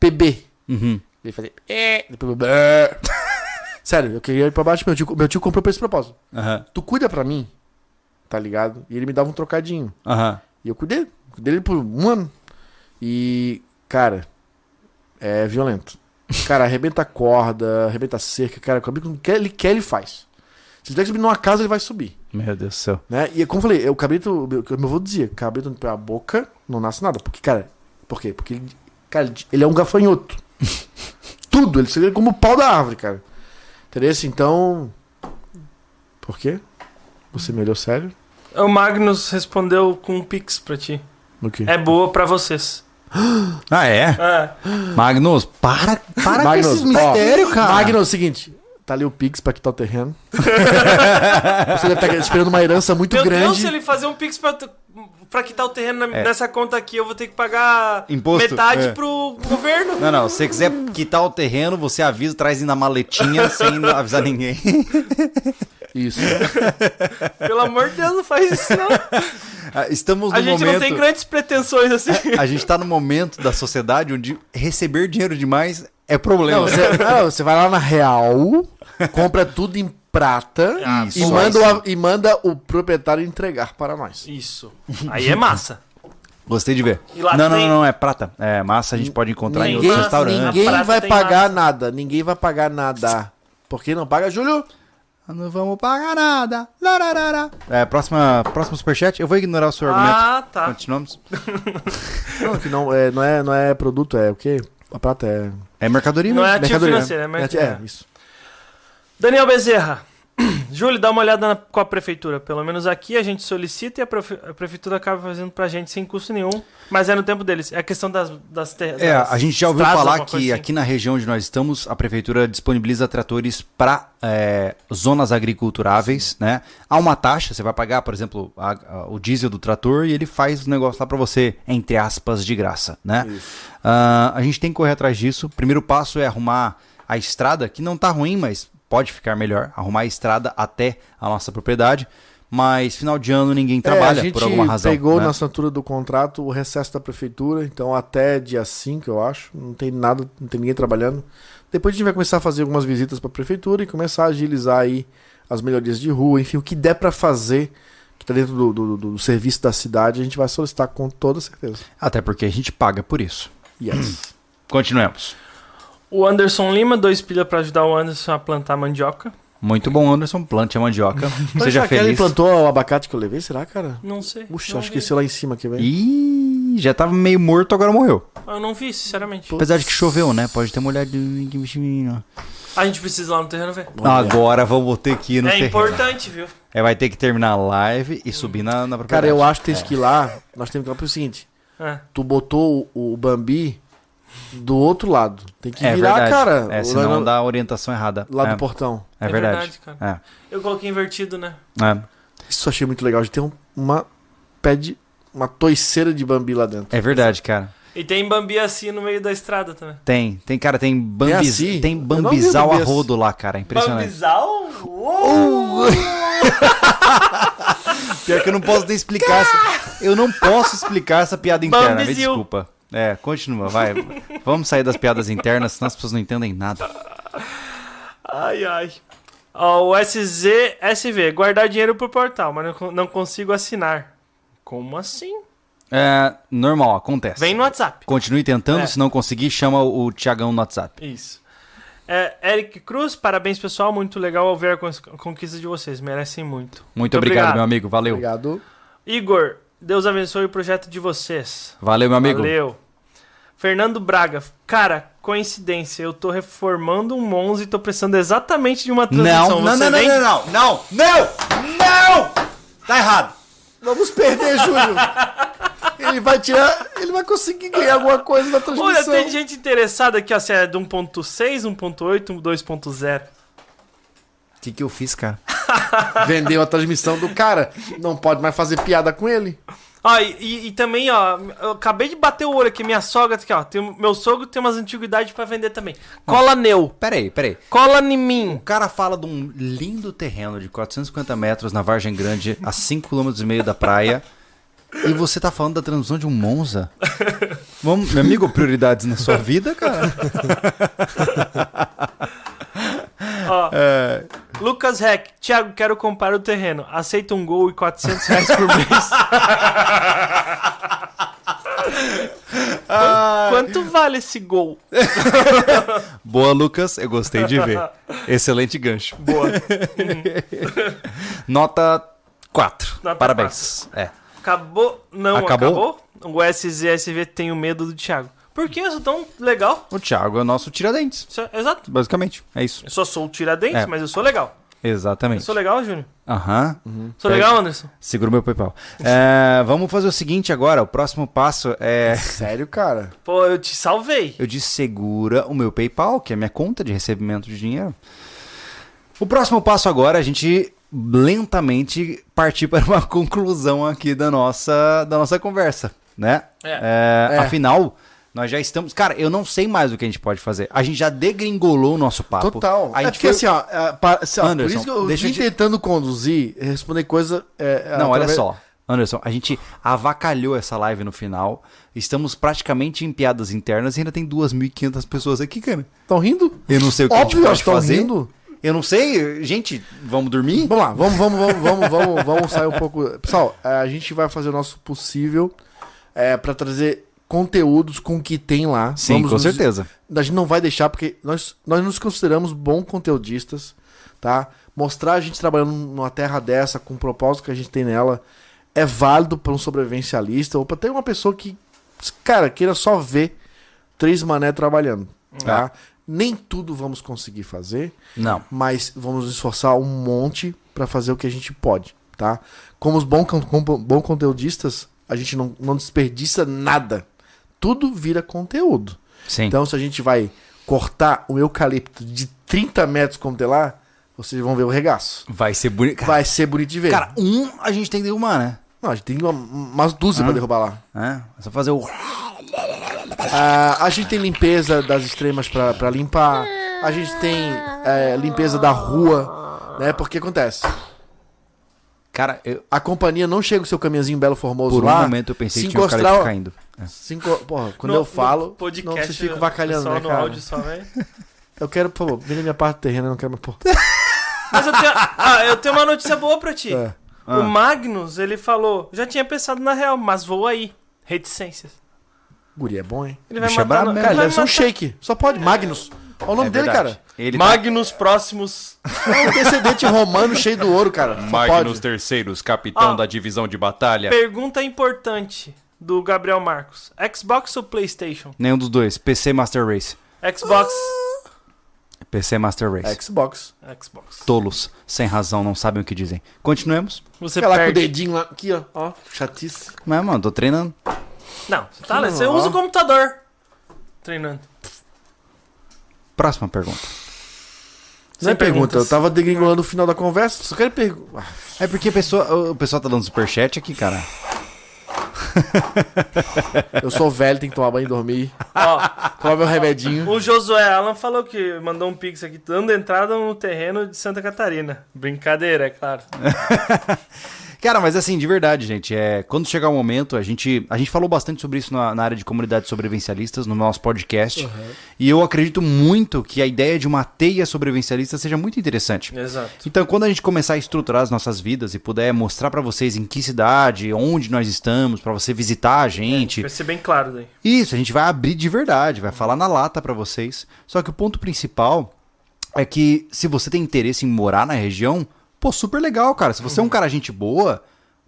PB. uhum. Ele fazia. É, depois. Sério, eu queria ir pra baixo. Meu tio, meu tio comprou pra esse propósito. Aham, Tu cuida pra mim, tá ligado? E ele me dava um trocadinho. aham. E eu cuidei. Cuidei dele por um ano. E, cara, é violento. Cara, arrebenta a corda, arrebenta a cerca. Cara, o cabrito, não quer, ele quer, ele faz. Se ele tiver que subir numa casa, ele vai subir. Meu Deus do céu. Né? E como eu falei, o cabrito, o meu avô dizia, cabrito pela boca não nasce nada. Porque, cara, por quê? Porque ele, cara, ele é um gafanhoto. Tudo, ele seria como o pau da árvore, cara. Entendeu? Então. Por quê? Você me olhou sério? O Magnus respondeu com um pix pra ti. No quê? É boa pra vocês. Ah, é? É. Magnus, para, para com Magnus, esses ó, mistérios, cara. Magnus, é o seguinte. Tá ali o Pix pra quitar o terreno. Você deve estar esperando uma herança muito Meu grande. Deus, se ele fazer um pix pra, tu- pra quitar o terreno na- É. nessa conta aqui, eu vou ter que pagar Imposto, metade é. pro governo. Não, não. Se você quiser quitar o terreno, você avisa, traz na maletinha sem avisar ninguém. Isso. Pelo amor de Deus, não faz isso não. Ah, Estamos no A gente momento. não tem grandes pretensões assim. A gente tá no momento da sociedade onde receber dinheiro demais é problema. Não, você, não, você vai lá na Real, compra tudo em prata Ah, e, só manda o, e manda o proprietário entregar para nós. Isso. Aí é massa. Gostei de ver. Não, não, não, não, é prata. É massa, a gente pode encontrar em Ninguém, outros restaurantes. ninguém vai pagar massa. nada. Ninguém vai pagar nada. Por que não paga, Júlio? Não vamos pagar nada. Lararara. É, próxima, próximo superchat. Eu vou ignorar o seu argumento. Ah, tá. Continuamos. Não, que não é, não, é, não é produto, é o quê? A prata é. É mercadoria, Não né? é ativo mercadoria. financeiro, é É, mercadoria. é, isso. Daniel Bezerra. Júlio, dá uma olhada na- com a prefeitura. Pelo menos aqui a gente solicita e a, a prefeitura acaba fazendo pra gente sem custo nenhum. Mas é no tempo deles. É a questão das, das terras. É, a gente já ouviu falar que assim. aqui na região onde nós estamos, a prefeitura disponibiliza tratores para zonas agriculturáveis, né? Há uma taxa, você vai pagar, por exemplo, a- a- o diesel do trator e ele faz o negócio lá para você, entre aspas, de graça, né? Ah, a gente tem que correr atrás disso. O primeiro passo é arrumar a estrada, que não tá ruim, mas pode ficar melhor. Arrumar a estrada até a nossa propriedade. Mas final de ano ninguém trabalha é, a gente por alguma razão. pegou né? na assinatura do contrato o recesso da prefeitura, então até dia 5, eu acho, não tem nada, não tem ninguém trabalhando. Depois a gente vai começar a fazer algumas visitas para a prefeitura e começar a agilizar aí as melhorias de rua, enfim, o que der para fazer que tá dentro do, do- do- do serviço da cidade, a gente vai solicitar com toda certeza. Até porque a gente paga por isso. Yes. Continuemos. O Anderson Lima, dois pilha pra ajudar o Anderson a plantar mandioca. Muito bom, Anderson. Plante a mandioca. Mas Seja que ele feliz. plantou o abacate que eu levei, será, cara? Não sei. Puxa, não acho que vi. esse lá em cima aqui, velho. Ih, já tava meio morto, agora morreu. Eu não vi, sinceramente. Apesar de que choveu, né? Pode ter molhado. A gente precisa ir lá no terreno ver. Agora vamos ter que ir no é terreno. importante, viu? É, vai ter que terminar a live e subir na, na Cara, propriedade. eu acho que tem que ir lá. Nós temos que ir pro seguinte: É. tu botou o, o Bambi do outro lado. Tem que É virar, verdade. cara. É, senão lá, dá a orientação errada. lá é, do portão. é É verdade. verdade, Eu coloquei invertido, né? É, é. Isso eu achei muito legal. De ter um- uma pé de. Uma toiceira de Bambi lá dentro. É verdade, cara. E tem Bambi assim no meio da estrada também. Tem, tem, cara, tem assim? tem não vi bambizal a Bambi assim. rodo lá, cara. É impressionante. Bambizal? Uou! Pior que eu não posso nem explicar essa. Eu não posso explicar essa piada interna, me Bambizil. desculpa. É, continua, vai. Vamos sair das piadas internas, senão as pessoas não entendem nada. Ai, ai. Ó, o SZ, SV, guardar dinheiro pro portal, mas não, não consigo assinar. Como assim? É, normal, acontece. Vem no WhatsApp. Continue tentando, É. se não conseguir, chama o Tiagão no WhatsApp. Isso. É, Eric Cruz, parabéns pessoal, muito legal ver a con- conquista de vocês, merecem muito. Muito, obrigado, meu amigo. Valeu. Obrigado. Igor, Deus abençoe o projeto de vocês. Valeu, meu amigo. Valeu. Fernando Braga, cara, coincidência, eu tô reformando um Monza e tô precisando exatamente de uma transmissão. Não, não, Você não, não, não, não, não, não! Tá errado. Vamos perder, Júlio. ele vai tirar. Ele vai conseguir ganhar alguma coisa na transmissão. Olha, tem gente interessada aqui, ó, se é de 1.6, 1.8, 2.0. O que, que eu fiz, cara? Vendeu a transmissão do cara. Não pode mais fazer piada com ele. Ó, e, e- também, ó, eu acabei de bater o olho aqui, minha sogra tá aqui, ó. Tem, meu sogro tem umas antiguidades pra vender também. Cola neu. Peraí, peraí. Cola em mim. O cara fala de um lindo terreno de 450 metros na Vargem Grande, a 5 km e meio da praia. E você tá falando da transmissão de um Monza? Vamos, meu amigo, prioridades na sua vida, cara? Ó, Lucas Heck, Thiago, quero comprar o terreno. Aceita um gol e 400 reais por mês. Quanto, quanto vale esse gol? Boa, Lucas. Eu gostei de ver. Excelente gancho. Boa. Nota 4. Nota Parabéns. É. Acabou? Não Acabou? acabou? O SZSV tem o medo do Thiago. Por que eu sou tão legal? O Thiago é o nosso tiradentes. É- exato. Basicamente. É isso. Eu só sou o Tiradentes, É. mas eu sou legal. Eu Exatamente. sou legal, Júnior? Aham. Sou Pega- legal, Anderson? Segura o meu PayPal. É, vamos fazer o seguinte agora. O próximo passo é. Sério, cara? Pô, eu te salvei. Eu disse segura o meu PayPal, que é a minha conta de recebimento de dinheiro. O próximo passo agora é a gente lentamente partir para uma conclusão aqui da nossa, da nossa conversa, né? É. É. Afinal, nós já estamos. Cara, eu não sei mais o que a gente pode fazer. A gente já degringolou o nosso papo. Total. A é gente porque foi- assim, ó, é, assim, ó, Anderson, por isso que eu deixa vim te- tentando conduzir, responder coisa. é, Não, olha através- só. Anderson, a gente avacalhou essa live no final. Estamos praticamente em piadas internas e ainda tem 2.500 pessoas aqui, cara. Tão rindo? Eu não sei o que Óbvio, a gente pode estão fazer. rindo. Eu não sei. Gente, vamos dormir? Vamos lá, vamos, vamos, vamos, vamos, vamos, vamos sair um pouco. Pessoal, é, a gente vai fazer o nosso possível é, para trazer conteúdos com o que tem lá. Sim, Vamos com nos- certeza. A gente não vai deixar, porque nós, nós nos consideramos bons conteudistas, tá? Mostrar a gente trabalhando numa terra dessa, com o propósito que a gente tem nela, é válido para um sobrevivencialista ou para ter uma pessoa que, cara, queira só ver três mané trabalhando, tá? Nem tudo vamos conseguir fazer, Não. mas vamos nos esforçar um monte para fazer o que a gente pode, tá? Como os bons como bom conteudistas, a gente não, não desperdiça nada. Tudo vira conteúdo. Sim. Então, se a gente vai cortar um eucalipto de 30 metros como tem lá, vocês vão ver o regaço. vai ser bonito. Vai ser bonito de ver. cara, um a gente tem que derrubar, né? Não, a gente tem uma, umas dúzias pra derrubar lá. É, é só fazer o. Ah, a gente tem limpeza das extremas pra, pra limpar. A gente tem é, limpeza da rua, né? Porque acontece. Cara, eu, A companhia não chega o seu caminhãozinho Belo Formoso por um lá. momento eu pensei se que tinha um encostar, eucalipto caindo. É. se enco- Porra, quando No- eu falo, podcast, não vocês ficam vacalhando, só né, no cara? áudio só, né? Eu quero, por favor, na minha parte terrena, eu não quero mais porra. Mas eu tenho, ah, eu tenho uma notícia boa pra ti. É. Ah. O Magnus, ele falou, já tinha pensado na real, mas vou aí. Reticências. Guri é bom, hein? Ele vai Bicho é matar... brabo no-. Cara, deve ser um shake. Só pode, Magnus. Olha o nome É dele, cara. Ele tá- Magnus próximos. É um descendente romano cheio do ouro, cara. Só Magnus pode. Terceiros, capitão Ah. da divisão de batalha. Pergunta importante do Gabriel Marcos. Xbox ou Playstation? Nenhum dos dois. PC Master Race. Xbox. PC Master Race. Xbox. Xbox. Tolos, sem razão, não sabem o que dizem. Continuemos. Você Fica lá com o perde. dedinho lá, aqui, ó. Ó, chatice. Mas, mano, tô treinando. Não, você, tá, Não, você ó. usa o computador treinando. Próxima pergunta. Não é Sem pergunta, eu tava degringolando o final da conversa, só quero perguntar. É porque a pessoa, o pessoal tá dando superchat aqui, cara. Eu sou velho, tenho que tomar banho e dormir. Ó, Tomar meu remedinho. o Josué Alan falou que mandou um pix aqui, dando entrada no terreno de Santa Catarina. Brincadeira, é claro. Cara, mas assim, de verdade, gente, é, quando chegar o momento, a gente, a gente falou bastante sobre isso na, na área de comunidades sobrevivencialistas, no nosso podcast, e eu acredito muito que a ideia de uma teia sobrevivencialista seja muito interessante. Exato. Então, quando a gente começar a estruturar as nossas vidas e puder mostrar pra vocês em que cidade, onde nós estamos, pra você visitar a gente, Vai ser bem claro daí. isso, a gente vai abrir de verdade, vai falar na lata pra vocês. Só que o ponto principal é que se você tem interesse em morar na região, pô, super legal, cara. Se você é um cara gente boa,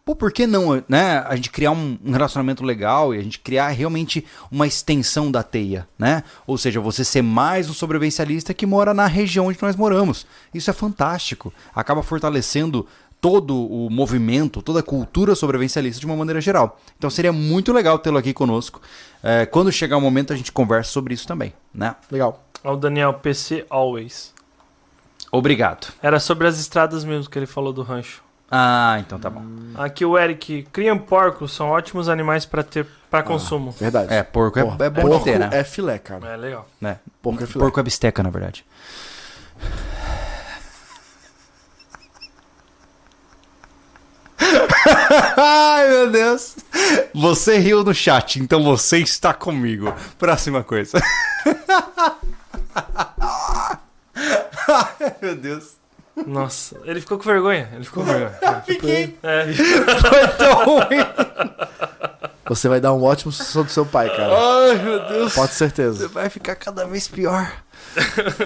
pô, por que não, né? A gente criar um, um relacionamento legal e a gente criar realmente uma extensão da teia, né? Ou seja, você ser mais um sobrevivencialista que mora na região onde nós moramos. Isso é fantástico. Acaba fortalecendo todo o movimento, toda a cultura sobrevivencialista de uma maneira geral. Então seria muito legal tê-lo aqui conosco. É, quando chegar o momento, a gente conversa sobre isso também, né? Legal. Ó, o Daniel PC Always. Obrigado. Era sobre as estradas mesmo que ele falou do rancho. Ah, então tá bom. Aqui o Eric, criam porcos, são ótimos animais pra ter para consumo. Verdade. É, porco é, Porra, é bom porco ter, né? é filé, cara. É legal. É. Porco é filé. Porco é bisteca, na verdade. Ai, meu Deus. Você riu no chat, então você está comigo. Próxima coisa. Ai, meu Deus. Nossa, ele ficou com vergonha. Ele ficou com vergonha. Fiquei. É, Foi tão ruim. Você vai dar um ótimo sucessor do seu pai, cara. Ai, meu Deus. Pode ter certeza. Vai ficar cada vez pior.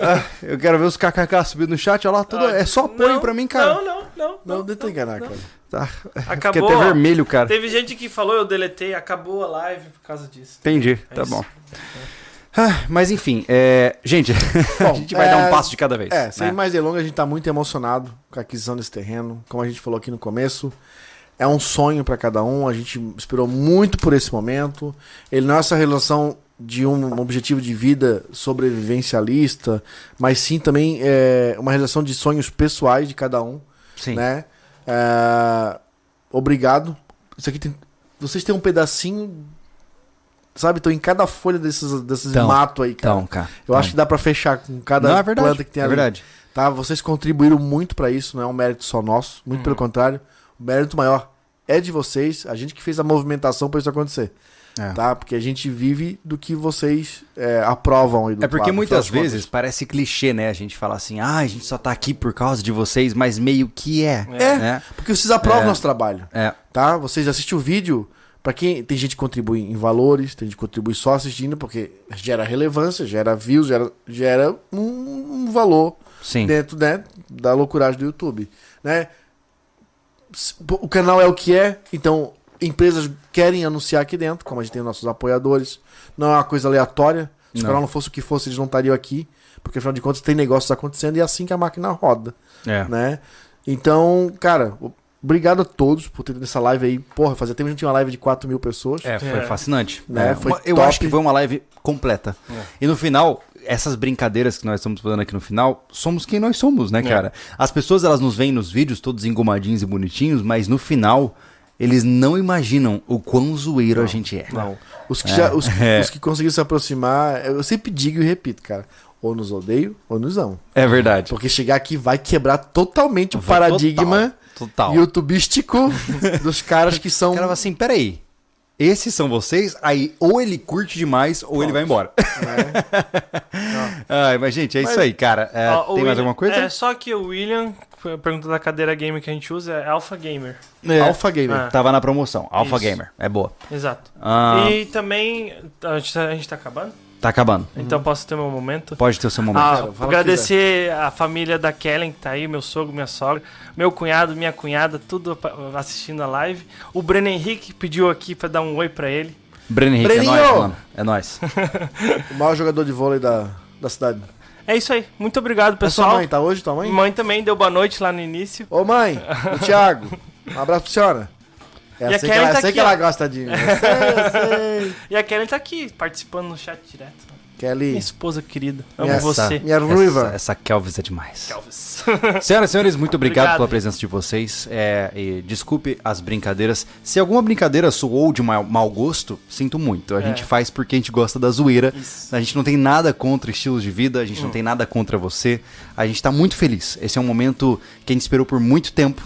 Ah, eu quero ver os kkk subindo no chat. Olha lá, tudo, é só apoio Não, pra mim, cara. Não, não, não. Não, não tem enganar, cara. Tá. Fiquei Acabou. até ó. vermelho, cara. Teve gente que falou, eu deletei, acabou a live por causa disso. Entendi, tá isso. bom. Ah, mas enfim, é... gente, a Bom, gente vai é, dar um passo de cada vez. É, sem né? mais delongas, a gente tá muito emocionado com a aquisição desse terreno. Como a gente falou aqui no começo, é um sonho para cada um. A gente esperou muito por esse momento. Ele não é essa relação de um objetivo de vida sobrevivencialista, mas sim também é uma relação de sonhos pessoais de cada um, Sim. né? É, Obrigado. Isso aqui tem. Vocês têm um pedacinho. Sabe, estão em cada folha desses, desses Tão, mato aí, cara. Então, cara. Eu acho que dá pra fechar com cada Não, é verdade. planta que tem é ali. verdade. Tá? Vocês contribuíram muito pra isso, não é um mérito só nosso, muito pelo contrário. O mérito maior é de vocês, a gente que fez a movimentação pra isso acontecer. É. Tá? Porque a gente vive do que vocês é, aprovam aí do É porque lado, muitas vezes parece clichê, né? A gente fala assim, ah, a gente só tá aqui por causa de vocês, mas meio que é. É. Né? Porque vocês aprovam É. o nosso trabalho. É. Tá? Vocês assistem o vídeo. Pra quem tem gente que contribui em valores, tem gente que contribui só assistindo, porque gera relevância, gera views, gera, gera um, um valor Sim. dentro né, da loucuragem do YouTube. Né? O canal é o que é, então empresas querem anunciar aqui dentro, como a gente tem nossos apoiadores. Não é uma coisa aleatória. Se o Não. canal não fosse o que fosse, eles não estariam aqui. Porque afinal de contas tem negócios acontecendo e é assim que a máquina roda. É. Né? Então, cara, o- obrigado a todos por terem nessa live aí. Porra, fazia tempo que a gente tinha uma live de 4 mil pessoas. É, foi É. fascinante. Né? É, Foi eu top. acho que foi uma live completa. É. E no final, essas brincadeiras que nós estamos fazendo aqui no final, somos quem nós somos, né, cara? As pessoas, elas nos veem nos vídeos todos engomadinhos e bonitinhos, mas no final, eles não imaginam o quão zoeiro a gente é. Não. Os que, já, os, É. os que conseguiram se aproximar, eu sempre digo e repito, cara. Ou nos odeio, ou nos amo. É verdade. Porque chegar aqui vai quebrar totalmente o paradigma Total. youtubístico dos caras que são. O cara fala assim, peraí, esses são vocês? Aí, ou ele curte demais, ou ele vai embora. Ai, mas, gente, é Mas- isso aí, cara. É, Ó, tem mais William- alguma coisa? É, só que o William, a pergunta da cadeira gamer que a gente usa é Alpha Gamer. É, Alpha Gamer. Ah. Tava na promoção. Alpha Isso. Gamer. É boa. Exato. Ah, E também, a gente, a gente tá acabando? Tá acabando. Então posso ter meu momento? Pode ter o seu momento. Ah, Cara, que agradecer a família da Kellen que tá aí, meu sogro, minha sogra, meu cunhado, minha cunhada, tudo assistindo a live. O Breno Henrique pediu aqui pra dar um oi pra ele. Breno Henrique, Breninho! é nóis, mano. É nóis. O maior jogador de vôlei da, da cidade. É isso aí. Muito obrigado, É sua pessoal. mãe, tá hoje, tua mãe? Mãe também deu boa noite lá no início. Ô mãe, o Thiago, um abraço pra senhora. É E a assim que Karen ela, tá sei aqui, que ela gosta de mim. Eu sei, eu sei. E a Karen tá aqui, participando no chat direto. Minha Kelly, esposa querida. Amo Minha- você. minha ruiva. Essa, essa Kelvis é demais. Elvis. Senhoras e senhores, muito obrigado, Obrigado. pela presença de vocês. É, e desculpe as brincadeiras. Se alguma brincadeira soou de mau, mau gosto, sinto muito. A É. gente faz porque a gente gosta da zoeira. Isso. A gente não tem nada contra estilos de vida, a gente não tem nada contra você. A gente tá muito feliz. Esse é um momento que a gente esperou por muito tempo.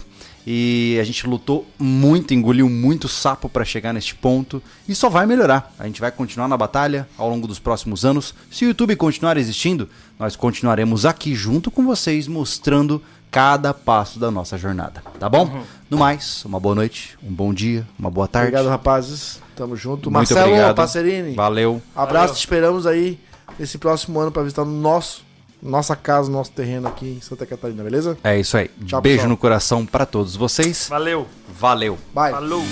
E a gente lutou muito, engoliu muito sapo para chegar neste ponto. E só vai melhorar. A gente vai continuar na batalha ao longo dos próximos anos. Se o YouTube continuar existindo, nós continuaremos aqui junto com vocês, mostrando cada passo da nossa jornada. Tá bom? Uhum. No mais, uma boa noite, um bom dia, uma boa tarde. obrigado, rapazes. Tamo junto. Muito Marcelo obrigado. Passerini, Valeu. abraço, Valeu. te esperamos aí nesse próximo ano pra visitar o nosso, nossa casa, nosso terreno aqui em Santa Catarina, beleza? É isso aí. Tchau, Beijo pessoal. no coração para todos vocês. Valeu. Valeu. Bye. Falou.